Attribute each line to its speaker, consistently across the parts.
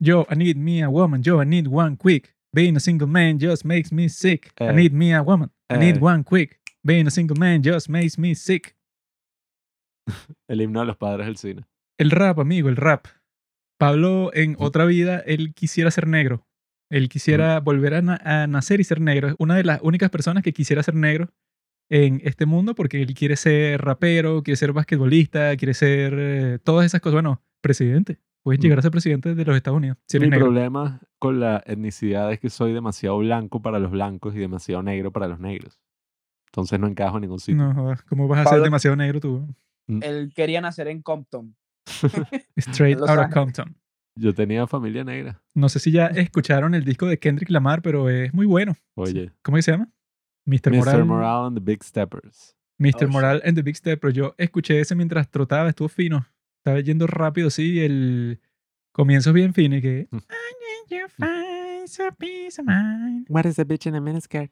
Speaker 1: Yo, I need me a woman. Yo, I need one quick. Being a single man just makes me sick. I
Speaker 2: Eh.
Speaker 1: need me a woman. I need
Speaker 2: Eh.
Speaker 1: one quick. Being a single man just makes me sick.
Speaker 2: El himno de los padres del cine.
Speaker 1: El rap, amigo, el rap. Pablo, en otra vida, él quisiera ser negro. Él quisiera volver a, na- a nacer y ser negro. Es una de las únicas personas que quisiera ser negro en este mundo porque él quiere ser rapero, quiere ser basquetbolista, quiere ser eh, todas esas cosas. Bueno, presidente. Puedes
Speaker 2: Mm.
Speaker 1: llegar a ser presidente de los Estados Unidos si eres
Speaker 2: Mi
Speaker 1: negro.
Speaker 2: problema con la etnicidad es que soy demasiado blanco para los blancos y demasiado negro para los negros. Entonces no encajo en ningún sitio.
Speaker 1: No, ¿cómo vas a ser demasiado negro tú?
Speaker 3: Él quería nacer en Compton.
Speaker 1: Straight out of. Compton.
Speaker 2: Yo tenía familia negra.
Speaker 1: No sé si ya escucharon el disco de Kendrick Lamar, pero es muy bueno.
Speaker 2: Oye.
Speaker 1: ¿Cómo se llama? Mr.
Speaker 2: Mr.
Speaker 1: Moral.
Speaker 2: Morale and the Big Steppers.
Speaker 1: Mr.
Speaker 3: Oh.
Speaker 1: Moral and the Big Step, pero yo escuché ese mientras trotaba, estuvo fino. Estaba yendo rápido, sí, el comienzo es bien fino y que...
Speaker 2: Mm.
Speaker 1: I need you find some peace of mind.
Speaker 2: What is a bitch in a miniskirt?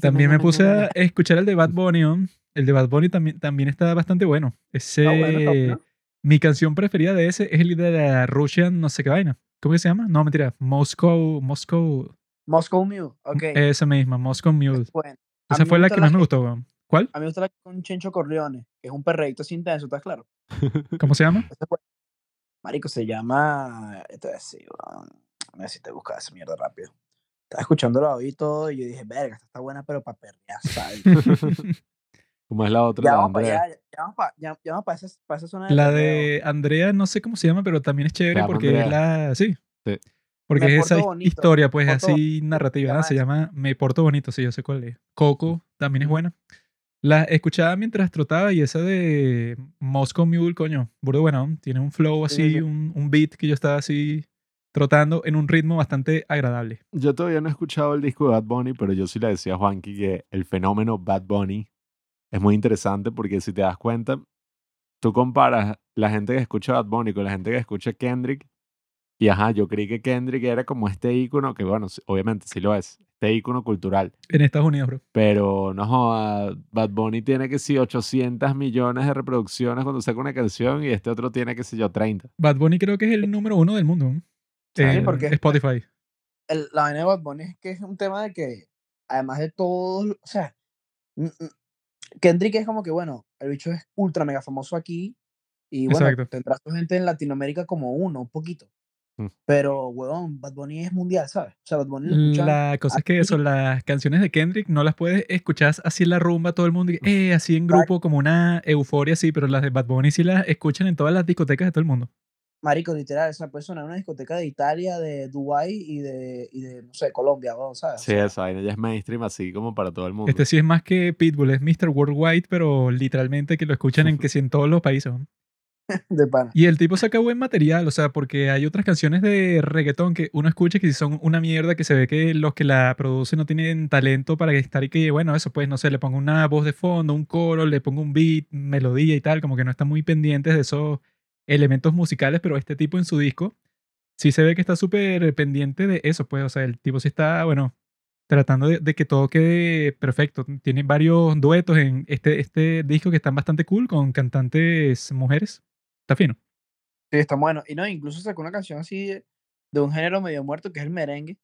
Speaker 1: También me puse a escuchar el de Bad Bunny. ¿no? El de Bad Bunny también, también está bastante bueno. Ese,
Speaker 3: Ah, bueno, bueno.
Speaker 1: Mi canción preferida de ese es el de la Russian no sé qué vaina. ¿Cómo que se llama? No, mentira. Moscow, Moscow.
Speaker 3: Moscow Mule. Ok.
Speaker 1: Esa misma, Moscow Mule.
Speaker 3: bueno.
Speaker 1: Esa fue la que más me gustó. ¿Cuál?
Speaker 3: A mí me gusta la con Chencho Corleone, que es un perreíto así intenso, ¿estás claro?
Speaker 1: ¿Cómo se llama?
Speaker 3: Marico, se llama. Esto es así. Necesito buscar esa mierda rápido. Estaba escuchándolo hoy y todo, y yo dije, verga, esta está buena, pero para perrear, ¿sabes?
Speaker 2: Como es la otra,
Speaker 3: ya vamos para allá, ya vamos para ya, ya vamos para esa, para esa zona de
Speaker 1: La de Andrea, no sé cómo se llama, pero también es chévere
Speaker 2: llama
Speaker 1: porque es
Speaker 2: Andrea.
Speaker 1: la. Sí.
Speaker 2: Sí.
Speaker 1: Porque
Speaker 3: Me
Speaker 1: es esa
Speaker 3: bonito,
Speaker 1: historia, pues
Speaker 3: porto
Speaker 1: así
Speaker 3: bonito,
Speaker 1: narrativa.
Speaker 3: llama
Speaker 1: Se llama Me Porto Bonito, sí, yo sé cuál es. Coco también es buena. La escuchaba mientras trotaba y esa de Moscow Mule, coño, burdo bueno. Tiene un flow
Speaker 3: Sí, sí,
Speaker 1: así,
Speaker 3: sí.
Speaker 1: Un, un beat que yo estaba así trotando en un ritmo bastante agradable.
Speaker 2: Yo todavía no he escuchado el disco de Bad Bunny, pero yo sí le decía a Juanqui que el fenómeno Bad Bunny es muy interesante porque si te das cuenta, tú comparas la gente que escucha Bad Bunny con la gente que escucha Kendrick. Y ajá, yo creí que Kendrick era como este ícono, que bueno, obviamente sí lo es, este ícono cultural.
Speaker 1: En Estados Unidos, bro.
Speaker 2: Pero no joda, Bad Bunny tiene que sí 800 millones de reproducciones cuando saca una canción y este otro tiene que sé yo 30.
Speaker 1: Bad Bunny creo que es el número uno del mundo.
Speaker 2: Sí,
Speaker 3: porque-
Speaker 1: Spotify.
Speaker 3: el- la vaina de Bad Bunny es que es un tema de que, además de todo, o sea, Kendrick es como que, bueno, el bicho es ultra mega famoso aquí y bueno,
Speaker 1: Exacto.
Speaker 3: tendrá su gente en Latinoamérica como uno, un poquito. Pero, weón, Bad Bunny es mundial, ¿sabes? O sea, Bad Bunny lo escuchan
Speaker 1: La cosa es que eso, las canciones de Kendrick no las puedes escuchar así en la rumba, todo el mundo, eh, así en grupo, como una euforia así, pero las de Bad Bunny sí las escuchan en todas las discotecas de todo el mundo.
Speaker 3: marico, literal, esa puede sonar en una discoteca de Italia, de Dubái y de, y de no sé, Colombia, weón, ¿sabes?
Speaker 2: Sí, esa vaina ya es mainstream así como para todo el mundo.
Speaker 1: Este sí es más que Pitbull, es Mr. Worldwide, pero literalmente que lo escuchan en que sí en todos los países. ¿no?
Speaker 3: de pana.
Speaker 1: Y el tipo saca buen material, o sea, porque hay otras canciones de reggaetón que uno escucha que son una mierda, que se ve que los que la producen no tienen talento para estar y que, bueno, eso pues, no sé, le pongo una voz de fondo, un coro, le pongo un beat, melodía y tal, como que no están muy pendientes de esos elementos musicales, pero este tipo en su disco sí se ve que está súper pendiente de eso, pues, o sea, el tipo sí está, bueno, tratando de, de que todo quede perfecto. Tiene varios duetos en este, este disco que están bastante cool con cantantes mujeres. Está fino.
Speaker 3: Sí, está bueno. Y no, incluso sacó una canción así de, de un género medio muerto que es el merengue.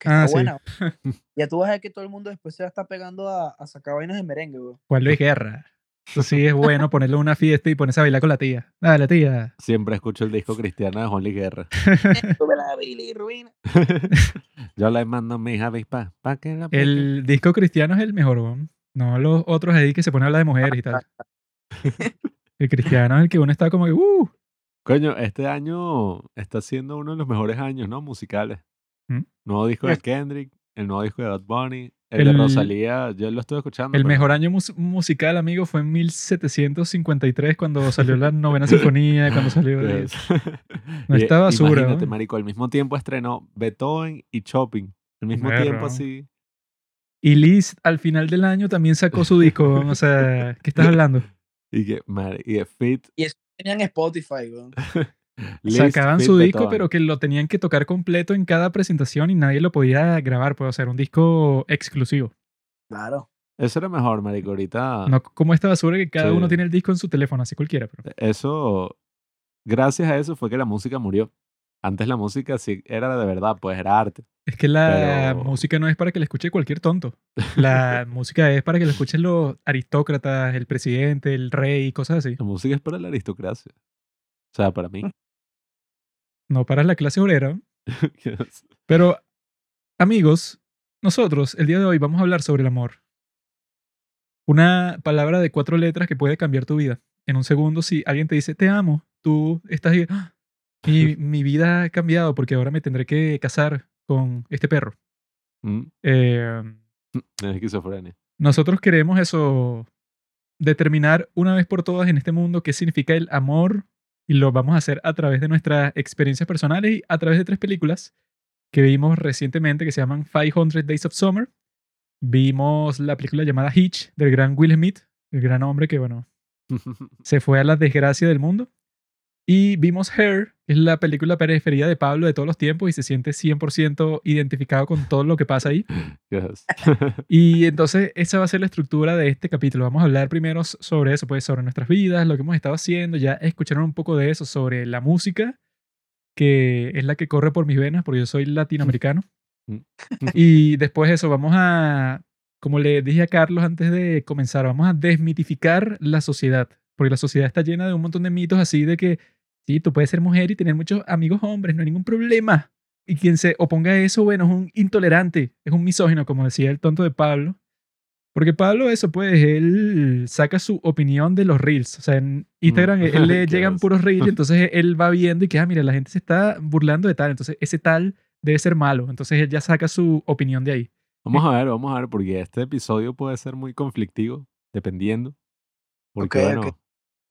Speaker 3: Que
Speaker 1: Ah,
Speaker 3: está
Speaker 1: sí.
Speaker 3: buena. ya tú vas a ver que todo el mundo después se va a estar pegando a, a sacar vainas de merengue, weón.
Speaker 1: Juan Luis Guerra. Eso sí es bueno ponerle una fiesta y ponerse a bailar con la tía. Dale, tía.
Speaker 2: Siempre escucho el disco cristiano de Juan Luis Guerra.
Speaker 3: La.
Speaker 2: Yo le mando a mis avispas para que la.
Speaker 1: El disco cristiano es el mejor, weón. No los otros ahí que se ponen a hablar de mujeres y tal. El cristiano es el que uno está como que, uh.
Speaker 2: Coño, este año está siendo uno de los mejores años, ¿no? Musicales.
Speaker 1: ¿Mm?
Speaker 2: Nuevo disco de
Speaker 3: Yes.
Speaker 2: Kendrick, el nuevo disco de Bad Bunny, el, de
Speaker 1: El-
Speaker 2: Rosalía, yo lo estoy escuchando.
Speaker 1: El
Speaker 2: pero-
Speaker 1: mejor año mus- musical, amigo, fue en 1753 cuando salió la novena sinfonía, cuando salió... de-
Speaker 2: Pues,
Speaker 1: No
Speaker 2: y-
Speaker 1: está basura,
Speaker 2: Imagínate,
Speaker 1: ¿no?
Speaker 2: marico, al mismo tiempo estrenó Beethoven y Chopin. Al mismo tiempo así.
Speaker 1: Y Liz al final del año también sacó su disco, o sea, ¿qué estás hablando?
Speaker 2: Y que, madre, y Fit.
Speaker 3: Tenían Spotify, weón.
Speaker 2: Liszt,
Speaker 1: Sacaban su disco, pero que lo tenían que tocar completo en cada presentación y nadie lo podía grabar, puede ser un disco exclusivo.
Speaker 3: Claro.
Speaker 2: Eso era mejor, marico. Ahorita,
Speaker 1: No como esta basura que cada
Speaker 2: Sí.
Speaker 1: uno tiene el disco en su teléfono, así cualquiera. Pero...
Speaker 2: eso, gracias a eso fue que la música murió. Antes la música sí era de verdad, pues era arte.
Speaker 1: Es que la
Speaker 2: Pero-
Speaker 1: música no es para que la escuche cualquier tonto. La música es para que la escuchen los aristócratas, el presidente, el rey, cosas así.
Speaker 2: La música es para la aristocracia. O sea, para mí.
Speaker 1: No para la clase obrera. Pero, amigos, nosotros el día de hoy vamos a hablar sobre el amor. Una palabra de cuatro letras que puede cambiar tu vida. En un segundo, si alguien te dice te amo, tú estás ahí. "Ah, Y mi vida ha cambiado porque ahora me tendré que casar con este perro.
Speaker 2: Mm,
Speaker 1: Eh,
Speaker 2: Es esquizofrenia.
Speaker 1: nosotros queremos eso, determinar una vez por todas en este mundo qué significa el amor y lo vamos a hacer a través de nuestras experiencias personales y a través de tres películas que vimos recientemente que se llaman 500 Days of Summer. Vimos la película llamada Hitch del gran Will Smith, el gran hombre que, bueno, se fue a la desgracia del mundo. Y vimos Her, que es la película preferida de Pablo de todos los tiempos y se siente 100% identificado con todo lo que pasa ahí.
Speaker 2: Yes.
Speaker 1: Y entonces esa va a ser la estructura de este capítulo. Vamos a hablar primero sobre eso, pues sobre nuestras vidas, lo que hemos estado haciendo. Ya escucharon un poco de eso sobre la música, que es la que corre por mis venas, porque yo soy latinoamericano. Y después de eso vamos a, como le dije a Carlos antes de comenzar, vamos a desmitificar la sociedad, porque la sociedad está llena de un montón de mitos así de que, sí, tú puedes ser mujer y tener muchos amigos hombres, no hay ningún problema. Y quien se oponga a eso, bueno, es un intolerante, es un misógino, como decía el tonto de Pablo. Porque Pablo, eso pues, él saca su opinión de los reels. O sea, en Instagram
Speaker 2: Mm.
Speaker 1: él le llegan puros reels, y entonces él va viendo y que, ah, mira, la gente se está burlando de tal, entonces ese tal debe ser malo. Entonces él ya saca su opinión de ahí.
Speaker 2: Vamos a ver, vamos a ver, porque este episodio puede ser muy conflictivo, dependiendo. Porque,
Speaker 3: Ok,
Speaker 2: bueno.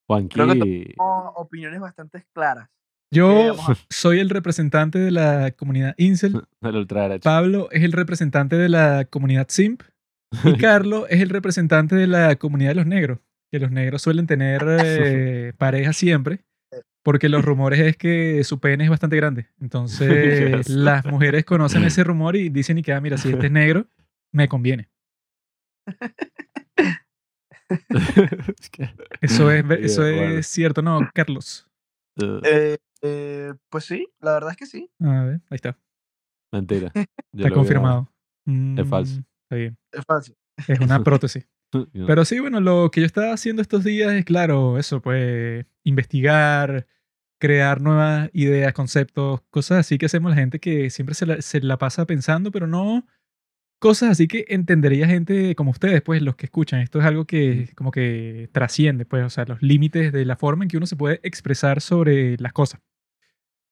Speaker 2: Juanqui...
Speaker 3: Creo que Tengo opiniones bastante claras.
Speaker 1: Yo soy el representante de la comunidad Incel. Pablo es el representante de la comunidad Simp. Y Carlos es el representante de la comunidad de los negros. Que los negros suelen tener eh, pareja siempre. Porque los rumores es que su pene es bastante grande. Entonces
Speaker 2: Yes.
Speaker 1: las mujeres conocen ese rumor y dicen y que, ah, mira, si este es negro, me conviene.
Speaker 2: Es
Speaker 1: Eso es,
Speaker 2: Yeah,
Speaker 1: eso
Speaker 2: bueno.
Speaker 1: es cierto, ¿no, Carlos?
Speaker 2: uh,
Speaker 3: Eh, eh, pues sí, la verdad es que sí.
Speaker 1: A ver, ahí está.
Speaker 2: mentira. Yo
Speaker 1: Está confirmado. Mm,
Speaker 2: falso.
Speaker 1: Está bien.
Speaker 3: Es fácil.
Speaker 1: Es una prótesis. Pero sí, bueno, lo que yo estaba haciendo estos días es, claro, eso, pues, investigar, crear nuevas ideas, conceptos, cosas así que hacemos la gente que siempre se la, se la pasa pensando, pero no cosas así que entendería gente como ustedes, pues, los que escuchan. Esto es algo que como que trasciende, pues, o sea, los límites de la forma en que uno se puede expresar sobre las cosas.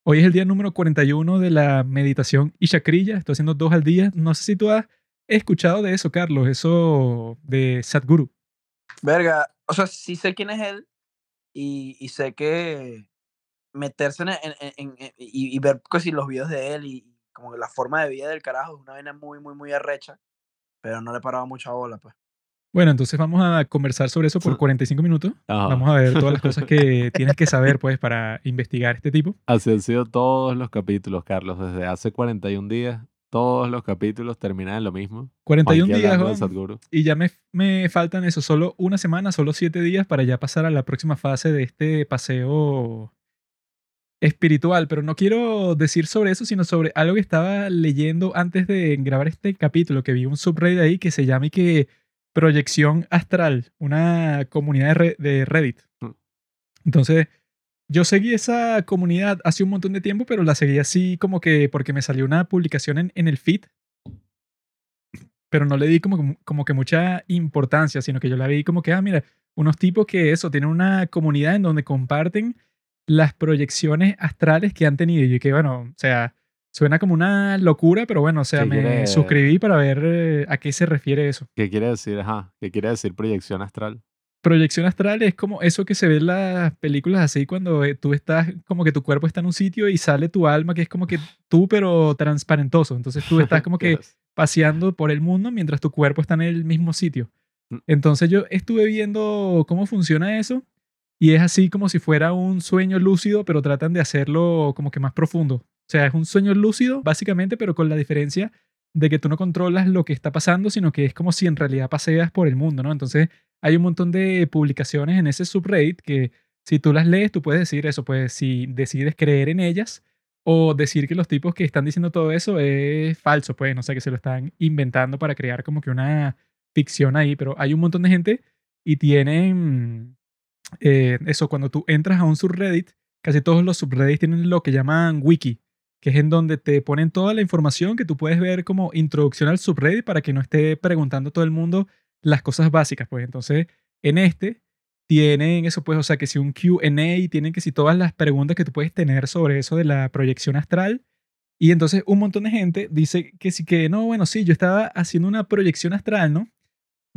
Speaker 1: Hoy es el día número 41 de la meditación y. Estoy haciendo dos al día. No sé si tú has escuchado de eso, Carlos, eso de Sadhguru.
Speaker 3: Verga, o sea, sí sé quién es él y, y sé que meterse en, en- en- en- y, y ver pues, sí, los videos de él y como que la forma de vida del carajo es una vaina muy, muy, muy arrecha, pero no le he parado mucha bola, pues.
Speaker 1: Bueno, entonces vamos a conversar sobre eso por 45 minutos.
Speaker 2: Ajá.
Speaker 1: Vamos a ver todas las cosas que tienes que saber, pues, para investigar este tipo.
Speaker 2: Así han sido todos los capítulos, Carlos. Desde hace 41 días, todos los capítulos terminan en lo mismo.
Speaker 1: 41
Speaker 2: Juanqui
Speaker 1: días, Juan, y ya me, me faltan eso, solo una semana, solo siete días para ya pasar a la próxima fase de este paseo espiritual. Pero no quiero decir sobre eso, sino sobre algo que estaba leyendo antes de grabar este capítulo, que vi un subreddit ahí que se llama y que Proyección Astral, una comunidad de Reddit.
Speaker 2: Mm.
Speaker 1: Entonces, yo seguí esa comunidad hace un montón de tiempo, pero la seguí así como que porque me salió una publicación en, en el feed pero no le di como, como que mucha importancia, sino que yo la vi como que, ah, mira, unos tipos que eso, tienen una comunidad en donde comparten las proyecciones astrales que han tenido. Y yo que, bueno, o sea, suena como una locura, pero bueno, o sea,
Speaker 2: ¿Qué
Speaker 1: me
Speaker 2: quiere-
Speaker 1: suscribí para ver eh, a qué se refiere eso.
Speaker 2: ¿Qué quiere decir? Ajá. ¿Qué quiere decir proyección astral?
Speaker 1: Proyección astral es como eso que se ve en las películas así cuando eh, tú estás, como que tu cuerpo está en un sitio y sale tu alma, que es como que tú, pero transparentoso. Entonces tú estás como que paseando por el mundo mientras tu cuerpo está en el mismo sitio.
Speaker 2: Mm.
Speaker 1: Entonces yo estuve viendo cómo funciona eso y es así como si fuera un sueño lúcido, pero tratan de hacerlo como que más profundo. O sea, es un sueño lúcido básicamente, pero con la diferencia de que tú no controlas lo que está pasando, sino que es como si en realidad paseas por el mundo, ¿no? Entonces hay un montón de publicaciones en ese subreddit que si tú las lees, tú puedes decir eso, pues si decides creer en ellas o decir que los tipos que están diciendo todo eso es falso, pues, no sé, que se lo están inventando para crear como que una ficción ahí, pero hay un montón de gente y tienen eh, eso, cuando tú entras a un subreddit, casi todos los subreddits tienen lo que llaman wiki, que es en donde te ponen toda la información que tú puedes ver como introducción al subreddit para que no esté preguntando todo el mundo las cosas básicas, pues entonces en este tienen eso, pues, o sea, que si un QA, tienen que si todas las preguntas que tú puedes tener sobre eso de la proyección astral. Y entonces un montón de gente dice que sí, que no, bueno, sí, yo estaba haciendo una proyección astral, ¿no?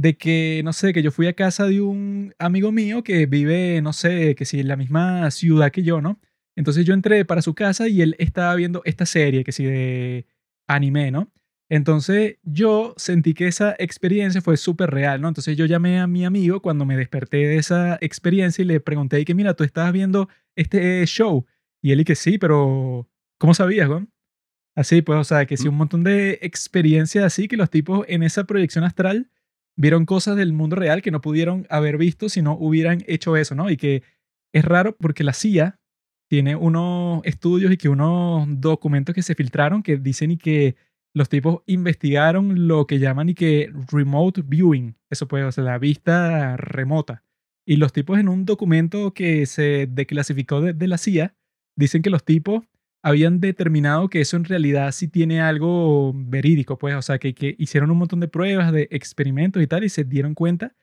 Speaker 1: De que, no sé, que yo fui a casa de un amigo mío que vive, no sé, que sí, en la misma ciudad que yo, ¿no? Entonces yo entré para su casa y él estaba viendo esta serie, que sí, de anime, ¿no? Entonces yo sentí que esa experiencia fue súper real, ¿no? Entonces yo llamé a mi amigo cuando me desperté de esa experiencia y le pregunté que, mira, tú estabas viendo este show. Y él y que sí, pero ¿cómo sabías, güey? Así, pues, o sea, que sí, un montón de experiencias así que los tipos en esa proyección astral vieron cosas del mundo real que no pudieron haber visto si no hubieran hecho eso, ¿no? Y que es raro porque la CIA tiene unos estudios y que unos documentos que se filtraron que dicen y que los tipos investigaron lo que llaman y que remote viewing, eso puede, o sea, la vista remota. Y los tipos en un documento que se declasificó de, de la CIA, dicen que los tipos habían determinado que eso en realidad sí tiene algo verídico, pues, o sea, que, que hicieron un montón de pruebas, de experimentos y tal, y se dieron cuenta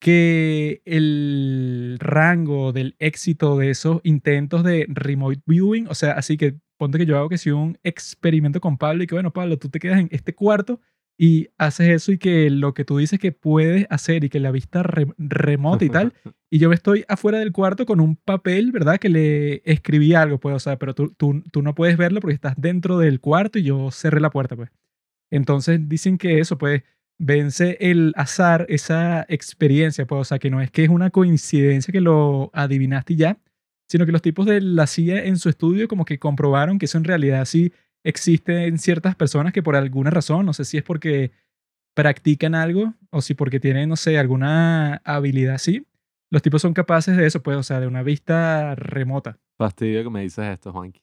Speaker 1: que el rango del éxito de esos intentos de remote viewing, o sea, así que ponte que yo hago que si un experimento con Pablo y que bueno, Pablo, tú te quedas en este cuarto y haces eso y que lo que tú dices que puedes hacer y que la vista re- remota y tal, y yo estoy afuera del cuarto con un papel, ¿verdad? Que le escribí algo, pues, o sea, pero tú, tú, tú no puedes verlo porque estás dentro del cuarto y yo cerré la puerta, pues. Entonces dicen que eso, pues, vence el azar, esa experiencia, pues, o sea, que no es que es una coincidencia que lo adivinaste y ya, sino que los tipos de la CIA en su estudio como que comprobaron que eso en realidad sí existe en ciertas personas que por alguna razón, no sé si es porque practican algo o si porque tienen, no sé, alguna habilidad así, los tipos son capaces de eso, pues, o sea, de una vista remota.
Speaker 2: Fastidio que me dices esto, Juanqui.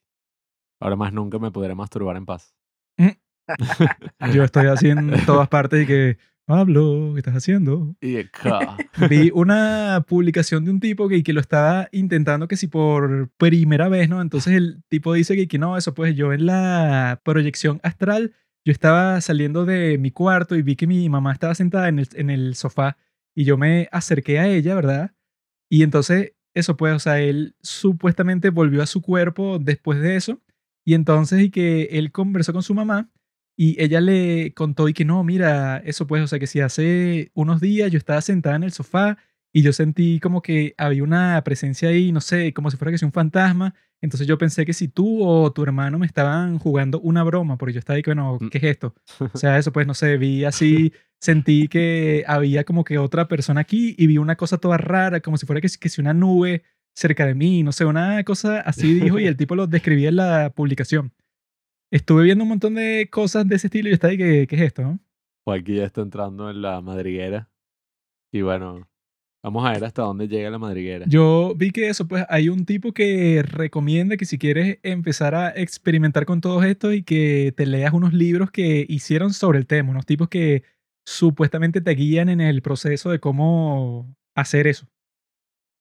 Speaker 2: Ahora más nunca me podré masturbar en paz.
Speaker 1: Yo estoy así en todas partes y que, Pablo, ¿qué estás haciendo?
Speaker 2: Y acá.
Speaker 1: Vi una publicación de un tipo que, que lo estaba intentando que si por primera vez, ¿no? Entonces el tipo dice que, que no, eso pues yo en la proyección astral, yo estaba saliendo de mi cuarto y vi que mi mamá estaba sentada en el, en el sofá y yo me acerqué a ella, ¿verdad? Y entonces eso pues, o sea, él supuestamente volvió a su cuerpo después de eso y entonces y que él conversó con su mamá y ella le contó y que no, mira, eso pues, o sea, que si hace unos días yo estaba sentada en el sofá y yo sentí como que había una presencia ahí, no sé, como si fuera que sea un fantasma. Entonces yo pensé que si tú o tu hermano me estaban jugando una broma, porque yo estaba ahí, que, bueno,
Speaker 2: Mm.
Speaker 1: ¿qué es esto? O sea, eso pues, no sé, vi así, sentí que había como que otra persona aquí y vi una cosa toda rara, como si fuera que, que si una nube cerca de mí, no sé, una cosa así dijo y el tipo lo describía en la publicación. Estuve viendo un montón de cosas de ese estilo y yo estaba ahí, ¿qué, qué es esto? no?
Speaker 2: Juanqui ya está entrando en la madriguera. Y bueno, vamos a ver hasta dónde llega la madriguera.
Speaker 1: Yo vi que eso, pues hay un tipo que recomienda que si quieres empezar a experimentar con todo esto y que te leas unos libros que hicieron sobre el tema, unos tipos que supuestamente te guían en el proceso de cómo hacer eso.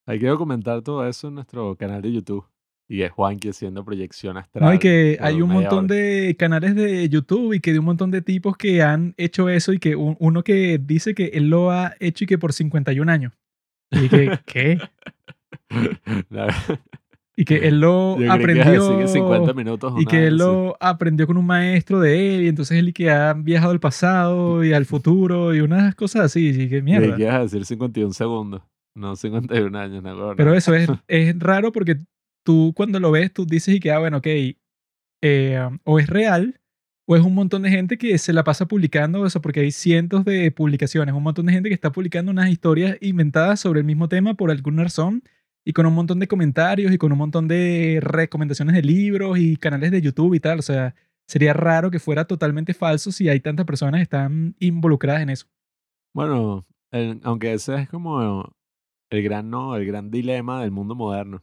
Speaker 2: Hay que documentar todo eso en nuestro canal de YouTube. Y es Juanqui haciendo proyección astral.
Speaker 1: No, y que hay un montón
Speaker 2: hora.
Speaker 1: de canales de YouTube y que de un montón de tipos que han hecho eso y que un- uno que dice que él lo ha hecho y que por 51 años. Y que, ¿qué? Y que él lo
Speaker 2: Yo
Speaker 1: aprendió.
Speaker 2: que 50 minutos.
Speaker 1: Y que él
Speaker 2: así.
Speaker 1: lo aprendió con un maestro de él, y entonces él y que ha viajado al pasado y al futuro y unas cosas así, y que mierda.
Speaker 2: que ibas a decir 51 segundos. No 51 años, no, no.
Speaker 1: Pero eso es, es raro porque tú cuando lo ves, tú dices y que, ah, bueno, ok, eh, o es real, o es un montón de gente que se la pasa publicando eso, porque hay cientos de publicaciones, un montón de gente que está publicando unas historias inventadas sobre el mismo tema por alguna razón, y con un montón de comentarios y con un montón de recomendaciones de libros y canales de YouTube y tal. O sea, sería raro que fuera totalmente falso si hay tantas personas que están involucradas en eso.
Speaker 2: Bueno, aunque ese es como el gran no, el gran dilema del mundo moderno.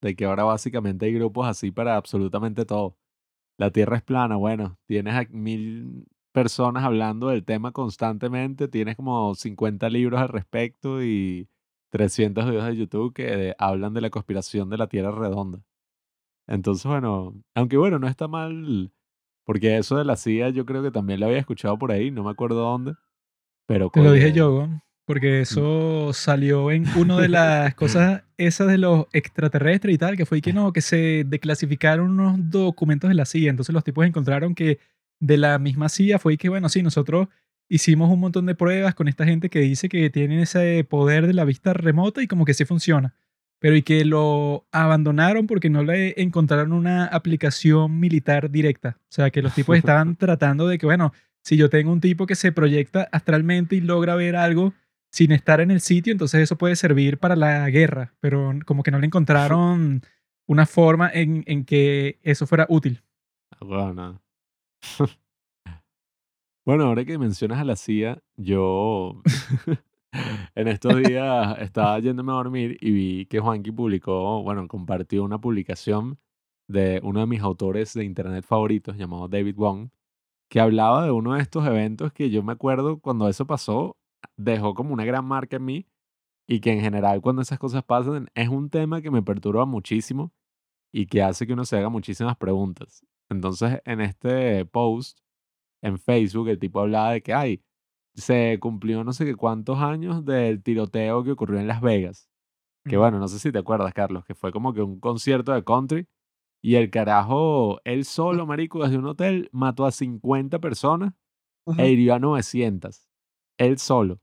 Speaker 2: De que ahora básicamente hay grupos así para absolutamente todo. La Tierra es plana, bueno, tienes a mil personas hablando del tema constantemente, tienes como 50 libros al respecto y 300 videos de YouTube que hablan de la conspiración de la Tierra redonda. Entonces, bueno, aunque bueno, no está mal, porque eso de la CIA yo creo que también lo había escuchado por ahí, no me acuerdo dónde, pero...
Speaker 1: Te lo dije yo, porque mm. eso salió en una de las cosas esas de los extraterrestres y tal, que fue que no, que se declasificaron unos documentos de la CIA, entonces los tipos encontraron que de la misma CIA fue que, bueno, sí, nosotros hicimos un montón de pruebas con esta gente que dice que tienen ese poder de la vista remota y como que sí funciona. Pero y que lo abandonaron porque no le encontraron una aplicación militar directa. O sea, que los tipos estaban tratando de que, bueno, si yo tengo un tipo que se proyecta astralmente y logra ver algo sin estar en el sitio, entonces eso puede servir para la guerra. Pero como que no le encontraron una forma en, en que eso fuera útil.
Speaker 2: Bueno. Bueno, ahora que mencionas a la CIA, yo en estos días estaba yéndome a dormir y vi que Juanqui publicó, bueno, compartió una publicación de uno de mis autores de internet favoritos llamado David Wong, que hablaba de uno de estos eventos que yo me acuerdo cuando eso pasó, dejó como una gran marca en mí y que en general cuando esas cosas pasan es un tema que me perturba muchísimo y que hace que uno se haga muchísimas preguntas. Entonces, en este post en Facebook, el tipo hablaba de que, ay, se cumplió no sé qué cuántos años del tiroteo que ocurrió en Las Vegas. Que bueno, no sé si te acuerdas, Carlos, que fue como que un concierto de country y el carajo, él solo, marico, desde un hotel, mató a 50 personas e hirió a 900. Él solo.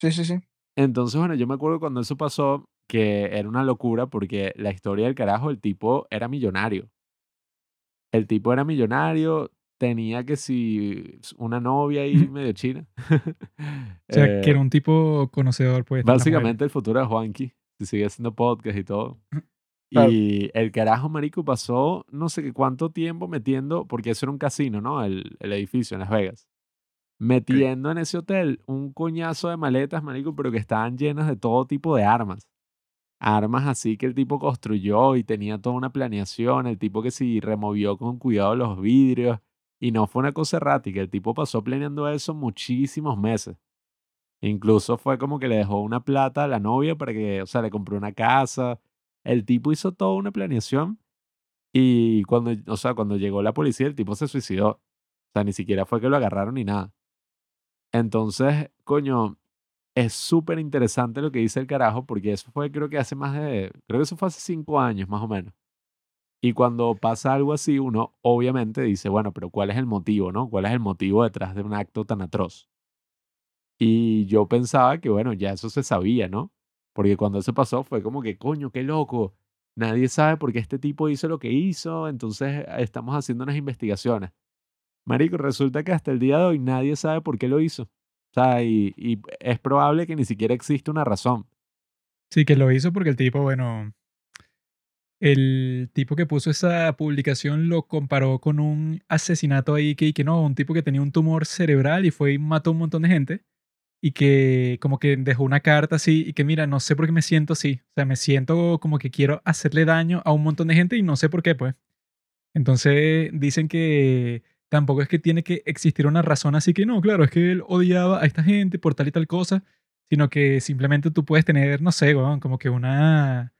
Speaker 3: Sí, sí, sí.
Speaker 2: Entonces, bueno, yo me acuerdo cuando eso pasó que era una locura porque la historia del carajo, el tipo era millonario. El tipo era millonario, tenía que si una novia ahí medio china.
Speaker 1: o sea, que era eh, un tipo conocedor, pues.
Speaker 2: Básicamente el futuro de Juanqui, si sigue haciendo podcast y todo. Y el carajo, marico, pasó no sé qué cuánto tiempo metiendo, porque eso era un casino, ¿no? El, el edificio en Las Vegas. Metiendo en ese hotel un coñazo de maletas, marico, pero que estaban llenas de todo tipo de armas armas así que el tipo construyó y tenía toda una planeación, el tipo que sí removió con cuidado los vidrios, y no fue una cosa errática, el tipo pasó planeando eso muchísimos meses. Incluso fue como que le dejó una plata a la novia para que, o sea, le compró una casa. El tipo hizo toda una planeación y cuando, o sea, cuando llegó la policía, el tipo se suicidó. O sea, ni siquiera fue que lo agarraron ni nada. Entonces, coño, es súper interesante lo que dice el carajo, porque eso fue, creo que hace más de, creo que eso fue hace cinco años más o menos. Y cuando pasa algo así, uno obviamente dice, bueno, pero ¿cuál es el motivo, no? ¿Cuál es el motivo detrás de un acto tan atroz? Y yo pensaba que, bueno, ya eso se sabía, ¿no? Porque cuando eso pasó fue como que, coño, qué loco. Nadie sabe por qué este tipo hizo lo que hizo, entonces estamos haciendo unas investigaciones. Marico, resulta que hasta el día de hoy nadie sabe por qué lo hizo. O sea, y, es probable que ni siquiera existe una razón.
Speaker 1: Sí, que lo hizo porque el tipo, bueno, el tipo que puso esa publicación lo comparó con un asesinato ahí que, que no, un tipo que tenía un tumor cerebral y fue y mató un montón de gente y que como que dejó una carta así y que mira, no sé por qué me siento así, o sea, me siento como que quiero hacerle daño a un montón de gente y no sé por qué, pues. Entonces dicen que tampoco es que tiene que existir una razón así que no, claro, es que él odiaba a esta gente por tal y tal cosa, sino que simplemente tú puedes tener, no sé, como que una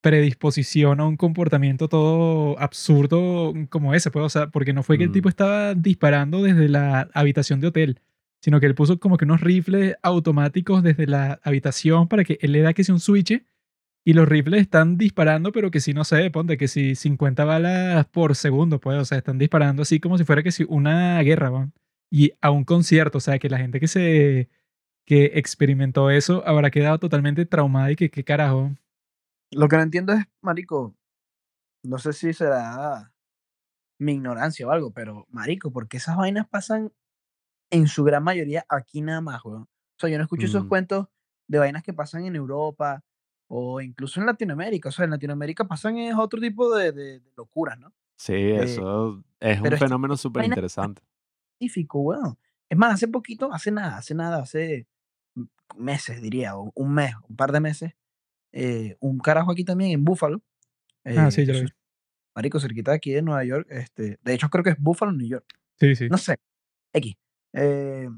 Speaker 1: predisposición a un comportamiento todo absurdo como ese, pues, o sea, porque no fue que el tipo mm. estaba disparando desde la habitación de hotel, sino que él puso como que unos rifles automáticos desde la habitación para que él le da que sea un switch y los rifles están disparando, pero que si no sé, ponte que si 50 balas por segundo, pues, o sea, están disparando así como si fuera que si una guerra, ¿no? y a un concierto, o sea, que la gente que se que experimentó eso habrá quedado totalmente traumada y que qué carajo.
Speaker 3: Lo que no entiendo es, marico, no sé si será mi ignorancia o algo, pero marico, porque esas vainas pasan en su gran mayoría aquí nada más, weón. O sea, yo no escucho esos cuentos de vainas que pasan en Europa o incluso en Latinoamérica. O sea, en Latinoamérica pasan es otro tipo de, de, locuras, ¿no?
Speaker 2: Sí, eh, eso es un fenómeno súper interesante.
Speaker 3: Científico, weón. Es más, hace poquito, hace nada, hace nada, hace meses, diría, o un mes, un par de meses, eh, un carajo aquí también en Búfalo,
Speaker 1: Ah, sí,
Speaker 3: Eh,
Speaker 1: ya lo
Speaker 3: eso
Speaker 1: vi.
Speaker 3: es, marico, cerquita de aquí de Nueva York. Este, de hecho, creo que es Buffalo, New York.
Speaker 1: Sí, sí.
Speaker 3: No sé, X. Eh,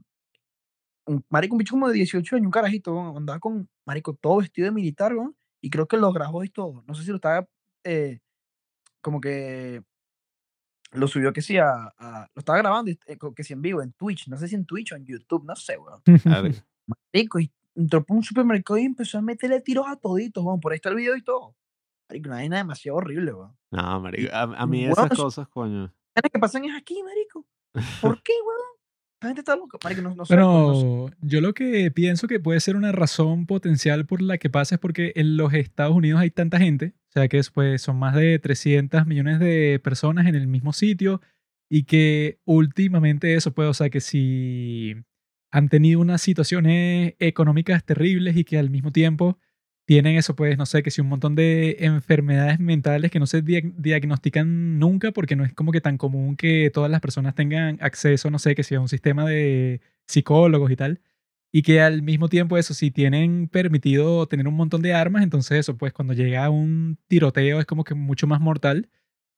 Speaker 3: un marico, un bicho como de 18 años, un carajito, weón, andaba con, marico, todo vestido de militar, weón, y creo que lo grabó y todo. No sé si lo estaba, eh, como que lo subió que sí a, a- lo estaba grabando, y, eh, que sí en vivo, en Twitch, no sé si en Twitch o en YouTube, no sé, weón. Marico, y entró por un supermercado y empezó a meterle tiros a toditos, weón, por ahí está el video y todo. Marico, una vaina demasiado horrible, weón.
Speaker 2: No, marico. A, mí
Speaker 3: weón,
Speaker 2: esas cosas, coño.
Speaker 3: que pasan es aquí, marico. ¿Por qué, weón? La gente está loca, marico, no, no no.
Speaker 1: Bueno, yo lo que pienso que puede ser una razón potencial por la que pasa es porque en los Estados Unidos hay tanta gente, o sea que después son más de 300 millones de personas en el mismo sitio y que últimamente eso puede, o sea que si han tenido unas situaciones económicas terribles y que al mismo tiempo tienen eso, pues no sé, que si un montón de enfermedades mentales que no se dia- diagnostican nunca porque no es como que tan común que todas las personas tengan acceso, no sé, que si a un sistema de psicólogos y tal. Y que al mismo tiempo eso, si tienen permitido tener un montón de armas, entonces eso, pues cuando llega un tiroteo es como que mucho más mortal.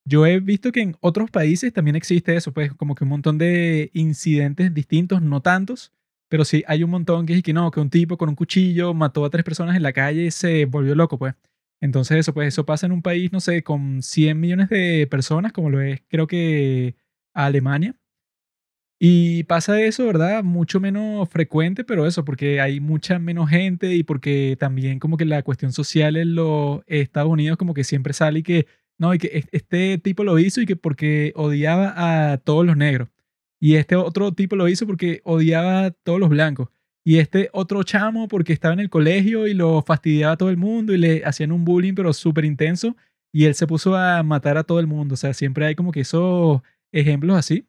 Speaker 1: Yo he visto que en otros países también existe eso, pues como que un montón de incidentes distintos, no tantos, pero sí hay un montón que es que no, que un tipo con un cuchillo mató a tres personas en la calle y se volvió loco, pues. Entonces eso, pues eso pasa en un país, no sé, con 100 millones de personas, como lo es creo que Alemania. Y pasa eso, ¿verdad? Mucho menos frecuente, pero eso, porque hay mucha menos gente y porque también como que la cuestión social en los Estados Unidos como que siempre sale y que, no, y que es- este tipo lo hizo y que porque odiaba a todos los negros. Y este otro tipo lo hizo porque odiaba a todos los blancos. Y este otro chamo porque estaba en el colegio y lo fastidiaba a todo el mundo y le hacían un bullying pero súper intenso y él se puso a matar a todo el mundo. O sea, siempre hay como que esos ejemplos así.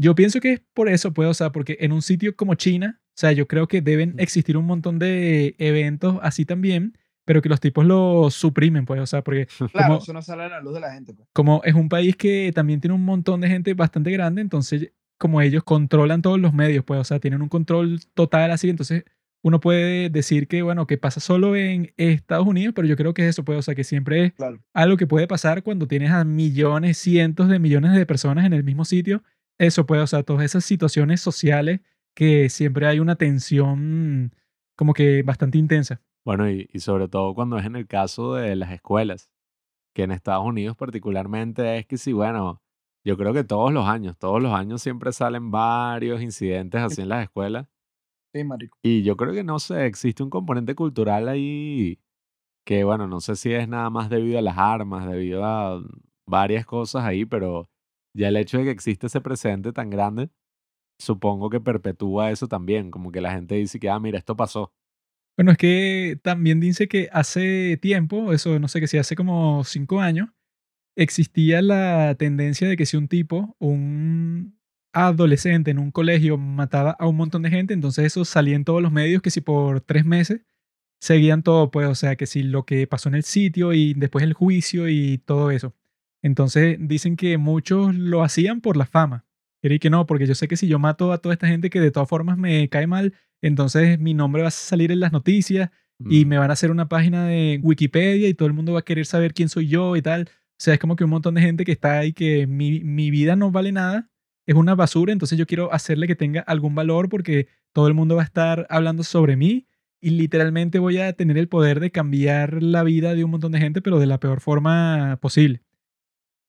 Speaker 1: Yo pienso que es por eso, pues, o sea, porque en un sitio como China, o sea, yo creo que deben existir un montón de eventos así también, pero que los tipos lo suprimen, pues, o sea, porque
Speaker 3: Claro,
Speaker 1: como,
Speaker 3: eso no sale a la luz de la gente, pues.
Speaker 1: como es un país que también tiene un montón de gente bastante grande, entonces como ellos controlan todos los medios, pues, o sea, tienen un control total así, entonces uno puede decir que, bueno, que pasa solo en Estados Unidos, pero yo creo que es eso, pues, o sea, que siempre es
Speaker 3: Claro.
Speaker 1: algo que puede pasar cuando tienes a millones, cientos de millones de personas en el mismo sitio. Eso puede, o sea, todas esas situaciones sociales que siempre hay una tensión como que bastante intensa.
Speaker 2: Bueno, y, y sobre todo cuando es en el caso de las escuelas, que en Estados Unidos particularmente es que sí, bueno, yo creo que todos los años, todos los años siempre salen varios incidentes así en las escuelas.
Speaker 3: Sí, marico.
Speaker 2: Y yo creo que no sé, existe un componente cultural ahí que, bueno, no sé si es nada más debido a las armas, debido a varias cosas ahí, pero ya el hecho de que existe ese precedente tan grande, supongo que perpetúa eso también, como que la gente dice que, ah, mira, esto pasó.
Speaker 1: Bueno, es que también dice que hace tiempo, eso no sé, que si hace como cinco años, existía la tendencia de que si un tipo, un adolescente en un colegio mataba a un montón de gente, entonces eso salía en todos los medios que si por tres meses seguían todo, pues, o sea, que si lo que pasó en el sitio y después el juicio y todo eso. Entonces dicen que muchos lo hacían por la fama. Y que no, porque yo sé que si yo mato a toda esta gente que de todas formas me cae mal, entonces mi nombre va a salir en las noticias y
Speaker 2: Mm.
Speaker 1: me van a hacer una página de Wikipedia y todo el mundo va a querer saber quién soy yo y tal. O sea, es como que un montón de gente que está ahí que mi, mi vida no vale nada, es una basura, entonces yo quiero hacerle que tenga algún valor porque todo el mundo va a estar hablando sobre mí y literalmente voy a tener el poder de cambiar la vida de un montón de gente, pero de la peor forma posible.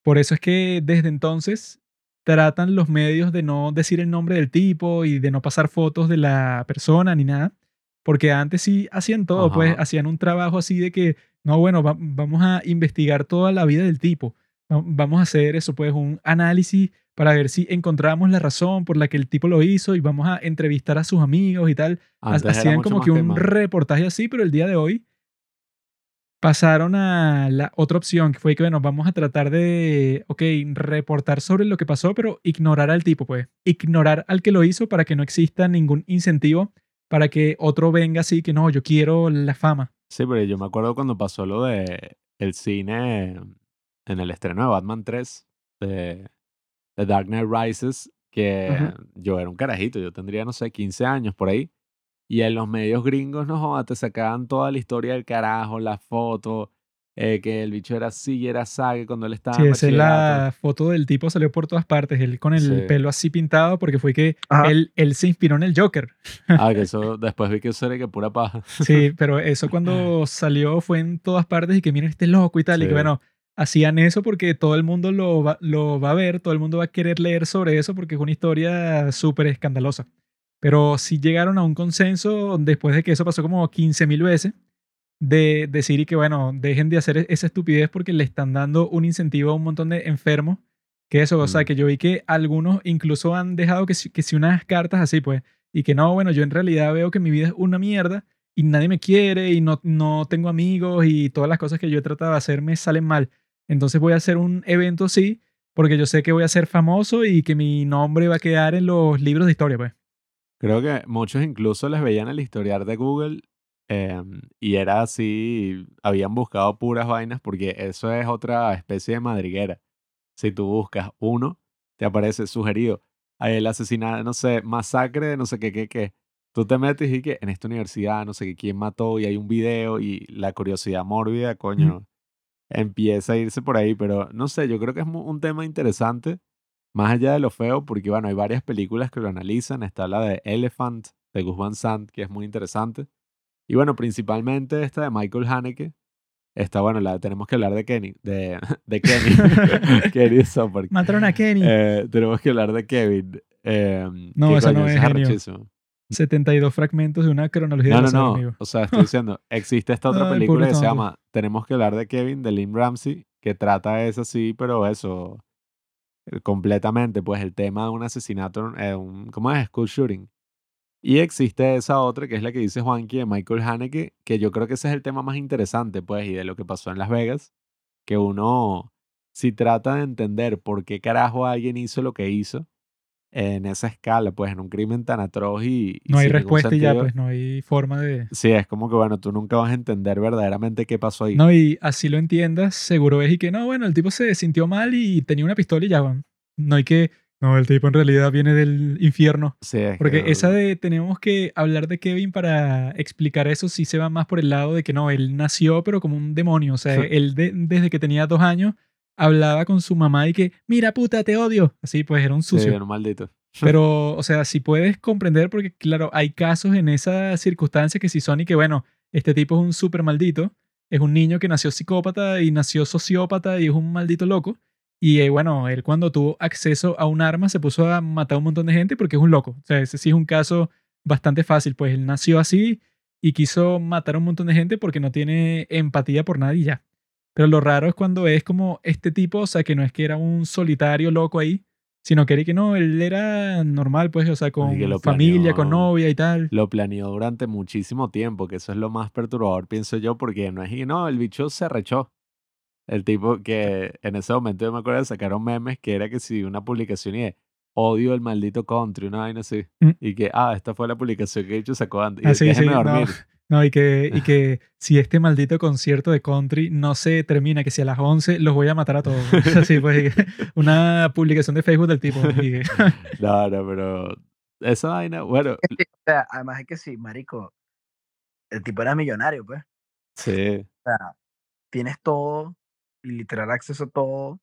Speaker 1: Por eso es que desde entonces tratan los medios de no decir el nombre del tipo y de no pasar fotos de la persona ni nada. Porque antes sí hacían todo, pues hacían un trabajo así de que, no, bueno, va- vamos a investigar toda la vida del tipo. Va- Vamos a hacer eso, pues un análisis para ver si encontramos la razón por la que el tipo lo hizo y vamos a entrevistar a sus amigos y tal.
Speaker 2: Antes
Speaker 1: Hacían como que un reportaje así, pero el día de hoy pasaron a la otra opción, que fue que, bueno, vamos a tratar de, ok, reportar sobre lo que pasó, pero ignorar al tipo, pues. Ignorar al que lo hizo para que no exista ningún incentivo para que otro venga así, que no, yo quiero la fama.
Speaker 2: Sí, pero yo me acuerdo cuando pasó lo de el cine en el estreno de Batman 3, de, de Dark Knight Rises, que yo era un carajito, yo tendría, no sé, 15 años por ahí. Y en los medios gringos, no jodas, te sacaban toda la historia del carajo, las fotos, eh, que el bicho era así y era sague cuando él estaba en
Speaker 1: Sí, esa es la foto del tipo, salió por todas partes. Él con el
Speaker 2: Sí.
Speaker 1: pelo así pintado, porque fue que él, él se inspiró en el Joker.
Speaker 2: Ah, que eso después vi que eso era que pura paja.
Speaker 1: Sí, pero eso cuando salió fue en todas partes y que miren este loco y tal. Y que
Speaker 2: Sí.
Speaker 1: bueno, hacían eso porque todo el mundo lo va, lo va a ver, todo el mundo va a querer leer sobre eso porque es una historia súper escandalosa. Pero sí llegaron a un consenso después de que eso pasó como 15 mil veces de decir y que bueno, dejen de hacer e-, esa estupidez porque le están dando un incentivo a un montón de enfermos. Que eso, o sea,
Speaker 2: Mm.
Speaker 1: que yo vi que algunos incluso han dejado que si, que si unas cartas así, pues, y que no, bueno, yo en realidad veo que mi vida es una mierda y nadie me quiere y no, no tengo amigos y todas las cosas que yo he tratado de hacer me salen mal. Entonces voy a hacer un evento así porque yo sé que voy a ser famoso y que mi nombre va a quedar en los libros de historia, pues.
Speaker 2: Creo que muchos incluso les veían el historial de Google em, y era así, habían buscado puras vainas porque eso es otra especie de madriguera. Si tú buscas uno, te aparece sugerido. Hay el asesinato, no sé, masacre de no sé qué, qué, qué. Tú te metes y que en esta universidad, no sé qué, quién mató y hay un video y la curiosidad mórbida, coño, empieza a irse por ahí. Pero no sé, yo creo que es un tema interesante más allá de lo feo, porque bueno, hay varias películas que lo analizan. Está la de Elephant, de Gus Van Sant, que es muy interesante. Y bueno, principalmente esta de Michael Haneke. Está, bueno, la tenemos que hablar de Kenny, de, de Kenny. Kenny Park.
Speaker 1: Mataron a Kenny.
Speaker 2: Eh, tenemos que hablar de Kevin. eh,
Speaker 1: No, esa
Speaker 2: coño,
Speaker 1: no es genio.
Speaker 2: arrechísimo.
Speaker 1: 72 fragmentos de una cronología
Speaker 2: No,
Speaker 1: de
Speaker 2: no, no. O sea, estoy diciendo, existe esta otra
Speaker 1: Ay,
Speaker 2: película que se llama Tenemos que hablar de Kevin, de Lynn Ramsey, que trata eso así, pero eso, eh, completamente, pues el tema de un asesinato, eh, un, ¿cómo es? School shooting. Y existe esa otra, que es la que dice Juanqui de Michael Haneke, que yo creo que ese es el tema más interesante, pues, y de lo que pasó en Las Vegas, que uno, si trata de entender por qué carajo alguien hizo lo que hizo, en esa escala, pues, en un crimen tan atroz y... y
Speaker 1: No hay respuesta y ya, pues no hay forma de...
Speaker 2: Sí, es como que, bueno, tú nunca vas a entender verdaderamente qué pasó ahí.
Speaker 1: No, y así lo entiendas, seguro es y que no, bueno, el tipo se sintió mal y tenía una pistola y ya, van. No hay que... No, el tipo en realidad viene del infierno.
Speaker 2: Sí, es
Speaker 1: Porque
Speaker 2: que-
Speaker 1: esa de tenemos que hablar de Kevin para explicar eso sí se va más por el lado de que no, él nació pero como un demonio. O sea, él de- desde que tenía dos años hablaba con su mamá y que, mira puta, te odio. Así pues era un
Speaker 2: Sí,
Speaker 1: sucio.
Speaker 2: era un maldito.
Speaker 1: Pero, o sea, si puedes comprender, porque claro, hay casos en esas circunstancias que si son y que, bueno, este tipo es un súper maldito, es un niño que nació psicópata y nació sociópata y es un maldito loco. Y eh, bueno, él cuando tuvo acceso a un arma se puso a matar a un montón de gente porque es un loco. O sea, ese sí es un caso bastante fácil, pues él nació así y quiso matar a un montón de gente porque no tiene empatía por nadie y ya. Pero lo raro es cuando es como este tipo, o sea, que no es que era un solitario loco ahí, sino que era que no, él era normal, pues, o sea, con familia, con novia y tal.
Speaker 2: Lo planeó durante muchísimo tiempo, que eso es lo más perturbador, pienso yo, porque no es, y no, el bicho se rechó. El tipo que en ese momento yo me acuerdo de sacaron memes que era que si una publicación y de odio el maldito country, una vaina así.
Speaker 1: Mm.
Speaker 2: Y que, ah, esta fue la publicación que bicho sacó antes. Y
Speaker 1: Ah, sí,
Speaker 2: déjenme
Speaker 1: sí, no.
Speaker 2: dormir.
Speaker 1: No, y que, y que si este maldito concierto de country no se termina, que si a las 11 los voy a matar a todos. Así pues, una publicación de Facebook del tipo. y que-
Speaker 2: No, no, pero esa vaina, bueno,
Speaker 3: O sea, además es que sí, marico, el tipo era millonario, pues.
Speaker 2: sí.
Speaker 3: O sea, tienes todo y literal acceso a todo.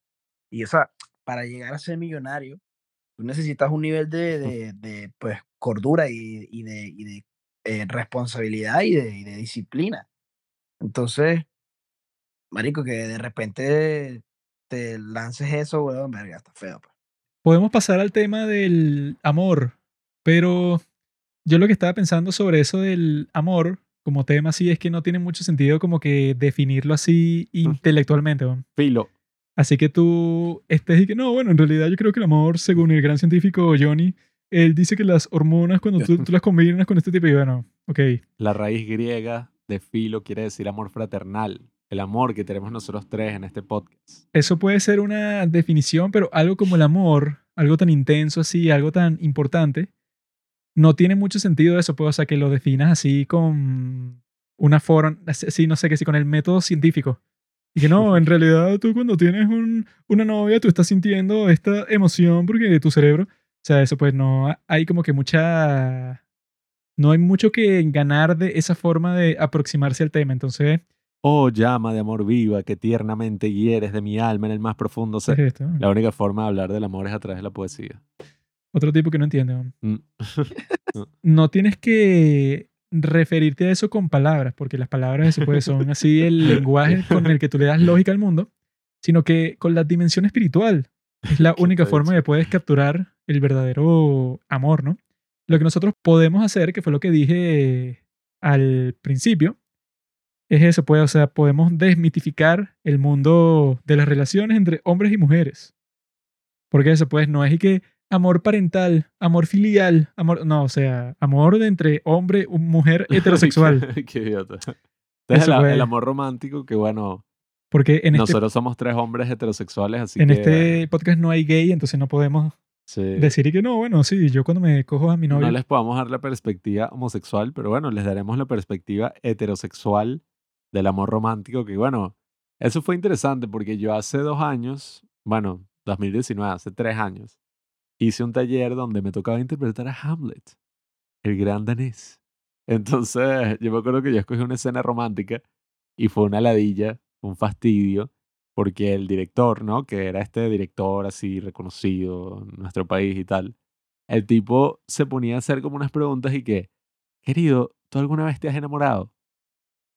Speaker 3: Y o sea, para llegar a ser millonario, tú necesitas un nivel de, de, de, pues, cordura y, y de, y de eh, responsabilidad y de, y de disciplina. Entonces, marico, que de repente te lances eso, weón, verga, está feo. Pues.
Speaker 1: Podemos pasar al tema del amor, pero yo lo que estaba pensando sobre eso del amor como tema así es que no tiene mucho sentido como que definirlo así intelectualmente.
Speaker 2: Filo.
Speaker 1: Así que tú estés y que no, bueno, en realidad yo creo que el amor, según el gran científico Johnny, él dice que las hormonas cuando tú, tú las combinas con este tipo y bueno, ok,
Speaker 2: La raíz griega de filo quiere decir amor fraternal. El amor que tenemos nosotros tres en este podcast.
Speaker 1: eso puede ser una definición, pero algo como el amor, algo tan intenso así, algo tan importante, no tiene mucho sentido eso, pues, o sea, que lo definas así con una forma, así, no sé, que sí, con el método científico. Y que no, en realidad tú cuando tienes un- una novia, tú estás sintiendo esta emoción porque tu cerebro, o sea, eso pues no, hay como que mucha, no hay mucho que ganar de esa forma de aproximarse al tema. Entonces,
Speaker 2: Oh, llama de amor viva que tiernamente hieres de mi alma en el más profundo
Speaker 1: ¿Qué
Speaker 2: ser.
Speaker 1: es?
Speaker 2: La única forma de hablar del amor es a través de la poesía.
Speaker 1: Otro tipo que no entiende. ¿no?
Speaker 2: Mm.
Speaker 1: No tienes que referirte a eso con palabras, porque las palabras eso, pues, son así el lenguaje con el que tú le das lógica al mundo, sino que con la dimensión espiritual. Es la
Speaker 2: ¿Qué
Speaker 1: única forma que puedes capturar el verdadero amor, ¿no? Lo que nosotros podemos hacer, que fue lo que dije al principio, es eso, pues, o sea, podemos desmitificar el mundo de las relaciones entre hombres y mujeres. Porque eso, pues, no es y que amor parental, amor filial, amor, no, o sea, amor de entre hombre mujer heterosexual.
Speaker 2: qué, idiota. Entonces, el, el amor romántico, que bueno,
Speaker 1: Porque en este,
Speaker 2: nosotros somos tres hombres heterosexuales, así
Speaker 1: en
Speaker 2: que...
Speaker 1: este podcast no hay gay, entonces no podemos
Speaker 2: sí,
Speaker 1: decir y que no, bueno, sí, yo cuando me cojo a mi novio.
Speaker 2: no les podamos dar la perspectiva homosexual, pero bueno, les daremos la perspectiva heterosexual del amor romántico, que bueno, eso fue interesante porque yo hace dos años, bueno, 2019, hace tres años, hice un taller donde me tocaba interpretar a Hamlet, el gran danés. Entonces, yo me acuerdo que yo escogí una escena romántica y fue una ladilla, un fastidio, porque el director, ¿no? Que era este director así reconocido en nuestro país y tal, el tipo se ponía a hacer como unas preguntas y que, querido, ¿tú alguna vez te has enamorado?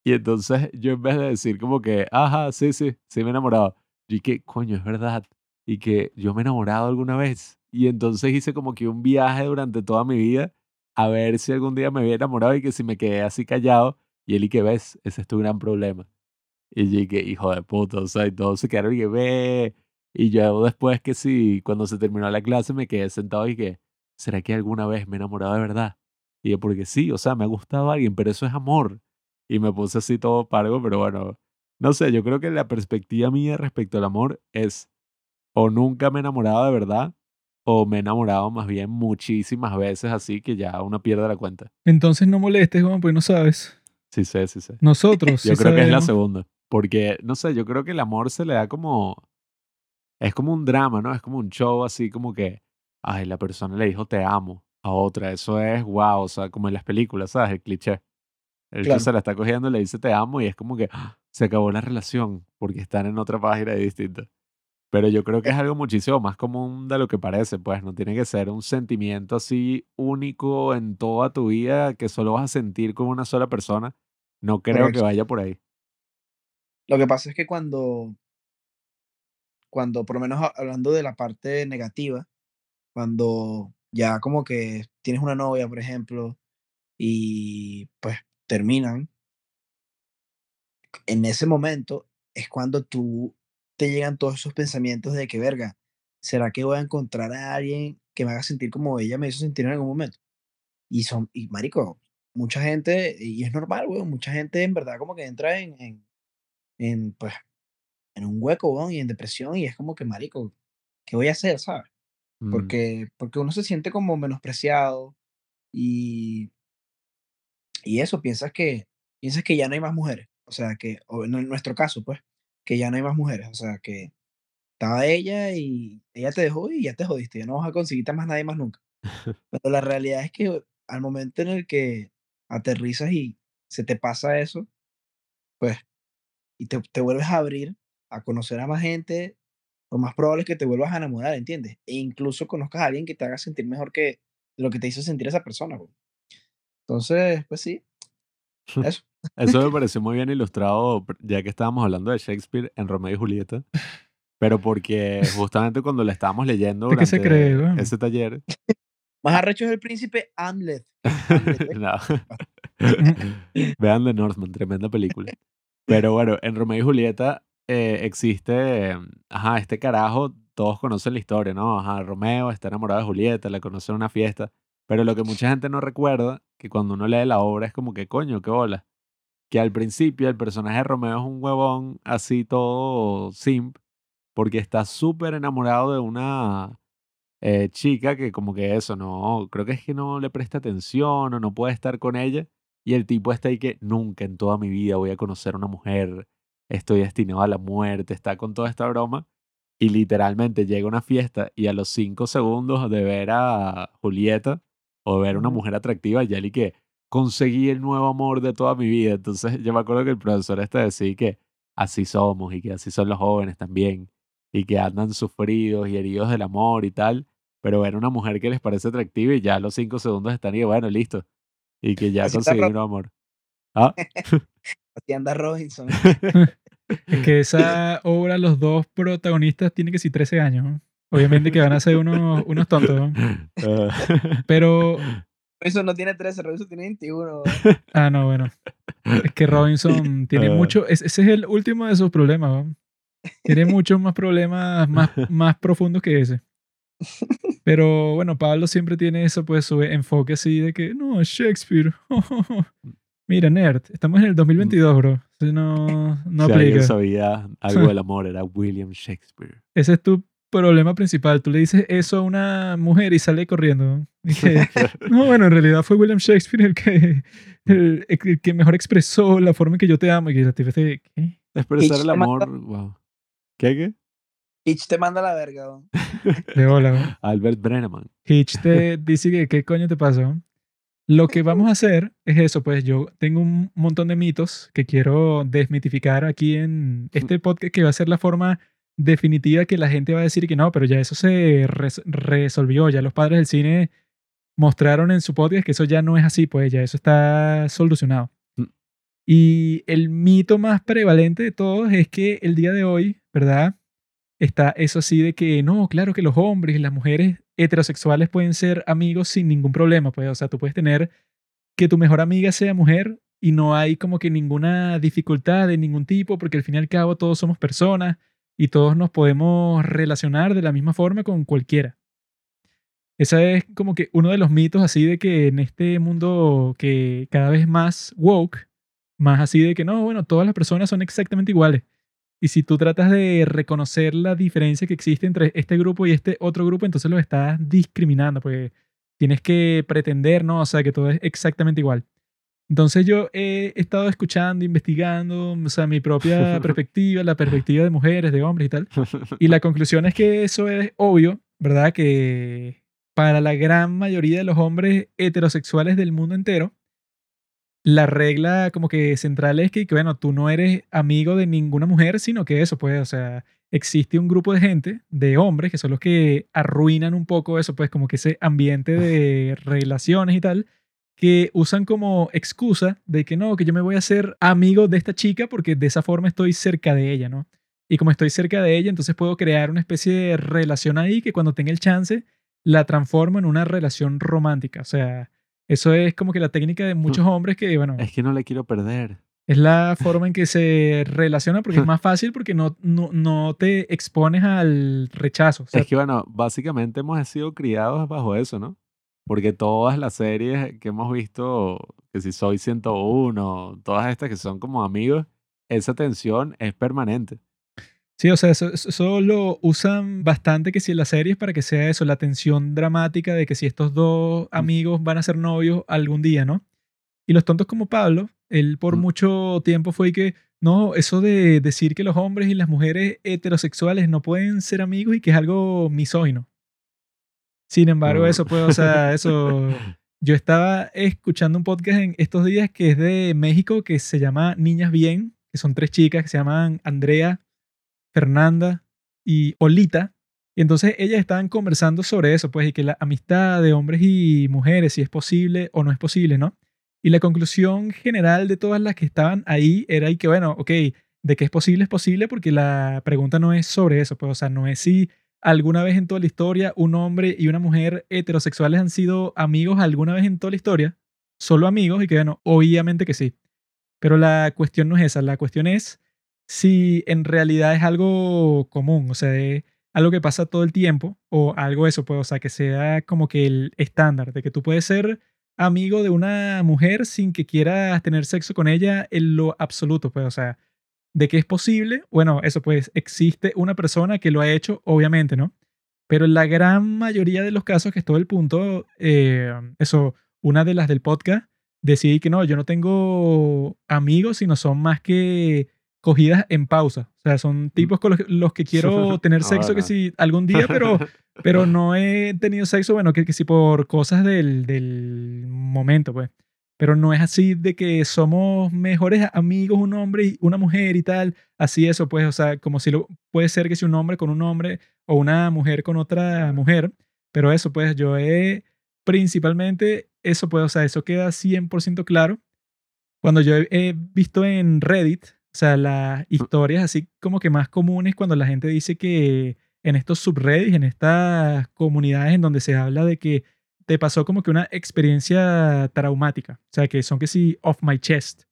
Speaker 2: Y entonces yo en vez de decir como que, ajá, sí, sí, sí me he enamorado, yo que, coño, es verdad, y que yo me he enamorado alguna vez. Y entonces hice como que un viaje durante toda mi vida a ver si algún día me había enamorado y que si me quedé así callado, y él y que ves, ese es tu gran problema. Y yo que, hijo de puta, o sea, y todos se quedaron y que ve. Y yo después que sí, cuando se terminó la clase me quedé sentado y que, ¿será que alguna vez me he enamorado de verdad? Y yo, porque sí, o sea, me ha gustado alguien, pero eso es amor. Y me puse así todo pargo, pero bueno, no sé, yo creo que la perspectiva mía respecto al amor es o nunca me he enamorado de verdad o me he enamorado más bien muchísimas veces así que ya uno pierde la cuenta.
Speaker 1: Entonces no molestes, Juan, porque no sabes.
Speaker 2: Sí sé, sí sé.
Speaker 1: Nosotros
Speaker 2: Yo
Speaker 1: sí
Speaker 2: creo que es la segunda. Porque, no sé, yo creo que el amor se le da como. Es como un drama, ¿no? Es como un show así como que. Ay, la persona le dijo te amo a otra. Eso es wow, o sea, como en las películas, ¿sabes? El cliché. El
Speaker 3: Claro.
Speaker 2: se la está cogiendo y le dice te amo y es como que ¡ah! se acabó la relación porque están en otra página distinta. Pero yo creo que es algo muchísimo más común de lo que parece, pues no tiene que ser un sentimiento así único en toda tu vida que solo vas a sentir con una sola persona. No creo que vaya por ahí.
Speaker 3: Lo que pasa es que cuando, cuando, por lo menos ha- hablando de la parte negativa, cuando ya como que tienes una novia, por ejemplo, y pues terminan, en ese momento es cuando tú te llegan todos esos pensamientos de que, verga, ¿será que voy a encontrar a alguien que me haga sentir como ella me hizo sentir en algún momento? Y son, y marico, mucha gente, y es normal, weón, mucha gente en verdad como que entra en, en, en, pues, en un hueco, weón, y en depresión, y es como que, marico, ¿qué voy a hacer, sabes?
Speaker 2: Mm,
Speaker 3: Porque, porque uno se siente como menospreciado y, y eso, piensas que, piensas que ya no hay más mujeres. O sea, que, o en nuestro caso, pues, que ya no hay más mujeres. O sea, que estaba ella y ella te dejó y ya te jodiste. Ya no vas a conseguirte más nadie más nunca. Pero la realidad es que al momento en el que aterrizas y se te pasa eso, pues, y te, te vuelves a abrir a conocer a más gente, lo más probable es que te vuelvas a enamorar, ¿entiendes? E incluso conozcas a alguien que te haga sentir mejor que lo que te hizo sentir esa persona. Entonces, pues sí, eso.
Speaker 2: Eso me pareció muy bien ilustrado, ya que estábamos hablando de Shakespeare en Romeo y Julieta. Pero porque justamente cuando la estábamos leyendo
Speaker 1: ¿De qué se
Speaker 2: durante
Speaker 1: cree, weón?
Speaker 2: ese taller,
Speaker 3: Más arrecho es el príncipe Hamlet. ¿eh?
Speaker 2: no. Vean The Northman, tremenda película. Pero bueno, en Romeo y Julieta eh, existe, ajá, este carajo, todos conocen la historia, ¿no? Ajá, Romeo está enamorado de Julieta, la conoce en una fiesta, pero lo que mucha gente no recuerda, que cuando uno lee la obra es como que, coño, qué bola. Que al principio el personaje de Romeo es un huevón así todo simp, porque está súper enamorado de una eh, chica que como que eso, no, creo que es que no le presta atención o no puede estar con ella. Y el tipo está ahí que nunca en toda mi vida voy a conocer a una mujer, estoy destinado a la muerte, está con toda esta broma. Y literalmente llega una fiesta y a los cinco segundos de ver a Julieta o ver a una mujer atractiva, ya y que, conseguí el nuevo amor de toda mi vida. Entonces yo me acuerdo que el profesor este decía que así somos y que así son los jóvenes también y que andan sufridos y heridos del amor y tal, pero ven una mujer que les parece atractiva y ya a los cinco segundos están y bueno, listo. Y que ya
Speaker 3: Así
Speaker 2: conseguí un nuevo amor. Ah,
Speaker 3: Así anda Robinson.
Speaker 1: Es que esa obra, los dos protagonistas tienen que ser 13 años. ¿no? Obviamente que van a ser unos, unos tontos. ¿no?
Speaker 2: ah,
Speaker 1: Pero,
Speaker 3: Robinson no tiene 13, Robinson tiene 21.
Speaker 1: ah, no, bueno. Es que Robinson tiene
Speaker 2: Ah.
Speaker 1: mucho. es- ese es el último de sus problemas. ¿no? Tiene muchos más problemas más, más profundos que ese. Pero bueno, Pablo siempre tiene eso, pues su enfoque así de que, no, Shakespeare. Mira, nerd, estamos en el 2022, bro. No, no
Speaker 2: si alguien
Speaker 1: aplica.
Speaker 2: sabía algo del amor, era William Shakespeare.
Speaker 1: Ese es tu problema principal. Tú le dices eso a una mujer y sale corriendo. Y que, no, bueno, en realidad fue William Shakespeare el que, el, el que mejor expresó la forma en que yo te amo. Y que la tipa dice, ¿qué?
Speaker 2: Expresar el amor, wow. ¿Qué, qué?
Speaker 3: Hitch te manda a la verga. ¿no?
Speaker 1: De hola, ¿no?
Speaker 2: Albert Brenneman.
Speaker 1: Hitch te dice que, ¿qué coño te pasó? Lo que vamos a hacer es eso, pues yo tengo un montón de mitos que quiero desmitificar aquí en este podcast que va a ser la forma definitiva que la gente va a decir que no, pero ya eso se res- resolvió, ya los padres del cine mostraron en su podcast que eso ya no es así, pues ya eso está solucionado.
Speaker 2: Mm.
Speaker 1: Y el mito más prevalente de todos es que el día de hoy, ¿verdad? Está eso así de que no, claro que los hombres y las mujeres heterosexuales pueden ser amigos sin ningún problema, pues, o sea, tú puedes tener que tu mejor amiga sea mujer y no hay como que ninguna dificultad de ningún tipo, porque al fin y al cabo todos somos personas y todos nos podemos relacionar de la misma forma con cualquiera. Ese es como que uno de los mitos así de que en este mundo que cada vez más woke, más así de que no, bueno, todas las personas son exactamente iguales. Y si tú tratas de reconocer la diferencia que existe entre este grupo y este otro grupo, entonces lo estás discriminando, porque tienes que pretender, ¿no? O sea, que todo es exactamente igual. Entonces yo he estado escuchando, investigando, o sea, mi propia perspectiva, la perspectiva de mujeres, de hombres y tal. Y la conclusión es que eso es obvio, ¿verdad? Que para la gran mayoría de los hombres heterosexuales del mundo entero, la regla como que central es que, que, bueno, tú no eres amigo de ninguna mujer, sino que eso, pues, o sea, existe un grupo de gente, de hombres, que son los que arruinan un poco eso, pues, como que ese ambiente de relaciones y tal, que usan como excusa de que no, que yo me voy a hacer amigo de esta chica porque de esa forma estoy cerca de ella, ¿no? Y como estoy cerca de ella, entonces puedo crear una especie de relación ahí que cuando tenga el chance la transformo en una relación romántica. O sea, eso es como que la técnica de muchos hombres que, bueno,
Speaker 2: es que no le quiero perder.
Speaker 1: es la forma en que se relaciona porque es más fácil porque no, no, no te expones al rechazo. O sea,
Speaker 2: Es que bueno, básicamente hemos sido criados bajo eso, ¿no? Porque todas las series que hemos visto, que si Soy 101, todas estas que son como amigos, esa tensión es permanente.
Speaker 1: Sí, o sea, eso, lo usan bastante que si en las series para que sea eso, la tensión dramática de que si estos dos amigos van a ser novios algún día, ¿no? Y los tontos como Pablo, él por
Speaker 2: Mm.
Speaker 1: mucho tiempo fue que, no, eso de decir que los hombres y las mujeres heterosexuales no pueden ser amigos y que es algo misógino. Sin embargo, eso pues, o sea, eso... Yo estaba escuchando un podcast en estos días que es de México que se llama Niñas Bien, que son tres chicas que se llaman Andrea, Fernanda y Olita. Y entonces ellas estaban conversando sobre eso, pues, y que la amistad de hombres y mujeres, si es posible o no es posible, ¿no? Y la conclusión general de todas las que estaban ahí era y que, bueno, ok, de que es posible, es posible, porque la pregunta no es sobre eso, pues, o sea, no es si alguna vez en toda la historia un hombre y una mujer heterosexuales han sido amigos alguna vez en toda la historia, solo amigos, y que, bueno, obviamente que sí. Pero la cuestión no es esa, la cuestión es si en realidad es algo común, o sea, algo que pasa todo el tiempo, o algo eso, pues, o sea, que sea como que el estándar, de que tú puedes ser amigo de una mujer sin que quieras tener sexo con ella en lo absoluto, pues, o sea, de que es posible, bueno, eso pues, existe una persona que lo ha hecho, obviamente, ¿no? Pero en la gran mayoría de los casos, que es todo el punto, eh, eso, una de las del podcast, decidí que no, yo no tengo amigos, sino son más que cogidas en pausa. O sea, son tipos con los, los que quiero tener sexo que sí algún día, pero, pero no he tenido sexo, bueno, que, que sí por cosas del, del momento, pues. Pero no es así de que somos mejores amigos un hombre y una mujer y tal, así eso, pues, o sea, como si lo, puede ser que si un hombre con un hombre o una mujer con otra mujer, pero eso, pues, yo he principalmente, eso, pues, o sea, eso queda 100% claro. Cuando yo he visto en Reddit, o sea, las historias así como que más comunes cuando la gente dice que en estos subreddits, en estas comunidades en donde se habla de que te pasó como que una experiencia traumática. O sea, que son que sí, off my chest.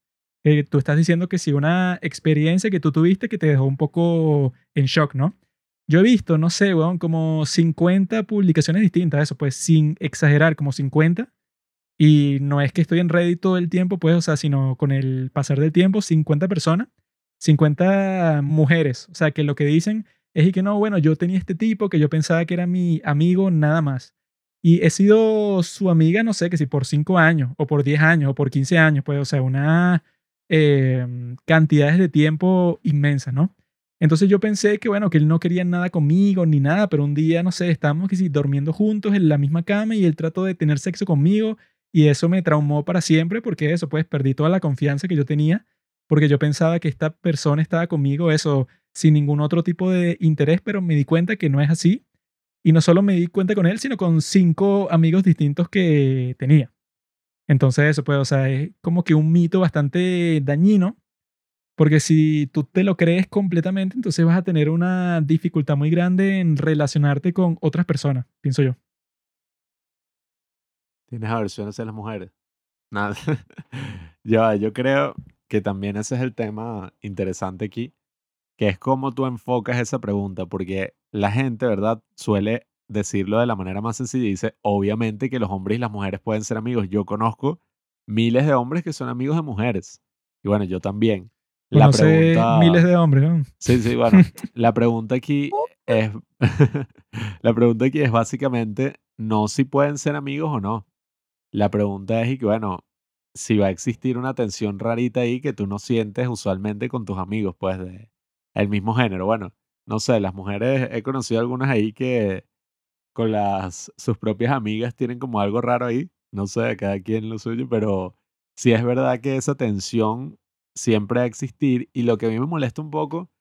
Speaker 1: Tú estás diciendo que sí, una experiencia que tú tuviste que te dejó un poco en shock, ¿no? Yo he visto, no sé, weón, como 50 publicaciones distintas, eso, pues sin exagerar, como 50. Y no es que estoy en Reddit todo el tiempo, pues, o sea, sino con el pasar del tiempo, 50 personas, 50 mujeres. O sea, que lo que dicen es y que no, bueno, yo tenía este tipo que yo pensaba que era mi amigo nada más. Y he sido su amiga, no sé, que si por 5 años, o por 10 años, o por 15 años, pues, o sea, una eh, cantidades de tiempo inmensas, ¿no? Entonces yo pensé que, bueno, que él no quería nada conmigo ni nada, pero un día, no sé, estábamos que sí, durmiendo juntos en la misma cama y él trató de tener sexo conmigo y eso me traumó para siempre porque eso, pues perdí toda la confianza que yo tenía porque yo pensaba que esta persona estaba conmigo, eso, sin ningún otro tipo de interés, pero me di cuenta que no es así y no solo me di cuenta con él, sino con cinco amigos distintos que tenía. Entonces eso, pues, o sea, es como que un mito bastante dañino, porque si tú te lo crees completamente, entonces vas a tener una dificultad muy grande en relacionarte con otras personas, pienso yo.
Speaker 2: ¿Tienes aversión hacia las mujeres? Nada. yo, yo creo que también ese es el tema interesante aquí, que es cómo tú enfocas esa pregunta, porque la gente, ¿verdad? Suele decirlo de la manera más sencilla y dice, obviamente que los hombres y las mujeres pueden ser amigos. Yo conozco miles de hombres que son amigos de mujeres. Y bueno, yo también.
Speaker 1: La pregunta... miles de hombres, ¿no?
Speaker 2: Sí, sí, bueno. la pregunta aquí es... la pregunta aquí es básicamente no si pueden ser amigos o no. La pregunta es y que, bueno, si va a existir una tensión rarita ahí que tú no sientes usualmente con tus amigos, pues, de el mismo género. Bueno, no sé, las mujeres, he conocido algunas ahí que con las, sus propias amigas tienen como algo raro ahí. No sé, cada quien lo suyo, pero sí es verdad que esa tensión siempre va a existir. Y lo que a mí me molesta un poco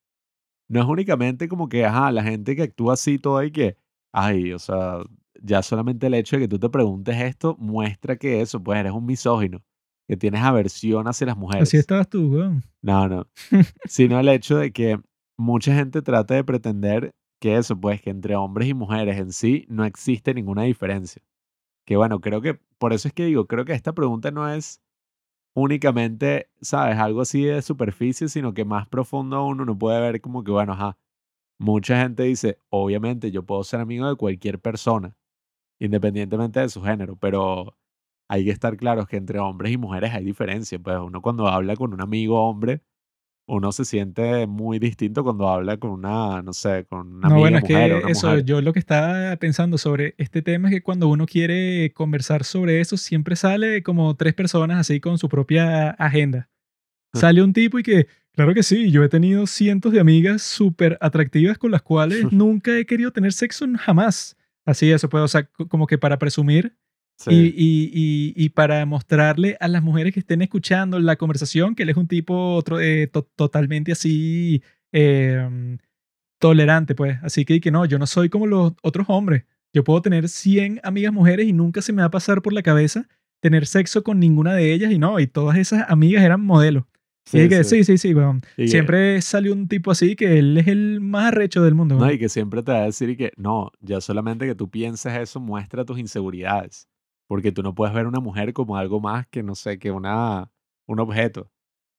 Speaker 2: no es únicamente como que, ajá, la gente que actúa así todo y que, ay, o sea, ya solamente el hecho de que tú te preguntes esto muestra que eso, pues eres un misógino, que tienes aversión hacia las mujeres.
Speaker 1: Así estabas tú, weón.
Speaker 2: No, no. Sino el hecho de que mucha gente trata de pretender que eso, pues que entre hombres y mujeres en sí no existe ninguna diferencia. Que bueno, creo que, por eso es que digo, creo que esta pregunta no es únicamente, ¿sabes? Algo así de superficie, sino que más profundo uno no puede ver como que, bueno, ajá, mucha gente dice, obviamente yo puedo ser amigo de cualquier persona, independientemente de su género, pero hay que estar claros que entre hombres y mujeres hay diferencia. Pues uno cuando habla con un amigo hombre, uno se siente muy distinto cuando habla con una, no sé, con una no, bueno, es que
Speaker 1: eso, yo lo que estaba pensando sobre este tema es que cuando uno quiere conversar sobre eso, siempre sale como tres personas así con su propia agenda. Sale un tipo y que, claro que sí, yo he tenido cientos de amigas súper atractivas con las cuales nunca he querido tener sexo jamás. Así, eso puede, o sea, como que para presumir y, para mostrarle a las mujeres que estén escuchando la conversación que él es un tipo otro, eh, totalmente así em, tolerante, pues. Así que, que no, yo no soy como los otros hombres. Yo puedo tener 100 amigas mujeres y nunca se me va a pasar por la cabeza tener sexo con ninguna de ellas y no, y todas esas amigas eran modelos. Sí, que, sí, sí, sí, siempre salió un tipo así que él es el más arrecho del mundo.
Speaker 2: No, y que siempre te va a decir que no, ya solamente que tú pienses eso muestra tus inseguridades. Porque tú no puedes ver a una mujer como algo más que, no sé, que una, un objeto.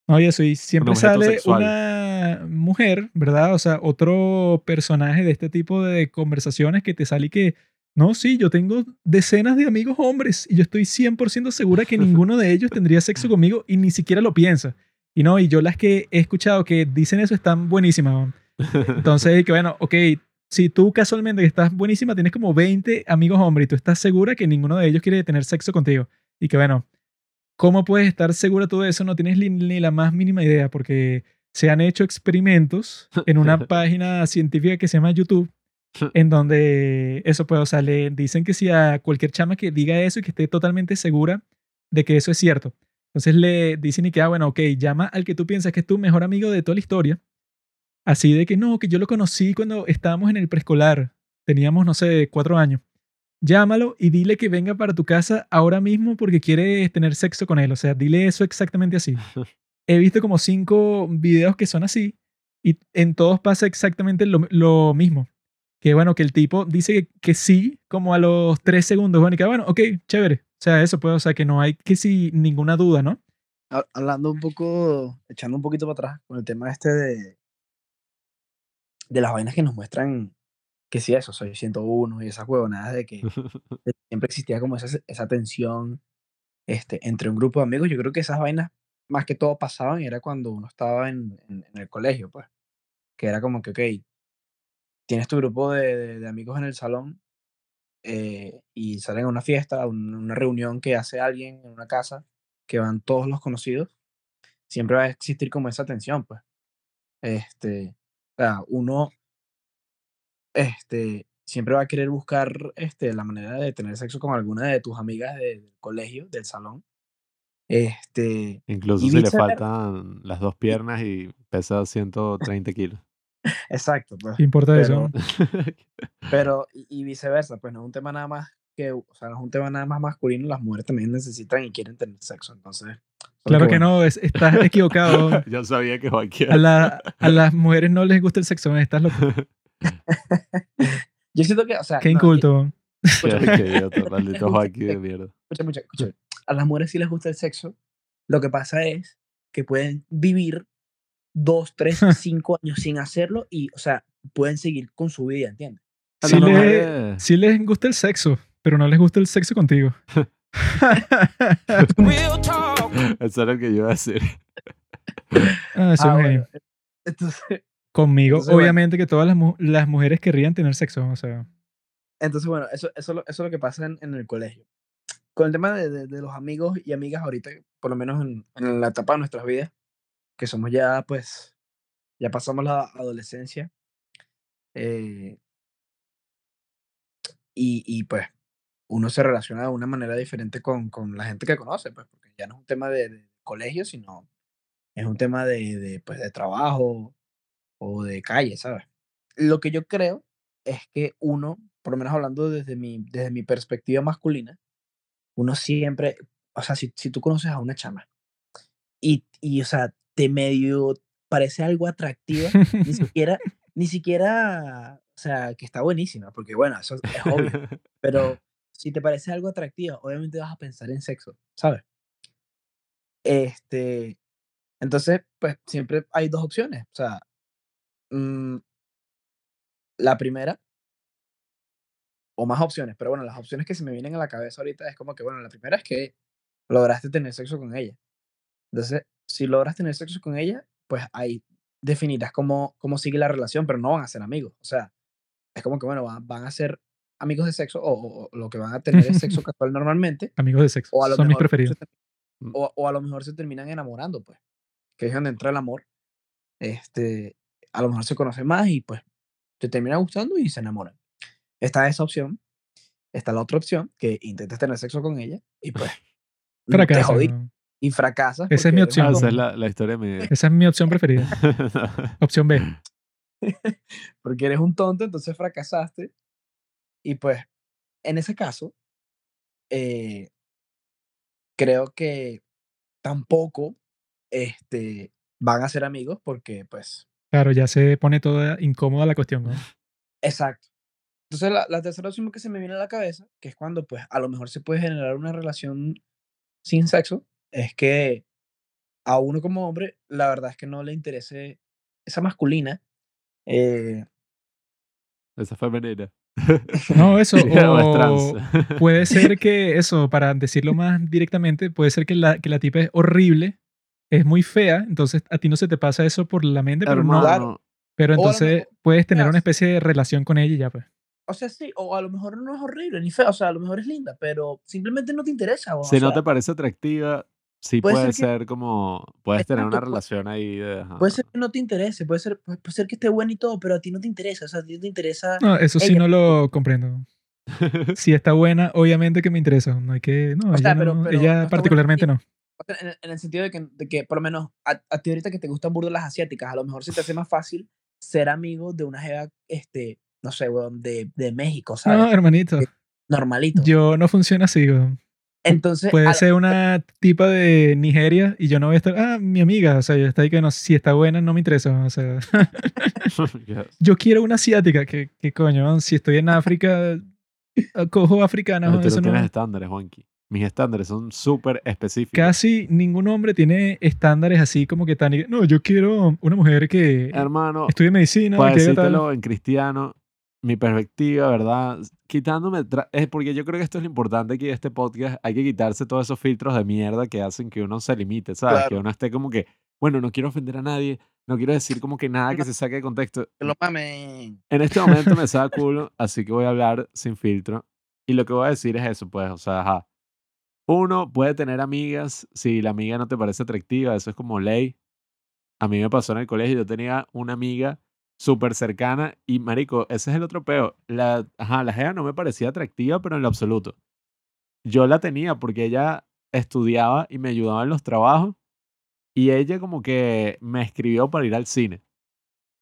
Speaker 1: No, y eso, y siempre sale una mujer, ¿verdad? O sea, otro personaje de este tipo de conversaciones que te sale y que, no, sí, yo tengo decenas de amigos hombres y yo estoy 100% segura que ninguno de ellos tendría sexo conmigo y ni siquiera lo piensa. Y no, y yo las que he escuchado que dicen eso están buenísimas. Entonces, que bueno, ok, si tú casualmente que estás buenísima, tienes como 20 amigos hombres y tú estás segura que ninguno de ellos quiere tener sexo contigo. Y que bueno, ¿cómo puedes estar segura de todo eso? No tienes ni, la más mínima idea porque se han hecho experimentos en una página científica que se llama YouTube en donde eso puede, o sea, le dicen que si a cualquier chama que diga eso y que esté totalmente segura de que eso es cierto. Entonces le dicen y que, ah, bueno, ok, llama al que tú piensas que es tu mejor amigo de toda la historia. Así de que no, que yo lo conocí cuando estábamos en el preescolar. Teníamos, no sé, cuatro años. Llámalo y dile que venga para tu casa ahora mismo porque quieres tener sexo con él. O sea, dile eso exactamente así. He visto como cinco videos que son así y en todos pasa exactamente lo, lo mismo. Que bueno, que el tipo dice que, que sí, como a los tres segundos. Bueno, y que bueno, ok, chévere. O sea, eso puede, o sea, que no hay que sí ninguna duda, ¿no?
Speaker 3: Ha- Hablando un poco, echando un poquito para atrás con el tema este de, de las vainas que nos muestran que sí, eso, soy 101 y esas huevonadas de que siempre existía como esa, esa tensión este, entre un grupo de amigos. Yo creo que esas vainas más que todo pasaban era cuando uno estaba en, en- en el colegio, pues. Que era como que, ok, tienes tu grupo de, de- de amigos en el salón eh, y salen a una fiesta, a un- una reunión que hace alguien en una casa, que van todos los conocidos, siempre va a existir como esa tensión, pues. Este, o sea, uno este, siempre va a querer buscar este, la manera de tener sexo con alguna de tus amigas de- del colegio, del salón. Este,
Speaker 2: Incluso si le faltan las dos piernas y pesa 130 kilos.
Speaker 3: exacto, pues.
Speaker 1: ¿Qué importa eso?
Speaker 3: Pero, pero y, y viceversa, pues no es un tema nada más que, o sea, no es un tema nada más masculino, las mujeres también necesitan y quieren tener sexo, entonces.
Speaker 1: Claro que
Speaker 3: bueno,
Speaker 1: no, es- estás equivocado.
Speaker 2: Yo sabía que Joaquín.
Speaker 1: A, la- a las mujeres no les gusta el sexo, estás loco.
Speaker 3: Yo siento que, o sea,
Speaker 1: Qué
Speaker 3: no,
Speaker 1: inculto.
Speaker 2: Qué, qué idiota, maldito Joaquín de mierda.
Speaker 3: escucha, escucha, escucha. A las mujeres sí les gusta el sexo. Lo que pasa es que pueden vivir dos, tres, cinco años sin hacerlo y, o sea, pueden seguir con su vida, ¿entiendes?
Speaker 1: Sí, le- sí les gusta el sexo, pero no les gusta el sexo contigo.
Speaker 2: Eso era lo que yo iba a decir.
Speaker 1: Ah, soy
Speaker 3: Ah,
Speaker 1: un
Speaker 3: bueno,
Speaker 1: genio.
Speaker 3: Entonces,
Speaker 1: Conmigo,
Speaker 3: Entonces, bueno.
Speaker 1: obviamente que todas las, las mujeres querrían tener sexo. O sea,
Speaker 3: entonces, bueno, eso, eso, eso es lo que pasa en, en el colegio. Con el tema de, de- de los amigos y amigas ahorita, por lo menos en, en la etapa de nuestras vidas, que somos ya, pues, ya pasamos la adolescencia. eh, y, y, pues uno se relaciona de una manera diferente con, con la gente que conoce, pues, porque ya no es un tema de, de colegio, sino es un tema de, de, pues, de trabajo o de calle, ¿sabes? Lo que yo creo es que uno, por lo menos hablando desde mi, desde mi perspectiva masculina, uno siempre, o sea, si, si tú conoces a una chama y, y, o sea, te medio parece algo atractiva, ni siquiera, ni siquiera, o sea, que está buenísima, porque bueno, eso es obvio, pero si te parece algo atractiva, obviamente vas a pensar en sexo, ¿sabes? Este, entonces, pues siempre hay dos opciones, o sea, mm, la primera, o más opciones, pero bueno, las opciones que se me vienen a la cabeza ahorita es como que, bueno, la primera es que lograste tener sexo con ella. Entonces, si logras tener sexo con ella, pues ahí definirás cómo, cómo sigue la relación, pero no van a ser amigos. O sea, es como que, bueno, van, van a ser amigos de sexo o, o- o lo que van a tener es sexo casual normalmente,
Speaker 1: amigos de sexo.
Speaker 3: o a lo
Speaker 1: Son mis
Speaker 3: mejor
Speaker 1: preferidos.
Speaker 3: Ter- o, o a lo mejor se terminan enamorando, pues, que es donde entra el amor. Este, a lo mejor se conocen más y pues te termina gustando y se enamoran. Está esa opción. Está la otra opción, que intentes tener sexo con ella y pues te
Speaker 1: Fracaso.
Speaker 3: jodí y fracasas.
Speaker 1: Esa es mi
Speaker 2: Ah,
Speaker 1: opción.
Speaker 2: esa es la, la historia de mi vida.
Speaker 1: Esa es mi opción preferida. Opción B.
Speaker 3: porque eres un tonto, entonces fracasaste. Y pues, en ese caso, eh, creo que tampoco este, van a ser amigos porque, pues,
Speaker 1: Claro, ya se pone toda incómoda la cuestión. ¿no?
Speaker 3: exacto. Entonces, la, la tercera opción que se me viene a la cabeza, que es cuando, pues, a lo mejor se puede generar una relación sin sexo, es que a uno como hombre, la verdad es que no le interese esa masculina. eh,
Speaker 2: Esa femenina.
Speaker 1: No, eso.
Speaker 2: O es
Speaker 1: o
Speaker 2: trans.
Speaker 1: puede ser que, eso, para decirlo más directamente, puede ser que la, que la tipa es horrible, es muy fea, entonces a ti no se te pasa eso por la mente, pero, no, pero
Speaker 3: O a lo
Speaker 1: entonces
Speaker 3: mejor
Speaker 1: puedes tener una especie de relación con ella y ya, pues.
Speaker 3: O sea, sí, o a lo mejor no es horrible ni fea, o sea, a lo mejor es linda, pero simplemente no te interesa. o
Speaker 2: si no
Speaker 3: sea,
Speaker 2: te parece atractiva, sí
Speaker 3: puede
Speaker 2: puede,
Speaker 3: ser que-
Speaker 2: como. Puedes tener una relación ahí de. ajá.
Speaker 3: Puede ser que no te interese, puede ser, puede ser que esté bueno y todo, pero a ti no te interesa, o sea, a ti no te interesa.
Speaker 1: No, eso sí
Speaker 3: ella.
Speaker 1: no lo comprendo. si está buena, obviamente que me interesa. No hay que. No,
Speaker 3: O
Speaker 1: ella,
Speaker 3: sea, pero-
Speaker 1: no-
Speaker 3: pero
Speaker 1: ella
Speaker 3: no está buena
Speaker 1: particularmente no.
Speaker 3: En, el- en el sentido de que, de que, por lo menos, a, a ti ahorita que te gustan burdo las asiáticas, a lo mejor se te hace más fácil ser amigo de una jeva, este, no sé, weón, de, de México, ¿sabes?
Speaker 1: No, hermanito.
Speaker 3: Normalito.
Speaker 1: Yo no funciona así, weón.
Speaker 3: Entonces,
Speaker 1: Puede ser una tipa de Nigeria y yo no voy a estar. Ah, mi amiga. O sea, yo está ahí que no, si está buena, no me interesa. O sea, yo quiero una asiática. ¿Qué, qué coño? Si estoy en África, cojo africana.
Speaker 2: Pero tú
Speaker 1: eso
Speaker 2: no tienes estándares, Juanqui. Mis estándares son súper específicos.
Speaker 1: Casi ningún hombre tiene estándares así como que tan. No, yo quiero una mujer que
Speaker 2: Hermano,
Speaker 1: estudie medicina.
Speaker 2: para
Speaker 1: que haga tal".
Speaker 2: decírtelo en cristiano, mi perspectiva, ¿verdad? Quitándome, es porque yo creo que esto es lo importante aquí de este podcast, hay que quitarse todos esos filtros de mierda que hacen que uno se limite, ¿sabes? Que
Speaker 3: Claro.
Speaker 2: uno esté como que, bueno, no quiero ofender a nadie, no quiero decir como que nada que se saque de contexto.
Speaker 3: que lo.
Speaker 2: En este momento me saca culo, así que voy a hablar sin filtro. Y lo que voy a decir es eso, pues, o sea, ajá. Uno puede tener amigas si la amiga no te parece atractiva, eso es como ley. A mí me pasó en el colegio, yo tenía una amiga súper cercana y, marico, ese es el otro peo. La, ajá, la jeva no me parecía atractiva, pero en lo absoluto. Yo la tenía porque ella estudiaba y me ayudaba en los trabajos y ella como que me escribió para ir al cine.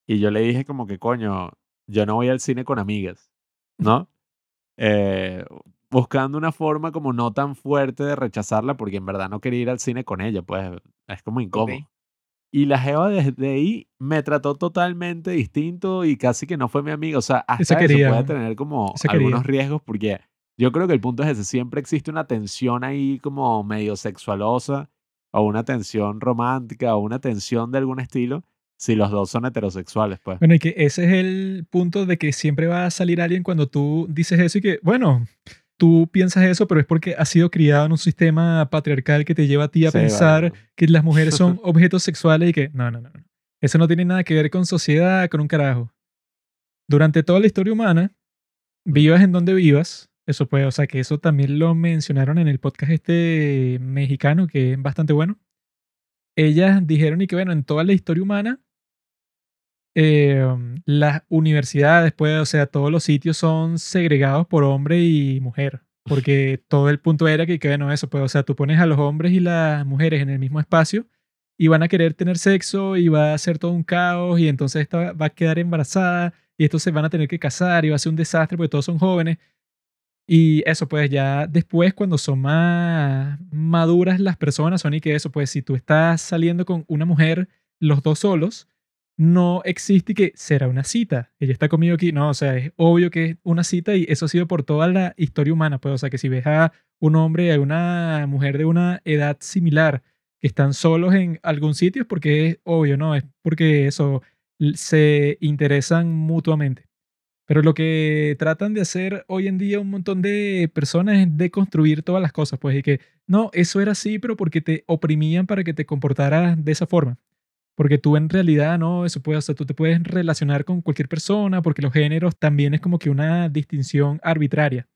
Speaker 2: Y yo le dije como que, coño, yo no voy al cine con amigas, ¿no? Eh, buscando una forma como no tan fuerte de rechazarla porque en verdad no quería ir al cine con ella, pues es como incómodo. Y la jeva desde ahí me trató totalmente distinto y casi que no fue mi amiga. O sea, hasta eso
Speaker 1: quería,
Speaker 2: puede
Speaker 1: ¿no?
Speaker 2: tener como algunos
Speaker 1: quería.
Speaker 2: riesgos porque yo creo que el punto es ese. Siempre existe una tensión ahí como medio sexualosa o una tensión romántica o una tensión de algún estilo si los dos son heterosexuales, pues.
Speaker 1: Bueno, y que ese es el punto de que siempre va a salir alguien cuando tú dices eso y que, bueno, tú piensas eso, pero es porque has sido criado en un sistema patriarcal que te lleva a ti a
Speaker 2: Sí,
Speaker 1: pensar
Speaker 2: vale.
Speaker 1: que las mujeres son objetos sexuales y que, no, no, no, no. Eso no tiene nada que ver con sociedad, con un carajo. Durante toda la historia humana, vivas en donde vivas, eso puede, o sea, que eso también lo mencionaron en el podcast este mexicano, que es bastante bueno. Ellas dijeron y que, bueno, en toda la historia humana, eh, las universidades, pues, o sea, todos los sitios son segregados por hombre y mujer. Porque todo el punto era que, que, bueno, eso, pues, o sea, tú pones a los hombres y las mujeres en el mismo espacio y van a querer tener sexo y va a ser todo un caos y entonces esta va a quedar embarazada y estos se van a tener que casar y va a ser un desastre porque todos son jóvenes. Y eso, pues ya después, cuando son más maduras las personas, son y que eso, pues si tú estás saliendo con una mujer, los dos solos, no existe que será una cita. Ella está conmigo aquí. No, o sea, es obvio que es una cita y eso ha sido por toda la historia humana. Pues, o sea, que si ves a un hombre y a una mujer de una edad similar que están solos en algún sitio es porque es obvio, ¿no? Es porque eso se interesan mutuamente. Pero lo que tratan de hacer hoy en día un montón de personas es deconstruir todas las cosas, pues, y que no, eso era así, pero porque te oprimían para que te comportaras de esa forma. Porque tú en realidad no, eso puede, o sea, tú te puedes relacionar con cualquier persona, porque los géneros también es como que una distinción arbitraria.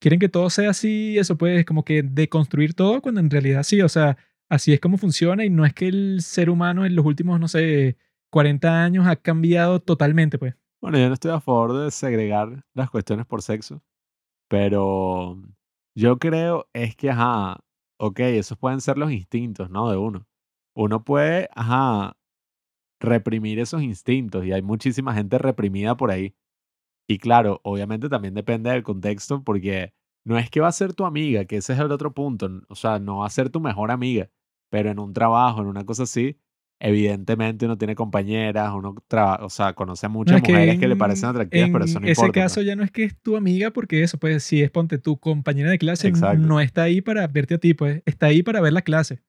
Speaker 1: Quieren que todo sea así, eso puede como que deconstruir todo, cuando en realidad sí, o sea, así es como funciona y no es que el ser humano en los últimos, no sé, 40 años ha cambiado totalmente, pues.
Speaker 2: Bueno, yo no estoy a favor de segregar las cuestiones por sexo, pero yo creo es que, ajá, ok, esos pueden ser los instintos, ¿no? De uno. Uno puede, ajá, reprimir esos instintos y hay muchísima gente reprimida por ahí. Y claro, obviamente también depende del contexto porque no es que va a ser tu amiga, que ese es el otro punto, o sea, no va a ser tu mejor amiga, pero en un trabajo, en una cosa así, evidentemente uno tiene compañeras, uno o sea, conoce a
Speaker 1: No,
Speaker 2: muchas
Speaker 1: que
Speaker 2: mujeres que le
Speaker 1: en-
Speaker 2: parecen atractivas, pero
Speaker 1: en
Speaker 2: eso no
Speaker 1: ese
Speaker 2: importa. pues.
Speaker 1: caso ya no es que es tu amiga, porque eso, pues, si es, ponte, tu compañera de clase,
Speaker 2: Exacto.
Speaker 1: no está ahí para verte a ti, pues, está ahí para ver la clase.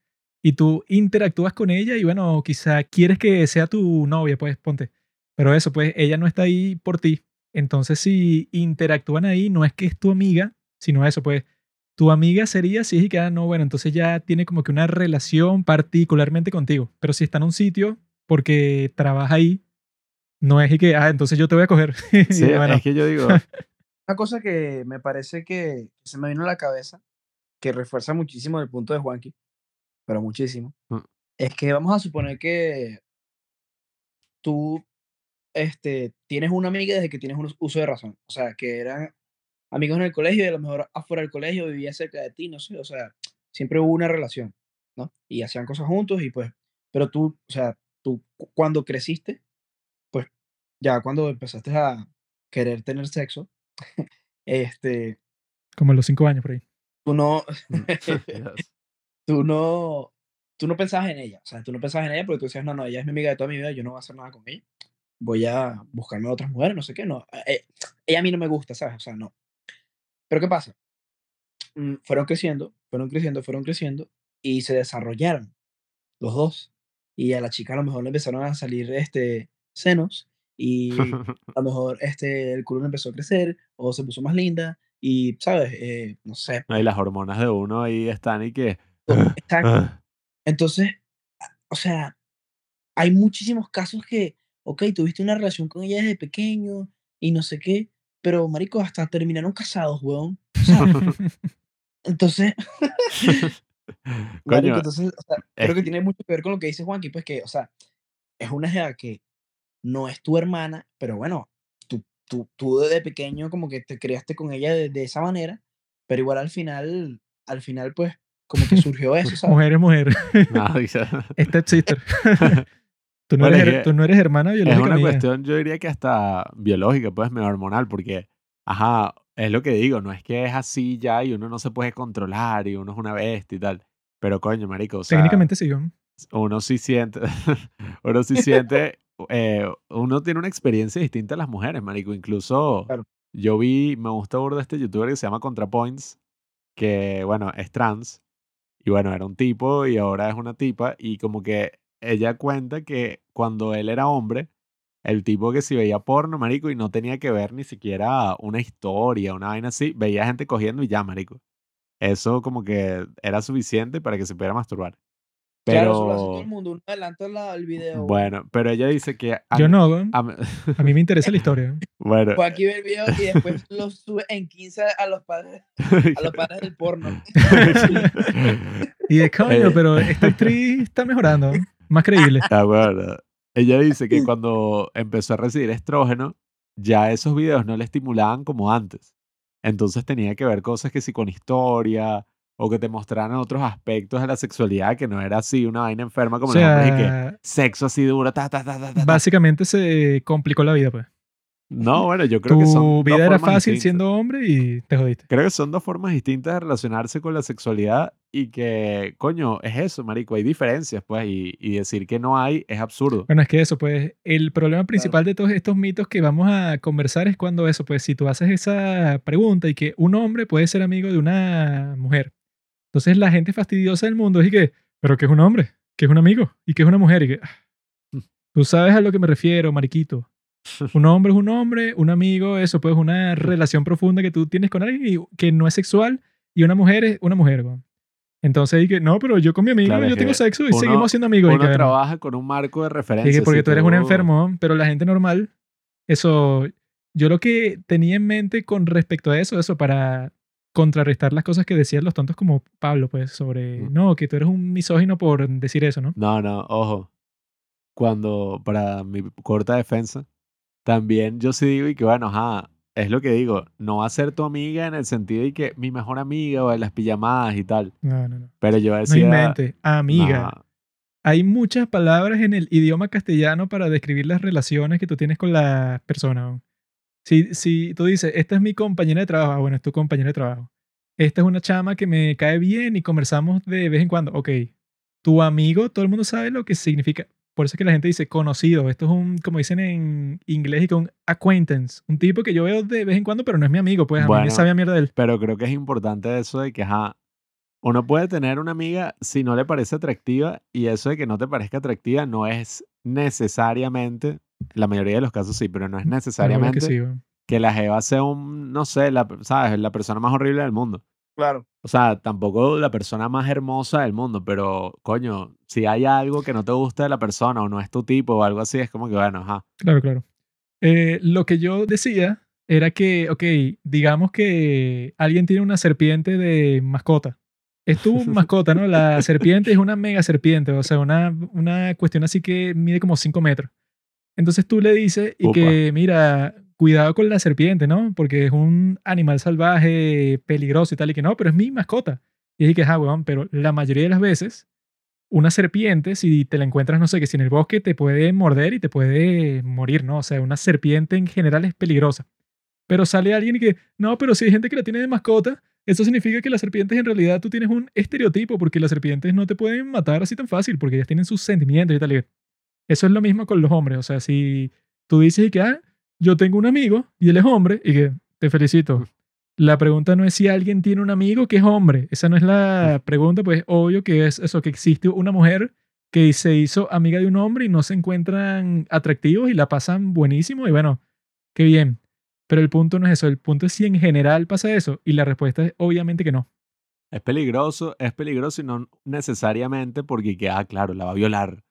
Speaker 1: Y tú interactúas con ella y, bueno, quizá quieres que sea tu novia, pues, ponte. Pero eso, pues, ella no está ahí por ti. Entonces, si interactúan ahí, no es que es tu amiga, sino eso, pues, tu amiga sería si es y que, ah, no, bueno, entonces ya tiene como que una relación particularmente contigo. Pero si está en un sitio porque trabaja ahí, no es y que, ah, entonces yo te voy a coger.
Speaker 2: Sí,
Speaker 1: bueno,
Speaker 2: es que yo digo,
Speaker 3: Una cosa que me parece que se me vino a la cabeza, que refuerza muchísimo el punto de Juanqui, pero muchísimo,
Speaker 2: Mm.
Speaker 3: es que vamos a suponer que tú este, tienes una amiga desde que tienes un uso de razón. O sea, que eran amigos en el colegio y a lo mejor afuera del colegio vivía cerca de ti, no sé, o sea, siempre hubo una relación, ¿no? Y hacían cosas juntos y pues, pero tú, o sea, tú cu- cuando creciste, pues ya cuando empezaste a querer tener sexo, este,
Speaker 1: Como a los cinco años por ahí.
Speaker 3: tú no. tú no, tú no pensabas en ella, o sea, tú no pensabas en ella porque tú decías, no, no, ella es mi amiga de toda mi vida, yo no voy a hacer nada con ella, voy a buscarme a otras mujeres, no sé qué, no, eh, ella a mí no me gusta, ¿sabes? O sea, no. Pero ¿qué pasa? Mm, Fueron creciendo, fueron creciendo, fueron creciendo y se desarrollaron los dos. Y a la chica a lo mejor le empezaron a salir este, senos y a lo mejor este, el culo le empezó a crecer o se puso más linda y, ¿sabes? Eh, no sé.
Speaker 2: Y las hormonas de uno ahí están y que...
Speaker 3: Exacto. Entonces, o sea, hay muchísimos casos que, ok, tuviste una relación con ella desde pequeño y no sé qué, pero marico, hasta terminaron casados, weón. Entonces, marico, entonces, o sea, creo que tiene mucho que ver con lo que dice Juanqui, pues que, o sea, es una jeva que no es tu hermana, pero bueno, tú, tú, tú desde pequeño como que te criaste con ella de, de esa manera, pero igual al final, al final, pues, como que surgió eso, ¿sabes?
Speaker 1: Mujer es mujer.
Speaker 2: no, dice-
Speaker 1: Step sister. tú, no
Speaker 2: Bueno,
Speaker 1: eres,
Speaker 2: es
Speaker 1: tú no eres hermana
Speaker 2: es
Speaker 1: biológica
Speaker 2: una
Speaker 1: mía.
Speaker 2: cuestión, yo diría que hasta biológica, pues, medio hormonal, porque, ajá, es lo que digo, no es que es así ya y uno no se puede controlar y uno es una bestia y tal. Pero coño, marico, o sea,
Speaker 1: Técnicamente sí. ¿no?
Speaker 2: uno sí siente, uno sí siente, eh, uno tiene una experiencia distinta a las mujeres, marico. Incluso
Speaker 3: Claro.
Speaker 2: yo vi, me gusta burda este youtuber que se llama ContraPoints, que, bueno, es trans. Y bueno, era un tipo y ahora es una tipa. Y como que ella cuenta que cuando él era hombre, el tipo que si veía porno, marico, y no tenía que ver ni siquiera una historia, una vaina así, veía gente cogiendo y ya, marico. Eso como que era suficiente para que se pudiera masturbar.
Speaker 3: Claro, eso lo hace todo el
Speaker 2: Pero,
Speaker 3: mundo. Uno adelanta la- el video.
Speaker 2: bueno, pero ella dice que... a
Speaker 1: Yo
Speaker 2: mí-
Speaker 1: no,
Speaker 2: a mí-
Speaker 1: A mí me interesa la historia.
Speaker 2: bueno,
Speaker 3: Pues aquí ve el video y después lo sube en 15 a los padres, a los padres del porno.
Speaker 1: Y de coño, pero esta actriz está mejorando. Más creíble.
Speaker 2: Ah, bueno. Ella dice que cuando empezó a recibir estrógeno, ya esos videos no le estimulaban como antes. Entonces tenía que ver cosas que sí con historia o que te mostraran otros aspectos de la sexualidad que no era así una vaina enferma
Speaker 1: O
Speaker 2: como los hombres y que
Speaker 1: sea,
Speaker 2: sexo así duro, ta, ta, ta, ta, ta,
Speaker 1: básicamente se complicó la vida, pues.
Speaker 2: No, bueno, yo creo que son
Speaker 1: Tu
Speaker 2: dos
Speaker 1: vida era
Speaker 2: formas
Speaker 1: fácil
Speaker 2: distintas.
Speaker 1: siendo hombre y te jodiste.
Speaker 2: Creo que son dos formas distintas de relacionarse con la sexualidad y que, coño, es eso, marico, hay diferencias, pues, y, y decir que no hay es absurdo.
Speaker 1: Bueno, es que eso, pues, el problema principal de todos estos mitos que vamos a conversar es cuando eso, pues, si tú haces esa pregunta y que un hombre puede ser amigo de una mujer. Entonces la gente fastidiosa del mundo es y que, pero que es un hombre, que es un amigo y que es una mujer y que, ah, tú sabes a lo que me refiero, mariquito. Un hombre es un hombre, un amigo, eso, pues, una relación profunda que tú tienes con alguien y que no es sexual y una mujer es una mujer. Entonces, y que, no, pero yo con mi amigo,
Speaker 2: Claro,
Speaker 1: yo tengo
Speaker 2: que
Speaker 1: sexo y
Speaker 2: uno-
Speaker 1: seguimos siendo amigos. y
Speaker 2: Uno
Speaker 1: que, bueno,
Speaker 2: trabaja con un marco de referencia.
Speaker 1: y que porque
Speaker 2: si
Speaker 1: tú eres un enfermo, pero la gente normal, eso, yo lo que tenía en mente con respecto a eso, eso para contrarrestar las cosas que decían los tontos como Pablo, pues, sobre,
Speaker 2: Mm.
Speaker 1: no, que tú eres un misógino por decir eso, ¿no?
Speaker 2: No, no, ojo. Cuando, para mi corta defensa, también yo sí digo y que, bueno, ajá, es lo que digo, no va a ser tu amiga en el sentido de que mi mejor amiga o en las pijamadas y tal.
Speaker 1: No, no, no.
Speaker 2: Pero yo
Speaker 1: No
Speaker 2: decía...
Speaker 1: invente, amiga.
Speaker 2: "Nah,
Speaker 1: Hay muchas palabras en el idioma castellano para describir las relaciones que tú tienes con la persona. ¿no? Si, si tú dices, esta es mi compañera de trabajo, ah, bueno, es tu compañera de trabajo. Esta es una chama que me cae bien y conversamos de vez en cuando. Ok, tu amigo, todo el mundo sabe lo que significa. Por eso es que la gente dice conocido. Esto es un, como dicen en inglés, y con acquaintance. Un tipo que yo veo de vez en cuando, pero no es mi amigo. Pues a mí
Speaker 2: Bueno.
Speaker 1: me sabe a mierda de él.
Speaker 2: Pero creo que es importante eso de que, ajá, uno puede tener una amiga si no le parece atractiva y eso de que no te parezca atractiva no es necesariamente, la mayoría de los casos sí, pero no es necesariamente
Speaker 1: que sí, weón.
Speaker 2: que la Jeva sea un, no sé, la, ¿sabes? La persona más horrible del mundo.
Speaker 3: Claro.
Speaker 2: O sea, tampoco la persona más hermosa del mundo, pero coño, si hay algo que no te gusta de la persona o no es tu tipo o algo así, es como que, bueno, ajá.
Speaker 1: Claro, claro. Eh, lo que yo decía era que, ok, digamos que alguien tiene una serpiente de mascota. Es tu mascota, ¿no? La serpiente es una mega serpiente, o sea, una, una cuestión así que mide como 5 metros. Entonces tú le dices y que, mira, cuidado con la serpiente, ¿no? Porque es un animal salvaje, peligroso y tal, y que no, pero es mi mascota. Y dije que, ah, weón, pero la mayoría de las veces, una serpiente, si te la encuentras, no sé, que si en el bosque te puede morder y te puede morir, ¿no? O sea, una serpiente en general es peligrosa. Pero sale alguien y que, no, pero si hay gente que la tiene de mascota, eso significa que las serpientes en realidad tú tienes un estereotipo, porque las serpientes no te pueden matar así tan fácil, porque ellas tienen sus sentimientos y tal. y que Eso es lo mismo con los hombres. O sea, si tú dices que, ah, yo tengo un amigo y él es hombre, y que te felicito. La pregunta no es si alguien tiene un amigo que es hombre. Esa no es la pregunta, pues obvio que es eso, que existe una mujer que se hizo amiga de un hombre y no se encuentran atractivos y la pasan buenísimo y bueno, qué bien. Pero el punto no es eso, el punto es si en general pasa eso y la respuesta es obviamente que no.
Speaker 2: Es peligroso, es peligroso y no necesariamente porque, que, ah, claro, la va a violar,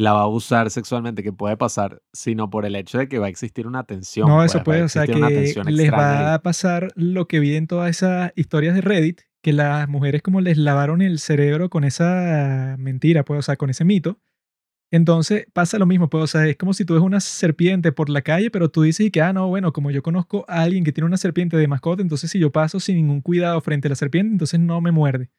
Speaker 2: la va a abusar sexualmente, que puede pasar, sino por el hecho de que va a existir una tensión.
Speaker 1: No,
Speaker 2: pues,
Speaker 1: eso puede, o sea, que les
Speaker 2: extraña
Speaker 1: va a pasar lo que vi en todas esas historias de Reddit, que las mujeres como les lavaron el cerebro con esa mentira, pues, o sea, con ese mito. Entonces pasa lo mismo, pues, o sea, es como si tú ves una serpiente por la calle, pero tú dices y que, ah, no, bueno, como yo conozco a alguien que tiene una serpiente de mascota, entonces si yo paso sin ningún cuidado frente a la serpiente, entonces no me muerde.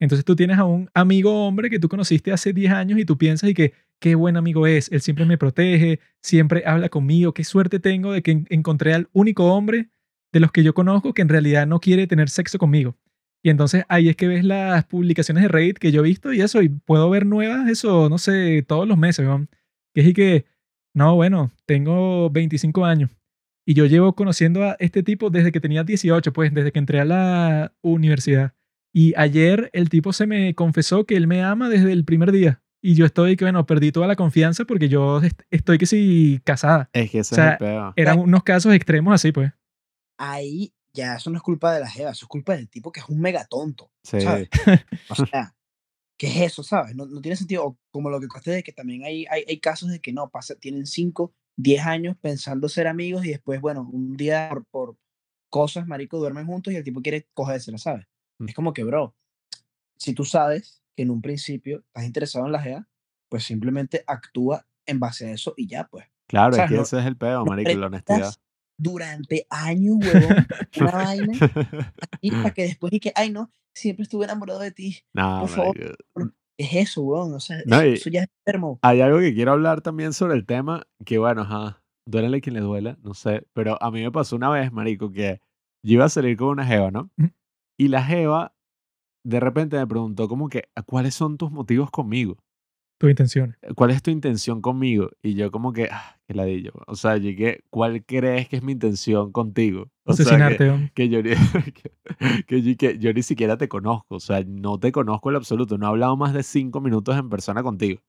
Speaker 1: Entonces tú tienes a un amigo hombre que tú conociste hace 10 años y tú piensas y que qué buen amigo es, él siempre me protege, siempre habla conmigo, qué suerte tengo de que en- encontré al único hombre de los que yo conozco que en realidad no quiere tener sexo conmigo. Y entonces ahí es que ves las publicaciones de Reddit que yo he visto y eso, y puedo ver nuevas, eso, no sé, todos los meses, weón. Que es y que, no, bueno, tengo 25 años y yo llevo conociendo a este tipo desde que tenía 18, pues desde que entré a la universidad. Y ayer el tipo se me confesó que él me ama desde el primer día. Y yo estoy que, bueno, perdí toda la confianza porque yo est- estoy que sí casada.
Speaker 2: Es que ese
Speaker 1: o sea,
Speaker 2: es el peor.
Speaker 1: Eran unos casos extremos así, pues.
Speaker 3: Ahí ya eso no es culpa de la jeva, eso es culpa del tipo que es un mega tonto.
Speaker 2: Sí.
Speaker 3: ¿sabes? O sea, ¿qué es eso, sabes? No, no tiene sentido. O como lo que contaste de que también hay, hay, hay casos de que no, pasa, tienen 5, 10 años pensando ser amigos y después, bueno, un día por, por cosas, marico, duermen juntos y el tipo quiere cogérsela, ¿sabes? Es como que, bro, si tú sabes que en un principio estás interesado en la jeva, pues simplemente actúa en base a eso y ya, pues.
Speaker 2: Claro, es
Speaker 3: ¿Sabes?
Speaker 2: que
Speaker 3: No-
Speaker 2: ese es el peor,
Speaker 3: no
Speaker 2: marico, la honestidad.
Speaker 3: Durante años, huevón, una vaina y para que después y que, ay, no, siempre estuve enamorado de ti.
Speaker 2: no,
Speaker 3: Por favor. Es eso, weón. O sea,
Speaker 2: No,
Speaker 3: eso, eso ya es enfermo.
Speaker 2: Hay algo que quiero hablar también sobre el tema, que bueno, ajá, duélele quien le duela, no sé, pero a mí me pasó una vez, marico, que yo iba a salir con una jeva, ¿no? Y la jeva de repente me preguntó como que, ¿cuáles son tus motivos conmigo?
Speaker 1: Tus intenciones.
Speaker 2: ¿Cuál es tu intención conmigo? Y yo como que, ah, que ladillo. O sea, llegué, ¿cuál crees que es mi intención contigo? O sea, que-
Speaker 1: Asesinarte,
Speaker 2: que yo, ni, que, que yo- que yo ni siquiera te conozco, o sea, no te conozco en absoluto, no he hablado más de cinco minutos en persona contigo.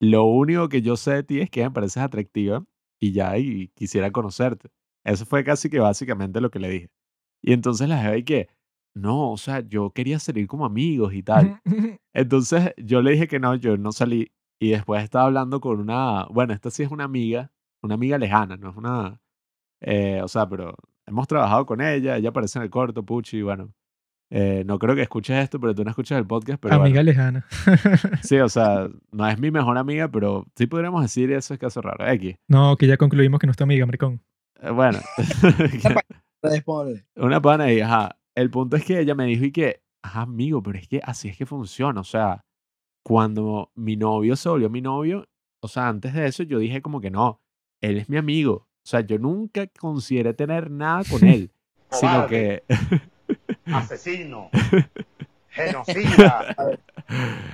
Speaker 2: Lo único que yo sé de ti es que me pareces atractiva y ya, y quisiera conocerte. Eso fue casi que básicamente lo que le dije. Y entonces la jefa y que, no, o sea, yo quería salir como amigos y tal. Entonces yo le dije que no, yo no salí. Y después estaba hablando con una, bueno, esta sí es una amiga, una amiga lejana, no es una, eh, o sea, pero hemos trabajado con ella, ella aparece en el corto, Puchi, y bueno, eh, no creo que escuches esto, pero tú no escuchas el podcast, pero
Speaker 1: Amiga
Speaker 2: bueno,
Speaker 1: lejana.
Speaker 2: sí, o sea, no es mi mejor amiga, pero sí podríamos decir eso es caso raro, X.
Speaker 1: no, que ya concluimos que no es tu amiga, maricón.
Speaker 2: Eh, bueno, una pana y ajá, el punto es que ella me dijo y que, ajá, amigo, pero es que así es que funciona, o sea, cuando mi novio se volvió mi novio, o sea, antes de eso yo dije como que no, él es mi amigo, o sea, yo nunca consideré tener nada con él, sino que,
Speaker 4: asesino, genocida,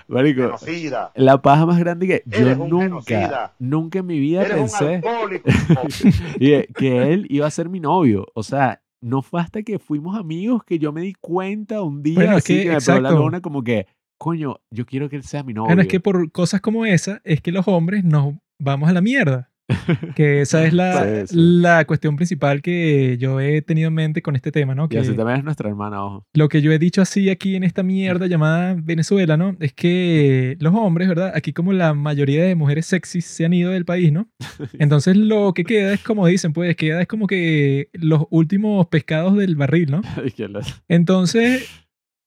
Speaker 2: marico,
Speaker 4: genocida.
Speaker 2: la paja más grande que yo
Speaker 4: Eres un
Speaker 2: nunca,
Speaker 4: genocida.
Speaker 2: nunca en mi vida
Speaker 4: Eres un
Speaker 2: pensé que- que él iba a ser mi novio, o sea, no fue hasta que fuimos amigos que yo me di cuenta un día
Speaker 1: Bueno, es
Speaker 2: así
Speaker 1: que,
Speaker 2: que, me pegó la luna como que, coño, yo quiero que él sea mi novio.
Speaker 1: Bueno, es que por cosas como esa es que los hombres nos vamos a la mierda. Que esa es la,
Speaker 2: Sí, sí.
Speaker 1: la cuestión principal que yo he tenido en mente con este tema, ¿no?
Speaker 2: Y
Speaker 1: Que
Speaker 2: así también es nuestra hermana, ojo.
Speaker 1: lo que yo he dicho así aquí en esta mierda llamada Venezuela, ¿no? Es que los hombres, ¿verdad? Aquí como la mayoría de mujeres sexys se han ido del país, ¿no? Entonces lo que queda es como dicen, pues queda es como que los últimos pescados del barril, ¿no?
Speaker 2: Y
Speaker 1: Entonces,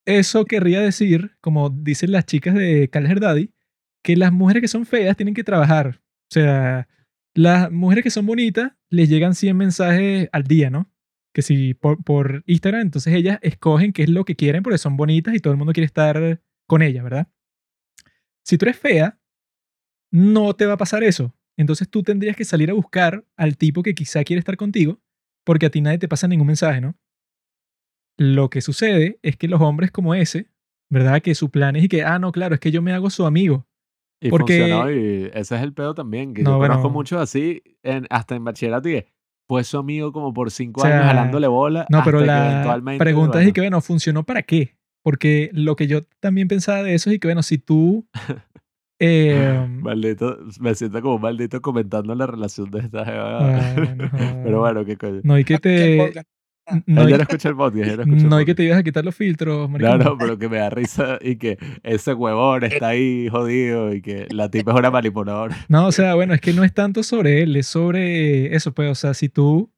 Speaker 1: eso querría decir, como dicen las chicas de Calher Daddy, que las mujeres que son feas tienen que trabajar. O sea, Las mujeres que son bonitas les llegan 100 mensajes al día, ¿no? Que si por, por Instagram, entonces ellas escogen qué es lo que quieren porque son bonitas y todo el mundo quiere estar con ellas, ¿verdad? Si tú eres fea, no te va a pasar eso. Entonces tú tendrías que salir a buscar al tipo que quizá quiere estar contigo porque a ti nadie te pasa ningún mensaje, ¿no? Lo que sucede es que los hombres como ese, ¿verdad? Que su plan es y que, ah, no, claro, es que yo me hago su amigo.
Speaker 2: Y
Speaker 1: Porque-
Speaker 2: funcionó y ese es el pedo también, que
Speaker 1: No,
Speaker 2: yo conozco
Speaker 1: bueno.
Speaker 2: muchos así, en, hasta en bachillerato, y fue su amigo como por cinco
Speaker 1: O sea,
Speaker 2: años jalándole bola.
Speaker 1: No, pero la
Speaker 2: eventualmente,
Speaker 1: pregunta es
Speaker 2: bueno,
Speaker 1: y que, bueno, ¿funcionó para qué? Porque lo que yo también pensaba de eso es y que, bueno, si tú... eh,
Speaker 2: Maldito, me siento como un maldito comentando la relación de esta jeva.
Speaker 1: ah, no,
Speaker 2: Pero bueno, qué coño.
Speaker 1: No hay que
Speaker 3: ¿Qué
Speaker 1: te... No
Speaker 2: Él ya
Speaker 1: hay,
Speaker 2: no escucha el podcast, no el
Speaker 1: no hay que te ibas a quitar los filtros,
Speaker 2: No,
Speaker 1: maricón.
Speaker 2: no, pero que me da risa y que ese huevón está ahí jodido y que la tipa es una manipuladora.
Speaker 1: No, o sea, bueno, es que no es tanto sobre él, es sobre eso, pues, o sea, si tú,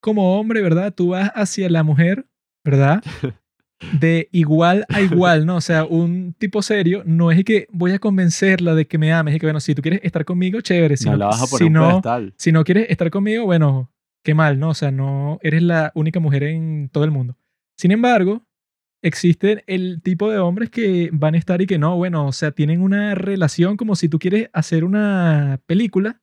Speaker 1: como hombre, ¿verdad? Tú vas hacia la mujer, ¿verdad? De igual a igual, ¿no? O sea, un tipo serio no es que voy a convencerla de que me ames, es que, bueno, si tú quieres estar conmigo, chévere. Si
Speaker 2: no
Speaker 1: no,
Speaker 2: la vas a poner
Speaker 1: si
Speaker 2: un
Speaker 1: no,
Speaker 2: pedestal.
Speaker 1: si no quieres estar conmigo, bueno, qué mal, ¿no? O sea, no eres la única mujer en todo el mundo. Sin embargo, existen el tipo de hombres que van a estar y que no, bueno, o sea, tienen una relación como si tú quieres hacer una película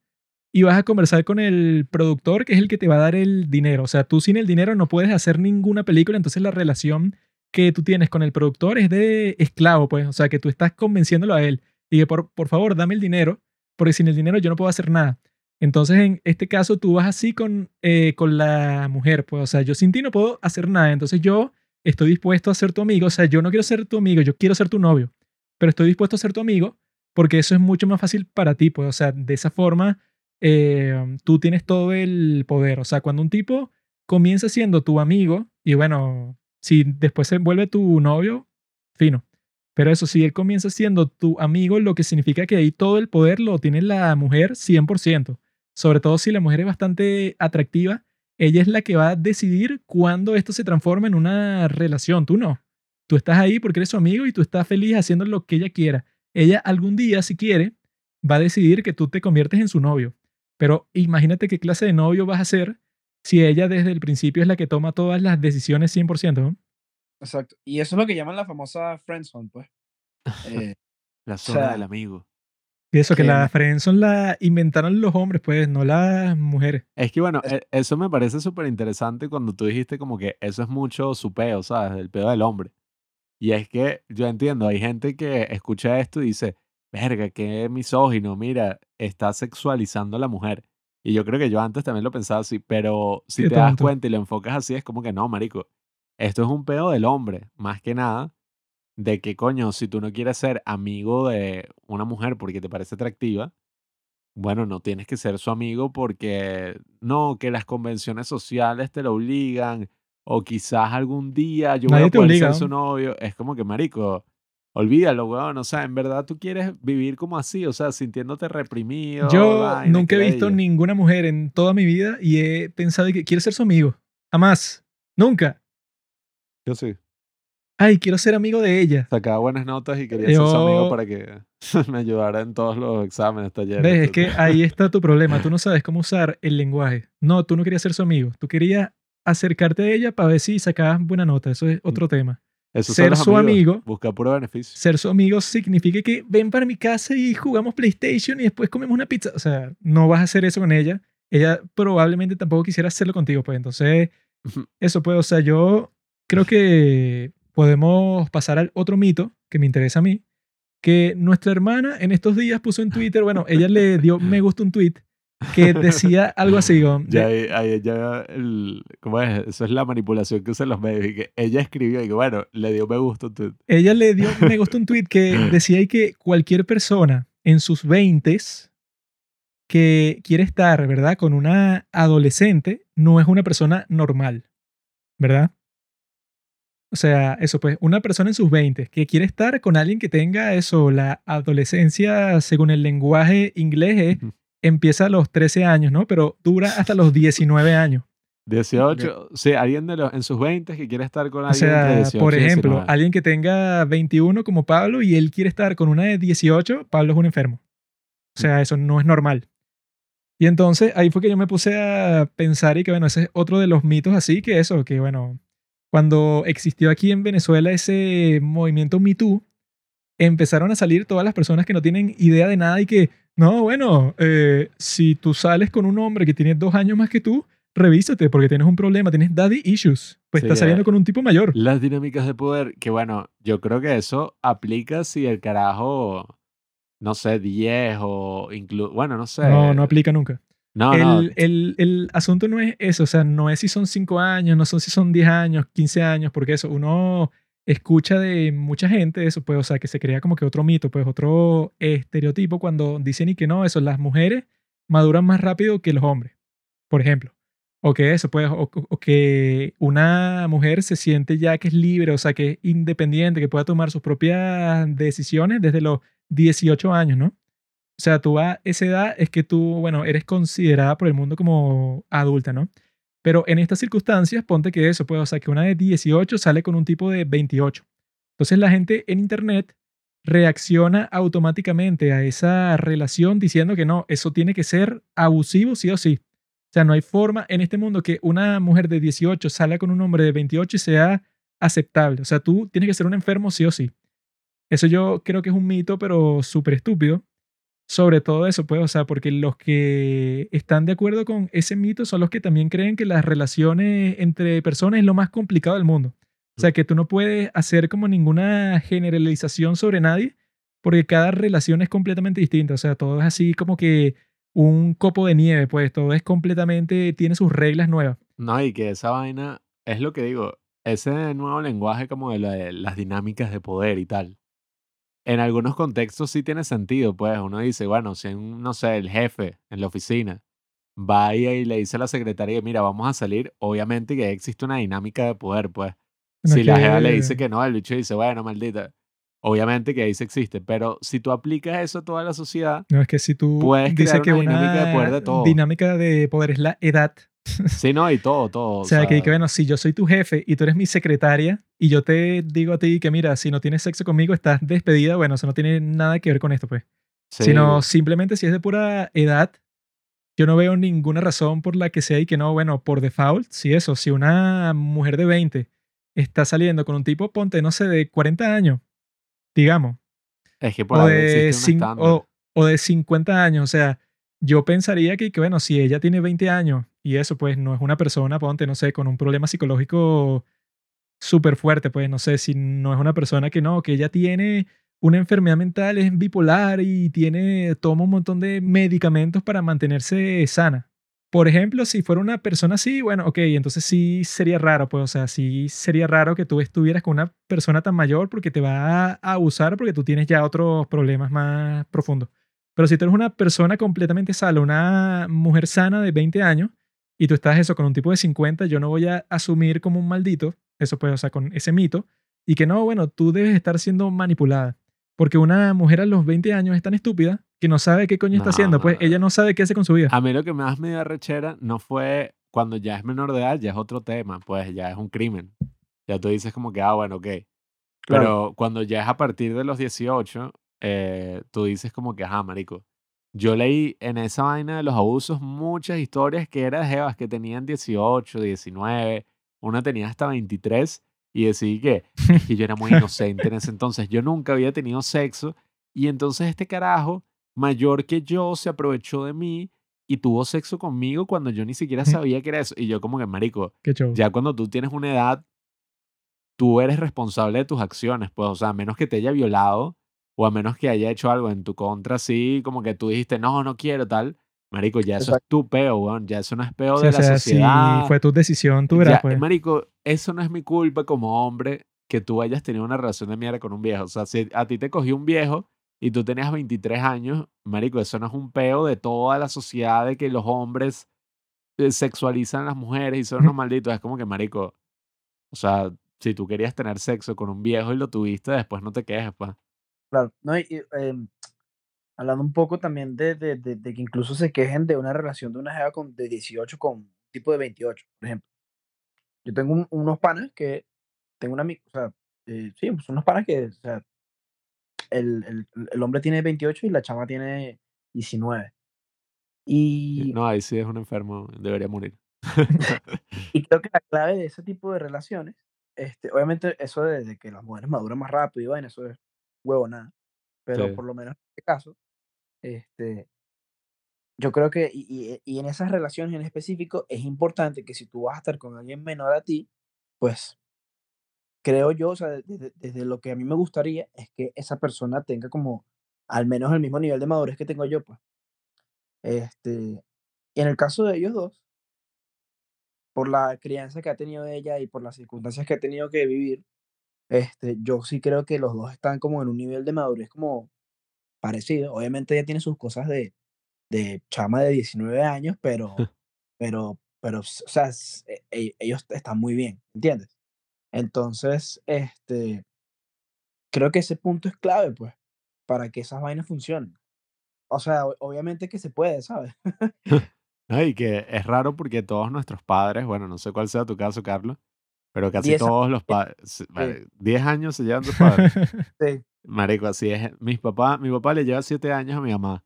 Speaker 1: y vas a conversar con el productor, que es el que te va a dar el dinero. O sea, tú sin el dinero no puedes hacer ninguna película, entonces la relación que tú tienes con el productor es de esclavo, pues. O sea, que tú estás convenciéndolo a él y que por, por favor dame el dinero, porque sin el dinero yo no puedo hacer nada. Entonces, en este caso, tú vas así con, eh, con la mujer, pues, o sea, yo sin ti no puedo hacer nada, entonces yo estoy dispuesto a ser tu amigo, o sea, yo no quiero ser tu amigo, yo quiero ser tu novio, pero estoy dispuesto a ser tu amigo porque eso es mucho más fácil para ti, pues, o sea, de esa forma eh, tú tienes todo el poder, o sea, cuando un tipo comienza siendo tu amigo y bueno, si después se vuelve tu novio, fino. Pero eso, si él comienza siendo tu amigo, lo que significa que ahí todo el poder lo tiene la mujer 100%. Sobre todo si la mujer es bastante atractiva, ella es la que va a decidir cuándo esto se transforma en una relación. Tú no. Tú estás ahí porque eres su amigo y tú estás feliz haciendo lo que ella quiera. Ella algún día, si quiere, va a decidir que tú te conviertes en su novio. Pero imagínate qué clase de novio vas a ser si ella desde el principio es la que toma todas las decisiones 100%. ¿no?
Speaker 3: Exacto. Y eso es lo que llaman la famosa friendzone, pues. Eh,
Speaker 2: La zona
Speaker 3: sea,
Speaker 2: del amigo.
Speaker 1: Y eso, que
Speaker 3: que
Speaker 1: la
Speaker 3: me-
Speaker 1: friendzone la inventaron los hombres, pues, no las mujeres.
Speaker 2: Es que bueno, e- eso me parece súper interesante cuando tú dijiste como que eso es mucho su peo, ¿sabes? El peo del hombre. Y es que yo entiendo, hay gente que escucha esto y dice, verga, qué misógino, mira, está sexualizando a la mujer. Y yo creo que yo antes también lo pensaba así, pero si te das cuenta y lo enfocas así, es como que no, marico, esto es un peo del hombre, más que nada, de que coño, si tú no quieres ser amigo de una mujer porque te parece atractiva, bueno, no tienes que ser su amigo porque no, que las convenciones sociales te lo obligan, o quizás algún día yo voy
Speaker 1: Nadie
Speaker 2: a poder
Speaker 1: obliga,
Speaker 2: ser su
Speaker 1: ¿no?
Speaker 2: novio. Es como que, marico, olvídalo, weón. O sea, en verdad tú quieres vivir como así, o sea, sintiéndote reprimido.
Speaker 1: Yo
Speaker 2: vaina,
Speaker 1: nunca he visto ninguna mujer en toda mi vida y he pensado que quiero ser su amigo. Jamás. Nunca.
Speaker 2: Yo sí.
Speaker 1: Ay, quiero ser amigo de ella.
Speaker 2: Sacaba buenas notas y quería ser su amigo para que me ayudara en todos los exámenes, talleres.
Speaker 1: ¿Ves? Es que ahí está tu problema. Tú no sabes cómo usar el lenguaje. No, tú no querías ser su amigo. Tú querías acercarte a ella para ver si sacabas buena nota. Eso es otro tema.
Speaker 2: Esos
Speaker 1: ser su
Speaker 2: amigos,
Speaker 1: amigo.
Speaker 2: Busca puro beneficio.
Speaker 1: Ser su amigo significa que ven para mi casa y jugamos PlayStation y después comemos una pizza. O sea, no vas a hacer eso con ella. Ella probablemente tampoco quisiera hacerlo contigo. Pues entonces, eso pues, o sea, yo creo que podemos pasar al otro mito que me interesa a mí, que nuestra hermana en estos días puso en Twitter, bueno, ella le dio me gusta un tweet que decía algo así, como,
Speaker 2: Ya, ahí- ahí ya el, ¿cómo es? Eso es la manipulación que usan los medios. Y que ella escribió y que, bueno, le dio me gusta un tweet.
Speaker 1: ella le dio me gusta un tweet que decía ahí que cualquier persona en sus 20 que quiere estar, ¿verdad? Con una adolescente no es una persona normal, ¿verdad? O sea, eso pues, una persona en sus 20 que quiere estar con alguien que tenga eso, la adolescencia, según el lenguaje inglés, es-
Speaker 2: Ujú.
Speaker 1: empieza a los 13 años, ¿no? Pero dura hasta los 19 años.
Speaker 2: 18, sí, alguien de los, en sus 20 que quiere estar con
Speaker 1: O
Speaker 2: alguien entre
Speaker 1: sea,
Speaker 2: 18
Speaker 1: por ejemplo,
Speaker 2: 19.
Speaker 1: alguien que tenga 21 como Pablo y él quiere estar con una de 18, Pablo es un enfermo. O sea, eso no es normal. Y entonces ahí fue que yo me puse a pensar y que bueno, ese es otro de los mitos así, que eso, que bueno, cuando existió aquí en Venezuela ese movimiento Me Too, empezaron a salir todas las personas que no tienen idea de nada y que, no, bueno, eh, si tú sales con un hombre que tiene dos años más que tú, revísate porque tienes un problema, tienes daddy issues, pues
Speaker 2: Sí,
Speaker 1: estás saliendo
Speaker 2: eh.
Speaker 1: con un tipo mayor.
Speaker 2: Las dinámicas de poder, que bueno, yo creo que eso aplica si el carajo, no sé, 10 o incluso, bueno, no sé.
Speaker 1: No, no aplica nunca.
Speaker 2: No, no,
Speaker 1: el, el asunto no es eso, o sea, no es si son 5 años, no son si son 10 años, 15 años, porque eso, uno escucha de mucha gente eso, pues, o sea, que se crea como que otro mito, pues, otro estereotipo cuando dicen y que no, eso, las mujeres maduran más rápido que los hombres, por ejemplo. O que eso, pues, o, o que una mujer se siente ya que es libre, o sea, que es independiente, que pueda tomar sus propias decisiones desde los 18 años, ¿no? O sea, tú a esa edad es que tú, bueno, eres considerada por el mundo como adulta, ¿no? Pero en estas circunstancias, ponte que eso, pues, o sea, que una de 18 sale con un tipo de 28. Entonces la gente en Internet reacciona automáticamente a esa relación diciendo que no, eso tiene que ser abusivo sí o sí. O sea, no hay forma en este mundo que una mujer de 18 salga con un hombre de 28 y sea aceptable. O sea, tú tienes que ser un enfermo sí o sí. Eso yo creo que es un mito, pero súper estúpido. Sobre todo eso, pues, o sea, porque los que están de acuerdo con ese mito son los que también creen que las relaciones entre personas es lo más complicado del mundo. O sea, que tú no puedes hacer como ninguna generalización sobre nadie, porque cada relación es completamente distinta. O sea, todo es así como que un copo de nieve, pues todo es completamente, tiene sus reglas nuevas.
Speaker 2: No, y que esa vaina es lo que digo, ese nuevo lenguaje como de, la- de las dinámicas de poder y tal. En algunos contextos sí tiene sentido, pues uno dice, bueno, si un, no sé, el jefe en la oficina va y le dice a la secretaria, mira, vamos a salir, obviamente que existe una dinámica de poder, pues.
Speaker 1: No
Speaker 2: si la jeva le dice que no, el bicho dice, bueno, maldita. Obviamente que ahí se existe, pero si tú aplicas eso a toda la sociedad,
Speaker 1: No, es que si tú
Speaker 2: Puedes
Speaker 1: dices
Speaker 2: crear
Speaker 1: que
Speaker 2: una dinámica de poder de todo.
Speaker 1: dinámica de poder es la edad,
Speaker 2: sí, no, y todo, todo.
Speaker 1: O sea, que, que, bueno, si yo soy tu jefe y tú eres mi secretaria y yo te digo a ti que mira, si no tienes sexo conmigo estás despedida, bueno, eso no tiene nada que ver con esto, pues.
Speaker 2: sí,
Speaker 1: Sino simplemente si es de pura edad, yo no veo ninguna razón por la que sea y que no, bueno, por default, si eso, si una mujer de 20 está saliendo con un tipo, ponte, no sé, de 40 años, digamos,
Speaker 2: es que por
Speaker 1: o de,
Speaker 2: existe un
Speaker 1: o de 50 años. O sea, yo pensaría que, que, bueno, si ella tiene 20 años y eso, pues no es una persona, ponte, no sé, con un problema psicológico súper fuerte, pues no sé, si no es una persona que no, que ella tiene una enfermedad mental, es bipolar y tiene, toma un montón de medicamentos para mantenerse sana. Por ejemplo, si fuera una persona así, bueno, ok, entonces sí sería raro, pues, o sea, sí sería raro que tú estuvieras con una persona tan mayor porque te va a abusar porque tú tienes ya otros problemas más profundos. Pero si tú eres una persona completamente sana, una mujer sana de 20 años, y tú estás eso con un tipo de 50, yo no voy a asumir como un maldito, eso pues, o sea, con ese mito, y que no, bueno, tú debes estar siendo manipulada. Porque una mujer a los 20 años es tan estúpida que no sabe qué coño está haciendo, pues ella no sabe qué hace con su vida.
Speaker 2: A mí lo que más me dio rechera no fue cuando ya es menor de edad, ya es otro tema, pues ya es un crimen. Ya tú dices como que, ah, bueno, ok.
Speaker 3: Claro.
Speaker 2: Pero cuando ya es a partir de los 18, eh, tú dices como que, ajá, marico. Yo leí en esa vaina de los abusos muchas historias que eran jevas que tenían 18, 19, una tenía hasta 23 y decidí que, yo era muy inocente en ese entonces. Yo nunca había tenido sexo y entonces este carajo, mayor que yo, se aprovechó de mí y tuvo sexo conmigo cuando yo ni siquiera sabía que era eso. Y yo como que, marico, ya cuando tú tienes una edad, tú eres responsable de tus acciones, pues, o sea, a menos que te haya violado o a menos que haya hecho algo en tu contra, así como que tú dijiste, no, no quiero tal, marico, ya eso es tu peo, weón, ya eso no es peo
Speaker 1: Sí,
Speaker 2: de
Speaker 1: o
Speaker 2: la
Speaker 1: sea,
Speaker 2: sociedad.
Speaker 1: si fue tu decisión, tú verás,
Speaker 2: Ya,
Speaker 1: pues.
Speaker 2: Marico, eso no es mi culpa como hombre que tú hayas tenido una relación de mierda con un viejo. O sea, si a ti te cogió un viejo y tú tenías 23 años, Marico, eso no es un peo de toda la sociedad de que los hombres eh, sexualizan a las mujeres y son unos malditos. Es como que, Marico, o sea, si tú querías tener sexo con un viejo y lo tuviste, después no te quejes, pues.
Speaker 3: Claro, no, y, y, em, hablando un poco también de, de, de- de que incluso se quejen de una relación de una jeva con, de 18 con un tipo de 28, por ejemplo. Yo tengo un- unos panas que, tengo una amiga, o sea, eh, sí, pues unos panas que, o sea, el, el, el hombre tiene 28 y la chama tiene 19. Y,
Speaker 2: No, ahí sí es un enfermo, debería morir.
Speaker 3: y creo que la clave de ese tipo de relaciones, este, obviamente eso de, de que las mujeres maduran más rápido y bueno, eso es huevo nada. Pero
Speaker 2: Sí.
Speaker 3: por lo menos en este caso, este, yo creo que, y, y- y en esas relaciones en específico, es importante que si tú vas a estar con alguien menor a ti, pues creo yo, o sea, desde, desde lo que a mí me gustaría es que esa persona tenga como al menos el mismo nivel de madurez que tengo yo, pues. Este, y en el caso de ellos dos, por la crianza que ha tenido ella y por las circunstancias que ha tenido que vivir, este, yo sí creo que los dos están como en un nivel de madurez como parecido. Obviamente ella tiene sus cosas de, de chama de 19 años, pero, pero, pero, o sea, e- e- ellos están muy bien, ¿entiendes? Entonces, este, creo que ese punto es clave, pues, para que esas vainas funcionen. O sea, obviamente que se puede, ¿sabes?
Speaker 2: No, y que es raro porque todos nuestros padres, bueno, no sé cuál sea tu caso, Carlos, pero casi
Speaker 3: Diez años,
Speaker 2: todos los padres, 10 años se llevan tus padres.
Speaker 3: sí.
Speaker 2: Marico, así es. Mis papás, mi papá le lleva 7 años a mi mamá.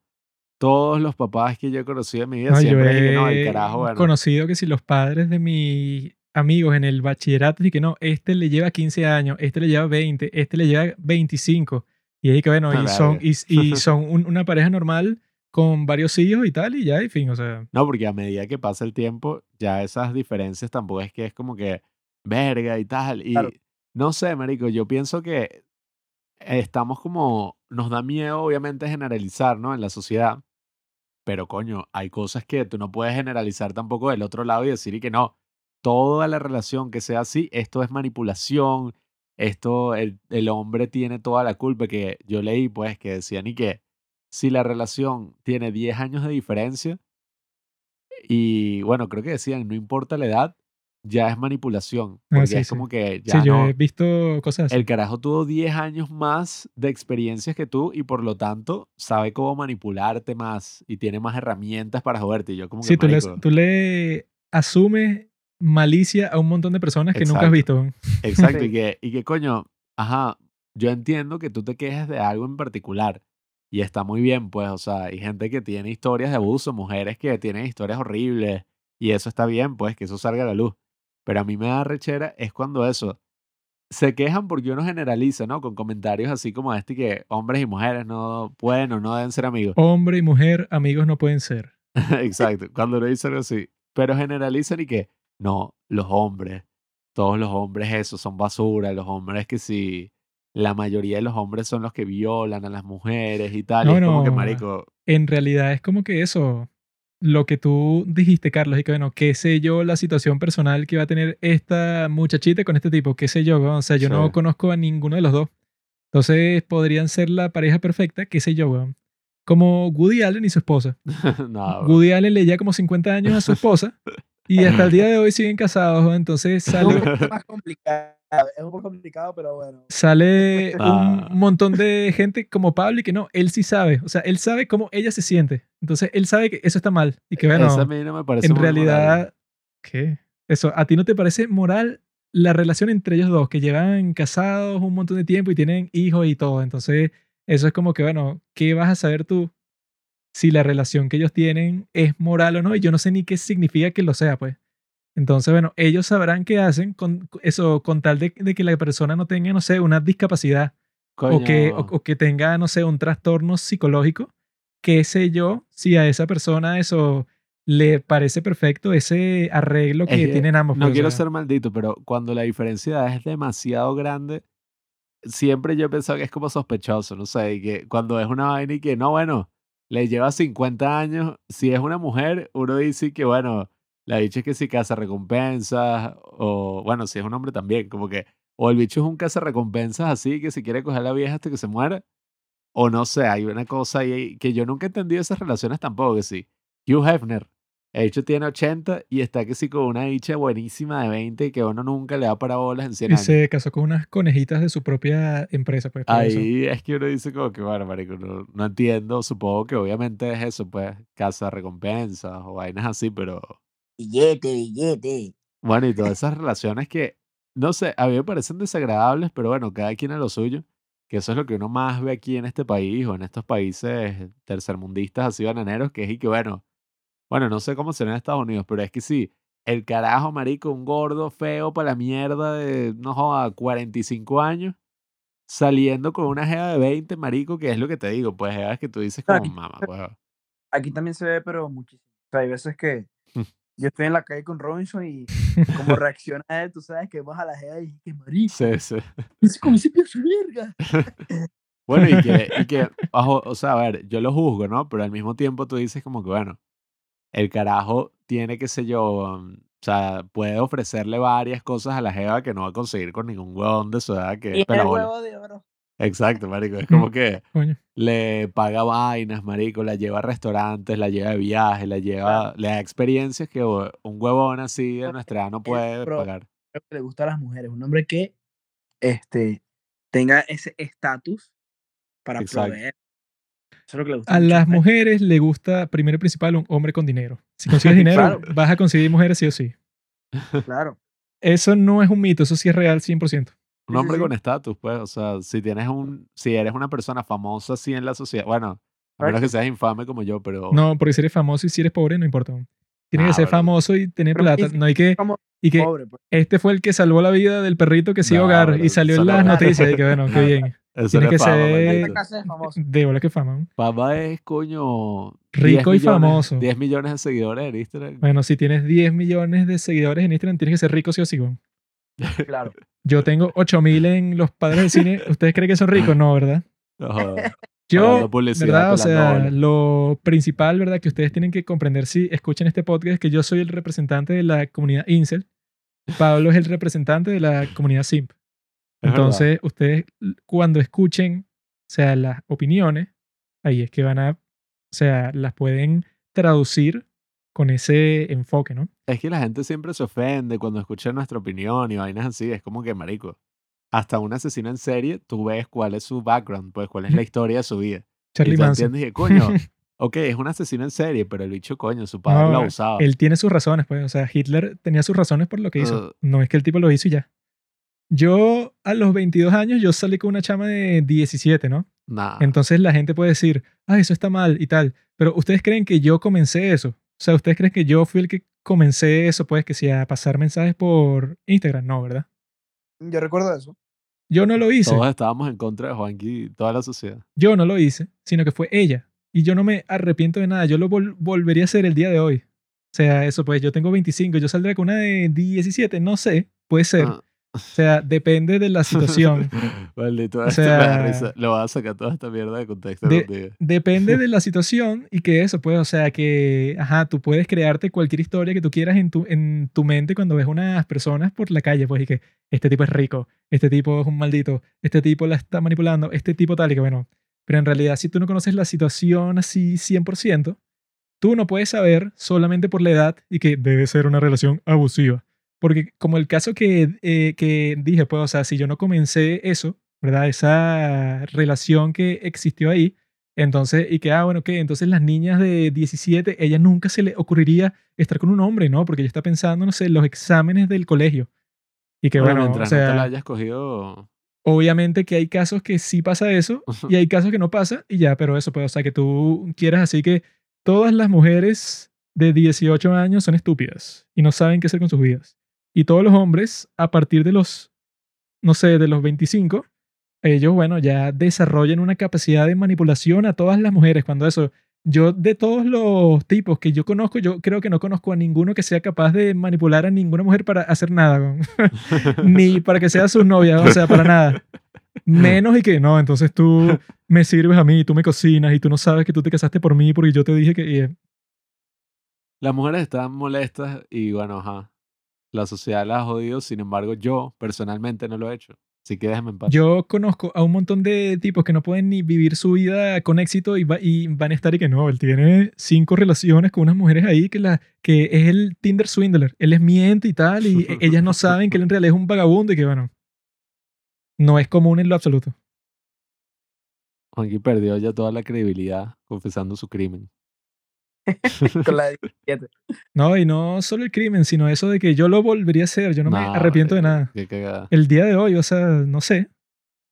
Speaker 2: Todos los papás que yo he conocido en mi vida
Speaker 1: No,
Speaker 2: siempre es que no, el carajo, bueno.
Speaker 1: conocido que si los padres de mis amigos en el bachillerato y que no, este le lleva 15 años, este le lleva 20, este le lleva 25. Y ahí que bueno,
Speaker 2: A
Speaker 1: y son, y, y son un- una pareja normal con varios hijos y tal, y ya, en fin, o sea.
Speaker 2: No, porque a medida que pasa el tiempo, ya esas diferencias tampoco es que es como que verga y tal. Y
Speaker 3: Claro.
Speaker 2: no sé, marico, yo pienso que estamos como, nos da miedo obviamente generalizar, ¿no? En la sociedad. Pero coño, hay cosas que tú no puedes generalizar tampoco del otro lado y decir y que no, toda la relación que sea así, esto es manipulación, esto, el, el hombre tiene toda la culpa, que yo leí pues que decían y que si la relación tiene 10 años de diferencia, y bueno, creo que decían, no importa la edad, ya es manipulación,
Speaker 1: Ah,
Speaker 2: porque
Speaker 1: sí,
Speaker 2: es
Speaker 1: sí.
Speaker 2: como que
Speaker 1: Sí,
Speaker 2: ya
Speaker 1: yo
Speaker 2: no,
Speaker 1: he visto cosas así.
Speaker 2: el carajo tuvo 10 años más de experiencias que tú y por lo tanto sabe cómo manipularte más y tiene más herramientas para joderte. Y yo como que,
Speaker 1: Sí, tú le,
Speaker 2: marico,
Speaker 1: tú le asumes malicia a un montón de personas que nunca has
Speaker 2: Exacto.
Speaker 1: visto.
Speaker 2: exacto,
Speaker 3: Sí.
Speaker 2: y que, y que coño, ajá, yo entiendo que tú te quejes de algo en particular y está muy bien, pues, o sea, hay gente que tiene historias de abuso, mujeres que tienen historias horribles y eso está bien, pues, que eso salga a la luz. Pero a mí me da rechera es cuando eso, se quejan porque uno generaliza, ¿no? Con comentarios así como este que hombres y mujeres no pueden o no deben ser amigos.
Speaker 1: Hombre y mujer, amigos no pueden ser.
Speaker 2: Exacto, cuando uno dice algo así. Pero generalizan y que, no, los hombres, todos los hombres eso, son basura, los hombres que sí, la mayoría de los hombres son los que violan a las mujeres y tal. y
Speaker 1: No,
Speaker 2: como que,
Speaker 1: no.
Speaker 2: marico,
Speaker 1: En realidad es como que eso, lo que tú dijiste, Carlos, y que bueno, qué sé yo la situación personal que va a tener esta muchachita con este tipo, qué sé yo, weón? o sea, yo no conozco a ninguno de los dos. Entonces podrían ser la pareja perfecta, qué sé yo, weón. Como Woody Allen y su esposa.
Speaker 2: no.
Speaker 1: Woody Allen le lleva como 50 años a su esposa y hasta el día de hoy siguen casados, weón. entonces sale,
Speaker 3: poco más complicado, es un poco complicado, pero bueno.
Speaker 1: sale
Speaker 2: Ah.
Speaker 1: un montón de gente como Pablo y que no, él sí sabe, o sea, él sabe cómo ella se siente. Entonces él sabe que eso está mal y que bueno,
Speaker 2: Esa a mí no me parece
Speaker 1: en
Speaker 2: moral.
Speaker 1: realidad, ¿qué? Eso, ¿a ti no te parece moral la relación entre ellos dos, que llevan casados un montón de tiempo y tienen hijos y todo? Entonces, eso es como que, bueno, ¿qué vas a saber tú si la relación que ellos tienen es moral o no? Y yo no sé ni qué significa que lo sea, pues. Entonces, bueno, ellos sabrán qué hacen con eso, con tal de, de que la persona no tenga, no sé, una discapacidad o que, o, o que tenga, no sé, un trastorno psicológico, qué sé yo, si a esa persona eso le parece perfecto, ese arreglo
Speaker 2: Es
Speaker 1: que
Speaker 2: que
Speaker 1: tienen ambos.
Speaker 2: no
Speaker 1: pues,
Speaker 2: quiero ser maldito, pero cuando la diferencia es demasiado grande, siempre yo he pensado que es como sospechoso, no sé, y que cuando es una vaina y que no, bueno, le lleva 50 años, si es una mujer, uno dice que, bueno, la bicha es que si caza recompensas, o bueno, si es un hombre también, como que, o el bicho es un caza recompensas así, que si quiere coger a la vieja hasta que se muera, o no sé, hay una cosa ahí que yo nunca he entendido esas relaciones tampoco, que sí. Hugh Hefner, el hecho tiene 80 y está que sí con una dicha buenísima de 20 que uno nunca le da para bolas en 100
Speaker 1: y
Speaker 2: años.
Speaker 1: se casó con unas conejitas de su propia empresa, pues. por eso.
Speaker 2: Ahí es que uno dice como que, bueno, marico, no, no entiendo, supongo que obviamente es eso, pues, casa recompensas o vainas así, pero
Speaker 3: Billete, billete.
Speaker 2: bueno, y todas esas relaciones que, no sé, a mí me parecen desagradables, pero bueno, cada quien a lo suyo, que eso es lo que uno más ve aquí en este país o en estos países tercermundistas así bananeros, que es y que, bueno, Bueno, no sé cómo será en Estados Unidos, pero es que sí, el carajo, marico, un gordo feo para la mierda de, no joda, 45 años, saliendo con una jeva de 20, marico, que es lo que te digo, pues es que tú dices como,
Speaker 3: Aquí-
Speaker 2: mamá, pues.
Speaker 3: Aquí también se ve, pero muchísimo. O sea, hay veces que yo estoy en la calle con Robinson y como reacciona él, tú sabes que vas a la jeva y que marico,
Speaker 2: Sí, sí.
Speaker 3: ese como ese pie su verga.
Speaker 2: Bueno, y que, y que bajo, o sea, a ver, yo lo juzgo, ¿no? Pero al mismo tiempo tú dices como que, bueno, el carajo tiene, qué sé yo, um, o sea, puede ofrecerle varias cosas a la jeva que no va a conseguir con ningún huevón de su edad que
Speaker 3: Y
Speaker 2: es
Speaker 3: el huevo de oro.
Speaker 2: Exacto, marico. Es como que
Speaker 1: Coño.
Speaker 2: le paga vainas, marico, la lleva a restaurantes, la lleva de viaje, la lleva, le da experiencias que un huevón así de nuestra edad no puede
Speaker 3: pro-
Speaker 2: pagar.
Speaker 3: Creo que le gusta a las mujeres. Un hombre que este, tenga ese estatus para
Speaker 2: Exacto.
Speaker 3: proveer. Eso es lo que le gusta
Speaker 1: A
Speaker 3: mucho
Speaker 1: las
Speaker 3: mujeres.
Speaker 1: mujeres le gusta, primero y principal, un hombre con dinero. Si consigues dinero,
Speaker 3: Claro.
Speaker 1: vas a conseguir mujeres sí o sí.
Speaker 3: Claro.
Speaker 1: Eso no es un mito, eso sí es real 100%.
Speaker 2: Un hombre
Speaker 3: sí.
Speaker 2: con estatus, pues, o sea, si tienes un, si eres una persona famosa así en la sociedad, bueno, a menos que seas infame como yo, pero
Speaker 1: No, porque si eres famoso y si eres pobre, no importa. Tienes
Speaker 2: Ah,
Speaker 1: que ser
Speaker 2: verdad.
Speaker 1: famoso y tener
Speaker 3: Pero
Speaker 1: plata. No hay que.
Speaker 3: como
Speaker 1: Y que
Speaker 3: Pobre, pues.
Speaker 1: este fue el que salvó la vida del perrito que se iba a
Speaker 2: No,
Speaker 1: ahogar y salió en las noticias. Y que bueno, qué bien.
Speaker 2: eso
Speaker 1: Tienes
Speaker 2: no
Speaker 1: que
Speaker 2: fama,
Speaker 1: ser-. De bola que fama.
Speaker 2: Fama es, coño, 10
Speaker 1: Rico y
Speaker 2: millones-
Speaker 1: famoso.
Speaker 2: 10 millones de seguidores en Instagram.
Speaker 1: Bueno, si tienes 10 millones de seguidores en Instagram, tienes que ser rico sí o sí. weón.
Speaker 3: Claro.
Speaker 1: Yo tengo 8000 en los padres del cine. ¿Ustedes creen que son ricos? No, ¿verdad?
Speaker 2: No.
Speaker 1: Yo, ¿verdad? O sea, lo principal, ¿verdad? Que ustedes tienen que comprender si escuchan este podcast es que yo soy el representante de la comunidad Incel. Pablo es el representante de la comunidad Simp. Entonces, ustedes cuando escuchen, o sea, las opiniones, ahí es que van a, o sea, las pueden traducir con ese enfoque, ¿no?
Speaker 2: Es que la gente siempre se ofende cuando escucha nuestra opinión y vainas así. Es como que, marico, hasta un asesino en serie, tú ves cuál es su background, pues cuál es la historia de su vida.
Speaker 1: Charlie
Speaker 2: y tú
Speaker 1: Manson.
Speaker 2: entiendes que, coño, ok, es un asesino en serie, pero el bicho, coño, su padre lo
Speaker 1: No,
Speaker 2: abusaba.
Speaker 1: Él tiene sus razones, pues. O sea, Hitler tenía sus razones por lo que hizo.
Speaker 2: Uh.
Speaker 1: No es que el tipo lo hizo y ya. Yo, a los 22 años, yo salí con una chama de 17, ¿no?
Speaker 2: Nah.
Speaker 1: Entonces la gente puede decir, ah, eso está mal y tal. Pero ustedes creen que yo comencé eso. O sea, ustedes creen que yo fui el que comencé eso, pues, que si a pasar mensajes por Instagram. No, ¿verdad?
Speaker 3: Yo recuerdo eso.
Speaker 1: Yo no lo hice.
Speaker 2: Todos estábamos en contra de Juanqui, toda la sociedad.
Speaker 1: Yo no lo hice, sino que fue ella. Y yo no me arrepiento de nada. Yo lo vol- volvería a hacer el día de hoy. O sea, eso pues, yo tengo 25, yo saldré con una de 17, no sé, puede ser.
Speaker 2: Ah.
Speaker 1: O sea, depende de la situación.
Speaker 2: Maldito,
Speaker 1: O sea.
Speaker 2: Le voy a sacar toda esta mierda de contexto
Speaker 1: de-. Depende de la situación y que eso, pues, o sea, que, ajá, tú puedes crearte cualquier historia que tú quieras en tu, en tu mente cuando ves unas personas por la calle, pues, y que este tipo es rico, este tipo es un maldito, este tipo la está manipulando, este tipo tal, y que bueno, pero en realidad si tú no conoces la situación así 100%, tú no puedes saber solamente por la edad y que debe ser una relación abusiva. Porque como el caso que, eh, que dije, pues, o sea, si yo no comencé eso, ¿verdad? Esa relación que existió ahí, entonces, y que, ah, bueno, ¿qué? Entonces las niñas de 17, ella nunca se le ocurriría estar con un hombre, ¿no? Porque ella está pensando, no sé, los exámenes del colegio. Y que,
Speaker 2: Bueno,
Speaker 1: bueno, o
Speaker 2: mientras no te la
Speaker 1: sea,
Speaker 2: hayas cogido.
Speaker 1: obviamente que hay casos que sí pasa eso y hay casos que no pasa y ya, pero eso, pues, o sea, que tú quieras así que todas las mujeres de 18 años son estúpidas y no saben qué hacer con sus vidas. Y todos los hombres, a partir de los, no sé, de los 25, ellos, bueno, ya desarrollan una capacidad de manipulación a todas las mujeres. Cuando eso, yo de todos los tipos que yo conozco, yo creo que no conozco a ninguno que sea capaz de manipular a ninguna mujer para hacer nada, ni para que sea su novia, o sea, para nada. Menos y que no, entonces tú me sirves a mí, tú me cocinas y tú no sabes que tú te casaste por mí porque yo te dije que...
Speaker 2: Las mujeres están molestas y bueno, ajá. La sociedad las ha jodido, sin embargo, yo personalmente no lo he hecho. Así que déjame en paz.
Speaker 1: Yo conozco a un montón de tipos que no pueden ni vivir su vida con éxito y, va- y van a estar y que no, él tiene cinco relaciones con unas mujeres ahí que, la, que es el Tinder Swindler. Él les miente y tal y e- ellas no saben que él en realidad es un vagabundo y que bueno, no es común en lo absoluto.
Speaker 2: Juanqui perdió ya toda la credibilidad confesando su crimen.
Speaker 3: Con la de 17.
Speaker 1: No, y no solo el crimen, sino eso de que yo lo volvería a hacer, yo no me arrepiento de nada.
Speaker 2: Qué.
Speaker 1: El día de hoy, o sea, no sé.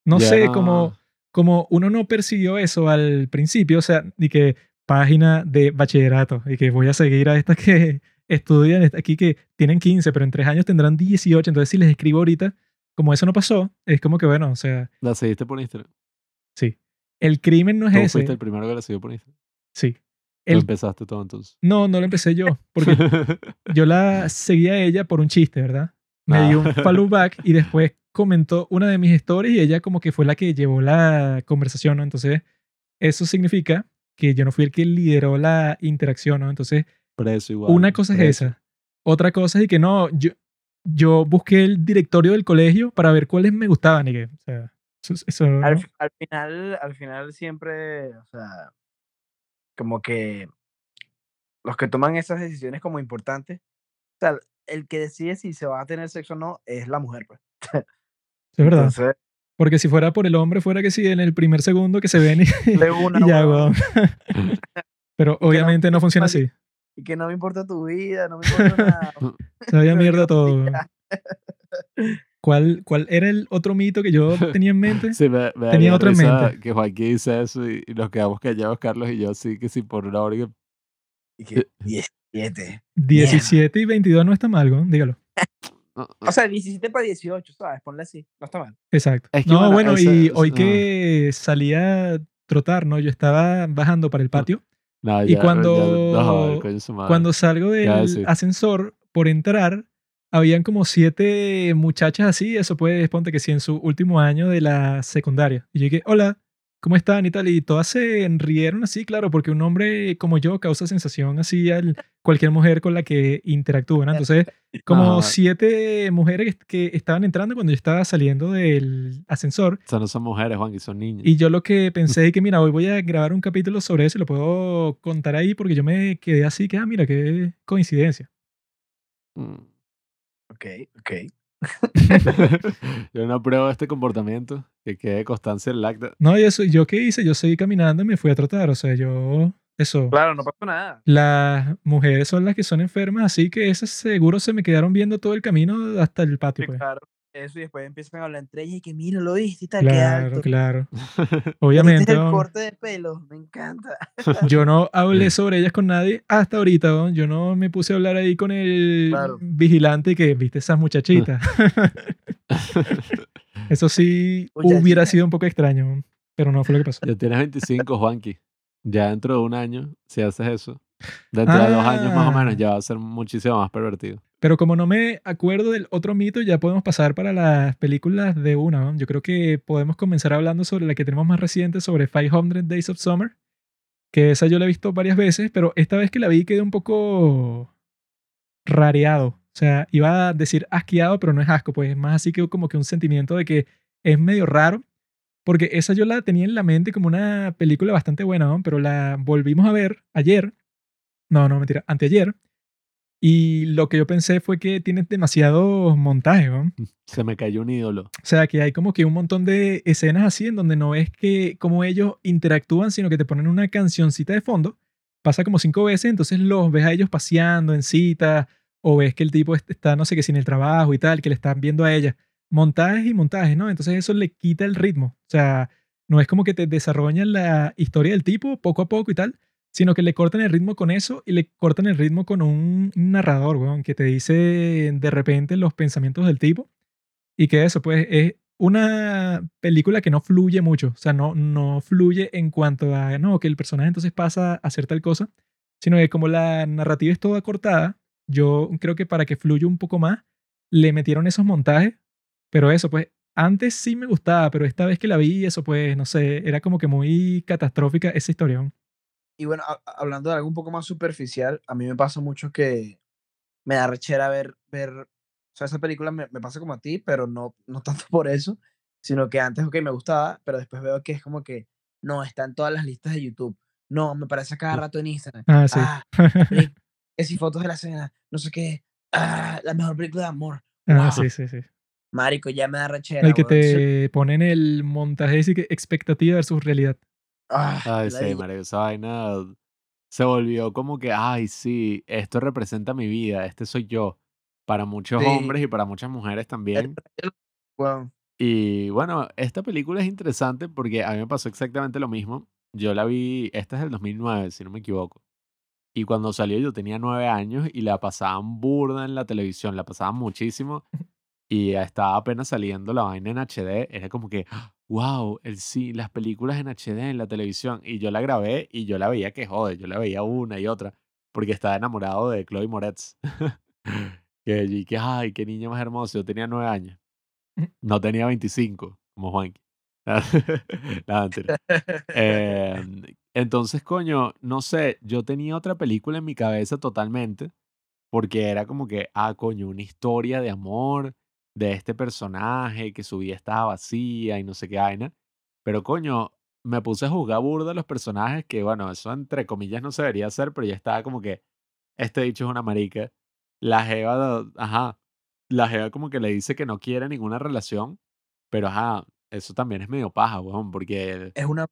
Speaker 1: No sé,
Speaker 2: no-
Speaker 1: como, uno no persiguió eso al principio, o sea, y que página de bachillerato y que voy a seguir a estas que estudian est- aquí que tienen 15, pero en tres años tendrán 18. Entonces, si les escribo ahorita, como eso no pasó, es como que, bueno, o sea,
Speaker 2: ¿La seguiste por Instagram?
Speaker 1: sí. El crimen no es
Speaker 2: Tú
Speaker 1: ese.
Speaker 2: fuiste el primero que la siguió por Instagram.
Speaker 1: Sí. El,
Speaker 2: empezaste todo entonces.
Speaker 1: no, no lo empecé yo, porque yo la seguía a ella por un chiste, ¿verdad? Me
Speaker 2: Ah.
Speaker 1: dio un follow back y después comentó una de mis stories y ella como que fue la que llevó la conversación, ¿no? Entonces, eso significa que yo no fui el que lideró la interacción, ¿no? Entonces,
Speaker 2: Preso igual.
Speaker 1: una cosa es
Speaker 2: preso.
Speaker 1: esa. Otra cosa es que no, yo, yo busqué el directorio del colegio para ver cuáles me gustaban y que, o sea, eso, eso no-
Speaker 3: Al, al final, al final siempre, o sea, como que los que toman esas decisiones como importantes, o sea, el que decide si se va a tener sexo o no es la mujer, pues.
Speaker 1: es verdad.
Speaker 3: Entonces,
Speaker 1: Porque si fuera por el hombre, fuera que sí, en el primer segundo que se ven y,
Speaker 3: de una,
Speaker 1: y ya. Pero obviamente no funciona así.
Speaker 3: y que no me importa tu vida, no me importa nada.
Speaker 1: Sabía
Speaker 3: Pero
Speaker 1: mierda todo. ¿Cuál, ¿Cuál era el otro mito que yo tenía en mente?
Speaker 2: Sí, me, me
Speaker 1: Tenía otra en mente.
Speaker 2: Que Joaquín dice eso y, y nos quedamos callados, Carlos y yo, sí, que sí, por una hora. y que-
Speaker 3: Y que 17.
Speaker 1: 17 y 22 no está mal, weón, dígalo.
Speaker 2: no,
Speaker 3: O sea, 17 para 18, ¿sabes? Ponle así, no está mal.
Speaker 1: Exacto.
Speaker 2: Es que,
Speaker 1: no,
Speaker 2: bueno,
Speaker 1: bueno,
Speaker 2: ese-
Speaker 1: y hoy
Speaker 2: no.
Speaker 1: que salía a trotar, ¿no? Yo estaba bajando para el patio.
Speaker 2: no,
Speaker 1: Y
Speaker 2: ya-
Speaker 1: cuando-
Speaker 2: ya- no.
Speaker 1: Cuando salgo
Speaker 2: ¿Qué va a
Speaker 1: del ascensor, por entrar, habían como siete muchachas así, eso puede, ponte que sí, en su último año de la secundaria. Y yo dije, hola, ¿cómo están? Y tal, y todas se rieron así, claro, porque un hombre como yo causa sensación así a cualquier mujer con la que interactúa, ¿no? Entonces, como siete mujeres que estaban entrando cuando yo estaba saliendo del ascensor,
Speaker 2: O sea, no son mujeres, Juan, que son niños.
Speaker 1: y yo lo que pensé es que, mira, hoy voy a grabar un capítulo sobre eso y lo puedo contar ahí porque yo me quedé así, que, ah, mira, qué coincidencia.
Speaker 2: Mm.
Speaker 3: Ok, ok.
Speaker 2: yo no apruebo este comportamiento. Que quede constancia en el acta.
Speaker 1: No, y eso, ¿yo qué hice? Yo seguí caminando y me fui a trotar, o sea, yo, eso.
Speaker 3: Claro, no pasó nada.
Speaker 1: Las mujeres son las que son enfermas, así que esas seguro se me quedaron viendo todo el camino hasta el patio,
Speaker 3: Sí,
Speaker 1: pues.
Speaker 3: claro. Eso y después empiezan a hablar entre ellas y que mira, lo viste y tal, qué
Speaker 1: Claro,
Speaker 3: alto.
Speaker 1: claro.
Speaker 3: Este
Speaker 1: Obviamente,
Speaker 3: es el corte de pelo, me encanta.
Speaker 1: yo no hablé sobre ellas con nadie hasta ahorita, ¿no? yo no me puse a hablar ahí con el
Speaker 3: Claro.
Speaker 1: vigilante que viste esas muchachitas. Eso sí
Speaker 3: Muchachita.
Speaker 1: hubiera sido un poco extraño, pero no fue lo que pasó.
Speaker 2: ya tienes 25, Juanqui. Ya dentro de un año, si haces eso, dentro de dos años más o menos,
Speaker 1: Ah.
Speaker 2: ya va a ser muchísimo más pervertido.
Speaker 1: Pero como no me acuerdo del otro mito, ya podemos pasar para las películas de una. ¿no? Yo creo que podemos comenzar hablando sobre la que tenemos más reciente, sobre 500 Days of Summer, que esa yo la he visto varias veces, pero esta vez que la vi quedé un poco rareado. O sea, iba a decir asqueado, pero no es asco, pues es más así que como que un sentimiento de que es medio raro, porque esa yo la tenía en la mente como una película bastante buena, ¿no? pero la volvimos a ver ayer. No, no, mentira, anteayer. Y lo que yo pensé fue que tiene demasiados montajes, ¿no?
Speaker 2: Se me cayó un ídolo.
Speaker 1: O sea, que hay como que un montón de escenas así en donde no es que como ellos interactúan, sino que te ponen una cancioncita de fondo. Pasa como cinco veces, entonces los ves a ellos paseando en cita, o ves que el tipo est- está, no sé qué, sin el trabajo y tal, que le están viendo a ella. Montajes y montajes, ¿no? Entonces eso le quita el ritmo. O sea, no es como que te desarrollan la historia del tipo poco a poco y tal, sino que le cortan el ritmo con eso y le cortan el ritmo con un narrador, weón, que te dice de repente los pensamientos del tipo y que eso, pues, es una película que no fluye mucho, o sea, no, no fluye en cuanto a, no, que el personaje entonces pasa a hacer tal cosa, sino que como la narrativa es toda cortada, yo creo que para que fluya un poco más, le metieron esos montajes, pero eso, pues, antes sí me gustaba, pero esta vez que la vi, eso, pues, no sé, era como que muy catastrófica esa historia.
Speaker 3: Y bueno, a- hablando de algo un poco más superficial, a mí me pasa mucho que me da rechera ver, ver, o sea, esa película me, me pasa como a ti, pero no, no tanto por eso, sino que antes, ok, me gustaba, pero después veo que es como que, no, está en todas las listas de YouTube, no, me parece cada rato en Instagram,
Speaker 1: Ah, sí.
Speaker 3: ah, que si fotos de la cena, no sé qué, ah, la mejor película de amor,
Speaker 1: Ah,
Speaker 3: wow.
Speaker 1: sí, sí, sí.
Speaker 3: marico, ya me da rechera,
Speaker 1: El que te ponen el montaje así que expectativa versus realidad.
Speaker 3: Ah,
Speaker 2: Ay, sí, marico, esa vaina se volvió como que, ay, sí, esto representa mi vida, este soy yo. Para muchos
Speaker 3: Sí.
Speaker 2: hombres y para muchas mujeres también. Y bueno, esta película es interesante porque a mí me pasó exactamente lo mismo. yo la vi, esta es del 2009, si no me equivoco. Y cuando salió yo tenía nueve años y la pasaban burda en la televisión, la pasaban muchísimo. Y estaba apenas saliendo la vaina en HD. Era como que, wow, el, sí, las películas en HD en la televisión. Y yo la grabé y yo la veía que jode, yo la veía una y otra. Porque estaba enamorado de Chloe Moretz. que, y que, ay, qué niño más hermoso. Yo tenía nueve años. No tenía 25, como Juanqui. Nada, mentira. Em, entonces, coño, no sé, yo tenía otra película en mi cabeza totalmente, porque era como que, ah, coño, una historia de amor de este personaje, que su vida estaba vacía y no sé qué vaina. Pero, coño, me puse a juzgar burda los personajes, que bueno, eso entre comillas no se debería hacer, pero ya estaba como que, este dicho es una marica. La Jeva, ajá, la Jeva como que le dice que no quiere ninguna relación, pero ajá, eso también es medio paja, weón, porque...
Speaker 3: Es una.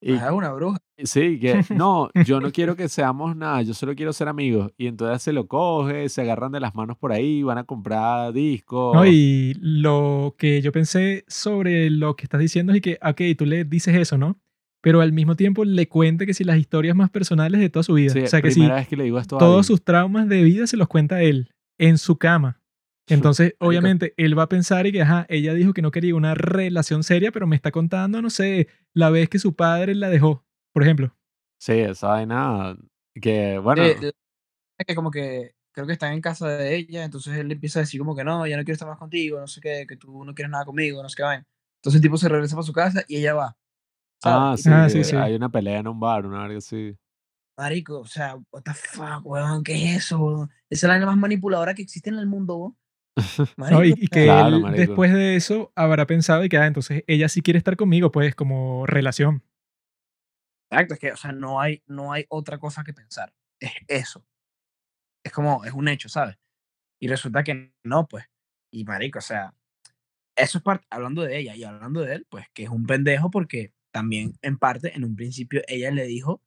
Speaker 2: Y,
Speaker 3: Es una bruja.
Speaker 2: sí, que no, yo no quiero que seamos nada, yo solo quiero ser amigos. Y entonces se lo coge, se agarran de las manos por ahí, van a comprar discos.
Speaker 1: No, y lo que yo pensé sobre lo que estás diciendo es que, ok, tú le dices eso, ¿no? Pero al mismo tiempo le cuenta que si las historias más personales de toda su vida.
Speaker 2: Sí,
Speaker 1: o sea, que si
Speaker 2: que le digo esto a
Speaker 1: todos sus traumas de vida se los cuenta él en su cama. Entonces, obviamente, él va a pensar y que, ajá, ella dijo que no quería una relación seria, pero me está contando, no sé, la vez que su padre la dejó, por ejemplo.
Speaker 2: Sí, esa vaina que, bueno,
Speaker 3: Eh, que como que creo que están en casa de ella, entonces él le empieza a decir como que no, ya no quiero estar más contigo, no sé qué, que tú no quieres nada conmigo, no sé qué vaina. Entonces el tipo se regresa para su casa y ella va.
Speaker 2: ah,
Speaker 3: ¿sabes?
Speaker 2: sí,
Speaker 1: Ah, sí, sí.
Speaker 2: hay una pelea en un bar, una verga así.
Speaker 3: Marico, o sea, what the fuck, weón, ¿qué es eso? weón? Esa es la vaina más manipuladora que existe en el mundo, weón.
Speaker 1: ¿no? Y, que
Speaker 2: Claro,
Speaker 1: él, después de eso, habrá pensado y que, ah, entonces ella sí quiere estar conmigo, pues, como relación.
Speaker 3: Exacto, es que, o sea, no hay, no hay otra cosa que pensar. Es eso. Es como, es un hecho, ¿sabes? Y resulta que no, pues. Y marico, o sea, eso es parte, hablando de ella y hablando de él, pues que es un pendejo porque también, en parte, en un principio, ella le dijo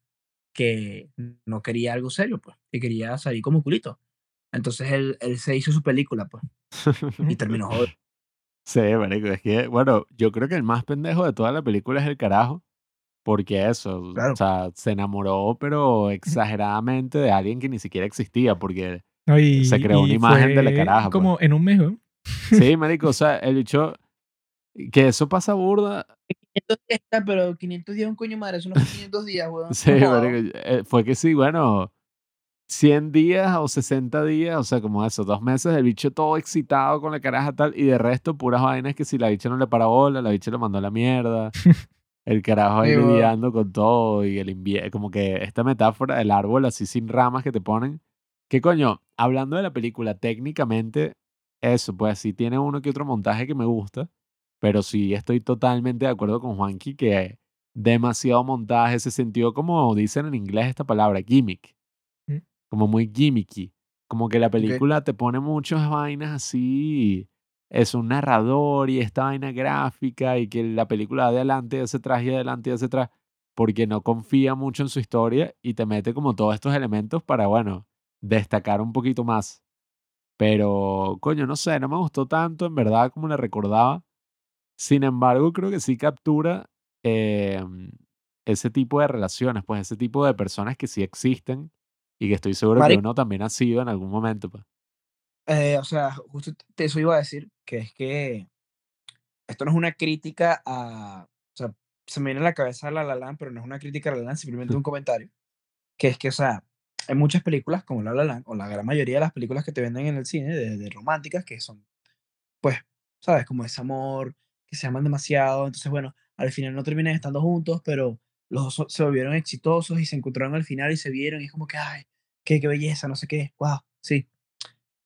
Speaker 3: que no quería algo serio, pues, que quería salir como culito. Entonces él, él se hizo su película, pues, y terminó jodido.
Speaker 2: Sí, marico, es que, bueno, yo creo que el más pendejo de toda la película es el carajo, porque eso,
Speaker 3: Claro.
Speaker 2: o sea, se enamoró, pero exageradamente de alguien que ni siquiera existía, porque,
Speaker 1: ¿no? Y,
Speaker 2: Se creó una
Speaker 1: y
Speaker 2: imagen de la caraja, pues.
Speaker 1: Como en un mes, ¿no?
Speaker 2: sí, marico, o sea, el bicho, que eso pasa burda,
Speaker 3: 500 días, pero 500 días un coño madre, eso no fue 500 días, weón.
Speaker 2: sí, marico, eh, fue que sí, bueno, 100 días o 60 días, o sea, como eso, dos meses, el bicho todo excitado con la caraja tal, y de resto puras vainas que si la bicha no le para bola, la bicha lo mandó a la mierda. El carajo ahí lidiando con todo y el invierno, como que esta metáfora del árbol así sin ramas que te ponen. Que coño, hablando de la película, técnicamente, eso, pues sí tiene uno que otro montaje que me gusta, pero sí estoy totalmente de acuerdo con Juanqui que demasiado montaje, se sintió como dicen en inglés esta palabra, gimmick,
Speaker 1: Mm.
Speaker 2: Como muy gimmicky, como que la película te pone muchas vainas así, es un narrador y esta vaina gráfica y que la película de adelante, hacia atrás y adelante y hacia atrás, porque no confía mucho en su historia y te mete como todos estos elementos para, bueno, destacar un poquito más. Pero, coño, no sé, no me gustó tanto en verdad como le recordaba. Sin embargo, creo que sí captura em, ese tipo de relaciones, pues ese tipo de personas que sí existen y que estoy seguro que
Speaker 3: Marico.
Speaker 2: uno también ha sido en algún momento. Pues.
Speaker 3: Eh, o sea, justo te- eso iba a decir, que es que esto no es una crítica a, o sea, se me viene a la cabeza La La Land, pero no es una crítica a La La Land, simplemente un comentario, que es que, o sea, hay muchas películas como La La Land, o la gran mayoría de las películas que te venden en el cine, de, de románticas, que son, pues, sabes, como ese amor, que se aman demasiado, entonces, bueno, al final no terminan estando juntos, pero los dos se volvieron exitosos y se encontraron al final y se vieron y es como que, ay, qué, qué belleza, no sé qué, wow, sí.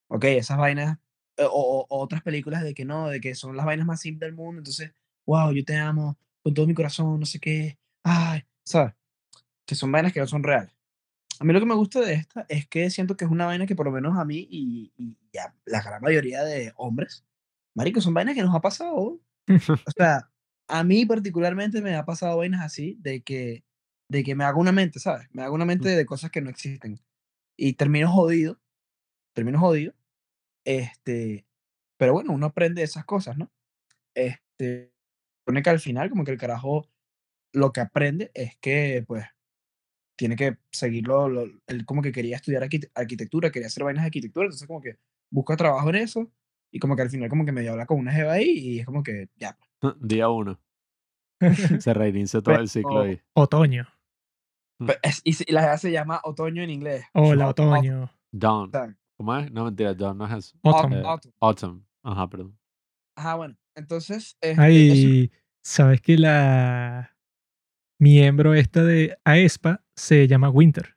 Speaker 3: Ok, esas vainas, eh, o, o- otras películas de que no, de que son las vainas más simples del mundo, entonces, wow, yo te amo con todo mi corazón, no sé qué, ay, ¿sabes? Que son vainas que no son reales. A mí lo que me gusta de esta es que siento que es una vaina que por lo menos a mí y, y a la gran mayoría de hombres, marico, son vainas que nos ha pasado. O sea, a mí particularmente me ha pasado vainas así de que, de que me hago una mente, ¿sabes? Me hago una mente de cosas que no existen. Y termino jodido, termino jodido. Este, pero bueno, uno aprende esas cosas, ¿no? Este, pone que al final como que el carajo lo que aprende es que, pues, tiene que seguirlo. lo- él como que quería estudiar arquite- arquitectura, quería hacer vainas de arquitectura, entonces como que busca trabajo en eso y como que al final como que medio habla con una jeva ahí y es como que ya. pues.
Speaker 2: Día uno. Se reinicia todo el ciclo ahí.
Speaker 1: Otoño.
Speaker 3: Es- y, la se llama otoño en inglés.
Speaker 1: Hola,
Speaker 3: Au-
Speaker 1: otoño.
Speaker 2: Dawn. ¿Cómo es? No, mentira, Dawn no es eso.
Speaker 1: Autumn.
Speaker 2: Eh,
Speaker 3: autumn.
Speaker 2: Autumn. Ajá, perdón.
Speaker 3: Ajá, bueno. Entonces, eso-
Speaker 1: Ay, ¿sabes que la miembro esta de aespa se llama Winter?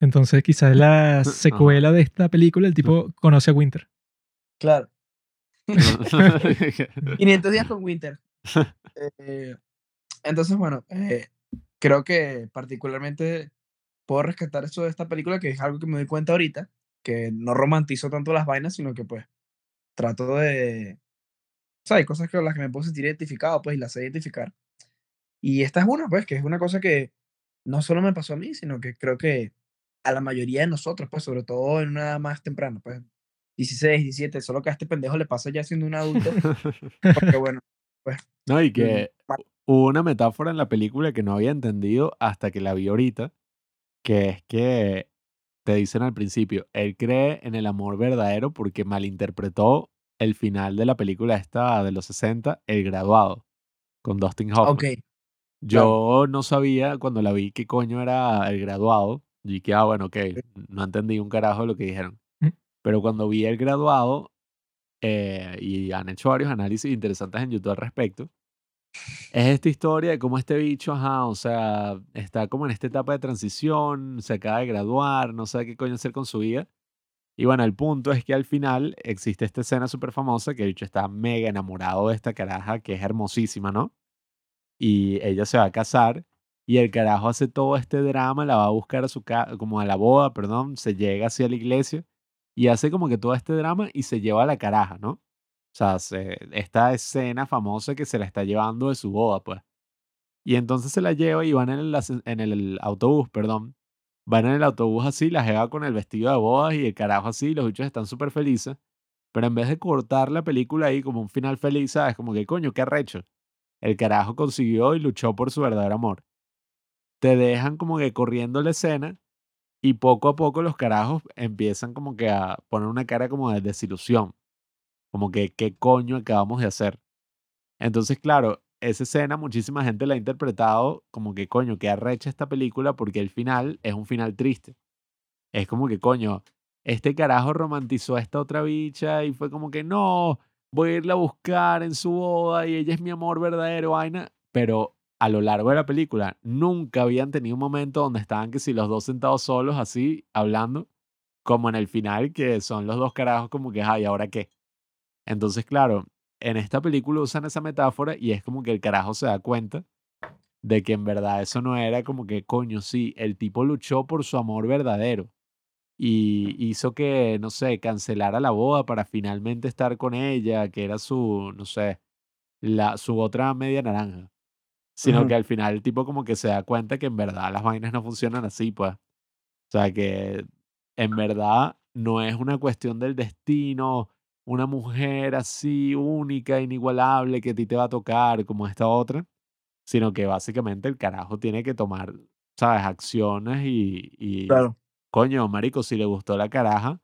Speaker 1: Entonces quizás la secuela de esta película el tipo conoce a Winter.
Speaker 3: claro. 500 días con Winter. Eh, entonces, bueno, eh, creo que particularmente puedo rescatar eso de esta película, que es algo que me doy cuenta ahorita, que no romantizo tanto las vainas, sino que pues trato de... O sea, hay cosas con las que me puedo sentir identificado, pues, y las sé identificar. Y esta es una, pues, que es una cosa que no solo me pasó a mí, sino que creo que a la mayoría de nosotros, pues, sobre todo en una edad más temprana, pues, 16, 17, solo que a este pendejo le pasa ya siendo un adulto, porque bueno,
Speaker 2: No, y que
Speaker 3: ma-
Speaker 2: hubo una metáfora en la película que no había entendido hasta que la vi ahorita, que es que te dicen al principio, él cree en el amor verdadero porque malinterpretó el final de la película esta de los 60, El Graduado, con Dustin Hoffman.
Speaker 3: ok,
Speaker 2: Yo no sabía cuando la vi qué coño era El Graduado, y que, ah, bueno, ok, no entendí un carajo de lo que dijeron.
Speaker 1: Mm.
Speaker 2: Pero cuando vi El Graduado, eh, y han hecho varios análisis interesantes en YouTube al respecto, es esta historia de cómo este bicho, ajá, o sea, está como en esta etapa de transición, se acaba de graduar, no sabe qué coño hacer con su vida. Y bueno, el punto es que al final existe esta escena súper famosa que el bicho está mega enamorado de esta caraja que es hermosísima, ¿no? Y ella se va a casar y el carajo hace todo este drama, la va a buscar a su casa, como a la boda, perdón, se llega hacia la iglesia y hace como que todo este drama y se lleva a la caraja, ¿no? O sea, se- esta escena famosa que se la está llevando de su boda, pues. Y entonces se la lleva y van en el, autobús, perdón. Van en el autobús así, la jeva con el vestido de bodas y el carajo así, los bichos están súper felices. Pero en vez de cortar la película ahí como un final feliz, ¿sabes? Como que coño, qué arrecho. El carajo consiguió y luchó por su verdadero amor. Te dejan como que corriendo la escena y poco a poco los carajos empiezan como que a poner una cara como de desilusión. Como que, ¿qué coño acabamos de hacer? Entonces, claro, esa escena muchísima gente la ha interpretado como que, coño, que arrecha esta película porque el final es un final triste. Es como que, coño, este carajo romantizó a esta otra bicha y fue como que, no, voy a irla a buscar en su boda y ella es mi amor verdadero, vaina. Pero a lo largo de la película nunca habían tenido un momento donde estaban que si los dos sentados solos así, hablando, como en el final, que son los dos carajos como que, ay, ¿ahora qué? Entonces, claro, en esta película usan esa metáfora y es como que el carajo se da cuenta de que en verdad eso no era como que, coño, sí, el tipo luchó por su amor verdadero y hizo que, no sé, cancelara la boda para finalmente estar con ella, que era su, no sé, la, su otra media naranja. Sino que al final el tipo como que se da cuenta que en verdad las vainas no funcionan así, pues. O sea, que en verdad no es una cuestión del destino, una mujer así única, inigualable, que a ti te va a tocar como esta otra, sino que básicamente el carajo tiene que tomar, ¿sabes? Acciones y, y
Speaker 3: claro.
Speaker 2: coño, marico, si le gustó la caraja,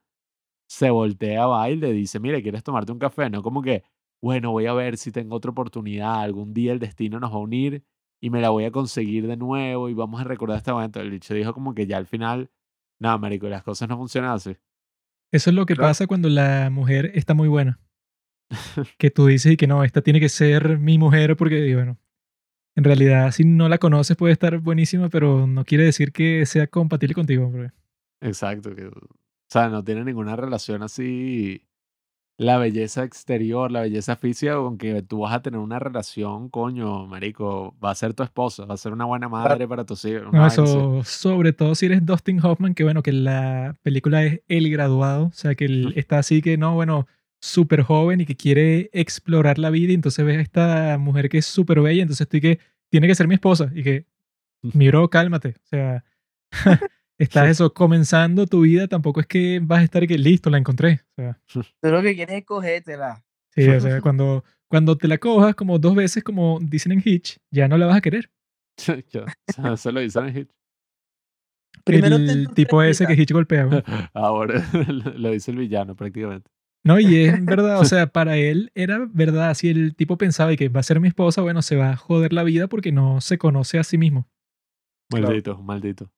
Speaker 2: se voltea, va y le dice, mire, ¿quieres tomarte un café? No como que, bueno, voy a ver si tengo otra oportunidad, algún día el destino nos va a unir y me la voy a conseguir de nuevo y vamos a recordar este momento. El bicho dijo como que ya al final, nada, marico, las cosas no funcionan así.
Speaker 1: Eso es lo que
Speaker 3: Claro.
Speaker 1: pasa cuando la mujer está muy buena. Que tú dices y que no, esta tiene que ser mi mujer porque, bueno, en realidad si no la conoces puede estar buenísima, pero no quiere decir que sea compatible contigo. porque-
Speaker 2: Exacto. Que, o sea, no tiene ninguna relación así. La belleza exterior, la belleza física, con que tú vas a tener una relación, coño, marico, va a ser tu esposa, va a ser una buena madre para tus hijos.
Speaker 1: No, eso, sobre todo si eres Dustin Hoffman, que bueno, que la película es El Graduado, o sea, que él está así que no, bueno, súper joven y que quiere explorar la vida y entonces ves a esta mujer que es súper bella, entonces estoy que tiene que ser mi esposa y que, mi bro, cálmate, o sea, estás eso, comenzando tu vida, tampoco es que vas a estar y que listo, la encontré, o sea,
Speaker 3: Tú lo que quieres es cogértela.
Speaker 1: sí, o sea, cuando, cuando te la cojas como dos veces, como dicen en Hitch, ya no la vas a querer.
Speaker 2: Yo- Eso lo dicen en Hitch.
Speaker 3: Primero
Speaker 1: el tipo ese que. Hitch golpeaba.
Speaker 2: Ahora lo dice el villano prácticamente.
Speaker 1: No, y es verdad, o sea, para él era verdad. Si el tipo pensaba y que va a ser mi esposa, bueno, se va a joder la vida porque no se conoce a sí mismo.
Speaker 3: Claro.
Speaker 2: Maldito, maldito.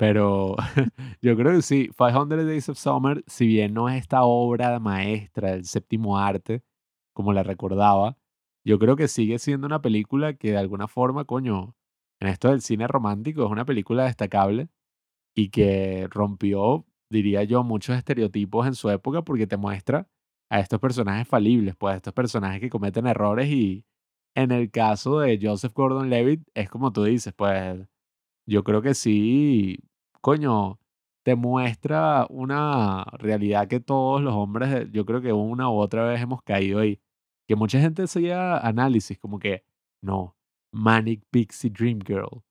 Speaker 2: Pero yo creo que sí, 500 Days of Summer, si bien no es esta obra maestra del séptimo arte, como la recordaba, yo creo que sigue siendo una película que de alguna forma, coño, en esto del cine romántico es una película destacable y que rompió, diría yo, muchos estereotipos en su época porque te muestra a estos personajes falibles, pues a estos personajes que cometen errores y en el caso de Joseph Gordon-Levitt es como tú dices, pues yo creo que sí, coño, te muestra una realidad que todos los hombres, yo creo que una u otra vez hemos caído ahí. Que mucha gente hacía análisis como que, no, Manic Pixie Dream Girl,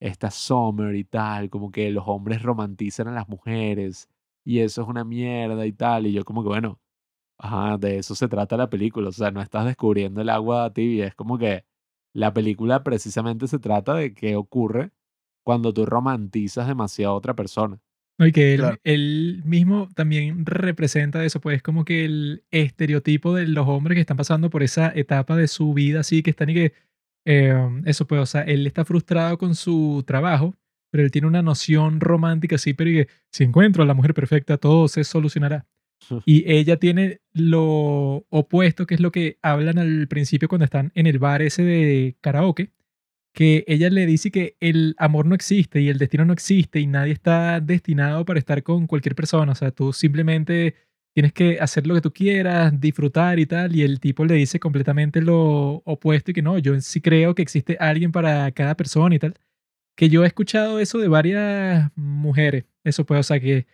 Speaker 2: esta Summer y tal, como que los hombres romantizan a las mujeres y eso es una mierda y tal. Y yo como que, bueno, ajá, de eso se trata la película, o sea, no estás descubriendo el agua tibia, es como que la película precisamente se trata de qué ocurre cuando tú romantizas demasiado a otra persona.
Speaker 1: No, y que él,
Speaker 3: Claro.
Speaker 1: él mismo también representa eso, pues como que el estereotipo de los hombres que están pasando por esa etapa de su vida, así que están y que, eh, eso pues, o sea, él está frustrado con su trabajo, pero él tiene una noción romántica así, pero y que si encuentro a la mujer perfecta, todo se solucionará. Y ella tiene lo opuesto, que es lo que hablan al principio cuando están en el bar ese de karaoke, que ella le dice que el amor no existe y el destino no existe y nadie está destinado para estar con cualquier persona. O sea, tú simplemente tienes que hacer lo que tú quieras, disfrutar y tal. Y el tipo le dice completamente lo opuesto y que no, yo sí creo que existe alguien para cada persona y tal. Que yo he escuchado eso de varias mujeres. Eso pues, o sea, que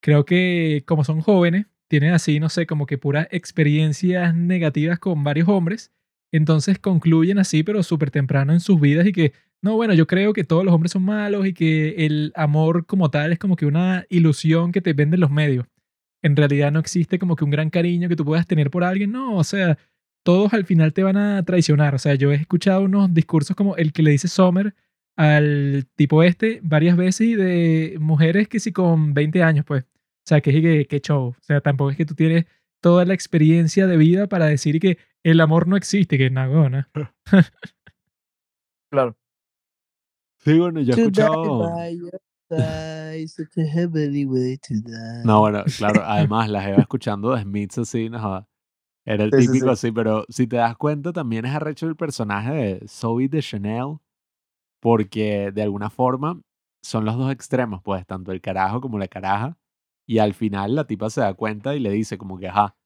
Speaker 1: creo que como son jóvenes, tienen así, no sé, como que puras experiencias negativas con varios hombres entonces concluyen así, pero súper temprano en sus vidas y que, no, bueno, yo creo que todos los hombres son malos y que el amor como tal es como que una ilusión que te venden los medios. En realidad no existe como que un gran cariño que tú puedas tener por alguien, no, o sea, todos al final te van a traicionar. O sea, yo he escuchado unos discursos como el que le dice Sommer al tipo este varias veces y de mujeres que sí con 20 años, pues. O sea, que que, que show. O sea, tampoco es que tú tienes toda la experiencia de vida para decir que el amor no existe, que nagona.
Speaker 3: Claro.
Speaker 2: Sí, bueno, yo he escuchado... No, bueno, claro, además la jeva escuchando de Smiths así, no. Era el
Speaker 3: Sí, sí,
Speaker 2: típico
Speaker 3: sí.
Speaker 2: así, pero si te das cuenta también es arrecho el personaje de Zoe de Chanel, porque de alguna forma son los dos extremos, pues, tanto el carajo como la caraja, y al final la tipa se da cuenta y le dice como que, ajá,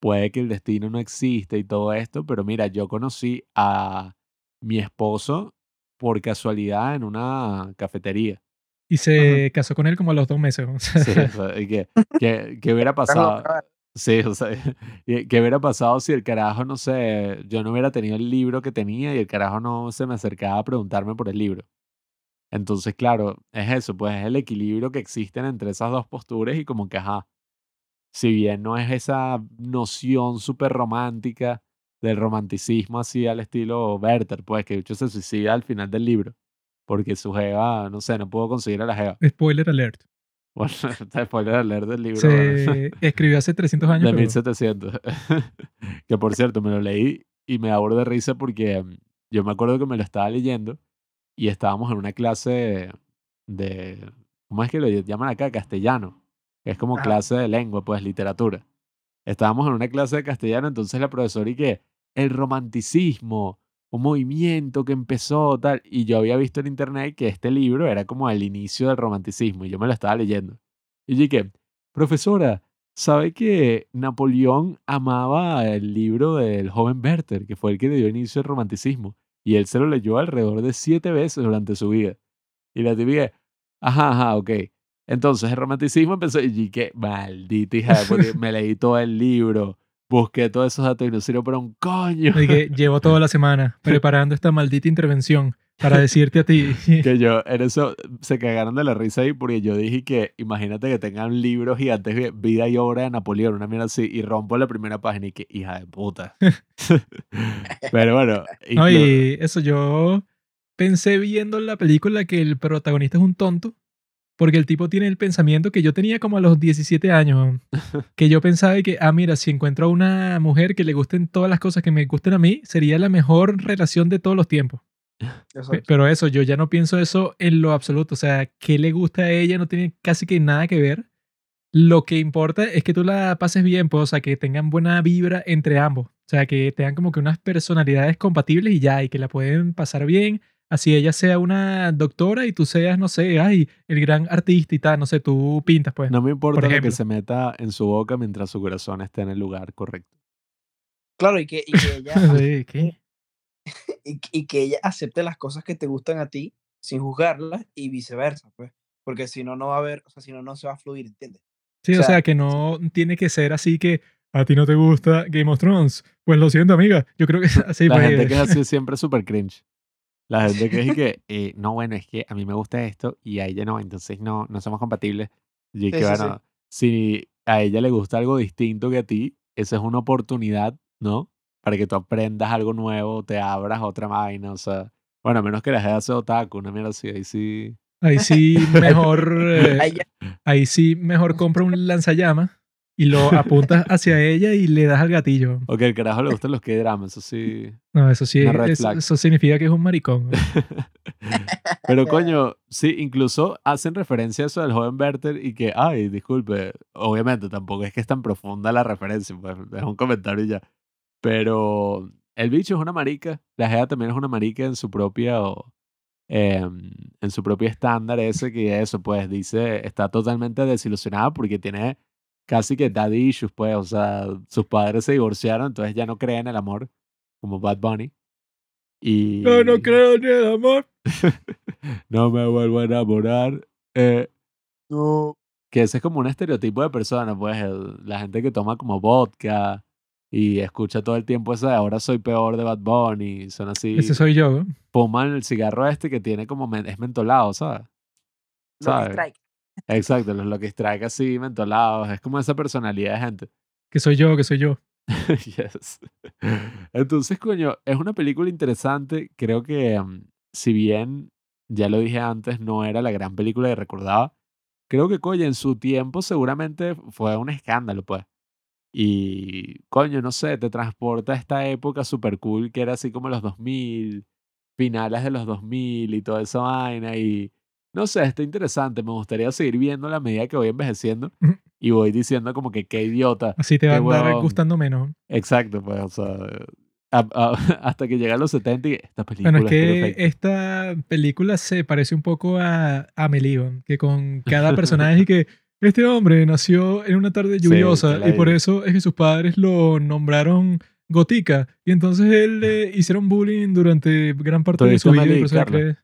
Speaker 2: puede que el destino no existe y todo esto, pero mira, yo conocí a mi esposo por casualidad en una cafetería.
Speaker 1: Y se casó con él como a los dos meses.
Speaker 2: Sí, o sea, que, que, que hubiera pasado. Sí, o sea, y que hubiera pasado si el carajo, no sé, yo no hubiera tenido el libro que tenía y el carajo no se me acercaba a preguntarme por el libro. Entonces, claro, es eso, pues es el equilibrio que existen entre esas dos posturas y como que, ajá, si bien no es esa noción súper romántica del romanticismo así al estilo Werther, pues que de hecho se suicida al final del libro, porque su jeva, no sé, no puedo conseguir a la jeva.
Speaker 1: Spoiler alert.
Speaker 2: Bueno, spoiler alert del libro.
Speaker 1: Se escribió hace 300 años.
Speaker 2: De
Speaker 1: pero
Speaker 2: 1700. que por cierto, me lo leí y me da burda de risa porque mm, yo me acuerdo que me lo estaba leyendo y estábamos en una clase de, ¿cómo es que lo llaman acá? Castellano. Que es como
Speaker 3: Ajá.
Speaker 2: clase de lengua, pues literatura. Estábamos en una clase de castellano, entonces la profesora y que el romanticismo, un movimiento que empezó tal. Y yo había visto en internet que este libro era como el inicio del romanticismo y yo me lo estaba leyendo. Y yo dije, profesora, ¿sabe que Napoleón amaba el libro del joven Werther, que fue el que le dio inicio al romanticismo? Y él se lo leyó alrededor de siete veces durante su vida. Y la tibia, ajá, ajá, ok. Entonces el romanticismo empezó y dije, maldita hija, puta, me leí todo el libro, busqué todos esos datos y no sirvió para un coño.
Speaker 1: y que llevo toda la semana preparando esta maldita intervención para decirte a ti.
Speaker 2: que yo, en eso se cagaron de la risa ahí porque yo dije que imagínate que tengan un libro gigante de vida y obra de Napoleón, una mierda así, y rompo la primera página y que hija de puta. Pero bueno,
Speaker 1: No, y eso yo pensé viendo la película que el protagonista es un tonto, porque el tipo tiene el pensamiento que yo tenía como a los 17 años, que yo pensaba que, ah, mira, si encuentro a una mujer que le gusten todas las cosas que me gusten a mí, sería la mejor relación de todos los tiempos.
Speaker 3: Exacto.
Speaker 1: Pero eso, yo ya no pienso eso en lo absoluto. O sea, qué le gusta a ella no tiene casi que nada que ver. Lo que importa es que tú la pases bien, pues, o sea, que tengan buena vibra entre ambos. O sea, que tengan como que unas personalidades compatibles y ya, y que la pueden pasar bien. Así ella sea una doctora y tú seas, no sé, ay, el gran artista y tal, no sé, tú pintas, pues.
Speaker 2: No me importa
Speaker 1: Por
Speaker 2: lo que se meta en su boca mientras su corazón esté en el lugar correcto.
Speaker 3: Claro, y que, y que ella,
Speaker 1: Sí, ¿qué?
Speaker 3: y, y que ella acepte las cosas que te gustan a ti sin juzgarlas y viceversa, pues. Porque si no, no va a haber, o sea, si no, no se va a fluir, ¿entiendes?
Speaker 1: Sí,
Speaker 3: O
Speaker 1: o sea, que no tiene que ser así que a ti no te gusta Game of Thrones. Pues lo siento, amiga. Yo creo que es así,
Speaker 2: la
Speaker 1: pues.
Speaker 2: gente que es así es siempre súper cringe. La gente que es y que, eh, no, bueno, es que a mí me gusta esto y a ella no, entonces no, no somos compatibles. Y que,
Speaker 3: Sí, sí, sí.
Speaker 2: bueno, si a ella le gusta algo distinto que a ti, esa es una oportunidad, ¿no? Para que tú aprendas algo nuevo, te abras otra vaina, o sea, bueno, a menos que la gente hace otaku, una mierda así, ahí sí.
Speaker 1: Ahí sí, mejor. eh,
Speaker 3: Ahí
Speaker 1: sí, mejor compra un lanzallamas y lo apuntas hacia ella y le das al gatillo.
Speaker 2: O que al carajo le gustan los K-dramas, eso sí.
Speaker 1: No, eso sí,
Speaker 2: Una red
Speaker 1: es-
Speaker 2: flag.
Speaker 1: eso significa que es un maricón.
Speaker 2: Pero coño, sí, incluso hacen referencia a eso del joven Werther y que, ay, disculpe, obviamente tampoco es que es tan profunda la referencia, pues es un comentario y ya. Pero el bicho es una marica, la Gea también es una marica en su propia, em, en su propio estándar ese que eso, pues dice, está totalmente desilusionada porque tiene casi que daddy issues, pues, o sea, sus padres se divorciaron, entonces ya no cree en el amor, como Bad Bunny. Y...
Speaker 1: No, no creo en el amor.
Speaker 2: No me vuelvo a enamorar. Eh,
Speaker 3: No.
Speaker 2: que ese es como un estereotipo de persona, pues el- la gente que toma como vodka y escucha todo el tiempo eso de ahora soy peor de Bad Bunny, son así,
Speaker 1: Ese soy yo. ¿no?
Speaker 2: fuman el cigarro este que tiene como, men- es mentolado, ¿sabes?
Speaker 3: Lucky
Speaker 2: ¿Sabes?
Speaker 3: Strike.
Speaker 2: Exacto, los Lucky Strike así mentolados, es como esa personalidad de gente.
Speaker 1: Que soy yo, que soy yo.
Speaker 2: Yes. Entonces, coño, es una película interesante. Creo que, mm, si bien, ya lo dije antes, no era la gran película que recordaba, creo que, coño, en su tiempo seguramente fue un escándalo, pues. Y, coño, no sé, te transporta a esta época super cool que era así como los 2000, finales de los 2000 y toda esa vaina. Y, no sé, está interesante. Me gustaría seguir viéndola a medida que voy envejeciendo y voy diciendo como que qué idiota.
Speaker 1: Así te va a andar gustando menos.
Speaker 2: Exacto, pues, o sea, a- a- hasta que llega a los 70 y esta película
Speaker 1: Bueno, es que
Speaker 2: perfecta.
Speaker 1: esta película se parece un poco a Amelie, que con cada personaje y que este hombre nació en una tarde
Speaker 2: Sí,
Speaker 1: lluviosa
Speaker 2: la
Speaker 1: y por eso es que sus padres lo nombraron Gotica y entonces él le hicieron bullying durante gran parte
Speaker 2: ¿Tú
Speaker 1: de su vida. y
Speaker 2: Amelie,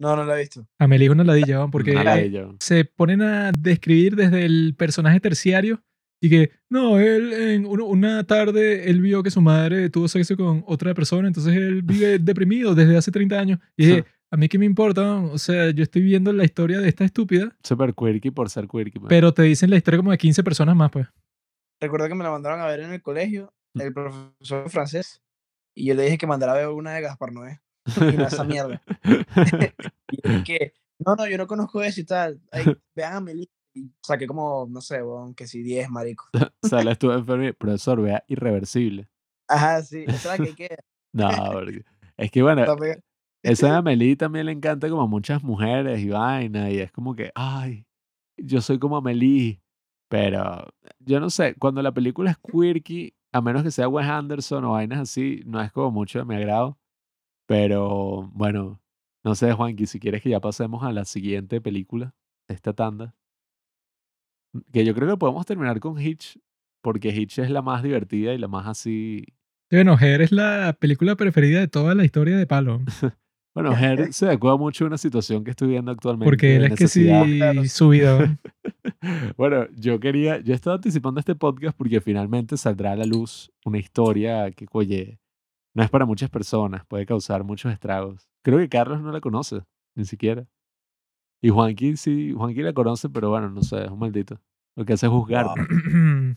Speaker 3: No, no la he visto.
Speaker 1: Amelie es una ladilla, ¿no? porque
Speaker 2: Mala ella.
Speaker 1: se ponen a describir desde el personaje terciario y que, no, él en un- una tarde él vio que su madre tuvo sexo con otra persona, entonces él vive deprimido desde hace 30 años. Y dije, a mí qué me importa, o sea, yo estoy viendo la historia de esta estúpida,
Speaker 2: Super quirky por ser quirky. pues.
Speaker 1: pero te dicen la historia como de 15 personas más, pues.
Speaker 3: Recuerdo que me la mandaron a ver en el colegio,
Speaker 2: Mm.
Speaker 3: el profesor francés, y yo le dije que mandara a ver una de Gaspar Noé. Y no esa mierda. Y yo dije, no, no, yo no conozco eso y tal. Ay, vean a Melissa. Y saqué como, no sé, weón, que si 10, marico.
Speaker 2: Sales tú enfermo y, profesor, vea, irreversible.
Speaker 3: Ajá, sí, esa es la que queda.
Speaker 2: No, porque- es que bueno, Esa de Amelie también le encanta como a muchas mujeres y vaina, y es como que, ay, yo soy como Amelie. Pero yo no sé, cuando la película es quirky, a menos que sea Wes Anderson o vainas así, no es como mucho de mi agrado. Pero bueno, no sé, Juanqui, si quieres que ya pasemos a la siguiente película de esta tanda. Que yo creo que podemos terminar con Hitch, porque Hitch es la más divertida y la más así.
Speaker 1: Bueno, Her es la película preferida de toda la historia de Palo,
Speaker 2: Bueno, Her se adecuada mucho a una situación que estoy viendo actualmente.
Speaker 1: porque él
Speaker 2: de
Speaker 1: es que sí,
Speaker 2: necesidad.
Speaker 1: su vida. ¿no?
Speaker 2: Bueno, yo quería, yo estaba anticipando este podcast porque finalmente saldrá a la luz una historia que, oye, no es para muchas personas, puede causar muchos estragos. Creo que Carlos no la conoce, ni siquiera. Y Juanqui sí, Juanqui la conoce, pero bueno, no sé, es un maldito. Lo que hace es juzgar.
Speaker 3: Wow.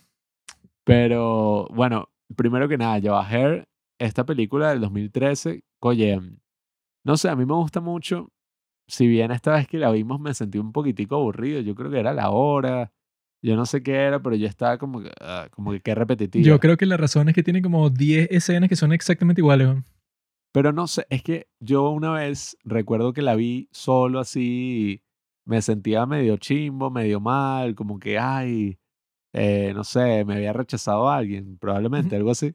Speaker 2: Pero bueno, primero que nada, yo a Her, esta película del 2013, oye, No sé, a mí me gusta mucho. Si bien esta vez que la vimos me sentí un poquitico aburrido, yo creo que era la hora, yo no sé qué era, pero yo estaba como que, ah, como que qué repetitiva.
Speaker 1: Yo creo que la razón es que tiene como 10 escenas que son exactamente iguales.
Speaker 2: Pero no sé, es que yo una vez recuerdo que la vi solo así, y me sentía medio chimbo, medio mal, como que, ay, eh, no sé, me había rechazado a alguien, probablemente, algo así.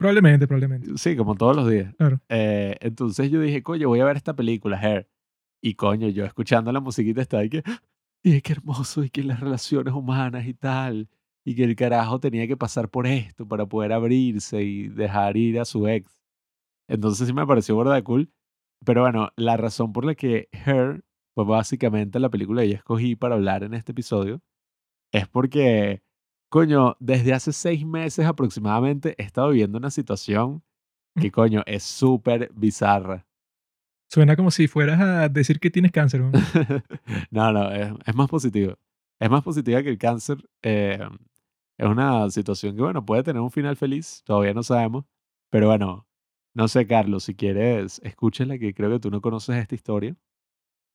Speaker 1: Probablemente, probablemente.
Speaker 2: Sí, como todos los días.
Speaker 1: Claro.
Speaker 2: Eh, entonces yo dije, coño, voy a ver esta película, Hair. Y coño, yo escuchando la musiquita estaba y que, y qué hermoso, y que las relaciones humanas y tal, y que el carajo tenía que pasar por esto para poder abrirse y dejar ir a su ex. Entonces sí me pareció burda de cool. Pero bueno, la razón por la que Her fue básicamente la película que yo escogí para hablar en este episodio es porque, coño, desde hace seis meses aproximadamente he estado viviendo una situación que, coño, es súper bizarra.
Speaker 1: Suena como si fueras a decir que tienes cáncer. weón.
Speaker 2: no, no, es, es más positivo. Es más positiva que el cáncer. eh, es una situación que, bueno, puede tener un final feliz, todavía no sabemos. Pero bueno, no sé, Carlos, si quieres, escúchala, que creo que tú no conoces esta historia.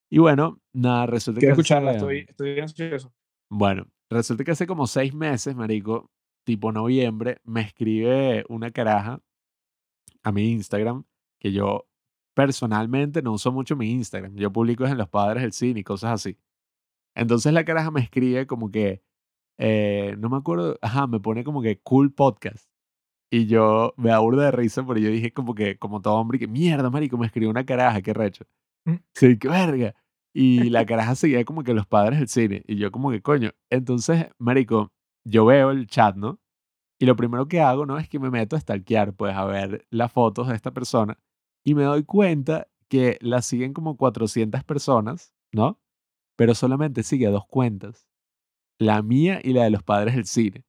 Speaker 2: Y bueno, nada, resulta
Speaker 3: Quiero
Speaker 2: que
Speaker 3: escucharla, estoy, estoy ansioso.
Speaker 2: Bueno, resulta que hace como seis meses, marico, tipo noviembre, me escribe una caraja a mi Instagram, que yo personalmente no uso mucho mi Instagram. Yo publico en los padres del cine y cosas así. Entonces la caraja me escribe como que, eh, no me acuerdo, ajá, me pone como que cool podcast. Y yo me da burda de risa, pero yo dije como que, como todo hombre, que mierda, marico, me escribió una caraja, qué recho.
Speaker 1: Mm.
Speaker 2: Sí, qué verga. Y la caraja seguía como que los padres del cine. Y yo como que, coño. Entonces, marico, yo veo el chat, ¿no? Y lo primero que hago, ¿no? Es que me meto a stalkear, pues, a ver las fotos de esta persona. Y me doy cuenta que la siguen como 400 personas, ¿no? Pero solamente sigue dos cuentas. La mía y la de los padres del cine.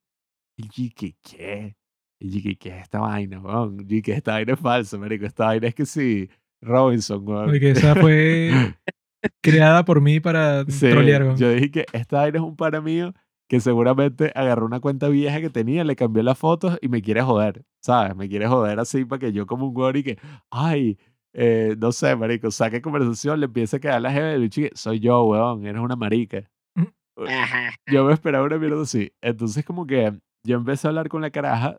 Speaker 2: Y dije, ¿qué? Y dije, ¿qué es esta vaina, weón? Yo dije, esta vaina es falsa, marico. Esta vaina es que sí, Robinson, weón.
Speaker 1: Porque esa fue creada por mí para
Speaker 2: Sí,
Speaker 1: trolear.
Speaker 2: yo dije que esta vaina es un para mío que seguramente agarró una cuenta vieja que tenía, le cambió las fotos y me quiere joder, ¿sabes? Me quiere joder así para que yo como un y que, ay, eh, no sé, marico, saque conversación, le empiece a quedar la jefe del que, soy yo, weón, eres una marica.
Speaker 3: Ajá.
Speaker 2: Yo me esperaba una mierda así. Entonces como que yo empecé a hablar con la caraja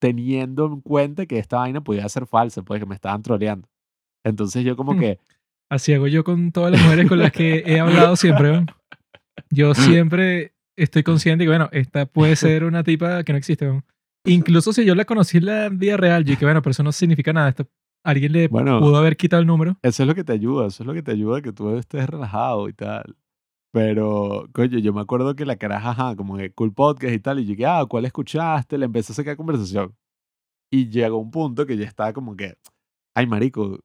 Speaker 2: teniendo en cuenta que esta vaina podía ser falsa, pues que me estaban troleando. Entonces yo como
Speaker 1: Mm.
Speaker 2: que,
Speaker 1: Así hago yo con todas las mujeres con las que he hablado siempre. weón. Yo siempre estoy consciente que, bueno, esta puede ser una tipa que no existe. weón. Incluso si yo la conocí en la vida real, yo que, bueno, pero eso no significa nada. Esto, alguien le
Speaker 2: Bueno.
Speaker 1: pudo haber quitado el número.
Speaker 2: Eso es lo que te ayuda, eso es lo que te ayuda que tú estés relajado y tal. Pero, coño, yo me acuerdo que la caraja, ajá, como que cool podcast y tal, y llegué, ah, ¿cuál escuchaste? Le empecé a sacar conversación. Y llegó un punto que ya estaba como que, ay, marico,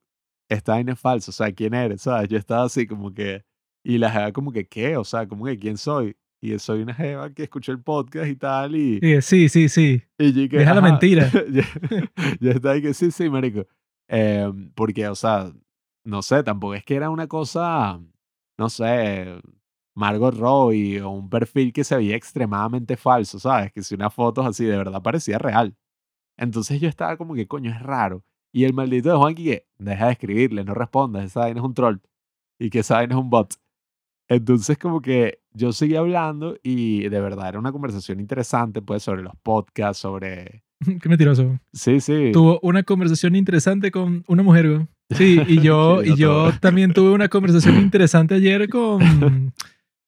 Speaker 2: esta vaina es falsa, o sea, ¿quién eres? ¿Sabes? Yo estaba así como que, y la jeva como que, ¿qué? O sea, como que, ¿quién soy? Y soy una jeva que escuchó el podcast y tal, y,
Speaker 1: Y sí, sí, sí.
Speaker 2: y yo que,
Speaker 1: Deja la mentira.
Speaker 2: yo, yo estaba ahí que sí, sí, marico. Em, porque, o sea, no sé, tampoco es que era una cosa, no sé, Margot Robbie o un perfil que se veía extremadamente falso, ¿sabes? Que si unas fotos así de verdad parecía real. Entonces yo estaba como que, coño, es raro. Y el maldito de Juanqui que, deja de escribirle, no respondas, esa vaina es un troll. Y que esa vaina es un bot. Entonces como que yo seguí hablando y de verdad era una conversación interesante, pues, sobre los podcasts, sobre...
Speaker 1: Qué mentiroso.
Speaker 2: Sí, sí.
Speaker 1: Tuvo una conversación interesante con una mujer. weón. Sí, y yo,
Speaker 2: Sí,
Speaker 1: y
Speaker 2: no
Speaker 1: yo
Speaker 2: todo.
Speaker 1: también tuve una conversación interesante ayer con,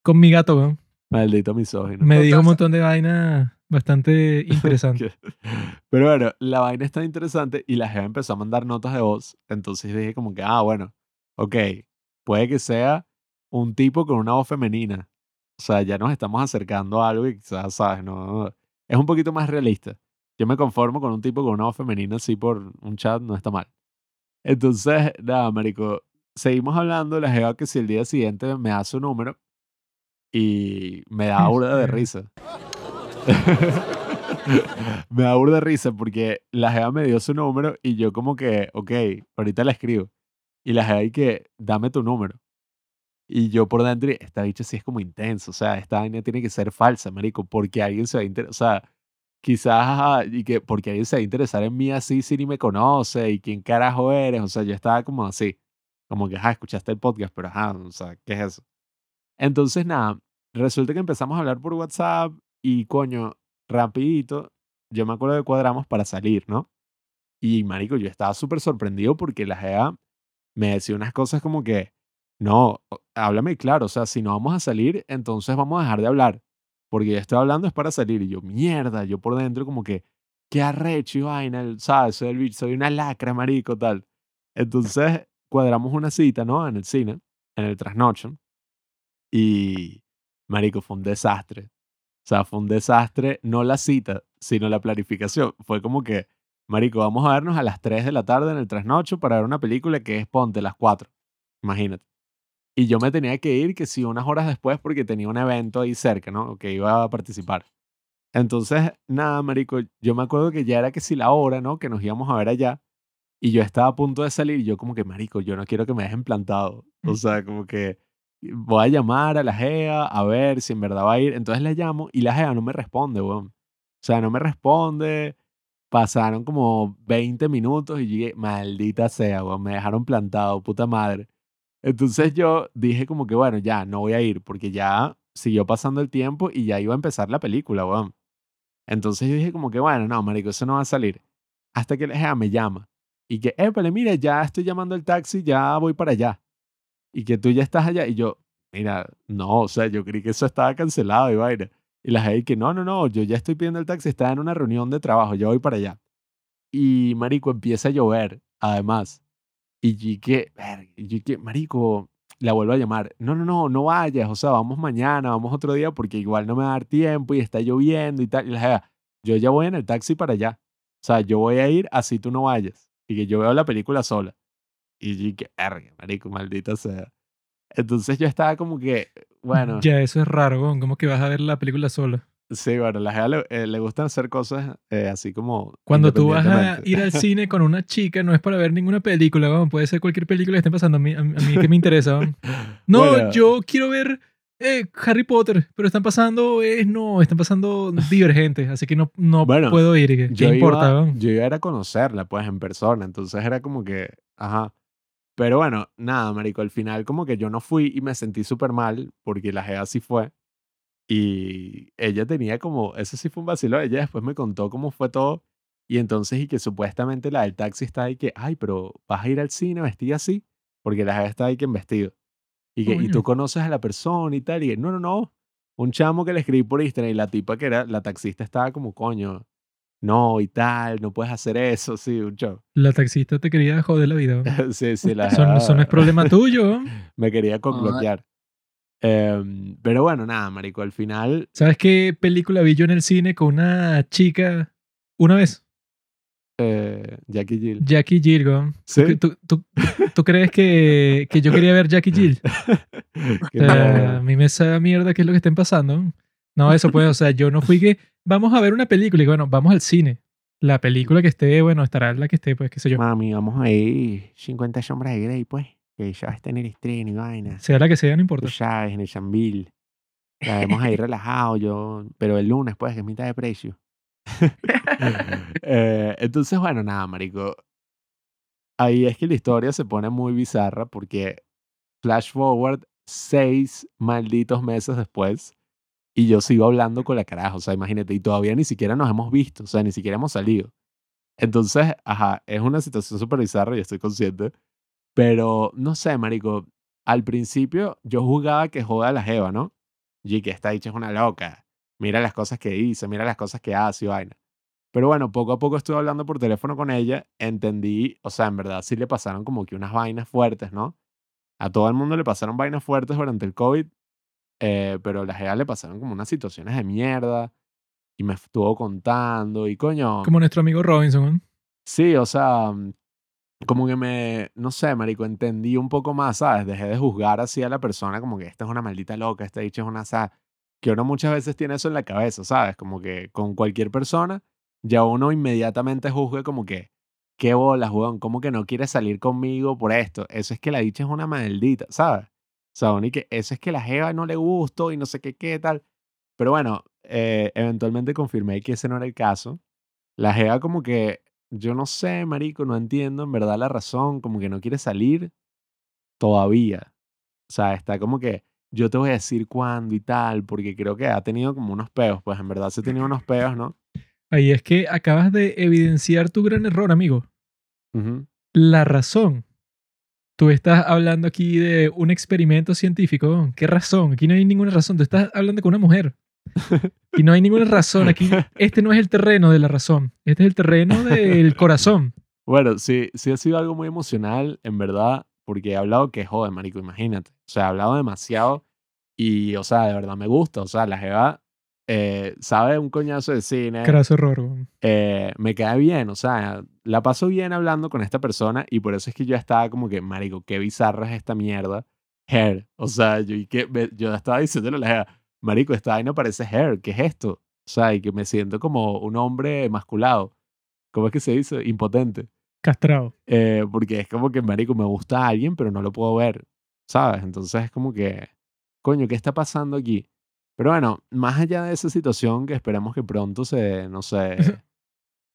Speaker 1: con mi gato. weón.
Speaker 2: Maldito misógino.
Speaker 1: Me dijo un montón de vainas bastante interesantes.
Speaker 2: Pero bueno, la vaina está interesante y la jefa empezó a mandar notas de voz. Entonces dije como que, ah, bueno, ok, puede que sea un tipo con una voz femenina. O sea, ya nos estamos acercando a algo que quizás, ¿sabes? No, es un poquito más realista. Yo me conformo con un tipo con una voz femenina así por un chat, no está mal. Entonces, nada, marico, seguimos hablando, la jeva que si el día siguiente me da su número y me da burda de risa. me da burda risa porque la jeva me dio su número y yo como que, ok, ahorita la escribo. Y la jeva y que, dame tu número. Y yo por dentro, esta bicha sí es como intenso, o sea, esta vaina tiene que ser falsa, marico, porque alguien se va a inter- o sea, quizás, y que, porque alguien se va a interesar en mí así si ni me conoce y quién carajo eres, o sea, yo estaba como así, como que, ajá, escuchaste el podcast, pero ajá, o sea, ¿qué es eso? Entonces, nada, resulta que empezamos a hablar por WhatsApp y coño, rapidito, yo me acuerdo que cuadramos para salir, ¿no? Y marico, yo estaba súper sorprendido porque la GEA me decía unas cosas como que, no, háblame claro, o sea, si no vamos a salir, entonces vamos a dejar de hablar, porque ya estoy hablando es para salir. Y yo, mierda, yo por dentro como que, qué arrecho y vaina, ¿sabes? Soy, el soy una lacra, marico, tal. Entonces cuadramos una cita, ¿no? En el cine, en el trasnocho. Y, marico, fue un desastre. O sea, fue un desastre, no la cita, sino la planificación. Fue como que, marico, vamos a vernos a las 3 de la tarde en el trasnocho para ver una película que es Ponte las 4. Imagínate. Y yo me tenía que ir, que sí, unas horas después porque tenía un evento ahí cerca, ¿no? Que iba a participar. Entonces, nada, marico, yo me acuerdo que ya era que sí la hora, ¿no? Que nos íbamos a ver allá. Y yo estaba a punto de salir y yo como que, marico, yo no quiero que me dejen plantado. O sea, como que voy a llamar a la GEA a ver si en verdad va a ir. Entonces le llamo y la GEA no me responde, weón. O sea, no me responde. Pasaron como 20 minutos y llegué, maldita sea, weón, me dejaron plantado, puta madre. Entonces yo dije como que, bueno, ya, no voy a ir porque ya siguió pasando el tiempo y ya iba a empezar la película, weón. Entonces yo dije como que, bueno, no, marico, eso no va a salir. Hasta que la GEA me llama y que, épale, mira, ya estoy llamando el taxi, ya voy para allá. Y que tú ya estás allá. Y yo, mira, no, o sea, yo creí que eso estaba cancelado y vaina. Y la gente que, no, no, no, yo ya estoy pidiendo el taxi, estaba en una reunión de trabajo, yo voy para allá. Y, marico, empieza a llover, además. Y yo que, y que, marico, la vuelvo a llamar. No, no, no, no vayas, o sea, vamos mañana, vamos otro día, porque igual no me va a dar tiempo y está lloviendo y tal. Y la jeva, yo ya voy en el taxi para allá. O sea, yo voy a ir así tú no vayas. Y que yo veo la película sola. Y yo que, verga, marico, maldita sea. Entonces yo estaba como que, bueno,
Speaker 1: Ya, eso es raro. ¿Cómo que vas a ver la película sola?
Speaker 2: sí, bueno, a la jeva le, eh, le gustan hacer cosas eh, así como
Speaker 1: Cuando tú vas a ir al cine con una chica, no es para ver ninguna película, weón. Puede ser cualquier película que esté pasando. A mí, a mí, ¿qué me interesa, weón? No,
Speaker 2: Bueno.
Speaker 1: yo quiero ver eh, Harry Potter, pero están pasando, eh, no, están pasando Divergentes, así que no, no
Speaker 2: Bueno,
Speaker 1: puedo ir. ¿Qué,
Speaker 2: yo
Speaker 1: importa,
Speaker 2: iba, yo iba a conocerla, pues, en persona. Entonces era como que, ajá. Pero bueno, nada, marico, al final como que yo no fui y me sentí súper mal porque la jeva sí fue. Y ella tenía como, eso sí fue un vacilo, ella después me contó cómo fue todo. Y entonces, y que supuestamente la del taxi está ahí que, ay, pero vas a ir al cine vestida así, porque la jeva está ahí que en vestido. Y que, y tú conoces a la persona y tal, y que, no, no, no, un chamo que le escribí por Instagram y la tipa que era, la taxista estaba como, coño, no, y tal, no puedes hacer eso, sí, un show.
Speaker 1: La taxista te quería joder la vida,
Speaker 2: sí, sí, la
Speaker 1: Eso, no- eso no es problema tuyo,
Speaker 2: me quería coclotear. Em, pero bueno, nada, marico, al final,
Speaker 1: ¿Sabes qué película vi yo en el cine con una chica una vez?
Speaker 2: eh, Jackie Jill.
Speaker 1: Jackie Jill. ¿Tú,
Speaker 2: ¿Sí?
Speaker 1: tú- tú- tú crees que, que yo quería ver Jackie Jill? A mí me sabe mierda qué es lo que estén pasando. No, eso pues, o sea, yo no fui que vamos a ver una película y bueno, vamos al cine. La película que esté, bueno, estará la que esté, pues, qué sé yo.
Speaker 2: Mami, vamos a ir 50 sombras de Grey, pues. Que ya está en el estreno y vaina.
Speaker 1: Sea la que sea, no importa.
Speaker 2: Tú sabes, en el Chambil. La vamos a ir relajado, yo. Pero el lunes, pues, que es mitad de precio. Eh, entonces, bueno, nada, marico. Ahí es que la historia se pone muy bizarra porque flash forward seis malditos meses después y yo sigo hablando con la caraja, o sea, imagínate, y todavía ni siquiera nos hemos visto, o sea, ni siquiera hemos salido. Entonces, ajá, es una situación súper bizarra y estoy consciente, pero no sé, marico, al principio yo jugaba que joda a la jeva, ¿no? Y que esta dicha es una loca, mira las cosas que dice, mira las cosas que hace y vaina. Pero bueno, poco a poco estuve hablando por teléfono con ella, entendí, o sea, en verdad sí le pasaron como que unas vainas fuertes, ¿no? A todo el mundo le pasaron vainas fuertes durante el COVID, eh, pero a la jeva le pasaron como unas situaciones de mierda y me estuvo contando y coño,
Speaker 1: Como nuestro amigo Robinson. weón.
Speaker 2: sí, o sea, mm, como que me, no sé, marico, entendí un poco más, ¿sabes? Dejé de juzgar así a la persona como que esta es una maldita loca, esta dicha es una, sa que uno muchas veces tiene eso en la cabeza, ¿sabes? Como que con cualquier persona ya uno inmediatamente juzga como que, qué bolas, weón, ¿cómo que no quiere salir conmigo por esto? Eso es que la dicha es una maldita, ¿sabes? Uno y que eso es que la jeva no le gustó y no sé qué, qué tal. Pero bueno, eh, eventualmente confirmé que ese no era el caso. La Jeva como que, yo no sé, marico, no entiendo en verdad la razón, como que no quiere salir todavía. O sea, está como que yo te voy a decir cuándo y tal, porque creo que ha tenido como unos peos, pues en verdad se ha tenido unos peos, ¿no?
Speaker 1: Ahí es que acabas de evidenciar tu gran error, amigo. La razón. Tú estás hablando aquí de un experimento científico. ¿Qué razón? Aquí no hay ninguna razón. Tú estás hablando con una mujer. Y no hay ninguna razón. Aquí este no es el terreno de la razón. Este es el terreno del corazón.
Speaker 2: Bueno, sí, sí ha sido algo muy emocional, en verdad, porque he hablado que joder, marico, imagínate. O sea, he hablado demasiado y, o sea, de verdad me gusta. O sea, la Jeva eh, sabe un coñazo de cine.
Speaker 1: Craso error.
Speaker 2: eh, me cae bien, o sea, la paso bien hablando con esta persona y por eso es que yo estaba como que, marico, qué bizarra es esta mierda. Hair, o sea, yo, y que, yo estaba diciéndole a la marico, esta vaina parece hair, ¿qué es esto? O sea, y que me siento como un hombre emasculado. ¿Cómo es que se dice? Impotente.
Speaker 1: Castrado.
Speaker 2: Eh, porque es como que, marico, me gusta a alguien, pero no lo puedo ver, ¿sabes? Entonces es como que, coño, ¿qué está pasando aquí? Pero bueno, más allá de esa situación que esperemos que pronto se, no sé,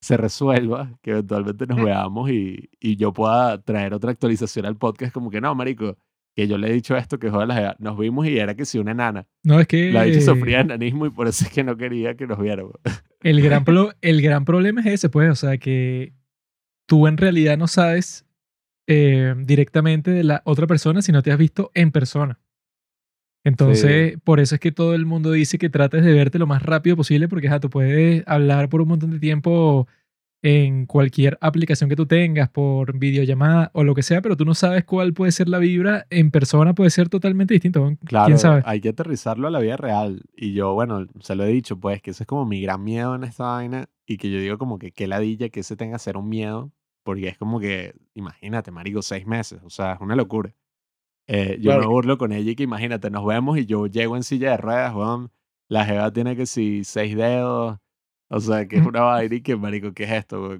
Speaker 2: se resuelva, que eventualmente nos veamos y, y yo pueda traer otra actualización al podcast, como que no, marico, que yo le he dicho esto, que joder, la nos vimos y era que sí, una enana.
Speaker 1: No, es que
Speaker 2: La dicha sufría enanismo y por eso es que no quería que nos viéramos.
Speaker 1: el, gran pro- el gran problema es ese, pues. O sea, que tú en realidad no sabes eh, directamente de la otra persona si no te has visto en persona. Entonces, por eso es que todo el mundo dice que trates de verte lo más rápido posible porque ajá, tú puedes hablar por un montón de tiempo en cualquier aplicación que tú tengas, por videollamada o lo que sea, pero tú no sabes cuál puede ser la vibra en persona, puede ser totalmente distinto.
Speaker 2: Claro,
Speaker 1: ¿Quién sabe?
Speaker 2: hay que aterrizarlo a la vida real. Y yo, bueno, se lo he dicho, pues, que ese es como mi gran miedo en esta vaina. Y que yo digo como que qué ladilla que ese tenga ser un miedo. Porque es como que, imagínate, marico, seis meses. O sea, es una locura. Eh, yo me
Speaker 3: Claro.
Speaker 2: burlo con ella y que imagínate, nos vemos y yo llego en silla de ruedas, weón. La jeva tiene que si seis dedos. O sea, que es una vaina y que, marico, ¿qué es esto? o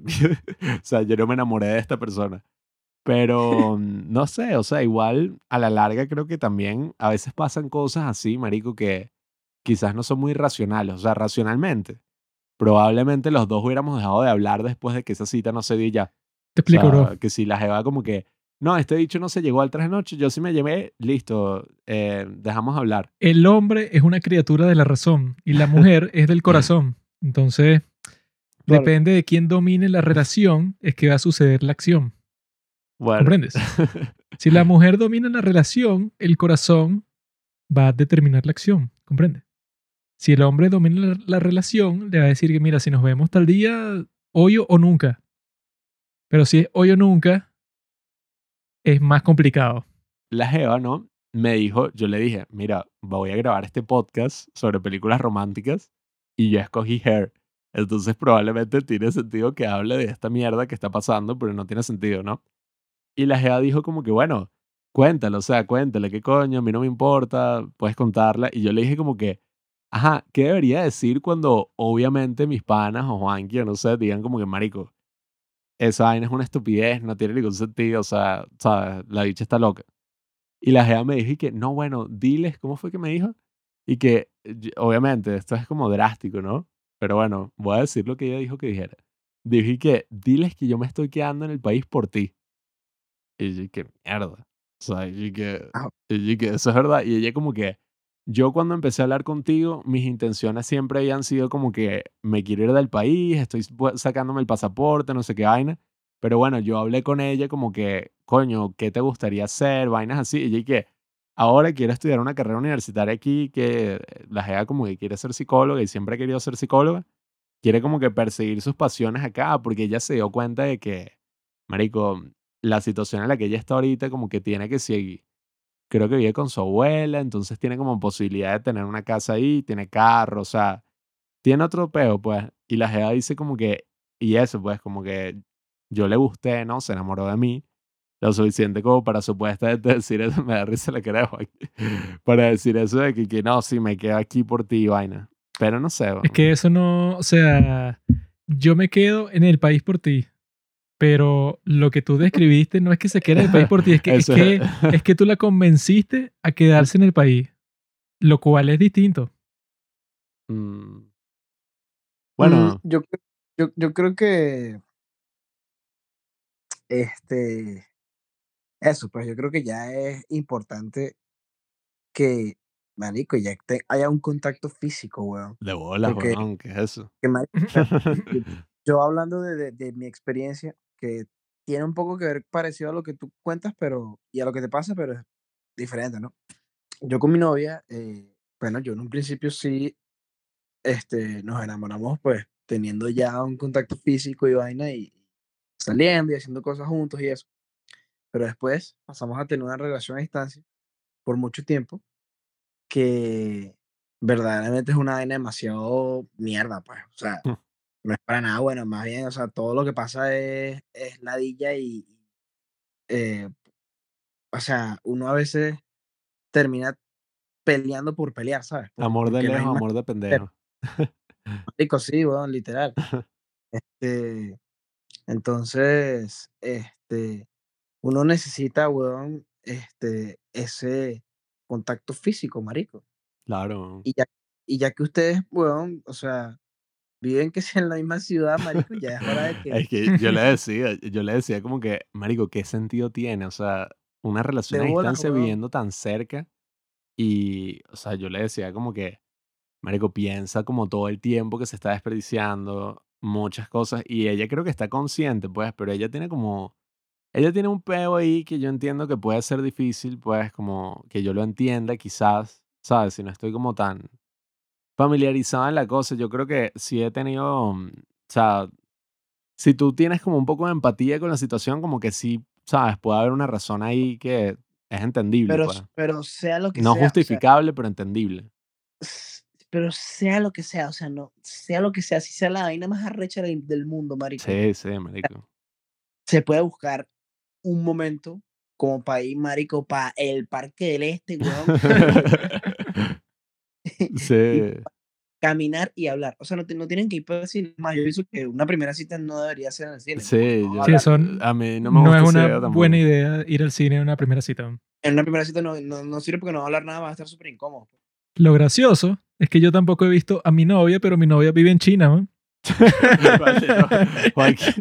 Speaker 2: sea, yo no me enamoré de esta persona. Pero mm, no sé, o sea, igual a la larga creo que también a veces pasan cosas así, marico, que quizás no son muy racionales. O sea, racionalmente, probablemente los dos hubiéramos dejado de hablar después de que esa cita no se dio ya.
Speaker 1: Te
Speaker 2: O
Speaker 1: explico,
Speaker 2: sea,
Speaker 1: bro.
Speaker 2: que si la jeva como que, no, este dicho no se llegó al tres de noche, yo sí me llevé, listo, eh, dejamos hablar.
Speaker 1: El hombre es una criatura de la razón y la mujer es del corazón. Entonces,
Speaker 3: Claro.
Speaker 1: depende de quién domine la relación, es que va a suceder la acción.
Speaker 2: Bueno,
Speaker 1: ¿Comprendes? Si la mujer domina la relación, el corazón va a determinar la acción. ¿Comprende? Si el hombre domina la, la relación, le va a decir que, mira, si nos vemos tal día, hoy o nunca. Pero si es hoy o nunca, es más complicado.
Speaker 2: la jeva, ¿no? Me dijo, yo le dije, mira, voy a grabar este podcast sobre películas románticas y yo escogí Hair. Entonces probablemente tiene sentido que hable de esta mierda que está pasando, pero no tiene sentido, ¿no? Y la jeva dijo como que, bueno, cuéntalo, o sea, cuéntale, qué coño, a mí no me importa, puedes contarla. Y yo le dije como que, ajá, ¿qué debería decir cuando obviamente mis panas o Juanqui o no sé, digan como que, marico, esa vaina es una estupidez, no tiene ningún sentido, o sea, ¿sabes? La dicha está loca. Y la jeva me dijo y que, no, bueno, diles, ¿cómo fue que me dijo? Y que, obviamente, esto es como drástico, ¿no? Pero bueno, voy a decir lo que ella dijo que dijera. Dijo y que, diles que yo me estoy quedando en el país por ti. Y yo, que, mierda. O sea, y que, y que eso es verdad. Y ella como que, yo cuando empecé a hablar contigo, mis intenciones siempre habían sido como que me quiero ir del país, estoy sacándome el pasaporte, no sé qué vaina. Pero bueno, yo hablé con ella como que, coño, ¿qué te gustaría hacer? Vainas así. Y ella que, ahora quiero estudiar una carrera universitaria aquí, que la jeva como que quiere ser psicóloga y siempre ha querido ser psicóloga. Quiere como que perseguir sus pasiones acá, porque ella se dio cuenta de que, marico, la situación en la que ella está ahorita como que tiene que seguir. Creo que vive con su abuela, entonces tiene como posibilidad de tener una casa ahí, tiene carro, o sea, tiene otro peo, pues. Y la jeva dice como que, y eso, pues, como que yo le gusté, ¿no? Se enamoró de mí. Lo suficiente como para supuestamente decir eso, me da risa la cara. Para decir eso de que, que no, sí, me quedo aquí por ti vaina. Pero no sé.
Speaker 1: Es
Speaker 2: bueno.
Speaker 1: que eso no, o sea, yo me quedo en el país por ti, pero lo que tú describiste no es que se quede en el país por ti, es que, es que, es que tú la convenciste a quedarse en el país, lo cual es distinto.
Speaker 2: Mm. Bueno,
Speaker 3: Mm, yo, yo, yo creo que este eso, pues yo creo que ya es importante que, marico, ya te- haya un contacto físico, weón.
Speaker 2: de bolas,
Speaker 3: porque-
Speaker 2: weón, ¿qué es eso?
Speaker 3: Que, marico, yo hablando de, de- de mi experiencia, que tiene un poco que ver parecido a lo que tú cuentas, pero, y a lo que te pasa, pero es diferente, ¿no? Yo con mi novia, eh, bueno, yo en un principio sí, este, nos enamoramos, pues, teniendo ya un contacto físico y vaina, y saliendo y haciendo cosas juntos y eso. Pero después pasamos a tener una relación a distancia por mucho tiempo, que verdaderamente es una vaina demasiado mierda, pues, o sea. no es para nada bueno, más bien, o sea, todo lo que pasa es, es ladilla y, eh, o sea, uno a veces termina peleando por pelear, ¿sabes?
Speaker 2: Amor de
Speaker 3: no
Speaker 2: lejos,
Speaker 3: más
Speaker 2: amor de pendejo.
Speaker 3: rico, sí, weón, literal. Este, entonces, este, uno necesita, weón, este, ese contacto físico, marico.
Speaker 2: Claro.
Speaker 3: Y ya, y ya que ustedes, weón, o sea, viven que sea en la misma ciudad, marico, ya es hora de que
Speaker 2: Es que yo le decía, yo le decía como que, marico, ¿qué sentido tiene? O sea, una relación a
Speaker 3: De bolas,
Speaker 2: distancia viviendo tan cerca y, o sea, yo le decía como que, marico, piensa como todo el tiempo que se está desperdiciando, muchas cosas y ella creo que está consciente, pues, pero ella tiene como, ella tiene un peo ahí que yo entiendo que puede ser difícil, pues, como que yo lo entienda quizás, ¿sabes? Si no estoy como tan familiarizado en la cosa, yo creo que sí he tenido, mm, o sea, si tú tienes como un poco de empatía con la situación, como que sí, sabes, puede haber una razón ahí que es entendible,
Speaker 3: pero,
Speaker 2: pues.
Speaker 3: pero sea lo que
Speaker 2: No
Speaker 3: sea, o sea,
Speaker 2: justificable, pero entendible.
Speaker 3: pero sea lo que sea, o sea, no, sea lo que sea, si sea la vaina más arrecha del, del mundo, marico,
Speaker 2: Sí, sí, marico.
Speaker 3: se puede buscar un momento como para ir, marico, para el Parque del Este, weón,
Speaker 2: sí,
Speaker 3: caminar y hablar. O sea, no, te- no tienen que ir para el cine. Más, yo pienso que una primera cita no debería ser en el cine.
Speaker 2: sí,
Speaker 3: no
Speaker 1: Sí, son-
Speaker 2: a mí no me
Speaker 1: No,
Speaker 2: gusta
Speaker 1: es
Speaker 2: esa
Speaker 1: una
Speaker 2: tampoco.
Speaker 1: buena idea ir al cine en una primera cita.
Speaker 3: En una primera cita no, no, no sirve porque no va a hablar nada, va a estar súper incómodo.
Speaker 1: Lo gracioso es que yo tampoco he visto a mi novia, pero mi novia vive en China, ¿no?
Speaker 2: No. Joaquín,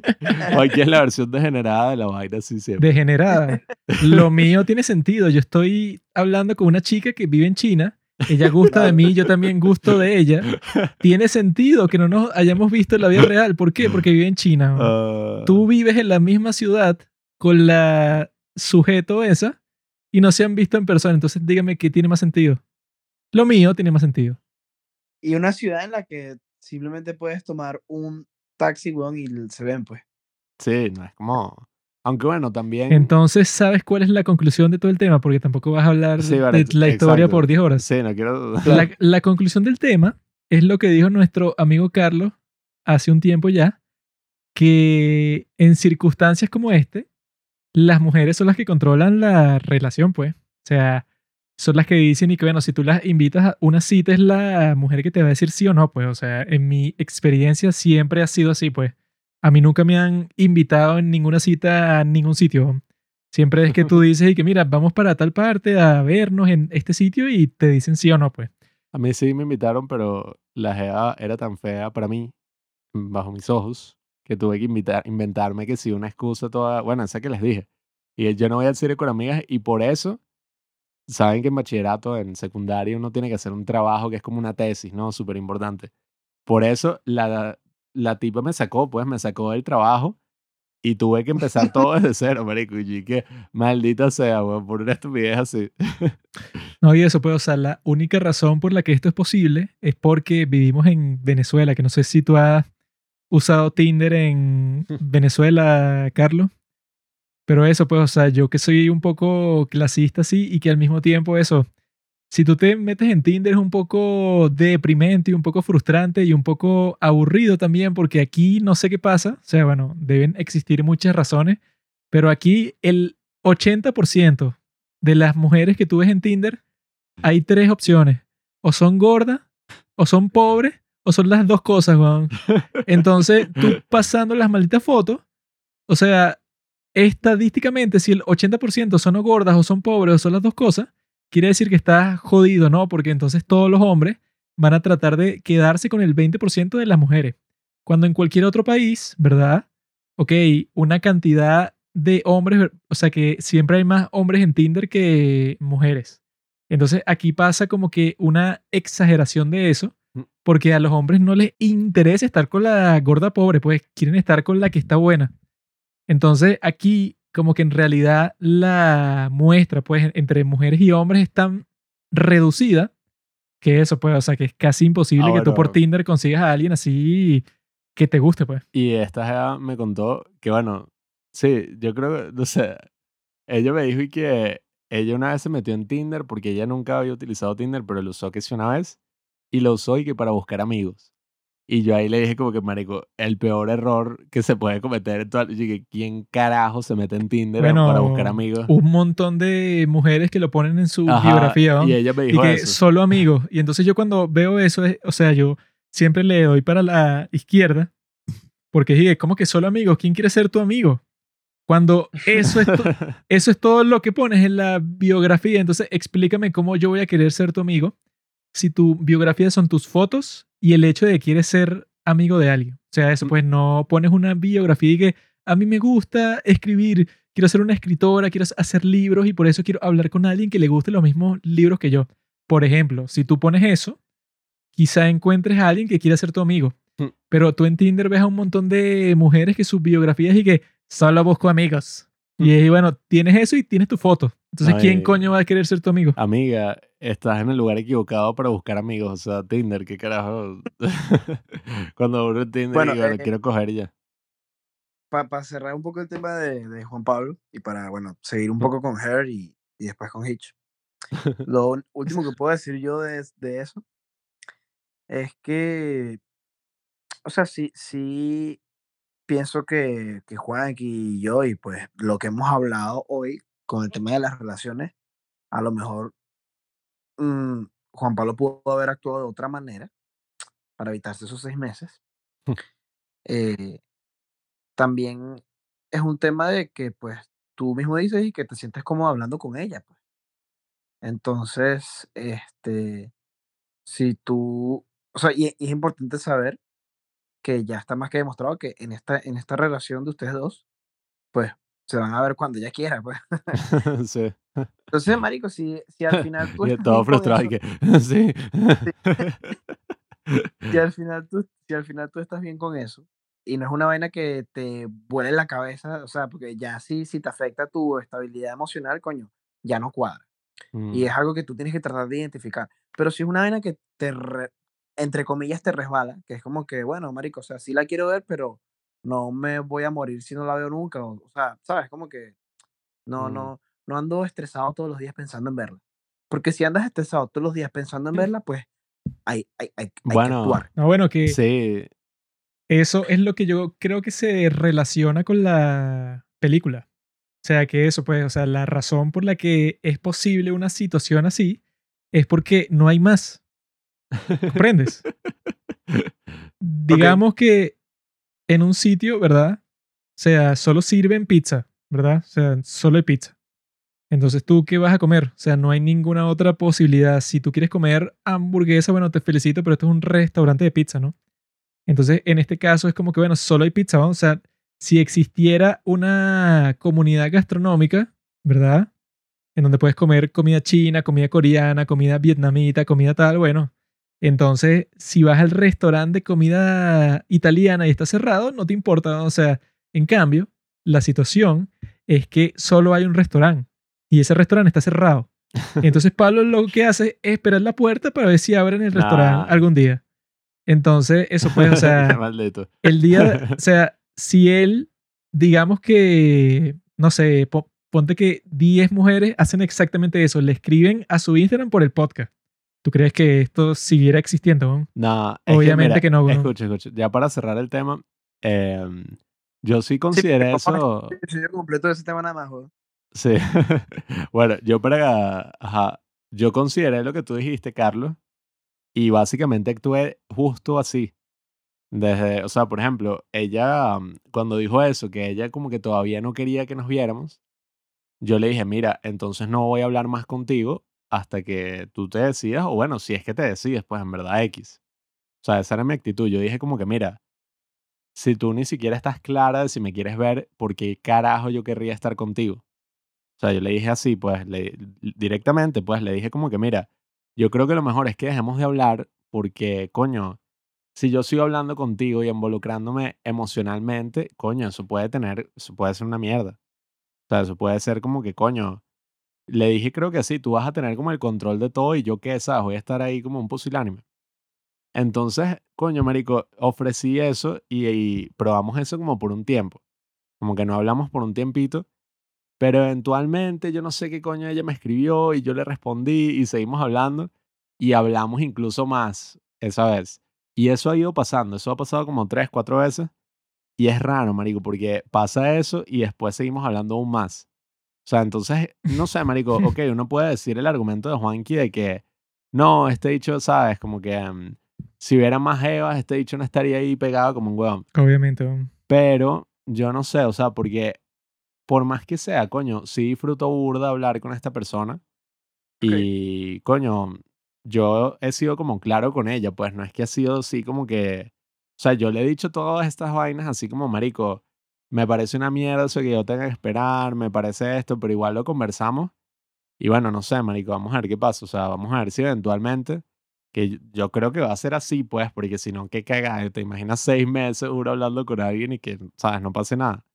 Speaker 2: Joaquín es la versión degenerada de la vaina, sí, siempre.
Speaker 1: Degenerada. Lo mío tiene sentido. Yo estoy hablando con una chica que vive en China. Ella gusta de mí, yo también gusto de ella. Tiene sentido que no nos hayamos visto en la vida real. ¿Por qué? Porque vive en China. ¿no?
Speaker 2: Ah,
Speaker 1: Tú vives en la misma ciudad con la sujeto esa y no se han visto en persona. Entonces dígame qué tiene más sentido. Lo mío tiene más sentido.
Speaker 3: Y una ciudad en la que simplemente puedes tomar un taxi, weón, y se ven, pues.
Speaker 2: sí, no es como... Aunque bueno, también...
Speaker 1: Entonces, ¿sabes cuál es la conclusión de todo el tema? Porque tampoco vas a hablar
Speaker 2: Sí,
Speaker 1: de la historia
Speaker 2: exacto.
Speaker 1: por 10 horas.
Speaker 2: Sí, no quiero...
Speaker 1: La, la conclusión del tema es lo que dijo nuestro amigo Carlos hace un tiempo ya, que en circunstancias como este, las mujeres son las que controlan la relación, pues. O sea, son las que dicen y que, bueno, si tú las invitas a una cita es la mujer que te va a decir sí o no, pues. O sea, en mi experiencia siempre ha sido así, pues. A mí nunca me han invitado en ninguna cita a ningún sitio. Siempre es que tú dices y que, mira, vamos para tal parte a vernos en este sitio y te dicen sí o no, pues.
Speaker 2: A mí sí me invitaron, pero la jeva era tan fea para mí, bajo mis ojos, que tuve que invitar, inventarme que sí una excusa toda, bueno, esa que les dije. Y yo no voy al cine con amigas y por eso, saben que en bachillerato, en secundaria, uno tiene que hacer un trabajo que es como una tesis, ¿no? Súper importante. Por eso la, la tipa me sacó, pues me sacó del trabajo y tuve que empezar todo desde cero, marico. Y que maldita sea, weón, por una estupidez así.
Speaker 1: No, y eso, pues, o sea, la única razón por la que esto es posible es porque vivimos en Venezuela, que no sé si tú has usado Tinder en Venezuela, Carlos. Pero eso, pues, o sea, yo que soy un poco clasista así y que al mismo tiempo eso, si tú te metes en Tinder es un poco deprimente y un poco frustrante y un poco aburrido también porque aquí no sé qué pasa. O sea, bueno, deben existir muchas razones, pero aquí el 80% de las mujeres que tú ves en Tinder hay tres opciones. O son gordas, o son pobres, o son las dos cosas, weón. Entonces, tú pasando las malditas fotos, o sea, estadísticamente, si el 80% son o gordas, o son pobres, o son las dos cosas, quiere decir que estás jodido, ¿no? Porque entonces todos los hombres van a tratar de quedarse con el 20% de las mujeres. Cuando en cualquier otro país, ¿verdad? Ok, una cantidad de hombres, o sea que siempre hay más hombres en Tinder que mujeres. Entonces aquí pasa como que una exageración de eso,
Speaker 2: Mm.
Speaker 1: porque a los hombres no les interesa estar con la gorda pobre, pues quieren estar con la que está buena. Entonces aquí como que en realidad la muestra pues entre mujeres y hombres es tan reducida que eso pues, o sea que es casi imposible que tú por Tinder consigas a alguien así que te guste pues.
Speaker 2: Y esta me contó que, bueno, sí, yo creo que, no sé, ella me dijo y que ella una vez se metió en Tinder porque ella nunca había utilizado Tinder, pero lo usó que sí una vez y lo usó y que para buscar amigos. Y yo ahí le dije como que, marico, el peor error que se puede cometer en toda... Y dije, ¿quién carajo se mete en Tinder
Speaker 1: Bueno,
Speaker 2: para buscar amigos?
Speaker 1: Un montón de mujeres que lo ponen en su
Speaker 2: Ajá,
Speaker 1: biografía, ¿no?
Speaker 2: Y ella me
Speaker 1: y
Speaker 2: dijo
Speaker 1: que
Speaker 2: eso.
Speaker 1: solo amigos. Y entonces yo cuando veo eso, es- o sea, yo siempre le doy para la izquierda, porque dije, ¿cómo que solo amigos? ¿Quién quiere ser tu amigo? Cuando eso es, eso es todo lo que pones en la biografía, entonces explícame cómo yo voy a querer ser tu amigo si tu biografía son tus fotos y el hecho de que quieres ser amigo de alguien. O sea, eso
Speaker 2: Mm.
Speaker 1: pues no pones una biografía y que a mí me gusta escribir, quiero ser una escritora, quiero hacer libros y por eso quiero hablar con alguien que le guste los mismos libros que yo. Por ejemplo, si tú pones eso, quizá encuentres a alguien que quiera ser tu amigo.
Speaker 2: Mm.
Speaker 1: Pero tú en Tinder ves a un montón de mujeres que sus biografías y que solo busco amigos. Y ahí, bueno, tienes eso y tienes tu foto. Entonces, ¿quién
Speaker 2: Ay.
Speaker 1: coño va a querer ser tu amigo?
Speaker 2: Amiga, estás en el lugar equivocado para buscar amigos. O sea, Tinder, ¿qué carajo? Cuando en Tinder
Speaker 3: Bueno,
Speaker 2: y bueno,
Speaker 3: eh,
Speaker 2: quiero coger ya.
Speaker 3: Para cerrar un poco el tema de, de Juan Pablo y para, bueno, seguir un poco con Her y, y después con Hitch. Lo último que puedo decir yo de, de eso es que, o sea, sí, sí pienso que, que Juan y yo y pues lo que hemos hablado hoy con el tema de las relaciones, a lo mejor mm, Juan Pablo pudo haber actuado de otra manera para evitarse esos seis meses. Eh, también es un tema de que pues tú mismo dices y que te sientes cómodo hablando con ella, pues. Entonces, este, si tú, o sea, y, y es importante saber que ya está más que demostrado que en esta, en esta relación de ustedes dos, pues se van a ver cuando ella quiera, pues.
Speaker 2: sí.
Speaker 3: Entonces, marico, si, si al final tú
Speaker 2: todo
Speaker 3: bien con
Speaker 2: frustrado y
Speaker 3: eso-
Speaker 2: que, sí.
Speaker 3: si al final tú, si al final tú estás bien con eso y no es una vaina que te vuele la cabeza, o sea, porque ya sí, si te afecta tu estabilidad emocional, coño, ya no cuadra.
Speaker 2: Mm,
Speaker 3: Y es algo que tú tienes que tratar de identificar. Pero si es una vaina que te, re- entre comillas, te resbala, que es como que, bueno, marico, o sea, sí la quiero ver, pero no me voy a morir si no la veo nunca. O, o sea, ¿sabes? Como que no,
Speaker 2: Mm.
Speaker 3: no, no ando estresado todos los días pensando en verla. Porque si andas estresado todos los días pensando en verla, pues hay, hay, hay, hay que
Speaker 2: Bueno,
Speaker 3: actuar.
Speaker 1: No, bueno, que
Speaker 2: Sí,
Speaker 1: eso es lo que yo creo que se relaciona con la película. O sea, que eso, pues, o sea, la razón por la que es posible una situación así es porque no hay más. ¿Comprendes? Digamos que en un sitio, ¿verdad? O sea, solo sirven pizza, ¿verdad? O sea, solo hay pizza. Entonces, ¿tú qué vas a comer? O sea, no hay ninguna otra posibilidad. Si tú quieres comer hamburguesa, bueno, te felicito, pero esto es un restaurante de pizza, ¿no? Entonces, en este caso es como que, bueno, solo hay pizza, ¿no? O sea, si existiera una comunidad gastronómica, ¿verdad? En donde puedes comer comida china, comida coreana, comida vietnamita, comida tal, bueno. Entonces, si vas al restaurante de comida italiana y está cerrado, no te importa, ¿no? O sea, en cambio, la situación es que solo hay un restaurante y ese restaurante está cerrado. Entonces, Pablo lo que hace es esperar la puerta para ver si abren el
Speaker 2: Nah.
Speaker 1: restaurante algún día. Entonces, eso pues, o sea, el día, o sea, si él, digamos que, no sé, po- ponte que 10 mujeres hacen exactamente eso, le escriben a su Instagram por el podcast. ¿Tú crees que esto siguiera existiendo? no?
Speaker 2: No, es
Speaker 1: Obviamente
Speaker 2: mira,
Speaker 1: que no.
Speaker 2: Escucha, escucha. Ya para cerrar el tema, em, yo sí
Speaker 3: a-
Speaker 2: eso.
Speaker 3: episodio completo de ese tema nada más.
Speaker 2: Sí. bueno, yo para. Ajá. Yo consideré lo que tú dijiste, Carlos, y básicamente actué justo así. Desde, o sea, por ejemplo, ella, mm, cuando dijo eso, que ella como que todavía no quería que nos viéramos, yo le dije, mira, entonces no voy a hablar más contigo hasta que tú te decidas, o bueno, si es que te decides, pues en verdad X. O sea, esa era mi actitud. Yo dije como que, mira, si tú ni siquiera estás clara de si me quieres ver, ¿por qué carajo yo querría estar contigo? O sea, yo le dije así, pues, le- directamente, pues, le dije como que, mira, yo creo que lo mejor es que dejemos de hablar porque, coño, si yo sigo hablando contigo y involucrándome emocionalmente, coño, eso puede tener, eso puede ser una mierda. O sea, eso puede ser como que, coño, le dije creo que sí, tú vas a tener como el control de todo y yo qué, ¿sabes? Voy a estar ahí como un pusilánime. Entonces, coño, marico, ofrecí eso y, y probamos eso como por un tiempo. Como que no hablamos por un tiempito, pero eventualmente yo no sé qué coño ella me escribió y yo le respondí y seguimos hablando y hablamos incluso más esa vez. Y eso ha ido pasando, eso ha pasado como tres, cuatro veces y es raro, marico, porque pasa eso y después seguimos hablando aún más. O sea, entonces, no sé, marico, ok, uno puede decir el argumento de Juanqui de que, no, este dicho, ¿sabes? Como que mm, si hubiera más Evas, este dicho no estaría ahí pegado como un huevón.
Speaker 1: Obviamente.
Speaker 2: Pero yo no sé, o sea, porque por más que sea, coño, sí disfruto burda hablar con esta persona. Y, coño, yo he sido como claro con ella, pues no es que ha sido así como que, o sea, yo le he dicho todas estas vainas así como, marico, me parece una mierda eso que yo tenga que esperar, me parece esto, pero igual lo conversamos. Y bueno, no sé, marico, vamos a ver qué pasa, o sea, vamos a ver si eventualmente, que yo- creo que va a ser así, pues, porque si no, qué cagada, te imaginas seis meses uno hablando con alguien y que, sabes, no pase nada.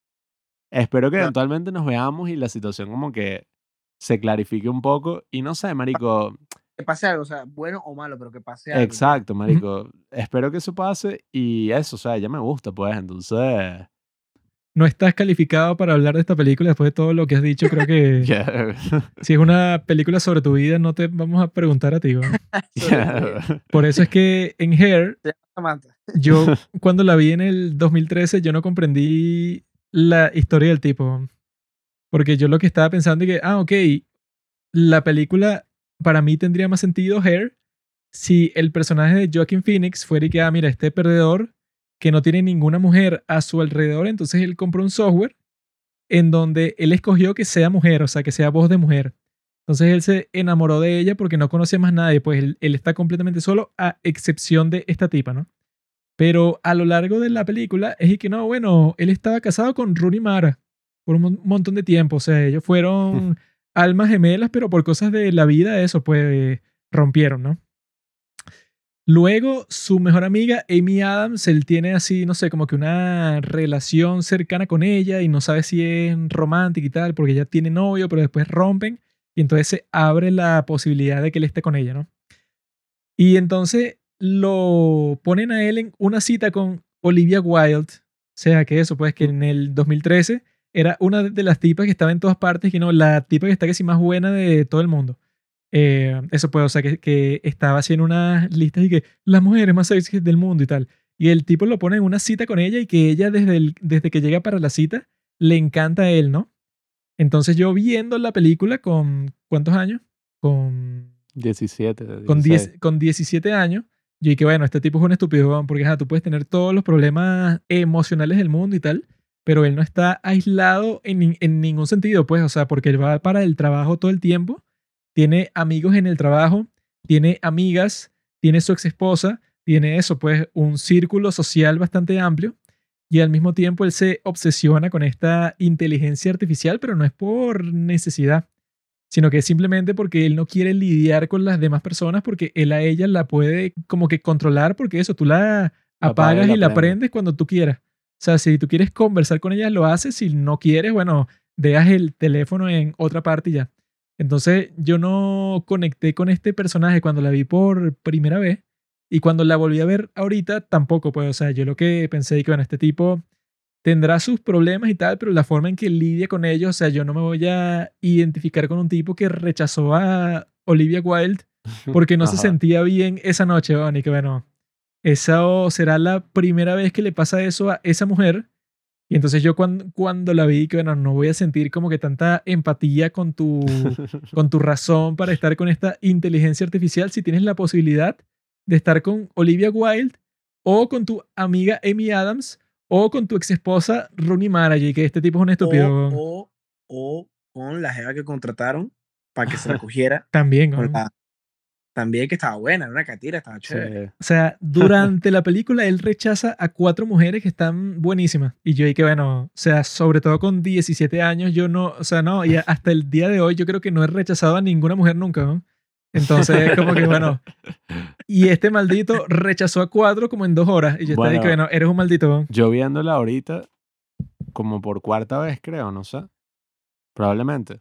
Speaker 2: Espero que
Speaker 3: Claro.
Speaker 2: eventualmente nos veamos y la situación como que se clarifique un poco. Y no sé, marico,
Speaker 3: Que pase algo, o sea, bueno o malo, pero que pase algo.
Speaker 2: exacto, marico. Espero que eso pase y eso, o sea, ella me gusta, pues, entonces...
Speaker 1: No estás calificado para hablar de esta película después de todo lo que has dicho. Creo que
Speaker 2: yeah,
Speaker 1: si es una película sobre tu vida, no te vamos a preguntar a ti.
Speaker 2: yeah.
Speaker 1: Por eso es que en Hair, yo cuando la vi en el 2013, yo no comprendí la historia del tipo. Porque yo lo que estaba pensando es que, ah, ok, la película para mí tendría más sentido Hair si el personaje de Joaquin Phoenix fuera y que, ah, mira, este perdedor que no tiene ninguna mujer a su alrededor, entonces él compró un software en donde él escogió que sea mujer, o sea, que sea voz de mujer. Entonces él se enamoró de ella porque no conocía más nadie, pues él, él está completamente solo a excepción de esta tipa, ¿no? Pero a lo largo de la película es y que no, bueno, él estaba casado con Rooney Mara por un mon- montón de tiempo, o sea, ellos fueron almas gemelas, pero por cosas de la vida, eso, pues rompieron, ¿no? Luego, su mejor amiga, Amy Adams, él tiene así, no sé, como que una relación cercana con ella y no sabe si es romántica y tal, porque ella tiene novio, pero después rompen y entonces se abre la posibilidad de que él esté con ella, ¿no? Y entonces lo ponen a él en una cita con Olivia Wilde, o sea, que eso, pues que en el 2013 era una de las tipas que estaba en todas partes, que no, la tipa que está casi más buena de todo el mundo. Eh, eso puede, o sea, que, que estaba haciendo unas listas y que las mujeres más sexy del mundo y tal. Y el tipo lo pone en una cita con ella y que ella desde, el- desde que llega para la cita le encanta a él, ¿no? Entonces yo viendo la película con, ¿cuántos años? Con
Speaker 2: 17.
Speaker 1: con,
Speaker 2: 16.
Speaker 1: 10, con 17 años, yo dije, bueno, este tipo es un estúpido, porque tú puedes tener todos los problemas emocionales del mundo y tal, pero él no está aislado en, en ningún sentido, pues, o sea, porque él va para el trabajo todo el tiempo, tiene amigos en el trabajo, tiene amigas, tiene su ex esposa, tiene eso, pues, un círculo social bastante amplio. Y al mismo tiempo él se obsesiona con esta inteligencia artificial, pero no es por necesidad sino que es simplemente porque él no quiere lidiar con las demás personas porque él a ella la puede como que controlar porque eso, tú la
Speaker 2: La apaga
Speaker 1: apagas
Speaker 2: y
Speaker 1: y
Speaker 2: la prende.
Speaker 1: prendes cuando tú quieras. O sea, si tú quieres conversar con ella, lo haces. Si no quieres, bueno, dejas el teléfono en otra parte y ya. Entonces yo no conecté con este personaje cuando la vi por primera vez y cuando la volví a ver ahorita tampoco, pues, o sea, yo lo que pensé que, bueno, este tipo tendrá sus problemas y tal, pero la forma en que lidia con ellos, o sea, yo no me voy a identificar con un tipo que rechazó a Olivia Wilde porque no se sentía bien esa noche, weón, y que bueno, esa será la primera vez que le pasa eso a esa mujer. Y entonces yo cuando, cuando la vi, que bueno, no voy a sentir como que tanta empatía con tu, con tu razón para estar con esta inteligencia artificial si tienes la posibilidad de estar con Olivia Wilde o con tu amiga Amy Adams o con tu ex esposa Rooney Mara, y que este tipo es un estúpido.
Speaker 3: O, o, o con la jeva que contrataron para que se la cogiera.
Speaker 1: También,
Speaker 3: con la- También que estaba buena, era una catira, estaba chévere.
Speaker 2: Sí.
Speaker 1: O sea, durante la película él rechaza a cuatro mujeres que están buenísimas. Y yo ahí que, bueno, o sea, sobre todo con 17 años, yo no, o sea, no, y hasta el día de hoy yo creo que no he rechazado a ninguna mujer nunca, ¿no? Entonces, como que, bueno, y este maldito rechazó a cuatro como en dos horas. Y yo estaba ahí que,
Speaker 2: Bueno.
Speaker 1: bueno, eres un maldito.
Speaker 2: Yo viéndola ahorita, como por cuarta vez, creo, no sé. Probablemente.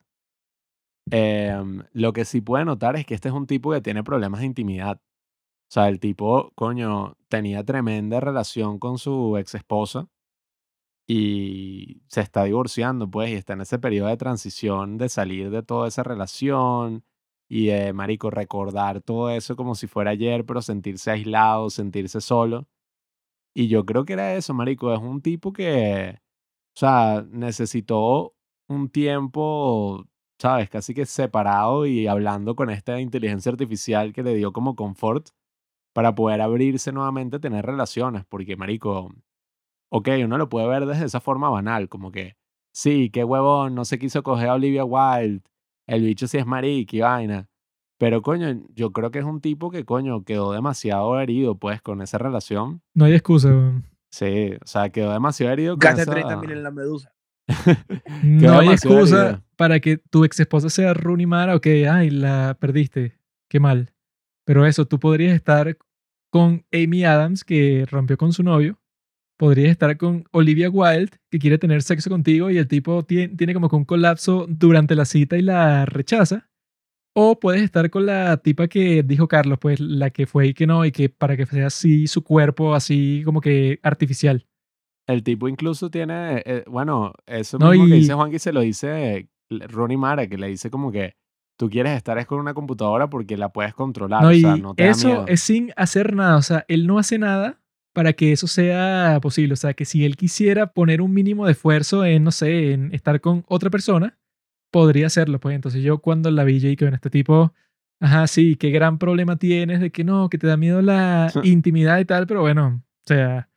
Speaker 2: Em, lo que sí puede notar es que este es un tipo que tiene problemas de intimidad. O sea, el tipo, coño, tenía tremenda relación con su ex esposa y se está divorciando, pues, y está en ese periodo de transición de salir de toda esa relación y de, marico, recordar todo eso como si fuera ayer, pero sentirse aislado, sentirse solo. Y yo creo que era eso, marico. Es un tipo que, o sea, necesitó un tiempo, ¿sabes? Casi que separado y hablando con esta inteligencia artificial que le dio como confort para poder abrirse nuevamente tener relaciones. Porque, marico, ok, uno lo puede ver desde esa forma banal, como que, sí, qué huevón, no se quiso coger a Olivia Wilde, el bicho sí es marica y vaina. Pero, coño, yo creo que es un tipo que, coño, quedó demasiado herido, pues, con esa relación.
Speaker 1: No hay excusa. weón.
Speaker 2: Sí, o sea, quedó demasiado herido con
Speaker 3: Gasta
Speaker 2: esa...
Speaker 3: 30 mil en la medusa.
Speaker 1: No hay excusa
Speaker 2: herida.
Speaker 1: para que tu ex esposa sea Rooney Mara. Ok, ay, la perdiste. Qué mal. Pero eso, tú podrías estar con Amy Adams, que rompió con su novio. Podrías estar con Olivia Wilde, que quiere tener sexo contigo y el tipo tie- tiene como que un colapso durante la cita y la rechaza. O puedes estar con la tipa que dijo Carlos, pues la que fue y que no, y que para que sea así su cuerpo, así como que artificial.
Speaker 2: El tipo incluso tiene, eh, bueno, eso
Speaker 1: No,
Speaker 2: mismo que
Speaker 1: y-
Speaker 2: dice Juanqui se lo dice Ronnie Mara, que le dice como que tú quieres estar es con una computadora porque la puedes controlar,
Speaker 1: No,
Speaker 2: o sea, no te da
Speaker 1: eso
Speaker 2: miedo.
Speaker 1: es sin hacer nada. O sea, él no hace nada para que eso sea posible. O sea, que si él quisiera poner un mínimo de esfuerzo en, no sé, en estar con otra persona, podría hacerlo. Pues entonces yo cuando la vi, yo dije, bueno, este tipo, ajá, sí, qué gran problema tienes de que no, que te da miedo la intimidad y tal, pero bueno, o sea,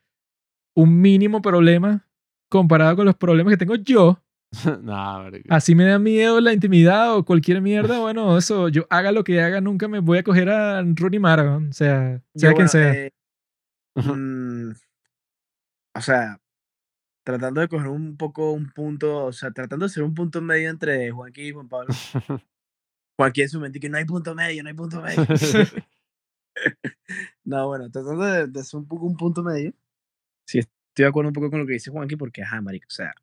Speaker 1: un mínimo problema comparado con los problemas que tengo yo.
Speaker 2: no, marico.
Speaker 1: Así me da miedo la intimidad o cualquier mierda, bueno, eso, yo haga lo que haga, nunca me voy a coger a Rooney Mara, o sea, sea
Speaker 3: Yo,
Speaker 1: quien
Speaker 3: bueno,
Speaker 1: sea.
Speaker 3: eh, mm, o sea, tratando de coger un poco un punto, o sea, tratando de ser un punto medio entre Juanqui y Juan Pablo. Juanqui en su mente que no hay punto medio, no hay punto medio. no, bueno, tratando de, de ser un poco un punto medio. Sí, estoy de acuerdo un poco con lo que dice Juanqui porque, ajá, marico, o sea,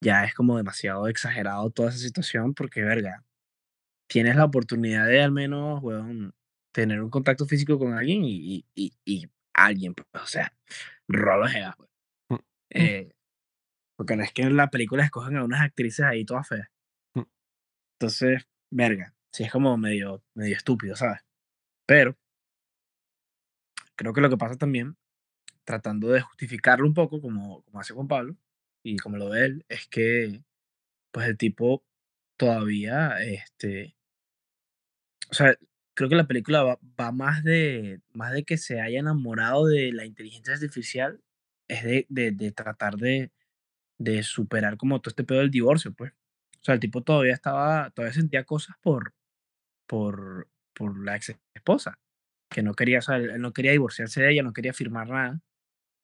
Speaker 3: ya es como demasiado exagerado toda esa situación porque, verga, tienes la oportunidad de al menos, weón, tener un contacto físico con alguien y, y, y, y alguien, pues, o sea, rolo jeva, pues.
Speaker 2: Mm.
Speaker 3: Eh, porque no es que en la película escogen a unas actrices ahí todas feas.
Speaker 2: Mm.
Speaker 3: Entonces, verga, sí es como medio, medio estúpido, ¿sabes? Pero creo que lo que pasa también, tratando de justificarlo un poco, como, como hace Juan Pablo, y como lo ve él, es que pues el tipo todavía, este, o sea, creo que la película va, va más de más de que se haya enamorado de la inteligencia artificial, es de, de, de tratar de, de superar como todo este pedo del divorcio, pues. O sea, el tipo todavía estaba, todavía sentía cosas por, por, por la ex esposa, que no quería, o sea, él no quería divorciarse de ella, no quería firmar nada,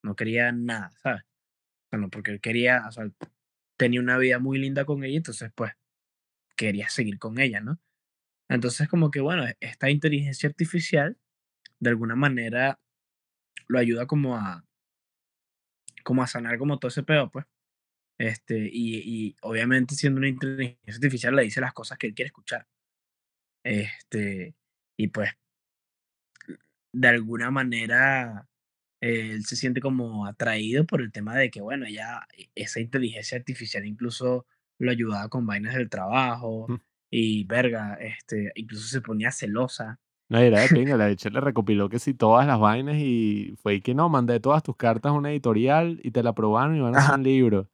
Speaker 3: no quería nada, ¿sabes? O sea, no, porque él quería, o sea, tenía una vida muy linda con ella, entonces pues quería seguir con ella, ¿no? Entonces como que bueno, e- esta inteligencia artificial de alguna manera lo ayuda como a como a sanar como todo ese pedo, pues. Este, y, obviamente siendo una inteligencia artificial le dice las cosas que él quiere escuchar. Este, y pues de alguna manera él se siente como atraído por el tema de que, bueno, ya esa inteligencia artificial incluso lo ayudaba con vainas del trabajo. Y verga, este, incluso se ponía celosa.
Speaker 2: No, era de pinga, la hecho le recopiló que sí todas las vainas y fue y que no, mandé todas tus cartas a una editorial y te la aprobaron y van a hacer
Speaker 3: Ajá.
Speaker 2: un libro.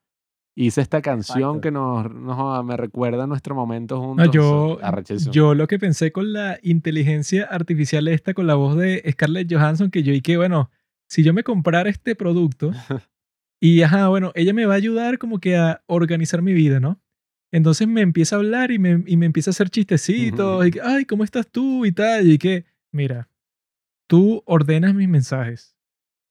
Speaker 2: Hice esta canción
Speaker 3: Exacto.
Speaker 2: que nos, nos- me recuerda a nuestro momento
Speaker 1: No,
Speaker 2: juntos.
Speaker 1: yo, yo lo que pensé con la inteligencia artificial esta, con la voz de Scarlett Johansson, que yo y que, bueno, si yo me comprara este producto y, ajá, bueno, ella me va a ayudar como que a organizar mi vida, ¿no? Entonces me empieza a hablar y me, y me empieza a hacer chistecitos. Y que, ay, ¿cómo estás tú? Y tal. Y que, mira, tú ordenas mis mensajes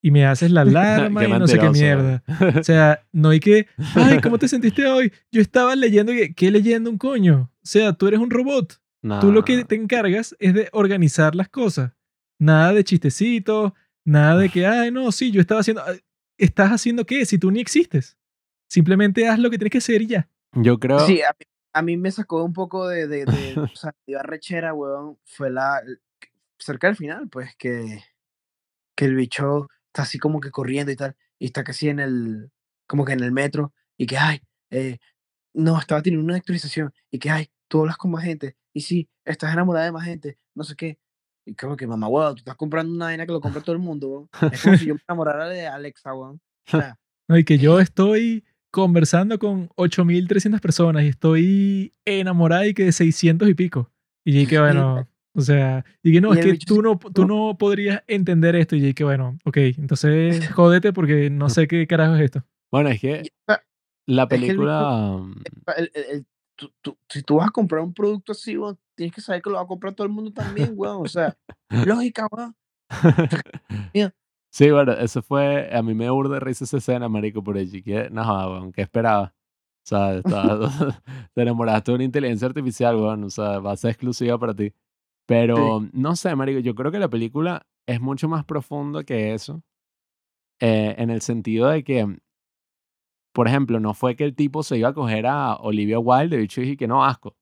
Speaker 1: y me haces la alarma y no sé qué mierda. O sea, no hay que, ay, ¿cómo te sentiste hoy? Yo estaba leyendo, ¿qué leyendo un coño? O sea, tú eres un robot. Tú lo que
Speaker 2: Nah.
Speaker 1: te encargas es de organizar las cosas. Nada de chistecitos, nada de que, ay, no, sí, yo estaba haciendo... ¿Estás haciendo qué? Si tú ni existes. Simplemente haz lo que tienes que hacer y ya.
Speaker 2: Yo creo.
Speaker 3: Sí, a mí, a mí me sacó un poco de, de, de o sea, me dio arrechera, weón, fue la, cerca del final, pues, que, que el bicho está así como que corriendo y tal, y está casi en el, como que en el metro, y que, ay, eh, no, estaba teniendo una actualización, y que, ay, tú hablas con más gente, y sí, estás enamorada de más gente, no sé qué, y como que, mamá, weón, tú estás comprando una vaina que lo compra todo el mundo, weón, es como si yo me enamorara de Alexa, weón, o sea,
Speaker 1: ¿no? Y que yo estoy conversando con 8.300 personas y estoy enamorada y que de 600 y pico. Y yo que bueno, o sea, y que no,
Speaker 3: Y
Speaker 1: es que tú no, tú no podrías entender esto. Y yo que bueno, ok, entonces jódete porque no sé qué carajo es esto.
Speaker 2: Bueno, es que la película.
Speaker 3: el- el- el- tú- tú- si tú vas a comprar un producto así, weón, tienes que saber que lo va a comprar todo el mundo también, weón. O sea, lógica, weón.
Speaker 2: Sí, bueno, eso fue. A mí me urde de risa esa escena, marico, por allí. Que, no, weón, ¿qué esperaba? O sea, estaba- te enamoraste de una inteligencia artificial, weón. O sea, va a ser exclusiva para ti. Pero, no sé, marico, yo creo que la película es mucho más profunda que eso. eh, en el sentido de que, por ejemplo, no fue que el tipo se iba a coger a Olivia Wilde, el bicho dije que no, asco. O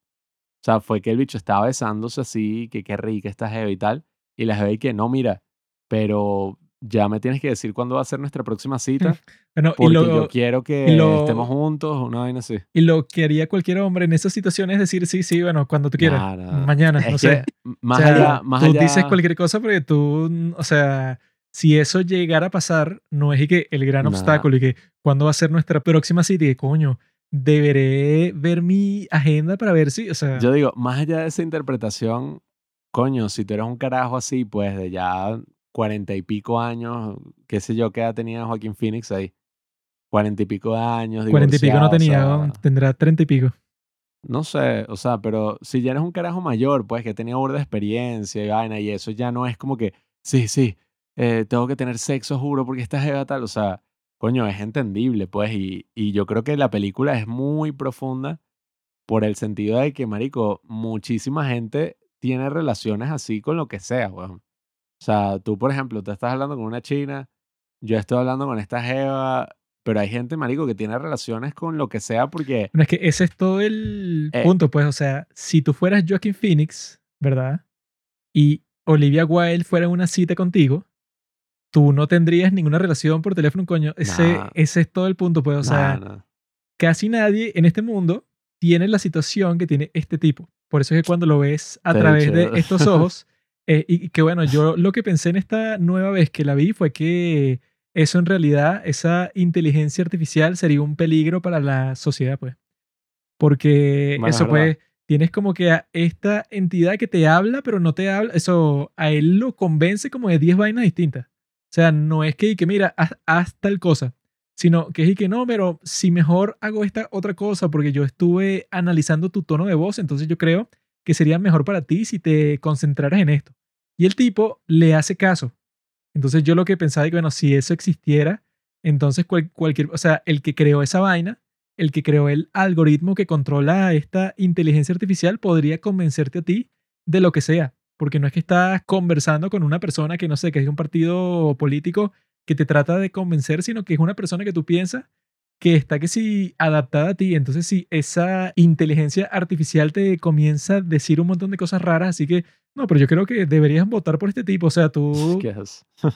Speaker 2: sea, fue que el bicho estaba besándose así, que qué rica esta jeva y tal. Y la jeva y que no, mira, pero ya me tienes que decir cuándo va a ser nuestra próxima cita,
Speaker 1: Bueno, y
Speaker 2: porque
Speaker 1: lo,
Speaker 2: yo quiero que
Speaker 1: lo-
Speaker 2: estemos juntos, una vaina así.
Speaker 1: y lo que haría cualquier hombre en esas situaciones es decir, sí, sí, bueno, cuando tú quieras.
Speaker 2: Nah, nah.
Speaker 1: Mañana,
Speaker 2: Es
Speaker 1: no sé.
Speaker 2: más
Speaker 1: O sea,
Speaker 2: allá, más
Speaker 1: tú
Speaker 2: allá,
Speaker 1: dices cualquier cosa porque tú, o sea, si eso llegara a pasar, no es y que el gran
Speaker 2: Nah.
Speaker 1: obstáculo y que cuándo va a ser nuestra próxima cita y que coño, deberé ver mi agenda para ver si, o sea,
Speaker 2: yo digo, más allá de esa interpretación, coño, si tú eres un carajo así, pues de ya cuarenta y pico años, qué sé yo, qué edad tenía Joaquín Phoenix ahí. Cuarenta y pico de años,
Speaker 1: cuarenta y pico no
Speaker 2: o
Speaker 1: tenía, tendrá treinta y pico.
Speaker 2: No sé, o sea, pero si ya eres un carajo mayor, pues que tenía burda de experiencia y vaina, y eso ya no es como que, sí, sí, eh, tengo que tener sexo, juro, porque esta jeva tal, o sea, coño, es entendible, pues, y, y yo creo que la película es muy profunda por el sentido de que, marico, muchísima gente tiene relaciones así con lo que sea, weón. O sea, tú, por ejemplo, te estás hablando con una china, yo estoy hablando con esta jeva, pero hay gente, marico, que tiene relaciones con lo que sea porque...
Speaker 1: Bueno, es que ese es todo el
Speaker 2: Eh.
Speaker 1: punto, pues, o sea, si tú fueras Joaquin Phoenix, ¿verdad? Y Olivia Wilde fuera en una cita contigo, tú no tendrías ninguna relación por teléfono, coño. Ese,
Speaker 2: Nah.
Speaker 1: ese es todo el punto, pues, o sea,
Speaker 2: Nah, nah.
Speaker 1: casi nadie en este mundo tiene la situación que tiene este tipo. Por eso es que cuando lo ves a
Speaker 2: Te
Speaker 1: través de estos ojos, eh, y que bueno, yo lo que pensé en esta nueva vez que la vi fue que eso en realidad, esa inteligencia artificial sería un peligro para la sociedad, pues. Porque eso,
Speaker 2: verdad.
Speaker 1: pues, tienes como que a esta entidad que te habla, pero no te habla, eso a él lo convence como de 10 vainas distintas. O sea, no es que, y que mira, haz, haz tal cosa, sino que es y que no, pero si mejor hago esta otra cosa porque yo estuve analizando tu tono de voz, entonces yo creo que sería mejor para ti si te concentraras en esto. Y el tipo le hace caso. Entonces yo lo que pensaba es que, bueno, si eso existiera, entonces cual- cualquier, o sea, el que creó esa vaina, el que creó el algoritmo que controla esta inteligencia artificial podría convencerte a ti de lo que sea. Porque no es que estás conversando con una persona que no sé, que es de un partido político que te trata de convencer, sino que es una persona que tú piensas que está que sí adaptada a ti. Entonces, si esa inteligencia artificial te comienza a decir un montón de cosas raras, así que, no, pero yo creo que deberías votar por este tipo. O sea, tú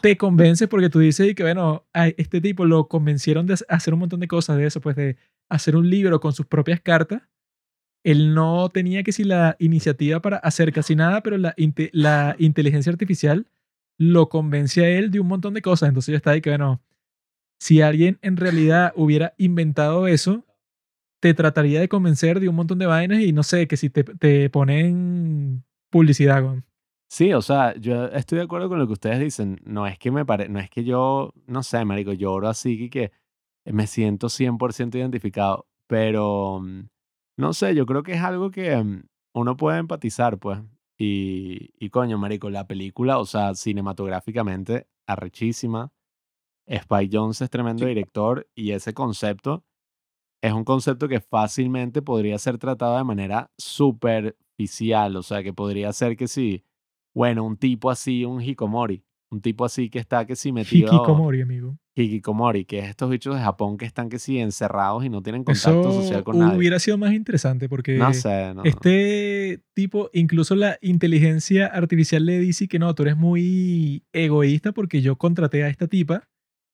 Speaker 1: te convences porque tú dices que, bueno, a este tipo lo convencieron de hacer un montón de cosas de eso, pues de hacer un libro con sus propias cartas. Él no tenía que si la iniciativa para hacer casi nada, pero la, inte- la inteligencia artificial lo convence a él de un montón de cosas. Entonces yo estaba ahí que, bueno, si alguien en realidad hubiera inventado eso, te trataría de convencer de un montón de vainas y no sé, que si te, te ponen publicidad, weón.
Speaker 2: Sí, o sea, yo estoy de acuerdo con lo que ustedes dicen. No es que me pare... no es que yo, no sé, marico, lloro así que me siento 100% identificado, pero mm, no sé, yo creo que es algo que mm, uno puede empatizar, pues. Y, y coño, marico, la película, o sea, cinematográficamente, arrechísima. Spike Jonze es tremendo
Speaker 3: Sí.
Speaker 2: director y ese concepto es un concepto que fácilmente podría ser tratado de manera superficial, o sea, que podría ser que sí, bueno, un tipo así, un hikomori, un tipo así que está que sí metido
Speaker 1: Hikikomori, amigo.
Speaker 2: hikikomori, que es estos bichos de Japón que están que sí encerrados y no tienen contacto
Speaker 1: Eso
Speaker 2: social con nadie.
Speaker 1: hubiera sido más interesante porque
Speaker 2: No sé, no.
Speaker 1: este tipo, incluso la inteligencia artificial le dice que no, tú eres muy egoísta porque yo contraté a esta tipa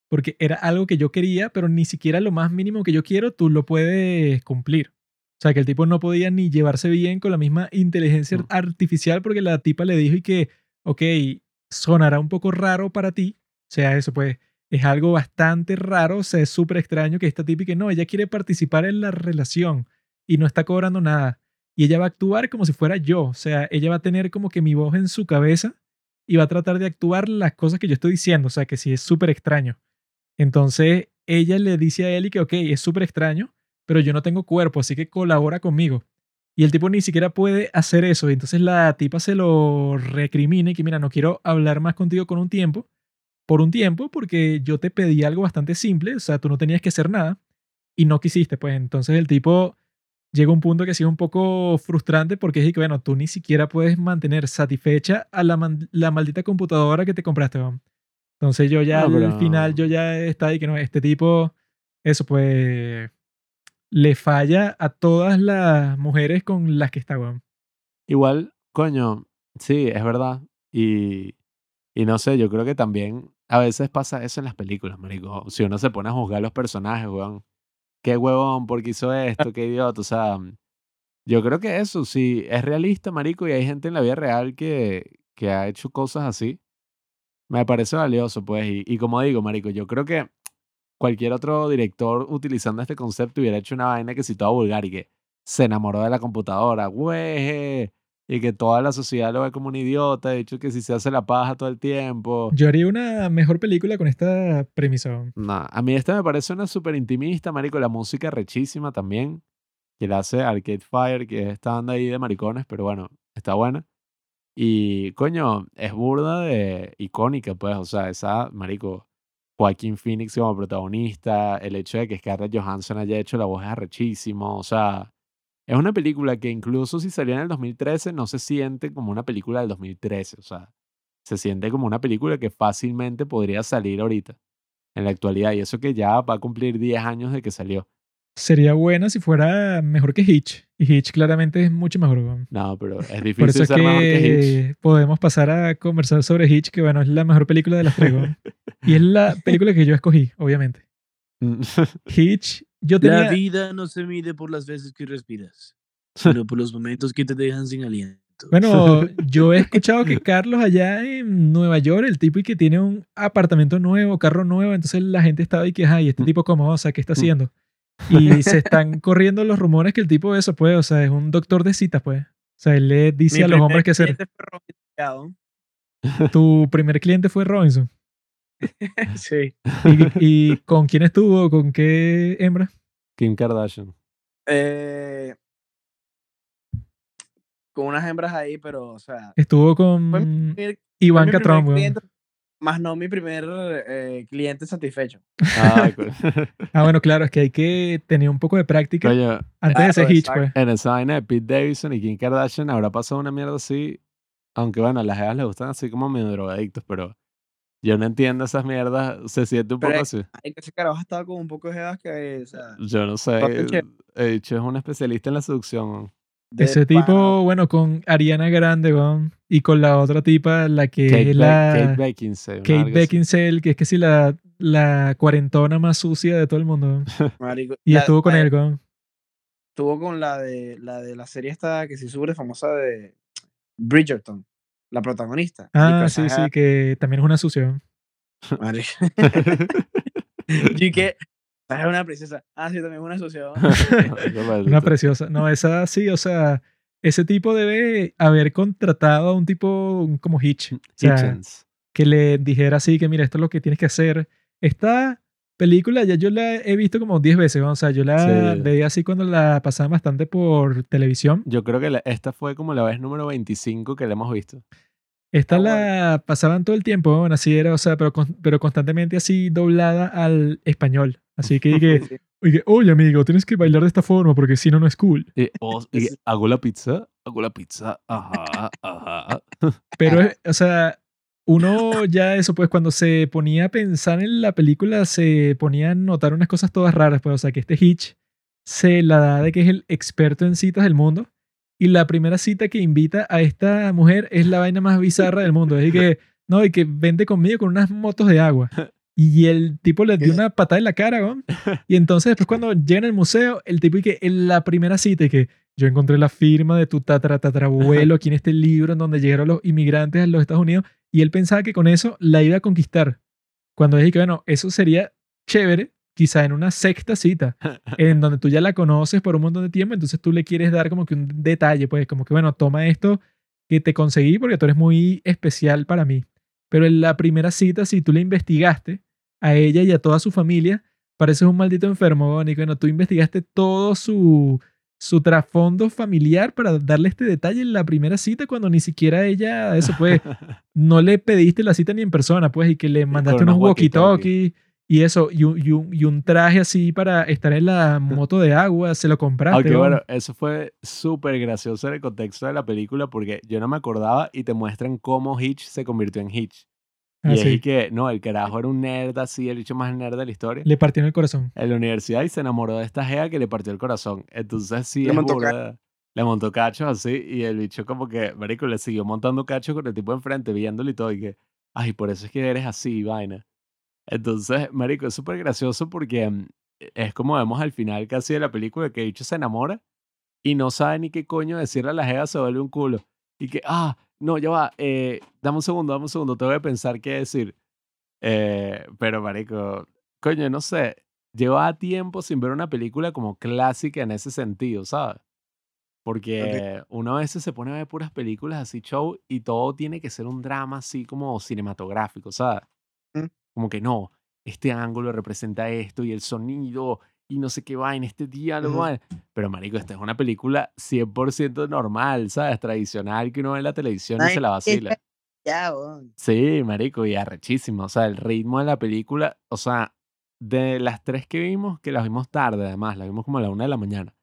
Speaker 1: porque era algo que yo quería, pero ni siquiera lo más mínimo que yo quiero tú lo puedes cumplir. O sea, que el tipo no podía ni llevarse bien con la misma inteligencia
Speaker 2: Mm.
Speaker 1: artificial porque la tipa le dijo y que, ok, sonará un poco raro para ti. O sea, eso pues es algo bastante raro, o sea, es súper extraño que esta tipa que no, ella quiere participar en la relación y no está cobrando nada. Y ella va a actuar como si fuera yo, o sea, ella va a tener como que mi voz en su cabeza y va a tratar de actuar las cosas que yo estoy diciendo, o sea, que sí es súper extraño. Entonces, ella le dice a y que, ok, es súper extraño, pero yo no tengo cuerpo, así que colabora conmigo. Y el tipo ni siquiera puede hacer eso. Y entonces la tipa se lo recrimina y que, mira, no quiero hablar más contigo con un tiempo, por un tiempo, porque yo te pedí algo bastante simple, o sea, tú no tenías que hacer nada y no quisiste. Pues entonces el tipo llega a un punto que sí es un poco frustrante porque es que, bueno, tú ni siquiera puedes mantener satisfecha a la, maldita computadora que te compraste, weón. Entonces yo ya
Speaker 2: No,
Speaker 1: al final, yo ya está ahí que no, este tipo, eso pues, le falla a todas las mujeres con las que está, weón.
Speaker 2: Igual, coño, sí, es verdad. Y, y no sé, yo creo que también a veces pasa eso en las películas, marico. Si uno se pone a juzgar los personajes, weón. Qué huevón, porque hizo esto, qué idiota. O sea, yo creo que eso sí es realista, marico, y hay gente en la vida real que, que ha hecho cosas así. Me parece valioso, pues. Y, y como digo, marico, yo creo que cualquier otro director utilizando este concepto hubiera hecho una vaina que si toda vulgar y que se enamoró de la computadora, güey, y que toda la sociedad lo ve como un idiota, de hecho que si se hace la paja todo el tiempo.
Speaker 1: Yo haría una mejor película con esta premisa.
Speaker 2: No, a mí esta me parece una súper intimista, marico, la música rechísima también, que la hace Arcade Fire, que es esta banda ahí de maricones, pero bueno, está buena. Y, coño, es burda de icónica, pues, o sea, esa, marico, Joaquín Phoenix como protagonista, el hecho de que Scarlett Johansson haya hecho la voz es arrechísimo, o sea, es una película que incluso si salió en el 2013 no se siente como una película del 2013, o sea, se siente como una película que fácilmente podría salir ahorita, en la actualidad, y eso que ya va a cumplir 10 años de que salió.
Speaker 1: Sería buena si fuera mejor que Hitch. Y Hitch claramente es mucho mejor.
Speaker 2: No, pero es
Speaker 1: Por
Speaker 2: difícil
Speaker 1: eso es
Speaker 2: ser mejor que Hitch.
Speaker 1: que podemos pasar a conversar sobre Hitch, que bueno, es la mejor película de las tres. y es la película que yo escogí, obviamente. Hitch, yo tenía...
Speaker 5: La vida no se mide por las veces que respiras, sino por los momentos que te dejan sin aliento.
Speaker 1: Bueno, yo he escuchado que Carlos allá en Nueva York, el tipo y que tiene un apartamento nuevo, carro nuevo, entonces la gente estaba ahí que, ay, este tipo cómo, o sea, ¿qué está haciendo? Y se están corriendo los rumores que el tipo eso, pues, o sea, es un doctor de citas, pues. O sea, él le dice
Speaker 3: Mi
Speaker 1: a los hombres qué hacer.
Speaker 3: cliente fue Robin Delgado.
Speaker 1: Tu primer cliente fue Robinson.
Speaker 3: Sí.
Speaker 1: ¿Y, y con quién estuvo? ¿Con qué hembra?
Speaker 2: Kim Kardashian.
Speaker 3: Eh, con unas hembras ahí, pero, o sea.
Speaker 1: Estuvo con
Speaker 3: primer
Speaker 1: Trump, weón.
Speaker 3: cliente, más no mi primer eh, cliente satisfecho.
Speaker 2: Ah, cool.
Speaker 1: Ah, bueno, claro, es que hay que tener un poco de práctica antes de
Speaker 3: claro,
Speaker 1: Hitch, pues.
Speaker 2: en esa vaina de Pete Davidson y Kim Kardashian habrá pasado una mierda así. Aunque bueno, a las jevas les gustan así como medio drogadictos, pero yo no entiendo esas mierdas. Se siente un
Speaker 3: Pero
Speaker 2: poco
Speaker 3: es-
Speaker 2: así.
Speaker 3: Ay, que ese carajo ha estado con un poco de jevas que, o sea,
Speaker 2: Yo no sé. He dicho, es un especialista en la seducción.
Speaker 3: De
Speaker 1: Ese
Speaker 3: pana.
Speaker 1: tipo, bueno, con Ariana Grande, weón, y con la otra tipa, la que
Speaker 2: Kate,
Speaker 1: es
Speaker 2: Be-
Speaker 1: la
Speaker 2: Kate Beckinsale.
Speaker 1: Kate. Beckinsale, que es que sí, la, la cuarentona más sucia de todo el mundo.
Speaker 3: Marico,
Speaker 1: Y
Speaker 3: la-
Speaker 1: estuvo con
Speaker 3: la-
Speaker 1: él, weón.
Speaker 3: Estuvo con la de la de la serie esta que se sube famosa de Bridgerton, la protagonista.
Speaker 1: Ah,
Speaker 3: Marico,
Speaker 1: sí, sí, que también es una sucia.
Speaker 3: Marico. y que esa es una princesa. Ah, sí, también una asociación.
Speaker 1: Una preciosa. No, esa sí, o sea, ese tipo debe haber contratado a un tipo como Hitch. O sea,
Speaker 2: Hitchens.
Speaker 1: que le dijera así, que mira, esto es lo que tienes que hacer. Está película ya yo la he visto como 10 veces, ¿no? o sea, yo la
Speaker 2: Sí.
Speaker 1: veía así cuando la pasaban bastante por televisión.
Speaker 2: Yo creo que la- esta fue como la vez número 25 que la hemos visto.
Speaker 1: Esta
Speaker 3: Ah,
Speaker 1: la pasaban todo el tiempo, bueno, así era, o sea, pero, pero constantemente así doblada al español. Así que dije,
Speaker 3: Sí.
Speaker 1: oye, oye, amigo, tienes que bailar de esta forma porque si no, no es cool.
Speaker 2: Y, oh, hago la pizza, hago la pizza, ajá, ajá.
Speaker 1: Pero, o sea, uno ya eso, pues cuando se ponía a pensar en la película, se ponía a notar unas cosas todas raras, pues, o sea, que este Hitch se la da de que es el experto en citas del mundo. Y la primera cita que invita a esta mujer es la vaina más bizarra del mundo. Es que, no, y que vente conmigo con unas motos de agua. Y el tipo le dio una patada en la cara, ¿no? Y entonces después cuando llegan al museo, el tipo y que en la primera cita y que yo encontré la firma de tu tatara tatarabuelo aquí en este libro en donde llegaron los inmigrantes a los Estados Unidos y él pensaba que con eso la iba a conquistar. Cuando dije que bueno, eso sería chévere, quizá en una sexta cita, en donde tú ya la conoces por un montón de tiempo, entonces tú le quieres dar como que un detalle, pues como que bueno, toma esto que te conseguí porque tú eres muy especial para mí. Pero en la primera cita, si tú le investigaste a ella y a toda su familia, pareces un maldito enfermo, y bueno, tú investigaste todo su, su trasfondo familiar para darle este detalle en la primera cita cuando ni siquiera ella, eso pues, no le pediste la cita ni en persona, pues, y que le mandaste
Speaker 2: unos walkie-talkie.
Speaker 1: y eso, y un, y, un, y un traje así para estar en la moto de agua, se lo compraste.
Speaker 2: Aunque
Speaker 1: ¿no?
Speaker 2: bueno, eso fue súper gracioso en el contexto de la película porque yo no me acordaba y te muestran cómo Hitch se convirtió en Hitch.
Speaker 1: Ah,
Speaker 2: y es
Speaker 1: sí.
Speaker 2: y que, no, el carajo era un nerd así, el bicho más nerd de la historia.
Speaker 1: Le partió en el corazón.
Speaker 2: En la universidad y se enamoró de esta gea que le partió el corazón. Entonces sí
Speaker 3: Le
Speaker 2: es
Speaker 3: montó
Speaker 2: burda. Le montó cachos así y el bicho como que, marico, le siguió montando cachos con el tipo enfrente, viéndolo y todo. Y que, ay, por eso es que eres así, vaina. Entonces, marico, es súper gracioso porque mm, es como vemos al final casi de la película que el bicho se enamora y no sabe ni qué coño decirle a la jeva, se vuelve un culo. Y que, ah, no, ya va, eh, dame un segundo, dame un segundo, te voy a pensar qué decir. Eh, pero, marico, coño, no sé, llevaba tiempo sin ver una película como clásica en ese sentido, ¿sabes? Porque uno a veces se pone a ver puras películas así show y todo tiene que ser un drama así como cinematográfico, ¿sabes?
Speaker 3: Mm.
Speaker 2: Como que no, este ángulo representa esto y el sonido y no sé qué va en este diálogo.
Speaker 3: Ujú.
Speaker 2: vaina. Pero marico, esta es una película 100% normal, ¿sabes? Tradicional que uno ve en la televisión y
Speaker 3: Ay,
Speaker 2: se la vacila.
Speaker 3: Ya, weón.
Speaker 2: Sí, marico, y arrechísimo. O sea, el ritmo de la película, o sea, de las tres que vimos, que las vimos tarde además, las vimos como a la una de la mañana.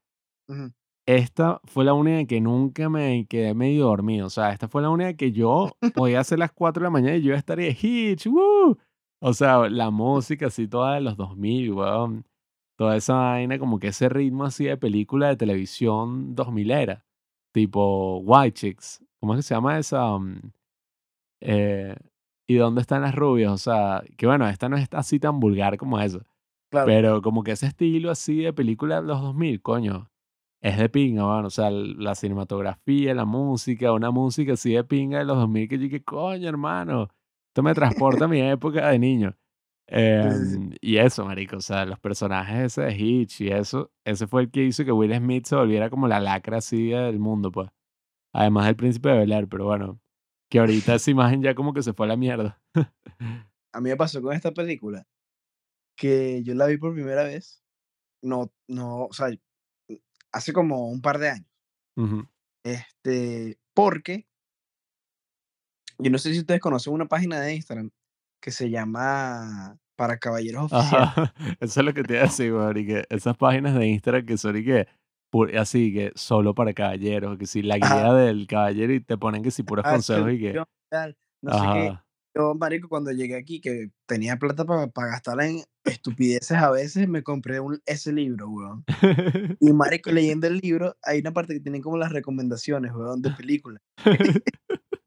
Speaker 2: Esta fue la única que nunca me quedé medio dormido. O sea, esta fue la única que yo podía hacer las 4 de la mañana y yo estaría hitch, ¡woo! O sea, la música así toda de los 2000, weón. Toda esa vaina, como que ese ritmo así de película de televisión 2000 era. Tipo White Chicks. ¿Cómo es que se llama esa? um, eh, ¿Y dónde están las rubias? O sea, que bueno, esta no es así tan vulgar como eso.
Speaker 3: Claro.
Speaker 2: Pero como que ese estilo así de película de los 2000, coño, es de pinga, bueno, o sea, la cinematografía, la música, una música así de pinga de los 2000 que yo dije, coño, hermano, esto me transporta a mi época de niño. Em, y eso, marico, o sea, los personajes ese de Hitch y eso, ese fue el que hizo que Will Smith se volviera como la lacra así del mundo, pues. Además del príncipe de Bel pero bueno, que ahorita esa imagen ya como que se fue a la mierda.
Speaker 3: A mí me pasó con esta película que yo la vi por primera vez. No, no, o sea, hace como un par de años. Este, porque yo no sé si ustedes conocen una página de Instagram que se llama Para Caballeros Oficiales.
Speaker 2: Ajá, eso es lo que te iba a decir, esas páginas de Instagram que son y que así que solo para caballeros, que si la guía
Speaker 3: Ajá.
Speaker 2: del caballero y te ponen que si puros
Speaker 3: Ah,
Speaker 2: consejos y que
Speaker 3: seducción, tal, no sé qué.
Speaker 2: ajá.
Speaker 3: Yo, marico, cuando llegué aquí, que tenía plata para gastarla en estupideces a veces, me compré un, ese libro, weón. Y marico, leyendo el libro, hay una parte que tiene como las recomendaciones, weón, de películas.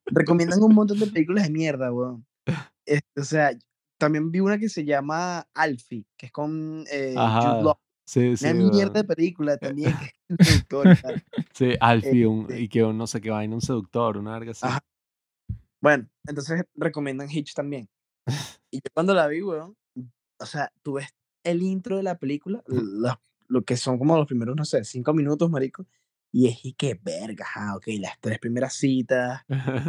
Speaker 3: Recomiendan un montón de películas de mierda, weón. Este, o sea, también vi una que se llama Alfie, que es con eh, Jude. Law.
Speaker 2: Sí, sí,
Speaker 3: Una mierda
Speaker 2: weón.
Speaker 3: de película también, que es seductor.
Speaker 2: Sí, Alfie, un-
Speaker 3: Este,
Speaker 2: y que un no sé qué vaina, un seductor, una verga así.
Speaker 3: Ajá. Bueno, entonces recomiendan Hitch también. Y yo cuando la vi, weón, o sea, tú ves el intro de la película, los- lo que son como los primeros, no sé, cinco minutos, marico, y es y que verga, ah, ok, las tres primeras citas,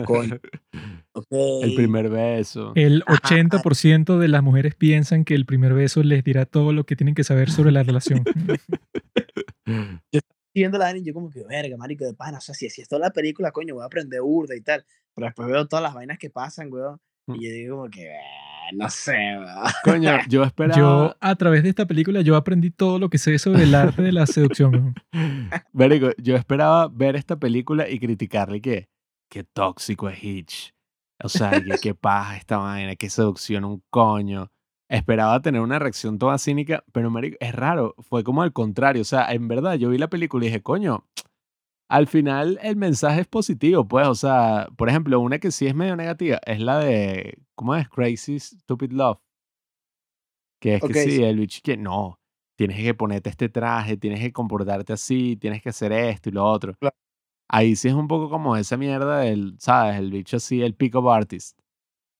Speaker 3: coño. Ok.
Speaker 2: El primer beso.
Speaker 1: El
Speaker 6: Ajá.
Speaker 1: 80% de las mujeres piensan que el primer beso les dirá todo lo que tienen que saber sobre la relación.
Speaker 3: Viendo la y yo como que, verga, marico, de pana, o sea, si así es toda la película, coño, voy a aprender burda y tal. Pero después veo todas las vainas que pasan, weón.
Speaker 2: Mm.
Speaker 3: Y yo digo como que, "Eh, no sé.
Speaker 2: Coño, yo esperaba.
Speaker 1: Yo, a través de esta película, yo aprendí todo lo que sé sobre el arte de la seducción. weón.
Speaker 2: Marico, yo esperaba ver esta película y criticarle que qué tóxico es Hitch. O sea, que qué paja esta vaina, qué seducción, un coño. Esperaba tener una reacción toda cínica, pero marico, es raro, fue como al contrario. O sea, en verdad, yo vi la película y dije, coño, al final el mensaje es positivo, pues. O sea, por ejemplo, una que sí es medio negativa es la de, ¿cómo es? Crazy Stupid Love. Que es
Speaker 3: Ok,
Speaker 2: que sí,
Speaker 3: sí.
Speaker 2: el bicho que no, tienes que ponerte este traje, tienes que comportarte así, tienes que hacer esto y lo otro.
Speaker 3: Claro.
Speaker 2: Ahí sí es un poco como esa mierda del, ¿sabes? El bicho así, el pick-up artist.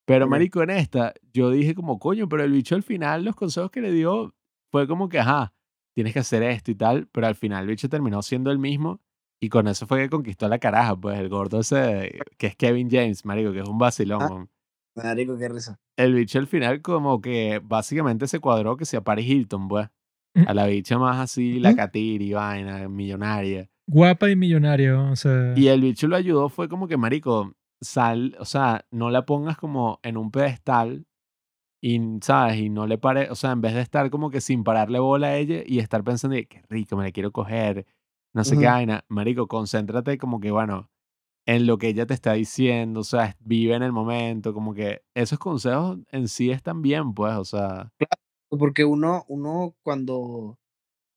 Speaker 2: Pero,
Speaker 3: Ok.
Speaker 2: marico, en esta, yo dije como, coño, pero el bicho al final, los consejos que le dio fue como que, ajá, tienes que hacer esto y tal, pero al final el bicho terminó siendo el mismo y con eso fue que conquistó a la caraja, pues el gordo ese, que es Kevin James, marico, que es un vacilón.
Speaker 3: Ah.
Speaker 2: weón.
Speaker 3: Marico, qué risa.
Speaker 2: El bicho al final como que básicamente se cuadró que sea Paris Hilton, pues.
Speaker 1: Mm.
Speaker 2: A la bicha más así, la catiri, vaina, millonaria.
Speaker 1: Guapa y millonaria, o sea.
Speaker 2: Y el bicho lo ayudó, fue como que, marico, sal, o sea, no la pongas como en un pedestal y, ¿sabes? Y no le pare, o sea, en vez de estar como que sin pararle bola a ella y estar pensando, qué rico, me la quiero coger, no sé qué
Speaker 3: Ujú.
Speaker 2: vaina, marico, concéntrate como que, bueno, en lo que ella te está diciendo, o sea, vive en el momento, como que esos consejos en sí están bien, pues, o sea,
Speaker 3: Porque uno, uno cuando,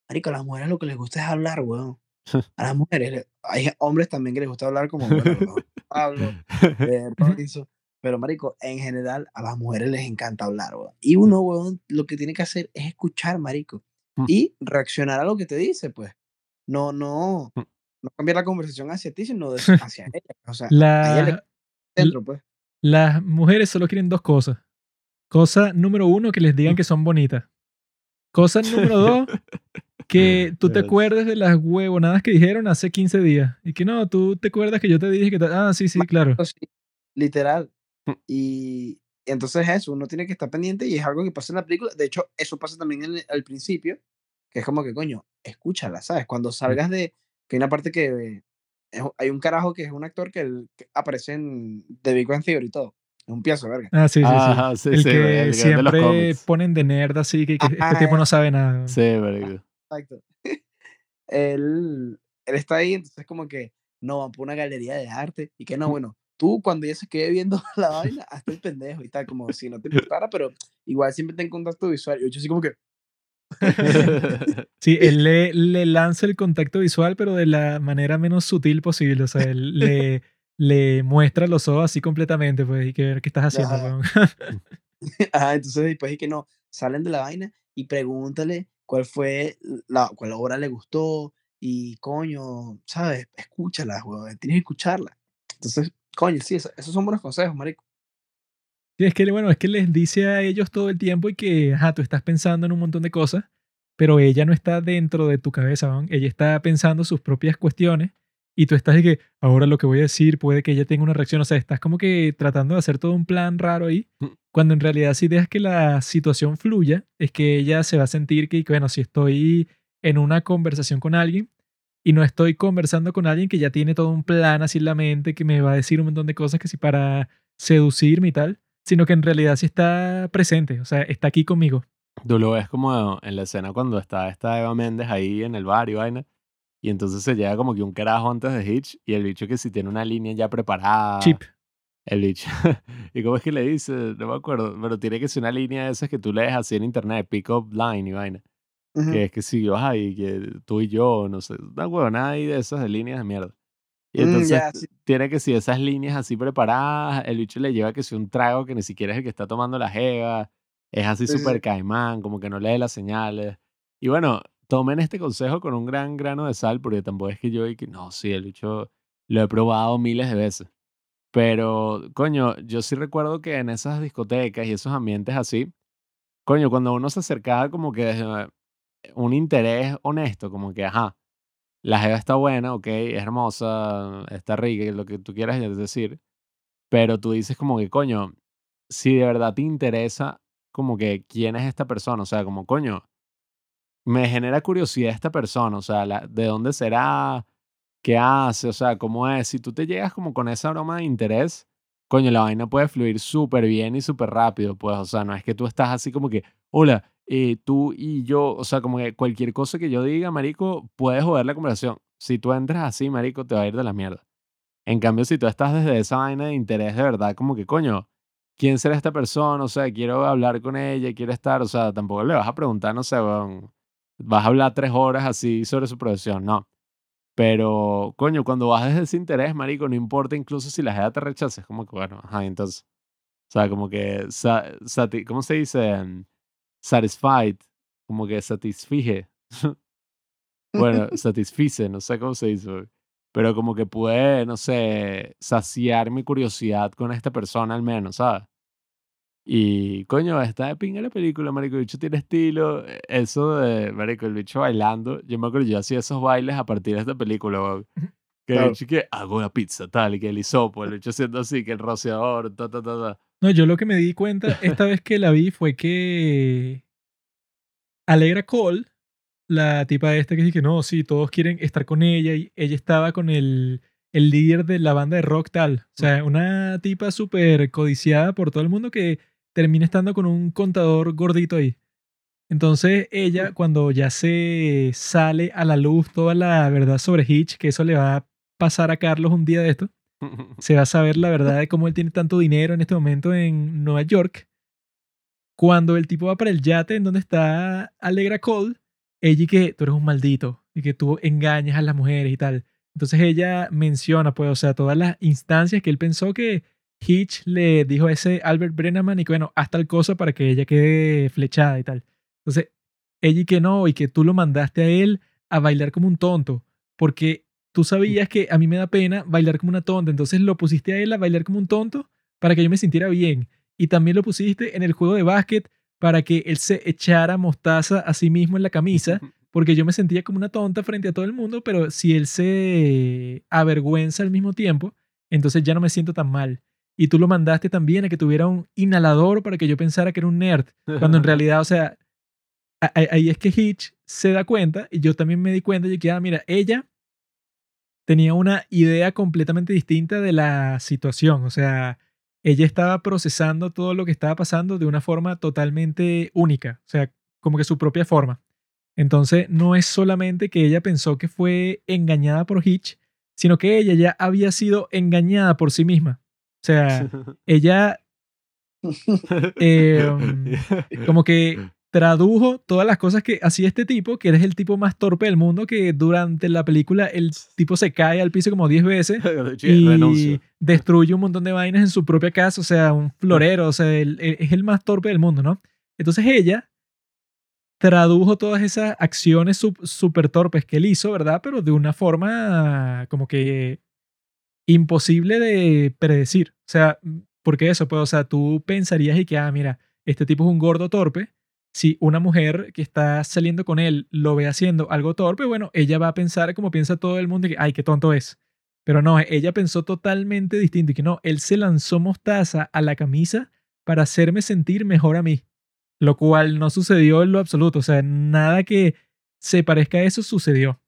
Speaker 3: marico, a las mujeres lo que les gusta es hablar, weón. A las mujeres, hay hombres también que les gusta hablar como, bueno, a lo mejor Pablo, eh, Lorenzo, pero marico, en general a las mujeres les encanta hablar, weón. Y uno, weón, lo que tiene que hacer es escuchar, marico,
Speaker 2: Mm.
Speaker 3: y reaccionar a lo que te dice, pues. No, no,
Speaker 2: Mm.
Speaker 3: no cambiar la conversación hacia ti, sino de- hacia ella. O sea, a ella le
Speaker 1: La-
Speaker 3: dentro, pues.
Speaker 1: Las mujeres solo quieren dos cosas. Cosa número uno, que les digan que son bonitas. Cosa número dos, que tú te acuerdes de las huevonadas que dijeron hace 15 días. Y que no, tú te acuerdas que yo te dije que... te- Ah, sí, sí, claro.
Speaker 3: Así, literal.
Speaker 2: Mm.
Speaker 3: Y entonces eso, uno tiene que estar pendiente y es algo que pasa en la película. De hecho, eso pasa también en el- al principio, que es como que, coño, escúchala, ¿sabes? Cuando salgas de... Que hay una parte que... es- hay un carajo que es un actor que, el- que aparece en The Big Bang Theory y todo. Es un piazo, verga.
Speaker 1: Ah, sí, sí, sí.
Speaker 2: Ajá, sí,
Speaker 1: el
Speaker 2: sí,
Speaker 1: que
Speaker 2: el de los
Speaker 1: siempre ponen de nerd así, que, que este tipo no sabe nada.
Speaker 2: sí, marico.
Speaker 3: Exacto. él, él está ahí, entonces como que, no, van por una galería de arte y que no, bueno, tú cuando ya se quede viendo la vaina, hasta el pendejo y tal, como si no te importara, pero igual siempre ten contacto visual. Y yo así como que,
Speaker 1: Sí, él le, le lanza el contacto visual, pero de la manera menos sutil posible. O sea, él le, le muestra los ojos así completamente, pues, y que ver qué estás haciendo,
Speaker 3: Ajá. entonces después y que no, salen de la vaina y pregúntale cuál fue la, cuál obra le gustó y coño, ¿sabes? Escúchala, weón, tienes que escucharla. Entonces, coño, sí, eso- esos son buenos consejos, marico.
Speaker 1: Sí, es que, bueno, es que les dice a ellos todo el tiempo y que, ajá, tú estás pensando en un montón de cosas, pero ella no está dentro de tu cabeza, weón. Ella está pensando sus propias cuestiones y tú estás de que, ahora lo que voy a decir puede que ella tenga una reacción. O sea, estás como que tratando de hacer todo un plan raro ahí,
Speaker 2: Mm.
Speaker 1: cuando en realidad si dejas que la situación fluya, es que ella se va a sentir que, bueno, si estoy en una conversación con alguien y no estoy conversando con alguien que ya tiene todo un plan así en la mente, que me va a decir un montón de cosas que sí para seducirme y tal, sino que en realidad sí está presente, o sea, está aquí conmigo.
Speaker 2: Tú lo ves como en la escena cuando está esta Eva Méndez ahí en el bar y vaina. Y entonces se llega como que un carajo antes de Hitch y el bicho que si tiene una línea ya preparada.
Speaker 1: Chip.
Speaker 2: El bicho. ¿Y cómo es que le dice? No me acuerdo. Pero tiene que ser una línea de esas que tú lees así en internet, pick up line y vaina.
Speaker 3: Ujú.
Speaker 2: Que es que si vas ahí, que tú y yo, no sé, una huevonada ahí de esas de líneas de mierda. Y
Speaker 3: Mm,
Speaker 2: entonces
Speaker 3: ya, sí.
Speaker 2: tiene que si esas líneas así preparadas, el bicho le lleva que si un trago que ni siquiera es el que está tomando la jeva, es así
Speaker 3: Sí, sí,
Speaker 2: súper
Speaker 3: sí.
Speaker 2: caimán, como que no lee las señales. Y bueno, tomen este consejo con un gran grano de sal, porque tampoco es que yo y que no, sí, el bicho lo he probado miles de veces. Pero, coño, yo sí recuerdo que en esas discotecas y esos ambientes así, coño, cuando uno se acercaba como que desde un interés honesto, como que, ajá, la jeva está buena, ok, es hermosa, está rica, lo que tú quieras decir. pero tú dices como que, coño, si de verdad te interesa como que quién es esta persona, o sea, como, coño, me genera curiosidad esta persona, o sea, de dónde será, qué hace, o sea, cómo es. Si tú te llegas como con esa broma de interés, coño, la vaina puede fluir súper bien y súper rápido, pues, o sea, no es que tú estás así como que, hola, eh, tú y yo, o sea, como que cualquier cosa que yo diga, marico, puede joder la conversación. Si tú entras así, marico, te va a ir de la mierda. En cambio, si tú estás desde esa vaina de interés de verdad, como que, coño, ¿quién será esta persona? O sea, quiero hablar con ella, quiero estar, o sea, tampoco le vas a preguntar, no sé, vas a hablar tres horas así sobre su profesión, no. Pero, coño, cuando vas desde ese interés, marico, no importa incluso si la gente te rechaza, es como que, bueno, ajá, entonces, o sea, como que, sa- sati- ¿cómo se dice? Satisfied, como que satisfije. Bueno, satisfice, no sé cómo se dice, güey. pero como que puede, no sé, saciar mi curiosidad con esta persona al menos, ¿sabes? Y coño, está de pinga la película, marico, el bicho tiene estilo, eh, eso de, marico, el bicho bailando, yo me acuerdo, yo hacía esos bailes a partir de esta película, güey. Que el
Speaker 5: Claro.
Speaker 2: bicho que hago una pizza, tal, y que el hisopo, el bicho haciendo así, que el rociador, ta, ta, ta, ta.
Speaker 1: No, yo lo que me di cuenta esta vez que la vi fue que Alegra Cole, la tipa esta que dice que no, sí, todos quieren estar con ella y ella estaba con el, el líder de la banda de rock tal. O sea, una tipa súper codiciada por todo el mundo que termina estando con un contador gordito ahí. Entonces ella, cuando ya se sale a la luz toda la verdad sobre Hitch, que eso le va a pasar a Carlos un día de esto, se va a saber la verdad de cómo él tiene tanto dinero en este momento en Nueva York. Cuando el tipo va para el yate en donde está Alegra Cole, ella y que tú eres un maldito y que tú engañas a las mujeres y tal. Entonces ella menciona, pues, o sea, todas las instancias que él pensó que Hitch le dijo a ese Albert Brenneman y que, bueno, haz tal cosa para que ella quede flechada y tal. Entonces, ella y que no, y que tú lo mandaste a él a bailar como un tonto, porque tú sabías que a mí me da pena bailar como una tonta, entonces lo pusiste a él a bailar como un tonto para que yo me sintiera bien. Y también lo pusiste en el juego de básquet para que él se echara mostaza a sí mismo en la camisa, porque yo me sentía como una tonta frente a todo el mundo, pero si él se avergüenza al mismo tiempo, entonces ya no me siento tan mal. Y tú lo mandaste también a que tuviera un inhalador para que yo pensara que era un nerd, cuando en realidad, o sea, ahí es que Hitch se da cuenta, y yo también me di cuenta, y que, ah, mira, ella tenía una idea completamente distinta de la situación, o sea, ella estaba procesando todo lo que estaba pasando de una forma totalmente única, o sea, como que su propia forma. Entonces, no es solamente que ella pensó que fue engañada por Hitch, sino que ella ya había sido engañada por sí misma. O sea, ella eh, como que tradujo todas las cosas que hacía este tipo, que eres el tipo más torpe del mundo, que durante la película el tipo se cae al piso como 10 veces y
Speaker 2: Renuncio.
Speaker 1: destruye un montón de vainas en su propia casa, o sea, un florero, o sea, él- él es el más torpe del mundo, ¿no? Entonces ella tradujo todas esas acciones súper torpes que él hizo, ¿verdad? Pero de una forma como que imposible de predecir. O sea, porque eso, pues, o sea, tú pensarías y que, ah, mira, este tipo es un gordo torpe. Si una mujer que está saliendo con él lo ve haciendo algo torpe, bueno, ella va a pensar como piensa todo el mundo, que, ay, qué tonto es. Pero no, ella pensó totalmente distinto y que no, él se lanzó mostaza a la camisa para hacerme sentir mejor a mí, lo cual no sucedió en lo absoluto, o sea, nada que se parezca a eso sucedió.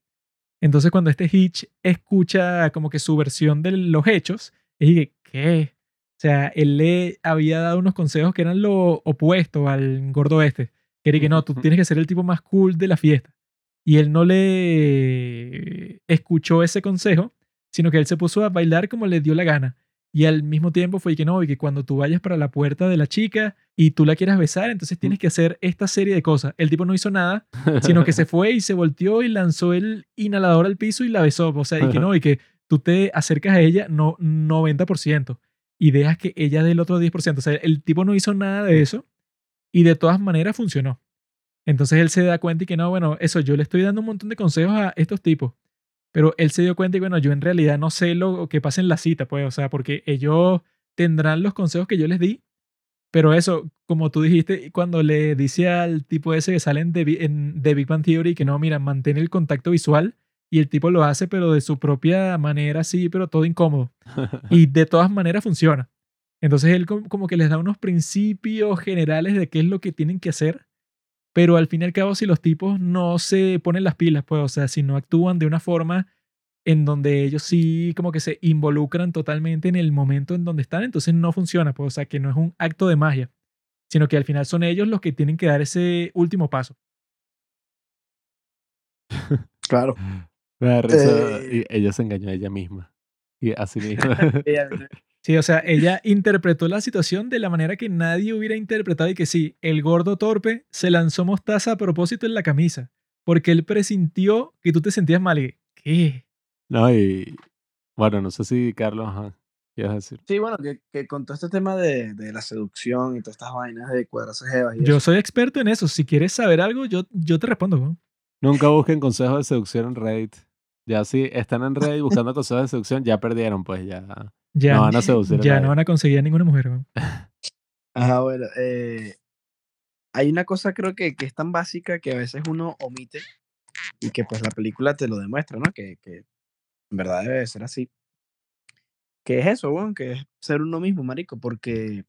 Speaker 1: Entonces cuando este Hitch escucha como que su versión de los hechos, es que, ¿qué? O sea, él le había dado unos consejos que eran lo opuesto al gordo este, que era que no, tú tienes que ser el tipo más cool de la fiesta. Y él no le escuchó ese consejo, sino que él se puso a bailar como le dio la gana. Y al mismo tiempo fue que no, y que cuando tú vayas para la puerta de la chica y tú la quieras besar, entonces tienes que hacer esta serie de cosas. El tipo no hizo nada, sino que se fue y se volteó y lanzó el inhalador al piso y la besó. O sea, y que no, y que tú te acercas a ella no 90% y dejas que ella dé el otro 10%. O sea, el tipo no hizo nada de eso y de todas maneras funcionó. Entonces él se da cuenta y que no, bueno, eso, yo le estoy dando un montón de consejos a estos tipos. Pero él se dio cuenta y bueno, yo en realidad no sé lo que pasa en la cita, pues, o sea, porque ellos tendrán los consejos que yo les di, pero eso, como tú dijiste, cuando le dice al tipo ese que sale en The, Bi- en Big Bang Theory que no, mira, mantén el contacto visual, y el tipo lo hace, pero de su propia manera, sí, pero todo incómodo. Y de todas maneras funciona. Entonces él com- como que les da unos principios generales de qué es lo que tienen que hacer, pero al fin y al cabo si los tipos no se ponen las pilas, pues, o sea, si no actúan de una forma en donde ellos sí como que se involucran totalmente en el momento en donde están, entonces no funciona, pues, o sea, que no es un acto de magia, sino que al final son ellos los que tienen que dar ese último paso.
Speaker 5: Claro.
Speaker 2: Risa,
Speaker 5: Eh.
Speaker 2: y ella se engañó a ella misma. Y así mismo.
Speaker 1: Sí, o sea, ella interpretó la situación de la manera que nadie hubiera interpretado y que sí, el gordo torpe se lanzó mostaza a propósito en la camisa, porque él presintió que tú te sentías mal y ¿qué?
Speaker 2: no, y bueno, no sé si Carlos, ajá, ¿qué ibas a decir?
Speaker 5: Sí, bueno, que, que con todo este tema de, de la seducción y todas estas vainas de cuadrarse jevas y
Speaker 1: Yo
Speaker 5: eso.
Speaker 1: soy experto en eso, si quieres saber algo, yo, yo te respondo. ¿no?
Speaker 2: Nunca busquen consejos de seducción en Reddit. Ya si están en Reddit buscando consejos de seducción, ya perdieron, pues ya.
Speaker 1: Ya,
Speaker 2: No van a seducir a
Speaker 1: ya
Speaker 2: nadie.
Speaker 1: no van a conseguir a ninguna mujer. ¿no?
Speaker 5: Ajá, bueno, eh, hay una cosa creo que, que es tan básica que a veces uno omite y que pues la película te lo demuestra, ¿no? Que, que en verdad debe de ser así. Que es eso, weón, que es ser uno mismo, marico, porque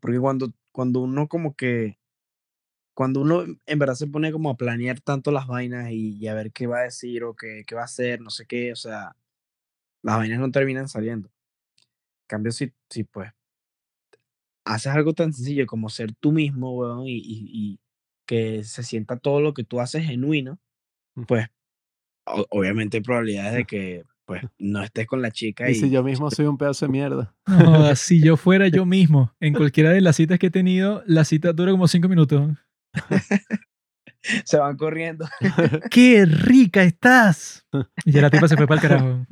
Speaker 5: porque cuando, cuando uno como que cuando uno en verdad se pone como a planear tanto las vainas y, y a ver qué va a decir o qué, qué va a hacer, no sé qué, o sea, las vainas no terminan saliendo. En cambio, si, si pues haces algo tan sencillo como ser tú mismo, weón, y, y- y que se sienta todo lo que tú haces genuino, pues o- obviamente hay probabilidades de que pues no estés con la chica
Speaker 2: Y
Speaker 5: y,
Speaker 2: si yo mismo soy un pedazo de mierda.
Speaker 1: No si yo fuera yo mismo, en cualquiera de las citas que he tenido, la cita dura como cinco minutos.
Speaker 5: se van corriendo.
Speaker 1: ¡Qué rica estás! Y ya la tipa se fue para el carajo.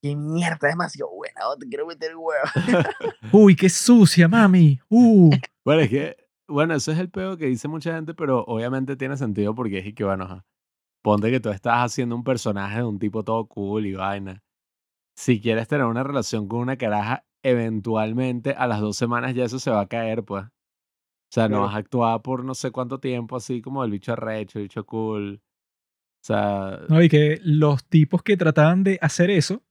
Speaker 5: ¡Qué mierda! Demasiado buena, oh, te quiero meter el huevo.
Speaker 1: Uy, qué sucia, mami. Uh.
Speaker 2: Bueno, es que, bueno, ese es el peo que dice mucha gente, pero obviamente tiene sentido porque es que, bueno, ponte que tú estás haciendo un personaje de un tipo todo cool y vaina. Si quieres tener una relación con una caraja, eventualmente a las dos semanas ya eso se va a caer, pues. O sea, no vas a actuar por no sé cuánto tiempo así como el bicho arrecho, el bicho cool. O sea,
Speaker 1: No, y que los tipos que trataban de hacer eso,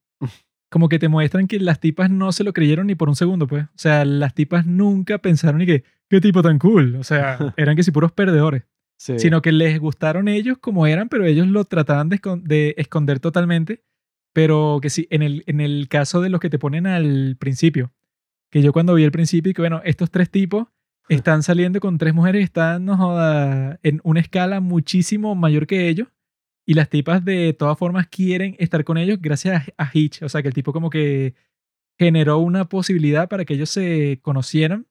Speaker 1: como que te muestran que las tipas no se lo creyeron ni por un segundo, pues. O sea, las tipas nunca pensaron ni que, qué tipo tan cool. O sea, eran que si puros perdedores.
Speaker 2: sí.
Speaker 1: Sino que les gustaron ellos como eran, pero ellos lo trataban de, escon- de esconder totalmente. Pero que sí, en el, en el caso de los que te ponen al principio, que yo cuando vi el principio que, bueno, estos tres tipos están saliendo con tres mujeres, están no en una escala muchísimo mayor que ellos. Y las tipas de todas formas quieren estar con ellos gracias a, Hitch. O sea, que el tipo como que generó una posibilidad para que ellos se conocieran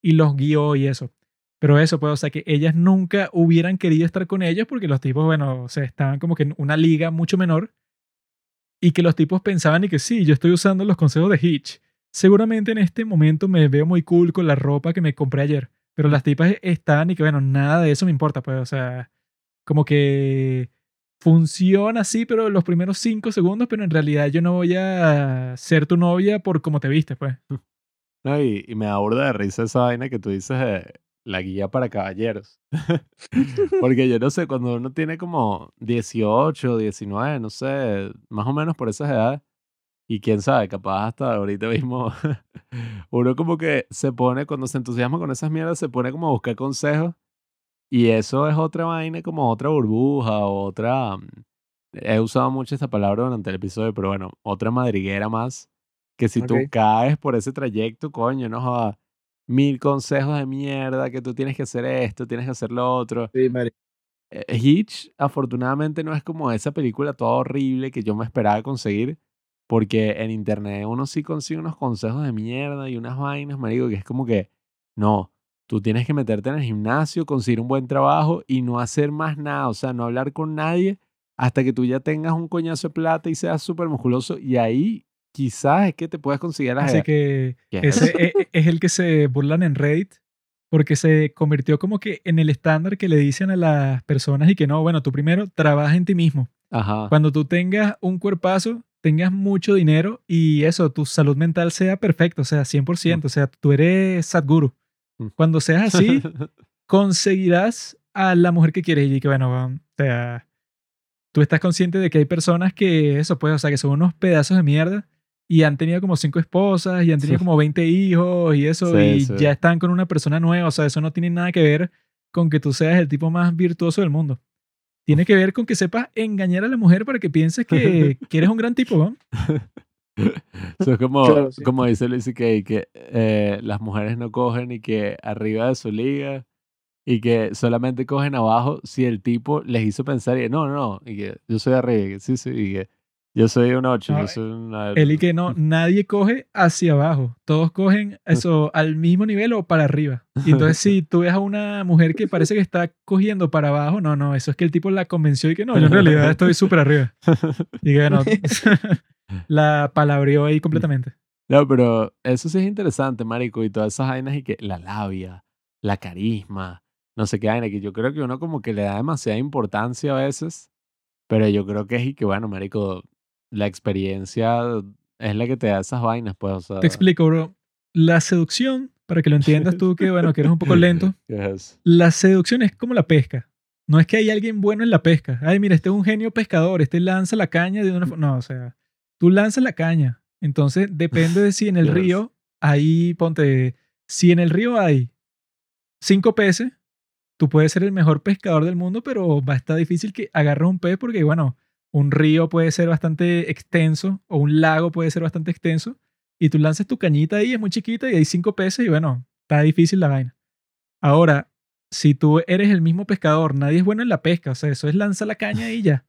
Speaker 1: y los guió y eso. Pero eso, pues, o sea, que ellas nunca hubieran querido estar con ellos porque los tipos, bueno, o estaban como que en una liga mucho menor y que los tipos pensaban y que sí, yo estoy usando los consejos de Hitch. Seguramente en este momento me veo muy cool con la ropa que me compré ayer, pero las tipas estaban y que, bueno, nada de eso me importa, pues, o sea, como que funciona así, pero los primeros cinco segundos, pero en realidad yo no voy a ser tu novia por cómo te viste, pues.
Speaker 2: No, y, y me da burda de risa esa vaina que tú dices de la guía para caballeros. Porque yo no sé, cuando uno tiene como 18, 19, no sé, más o menos por esas edades, y quién sabe, capaz hasta ahorita mismo, uno como que se pone, cuando se entusiasma con esas mierdas, se pone como a buscar consejos, y eso es otra vaina, como otra burbuja, otra... mm, He usado mucho esta palabra durante el episodio, pero bueno, otra madriguera más que si tú
Speaker 5: Ok.
Speaker 2: caes por ese trayecto, coño, no jodas, mil consejos de mierda, que tú tienes que hacer esto, tienes que hacer lo otro.
Speaker 5: Sí.
Speaker 2: Eh, Hitch, afortunadamente, no es como esa película toda horrible que yo me esperaba conseguir, porque en internet uno sí consigue unos consejos de mierda y unas vainas, marico, que es como que, no, tú tienes que meterte en el gimnasio, conseguir un buen trabajo y no hacer más nada, o sea, no hablar con nadie hasta que tú ya tengas un coñazo de plata y seas súper musculoso y ahí quizás es que te puedes conseguir las
Speaker 1: Así que
Speaker 2: ¿Qué es
Speaker 1: ese e- e- es el que se burlan en Reddit porque se convirtió como que en el estándar que le dicen a las personas y que no, bueno, tú primero trabaja en ti mismo.
Speaker 2: Ajá.
Speaker 1: Cuando tú tengas un cuerpazo, tengas mucho dinero y eso, tu salud mental sea perfecta, o sea, 100%, o sea, tú eres Sadhguru.
Speaker 2: Mm.
Speaker 1: Cuando seas así, conseguirás a la mujer que quieres y que, bueno, o sea, tú estás consciente de que hay personas que, eso pues, o sea, que son unos pedazos de mierda y han tenido como cinco esposas y han tenido como 20 hijos y eso,
Speaker 2: Sí,
Speaker 1: y
Speaker 2: sí.
Speaker 1: ya están con una persona nueva, o sea, eso no tiene nada que ver con que tú seas el tipo más virtuoso del mundo. Tiene que ver con que sepas engañar a la mujer para que pienses que, que eres un gran tipo, ¿no?
Speaker 2: Eso es como,
Speaker 5: Claro, sí.
Speaker 2: como dice Luis que, que eh, las mujeres no cogen y que arriba de su liga y que solamente cogen abajo si el tipo les hizo pensar y no, no, no, y que yo soy arriba, y que sí, sí, y que yo soy un 8,
Speaker 1: No,
Speaker 2: yo soy una...
Speaker 1: Él y que no, nadie coge hacia abajo. Todos cogen eso al mismo nivel o para arriba. Y entonces, si tú ves a una mujer que parece que está cogiendo para abajo, no, no, eso es que el tipo la convenció y que no, yo en realidad estoy súper arriba. Y que no, la palabreó ahí completamente.
Speaker 2: No, pero eso sí es interesante, marico, y todas esas vainas y que la labia, la carisma, no sé qué vaina, que yo creo que uno como que le da demasiada importancia a veces, pero yo creo que es y que, bueno, marico, la experiencia es la que te da esas vainas, pues, o sea...
Speaker 1: Te explico, bro. La seducción, para que lo entiendas tú, que bueno, que eres un poco lento,
Speaker 2: ¿Qué es?
Speaker 1: la seducción es como la pesca. No es que hay alguien bueno en la pesca. Ay, mira, este es un genio pescador, este lanza la caña de una forma. No, o sea, tú lanzas la caña. Entonces, depende de si en el
Speaker 2: Yes.
Speaker 1: río hay, ponte, si en el río hay cinco peces, tú puedes ser el mejor pescador del mundo, pero va a estar difícil que agarres un pez porque, bueno, un río puede ser bastante extenso o un lago puede ser bastante extenso y tú lanzas tu cañita ahí, es muy chiquita y hay cinco peces y, bueno, está difícil la vaina. Ahora, si tú eres el mismo pescador, nadie es bueno en la pesca, o sea, eso es lanza la caña y ya.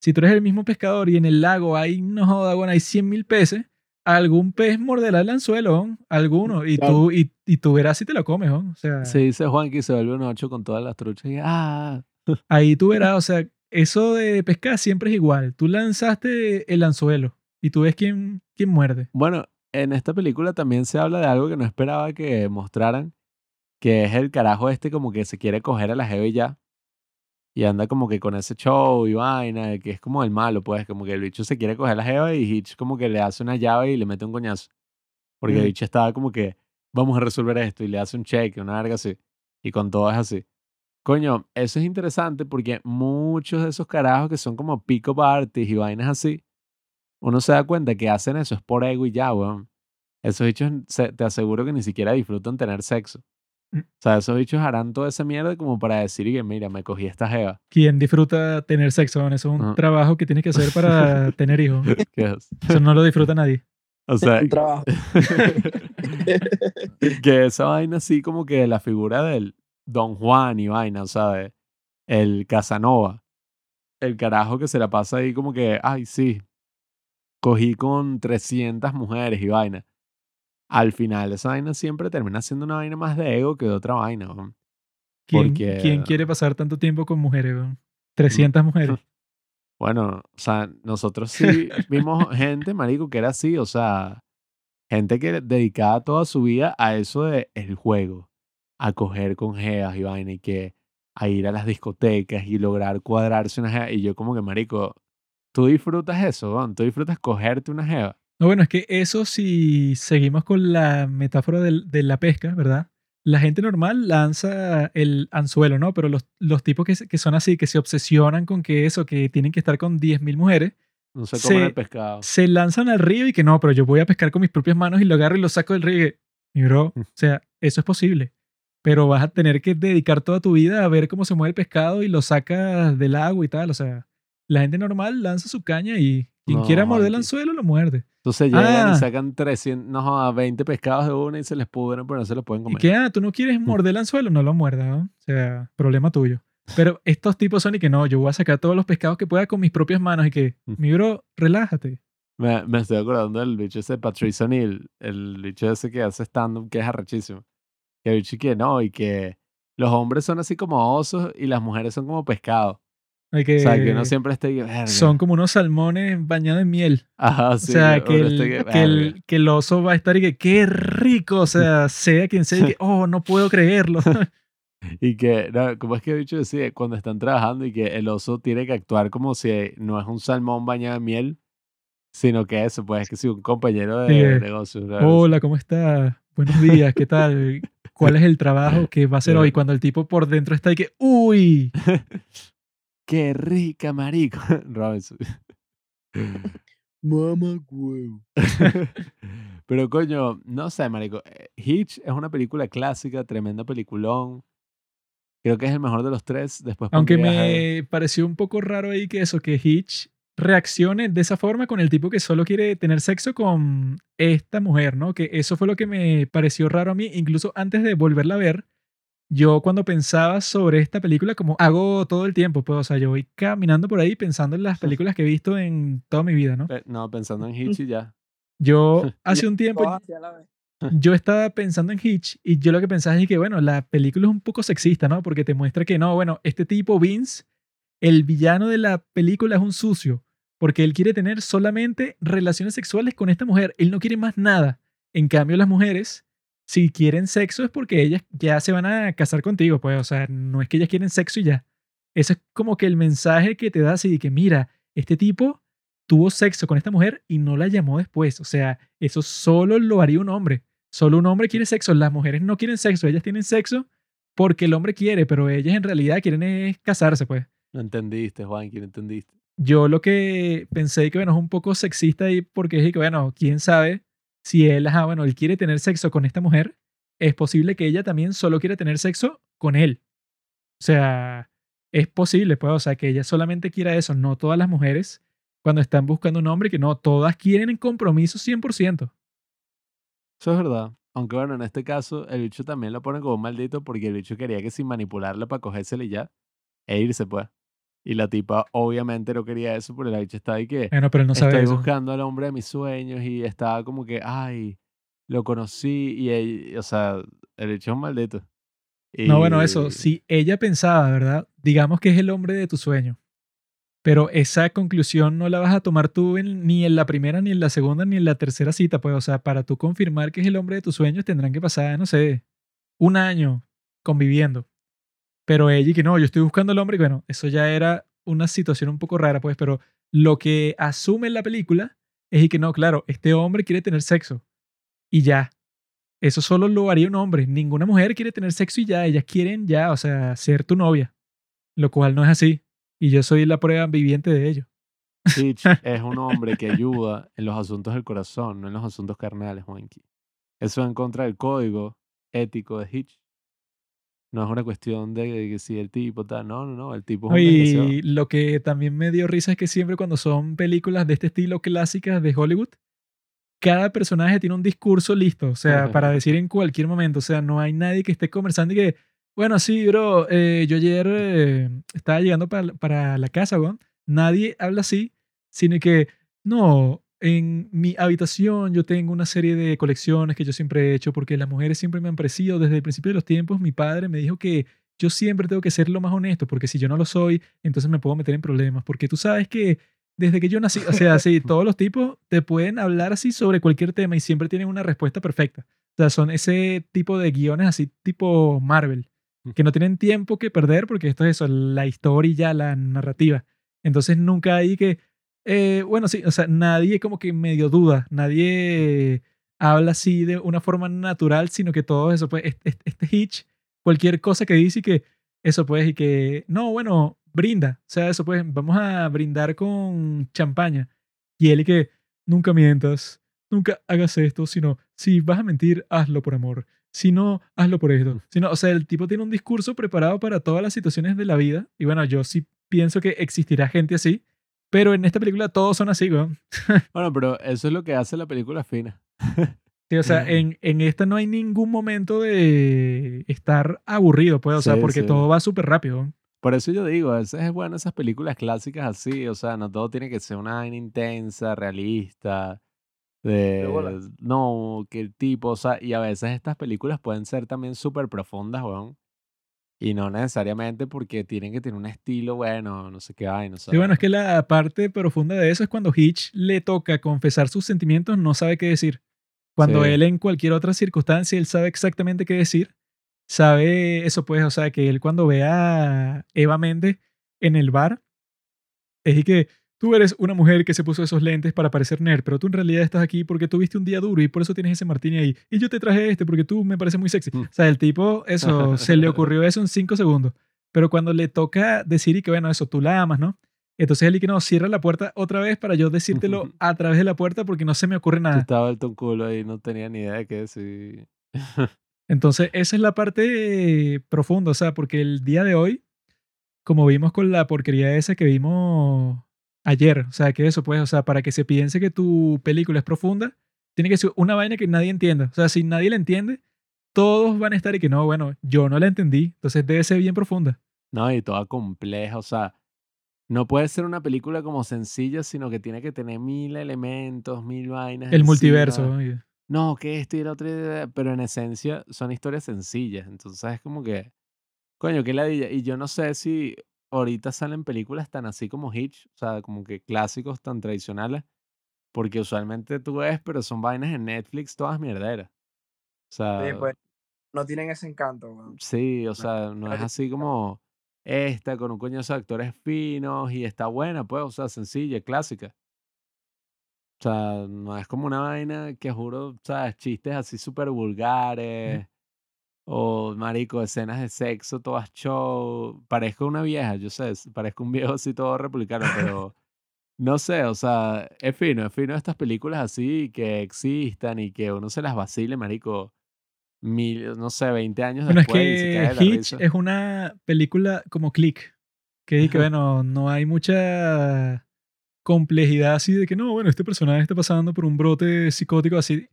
Speaker 1: Si tú eres el mismo pescador y en el lago hay, no joda, bueno, hay 100 mil peces, algún pez morderá el anzuelo, ¿no? alguno, y
Speaker 5: Claro.
Speaker 1: tú, y, y tú verás si te lo comes, o sea,
Speaker 2: Se dice Juan que se vuelve un 8 con todas las truchas y ah,
Speaker 1: ahí tú verás, o sea, eso de pescar siempre es igual. Tú lanzaste el anzuelo y tú ves quién, quién muerde.
Speaker 2: Bueno, en esta película también se habla de algo que no esperaba que mostraran, que es el carajo este como que se quiere coger a la jeva y ya. Y anda como que con ese show y vaina, que es como el malo, pues, como que el bicho se quiere coger a la jeva y Hitch como que le hace una llave y le mete un coñazo. Porque el
Speaker 5: Mm.
Speaker 2: bicho estaba como que, vamos a resolver esto, y le hace un cheque, una verga así. Y con todo es así. Coño, eso es interesante porque muchos de esos carajos que son como pick-up artists y vainas así, uno se da cuenta que hacen eso es por ego y ya, weón. Esos bichos, se- te aseguro que ni siquiera disfrutan tener sexo.
Speaker 1: Mm.
Speaker 2: O sea, esos bichos harán toda esa mierda como para decir que, mira, me cogí esta jeva.
Speaker 1: ¿Quién disfruta tener sexo? Bueno, Eso es un
Speaker 2: Ajá.
Speaker 1: trabajo que tienes que hacer para tener hijos.
Speaker 2: ¿Qué es?
Speaker 1: Eso no lo disfruta nadie.
Speaker 2: O sea,
Speaker 5: un trabajo.
Speaker 2: que esa vaina así como que la figura del Don Juan y vaina, o sea, de el Casanova. El carajo que se la pasa ahí como que, ay, sí, cogí con 300 mujeres y vaina. Al final esa vaina siempre termina siendo una vaina más de ego que de otra vaina. weón.
Speaker 1: ¿Quién,
Speaker 2: Porque-
Speaker 1: quién quiere pasar tanto tiempo con mujeres? weón? 300 mujeres.
Speaker 2: Bueno, o sea, nosotros sí vimos gente, marico, que era así, o sea, gente que dedicaba toda su vida a eso de el juego, a coger con geas y vaina, y que a ir a las discotecas y lograr cuadrarse una jeva. Y yo como que, marico, tú disfrutas eso, weón? tú disfrutas cogerte una jeva.
Speaker 1: No, bueno, es que eso si seguimos con la metáfora del- de, la pesca, ¿verdad? La gente normal lanza el anzuelo, ¿no? Pero los, los tipos que, que son así, que se obsesionan con que eso, que tienen que estar con 10.000 mujeres,
Speaker 2: No se comen
Speaker 1: Se-
Speaker 2: el pescado.
Speaker 1: se lanzan al río y que no, pero yo voy a pescar con mis propias manos y lo agarro y lo saco del río. Y, mi bro, o sea, eso es posible. Pero vas a tener que dedicar toda tu vida a ver cómo se mueve el pescado y lo sacas del agua y tal. O sea, la gente normal lanza su caña y quien
Speaker 2: No,
Speaker 1: quiera morder el anzuelo lo muerde.
Speaker 2: Entonces llegan
Speaker 1: Ah.
Speaker 2: y sacan 300, no, a 20 pescados de una y se les pudren, pero no se los pueden
Speaker 1: Y
Speaker 2: comer.
Speaker 1: que, ah, tú no quieres morder el anzuelo, no lo muerdas, ¿no? O sea, problema tuyo. Pero estos tipos son y que no, yo voy a sacar todos los pescados que pueda con mis propias manos y que,
Speaker 2: Mm.
Speaker 1: mi bro, relájate.
Speaker 2: Me, me estoy acordando del bicho ese Patrice O'Neill, el bicho ese que hace stand-up que es arrechísimo. Que que no, y que los hombres son así como osos y las mujeres son como pescado.
Speaker 1: Que,
Speaker 2: o sea, que uno siempre esté "Verga".
Speaker 1: son como unos salmones bañados en miel.
Speaker 2: Ajá,
Speaker 1: O
Speaker 2: sí,
Speaker 1: sea, que el,
Speaker 2: esté
Speaker 1: que, el, que el oso va a estar y que, qué rico, o sea, sea quien sea, y que, oh, no puedo creerlo.
Speaker 2: Y que, no, ¿cómo es que el bicho decía? Cuando están trabajando y que el oso tiene que actuar como si no es un salmón bañado en miel, sino que eso, pues, que si un compañero de
Speaker 1: Sí, eh,
Speaker 2: negocio. ¿no?
Speaker 1: Hola, ¿cómo estás? Buenos días, ¿qué tal? Cuál es el trabajo que va a hacer hoy cuando el tipo por dentro está y que, uy,
Speaker 2: Qué rica, marico. Robinson.
Speaker 5: Mamá, huevo.
Speaker 2: Pero coño, no sé, marico. eh, Hitch es una película clásica, tremenda peliculón. Creo que es el mejor de los tres. Después
Speaker 1: aunque me pareció un poco raro ahí que eso, que Hitch reaccione de esa forma con el tipo que solo quiere tener sexo con esta mujer, ¿no? Que eso fue lo que me pareció raro a mí, incluso antes de volverla a ver. Yo cuando pensaba sobre esta película, como hago todo el tiempo, pues, o sea, yo voy caminando por ahí pensando en las películas que he visto en toda mi vida, ¿no?
Speaker 2: No, pensando en Hitch y ya.
Speaker 1: Yo hace un tiempo, yo estaba pensando en Hitch y yo lo que pensaba es que, bueno, la película es un poco sexista, ¿no? Porque te muestra que no, bueno, este tipo, Vince, el villano de la película es un sucio, porque él quiere tener solamente relaciones sexuales con esta mujer, él no quiere más nada. En cambio, las mujeres, si quieren sexo es porque ellas ya se van a casar contigo, pues, o sea, no es que ellas quieren sexo y ya. Ese es como que el mensaje que te da así de que, mira, este tipo tuvo sexo con esta mujer y no la llamó después. O sea, eso solo lo haría un hombre. Solo un hombre quiere sexo. Las mujeres no quieren sexo. Ellas tienen sexo porque el hombre quiere, pero ellas en realidad quieren casarse, pues.
Speaker 2: No entendiste, Juanqui, no entendiste.
Speaker 1: Yo lo que pensé que, bueno, es un poco sexista ahí porque es que, bueno, quién sabe si él, ajá, bueno, él quiere tener sexo con esta mujer, es posible que ella también solo quiera tener sexo con él. O sea, es posible, pues, o sea, que ella solamente quiera eso, no todas las mujeres cuando están buscando un hombre, que no, todas quieren en compromiso 100%.
Speaker 2: Eso es verdad. Aunque bueno, en este caso, el bicho también lo ponen como un maldito porque el bicho quería que sin manipularla para cogérsela ya, e irse, pues. Y la tipa obviamente no quería eso porque la bicha estaba ahí que
Speaker 1: Bueno, pero él no sabe
Speaker 2: estoy
Speaker 1: eso.
Speaker 2: buscando al hombre de mis sueños y estaba como que, ay, lo conocí y, ella- o sea, el bicho es un maldito.
Speaker 1: No, bueno, eso, si ella pensaba, ¿verdad? Digamos que es el hombre de tu sueño, pero esa conclusión no la vas a tomar tú en- ni en la primera, ni en la segunda, ni en la tercera cita, pues, o sea, para tú confirmar que es el hombre de tus sueños tendrán que pasar, no sé, un año conviviendo. Pero ella y que no, yo estoy buscando al hombre, y bueno, eso ya era una situación un poco rara, pues, pero lo que asume en la película es y que no, claro, este hombre quiere tener sexo y ya. Eso solo lo haría un hombre. Ninguna mujer quiere tener sexo y ya. Ellas quieren ya, o sea, ser tu novia. Lo cual no es así. Y yo soy la prueba viviente de ello.
Speaker 2: Hitch es un hombre que ayuda en los asuntos del corazón, no en los asuntos carnales, Juanqui. Eso va en contra del código ético de Hitch. No es una cuestión de que si el tipo tal, no, no, no, el tipo es un.
Speaker 1: Y lo que también me dio risa es que siempre cuando son películas de este estilo clásicas de Hollywood, cada personaje tiene un discurso listo, o sea, para decir en cualquier momento, o sea, no hay nadie que esté conversando y que, bueno, sí, bro, eh, yo ayer eh, estaba llegando para, para la casa, weón. Nadie habla así, sino que, no, en mi habitación yo tengo una serie de colecciones que yo siempre he hecho porque las mujeres siempre me han parecido desde el principio de los tiempos. Mi padre me dijo que yo siempre tengo que ser lo más honesto porque si yo no lo soy, entonces me puedo meter en problemas. Porque tú sabes que desde que yo nací, o sea, sí, todos los tipos te pueden hablar así sobre cualquier tema y siempre tienen una respuesta perfecta. O sea, son ese tipo de guiones así tipo Marvel, que no tienen tiempo que perder porque esto es eso, la historia y ya, la narrativa. Entonces nunca hay que, eh, bueno, sí, o sea, nadie como que medio duda, nadie habla así de una forma natural, sino que todo eso, pues, este, este Hitch, cualquier cosa que dice y que eso, pues, y que, no, bueno, brinda, o sea, eso, pues, vamos a brindar con champaña. Y él y que, nunca mientas, nunca hagas esto, sino, si vas a mentir, hazlo por amor. Si no, hazlo por esto. Si no, o sea, el tipo tiene un discurso preparado para todas las situaciones de la vida. Y bueno, yo sí pienso que existirá gente así. Pero en esta película todos son así, weón.
Speaker 2: Bueno, pero eso es lo que hace la película fina.
Speaker 1: Sí, o sea, en, en esta no hay ningún momento de estar aburrido, pues, o sea,
Speaker 2: Sí,
Speaker 1: porque
Speaker 2: sí.
Speaker 1: todo va súper rápido. weón.
Speaker 2: Por eso yo digo, a veces es bueno esas películas clásicas así, o sea, no todo tiene que ser una vaina intensa, realista, de, no, que tipo, o sea, y a veces estas películas pueden ser también súper profundas, weón, y no necesariamente porque tienen que tener un estilo, bueno, no sé qué vaina, o sea,
Speaker 1: Y bueno, es que la parte profunda de eso es cuando Hitch le toca confesar sus sentimientos, no sabe qué decir. Cuando
Speaker 2: Sí.
Speaker 1: él en cualquier otra circunstancia, él sabe exactamente qué decir. Sabe eso, pues, o sea, que él cuando ve a Eva Méndez en el bar, es y que, tú eres una mujer que se puso esos lentes para parecer nerd, pero tú en realidad estás aquí porque tuviste un día duro y por eso tienes ese martini ahí. Y yo te traje este porque tú me parece muy sexy.
Speaker 2: Mm.
Speaker 1: O sea, el tipo, eso, se le ocurrió eso en cinco segundos. Pero cuando le toca decir y que, bueno, eso, tú la amas, ¿no? Entonces él y que no, cierra la puerta otra vez para yo decírtelo a través de la puerta porque no se me ocurre nada.
Speaker 2: estaba un culo ahí, no tenía ni idea de qué decir.
Speaker 1: Entonces, esa es la parte profunda, o sea, porque el día de hoy, como vimos con la porquería esa que vimos ayer, o sea, que eso, pues, o sea, para que se piense que tu película es profunda, tiene que ser una vaina que nadie entienda. O sea, si nadie la entiende, todos van a estar y que no, bueno, yo no la entendí, entonces debe ser bien profunda.
Speaker 2: No, y toda compleja, o sea, no puede ser una película como sencilla, sino que tiene que tener mil elementos, mil vainas.
Speaker 1: El
Speaker 2: encima.
Speaker 1: multiverso. oye.
Speaker 2: No, que esto y la otra, idea, pero en esencia son historias sencillas, entonces es como que, coño, qué ladilla. Y yo no sé si ahorita salen películas tan así como Hitch, o sea, como que clásicos tan tradicionales, porque usualmente tú ves, pero son vainas en Netflix todas mierderas. O sea,
Speaker 3: Sí, pues, no tienen ese encanto.
Speaker 2: Sí, o sea, no es así como esta con un coñazo de actores finos y está buena, pues, o sea, sencilla, clásica. O sea, no es como una vaina que juro, ¿sabes? Chistes así súper vulgares. O, marico, escenas de sexo, todas show. Parezco una vieja, yo sé, parezco un viejo así todo republicano, pero no sé, o sea, es fino, es fino estas películas así que existan y que uno se las vacile, marico, mil, no sé, 20 años
Speaker 1: Bueno, es
Speaker 2: después y se
Speaker 1: que
Speaker 2: cae de la
Speaker 1: Hitch
Speaker 2: risa.
Speaker 1: es una película como Click, que, y que bueno, no hay mucha complejidad así de que no, bueno, este personaje está pasando por un brote psicótico así,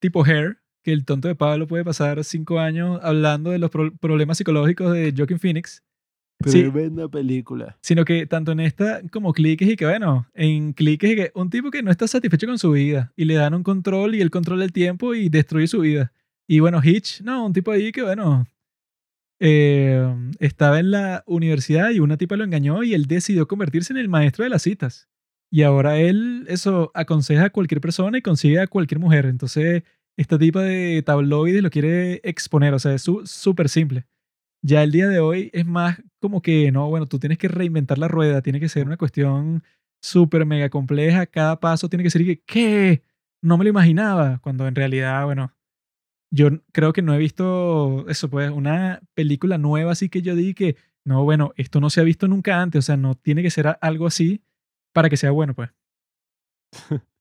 Speaker 1: tipo Hair, que el tonto de Pablo puede pasar cinco años hablando de los pro- problemas psicológicos de Joaquin Phoenix, sí.
Speaker 2: Tremenda película.
Speaker 1: sino que tanto en esta como Click es y que bueno, en Click es y que un tipo que no está satisfecho con su vida y le dan un control y él controla el tiempo y destruye su vida. Y bueno, Hitch, no, un tipo ahí que bueno, eh, estaba en la universidad y una tipa lo engañó y él decidió convertirse en el maestro de las citas. Y ahora él, eso, aconseja a cualquier persona y consigue a cualquier mujer. Entonces, esta tipa de tabloides lo quiere exponer, o sea, es súper simple. Ya el día de hoy es más como que, no, bueno, tú tienes que reinventar la rueda, tiene que ser una cuestión súper mega compleja, cada paso tiene que ser que, ¿qué? No me lo imaginaba, cuando en realidad, bueno, yo creo que no he visto eso, pues, una película nueva así que yo diga que, no, bueno, esto no se ha visto nunca antes, o sea, no tiene que ser algo así para que sea bueno, pues.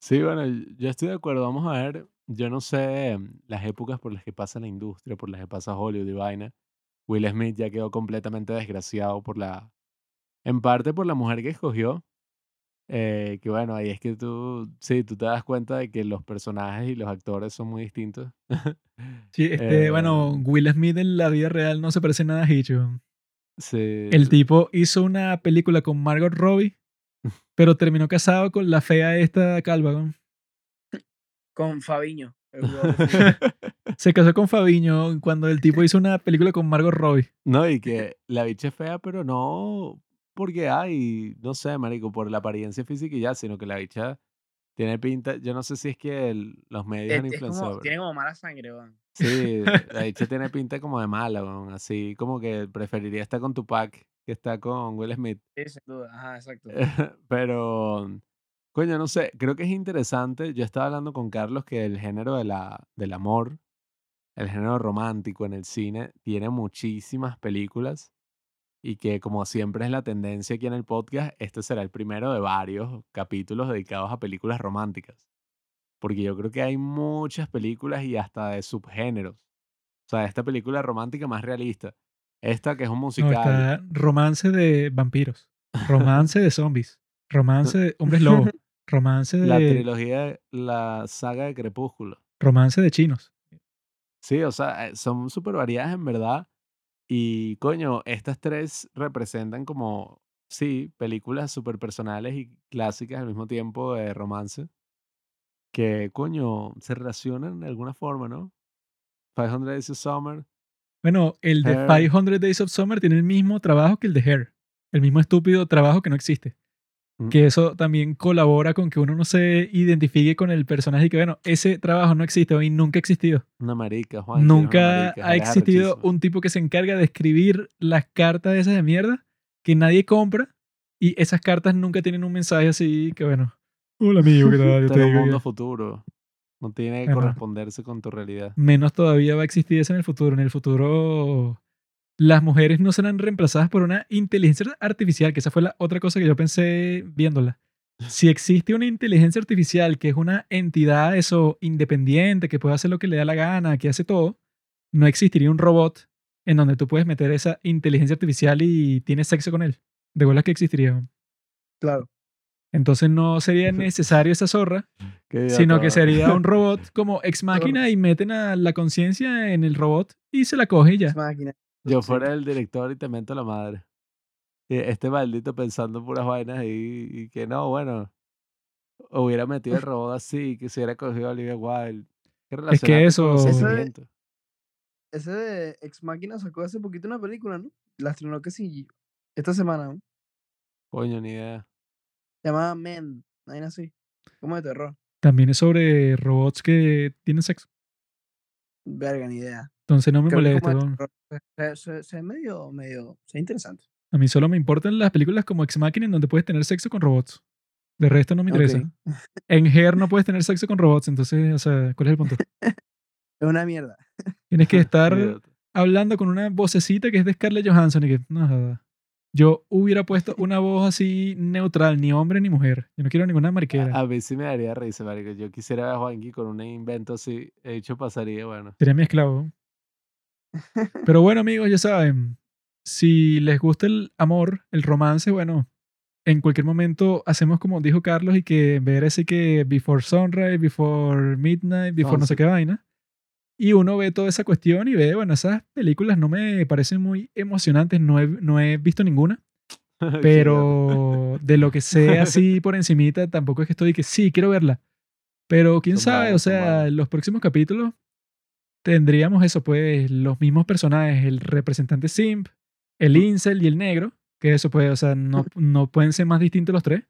Speaker 2: Sí, bueno, yo estoy de acuerdo. Vamos a ver, yo no sé mm, las épocas por las que pasa la industria, por las que pasa Hollywood y vaina. Will Smith ya quedó completamente desgraciado por la, en parte por la mujer que escogió. eh, que bueno, ahí es que tú, sí, tú te das cuenta de que los personajes y los actores son muy distintos.
Speaker 1: Sí, este,
Speaker 2: Eh,
Speaker 1: bueno, Will Smith en la vida real no se parece nada a Hitch. weón.
Speaker 2: sí,
Speaker 1: El tipo hizo una película con Margot Robbie, pero terminó casado con la fea esta calva.
Speaker 3: Con Fabiño.
Speaker 1: Se casó con Fabiño cuando el tipo hizo una película con Margot Robbie.
Speaker 2: No, y que la bicha es fea, pero no porque hay, no sé, marico, por la apariencia física y ya, sino que la bicha tiene pinta, yo no sé si es que el- los medios han influenciado.
Speaker 3: como, tiene como mala sangre, weón.
Speaker 2: Sí, la bicha tiene pinta como de mala, weón, así como que preferiría estar con Tupac que estar con Will Smith.
Speaker 3: Sí, sin duda. Ajá, exacto.
Speaker 2: Pero, coño, no sé, creo que es interesante. Yo estaba hablando con Carlos que el género de la, del amor, el género romántico en el cine, tiene muchísimas películas y que como siempre es la tendencia aquí en el podcast, este será el primero de varios capítulos dedicados a películas románticas. Porque yo creo que hay muchas películas y hasta de subgéneros. O sea, esta película romántica más realista. Esta que es un
Speaker 1: No,
Speaker 2: musical.
Speaker 1: está romance de vampiros, romance de zombies, romance de hombres lobos, romance
Speaker 2: La
Speaker 1: de,
Speaker 2: trilogía, la saga de Crepúsculo.
Speaker 1: romance de chinos.
Speaker 2: Sí, o sea, eh, son súper variadas en verdad. Y coño, estas tres representan como, sí, películas súper personales y clásicas al mismo tiempo de romance. Que, coño, se relacionan de alguna forma, ¿no? 500 Days of Summer.
Speaker 1: Bueno, el de
Speaker 2: Hair.
Speaker 1: 500 Days of Summer tiene el mismo trabajo que el de Hair. El mismo estúpido trabajo que no existe.
Speaker 2: Mm.
Speaker 1: Que eso también colabora con que uno no se identifique con el personaje y que, bueno, ese trabajo no existe y nunca ha existido.
Speaker 2: Una marica, Juan.
Speaker 1: Nunca
Speaker 2: marica,
Speaker 1: ha existido un tipo que se encarga de escribir las cartas esas de mierda que nadie compra Y esas cartas nunca tienen un mensaje así que, bueno, hola amigo, ¿qué tal? Yo te digo
Speaker 2: mundo futuro. No tiene que corresponderse con tu realidad.
Speaker 1: Menos todavía va a existir eso en el futuro. En el futuro, las mujeres no serán reemplazadas por una inteligencia artificial, que esa fue la otra cosa que yo pensé viéndola. Si existe una inteligencia artificial que es una entidad eso independiente, que puede hacer lo que le da la gana, que hace todo, no existiría un robot en donde tú puedes meter esa inteligencia artificial y tienes sexo con él. De bolas que existiría.
Speaker 5: Claro.
Speaker 1: Entonces no sería necesario esa zorra, sino que sería un robot como ex máquina y meten a la conciencia en el robot y se la coge y ya.
Speaker 2: Yo fuera el director y te mento la madre. Este maldito pensando puras vainas y, y que no, bueno, hubiera metido el robot así, que se hubiera cogido a Olivia Wilde. ¿Qué
Speaker 1: Es que eso-? Ese de
Speaker 5: Ex Máquina sacó hace poquito una película, ¿no? La estrenó que sí esta semana, ¿no?
Speaker 2: Coño, ni idea.
Speaker 5: Se llama Men, nadie así. Como de terror.
Speaker 1: También es sobre robots que tienen sexo.
Speaker 5: Verga, ni idea.
Speaker 1: Entonces no me molesta.
Speaker 5: Se, se, se ve medio, medio, se interesante.
Speaker 1: A mí solo me importan las películas como Ex Machina en donde puedes tener sexo con robots. De resto no me interesa.
Speaker 5: Ok.
Speaker 1: En Her no puedes tener sexo con robots, entonces, o sea, ¿cuál es el punto?
Speaker 5: Es una mierda.
Speaker 1: Tienes que estar hablando con una vocecita que es de Scarlett Johansson y que, no. Yo hubiera puesto una voz así neutral, ni hombre ni mujer. Yo no quiero ninguna mariquera.
Speaker 2: A mí sí me daría risa, marico. Yo quisiera a Juanqui con un invento así. He dicho pasaría, bueno.
Speaker 1: Sería mi esclavo. Pero bueno, amigos, ya saben, si les gusta el amor, el romance, bueno, en cualquier momento hacemos como dijo Carlos y que ver así que Before Sunrise, Before Midnight, Before no sé
Speaker 2: Sunset.
Speaker 1: qué vaina. Y uno ve toda esa cuestión y ve, bueno, esas películas no me parecen muy emocionantes, no he, no he visto ninguna, pero de lo que sé así por encimita, tampoco es que estoy que sí, quiero verla. Pero quién sabe, o sea, en los próximos capítulos tendríamos eso, pues, los mismos personajes, el representante Simp, el Incel y el negro, que eso pues, o sea, no, no pueden ser más distintos los tres,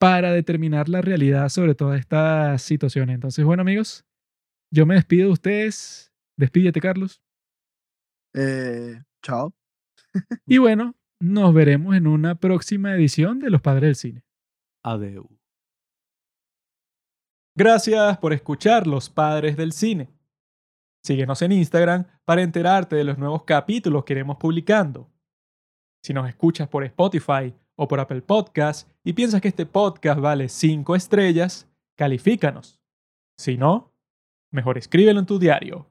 Speaker 1: para determinar la realidad sobre todas estas situaciones. Entonces, bueno, amigos, yo me despido de ustedes. Despídete, Carlos.
Speaker 5: Eh, chao.
Speaker 1: Y bueno, nos veremos en una próxima edición de Los Padres del Cine.
Speaker 2: Adeu.
Speaker 1: Gracias por escuchar Los Padres del Cine. Síguenos en Instagram para enterarte de los nuevos capítulos que iremos publicando. Si nos escuchas por Spotify o por Apple Podcast y piensas que este podcast vale 5 estrellas, califícanos. Si no, mejor escríbelo en tu diario.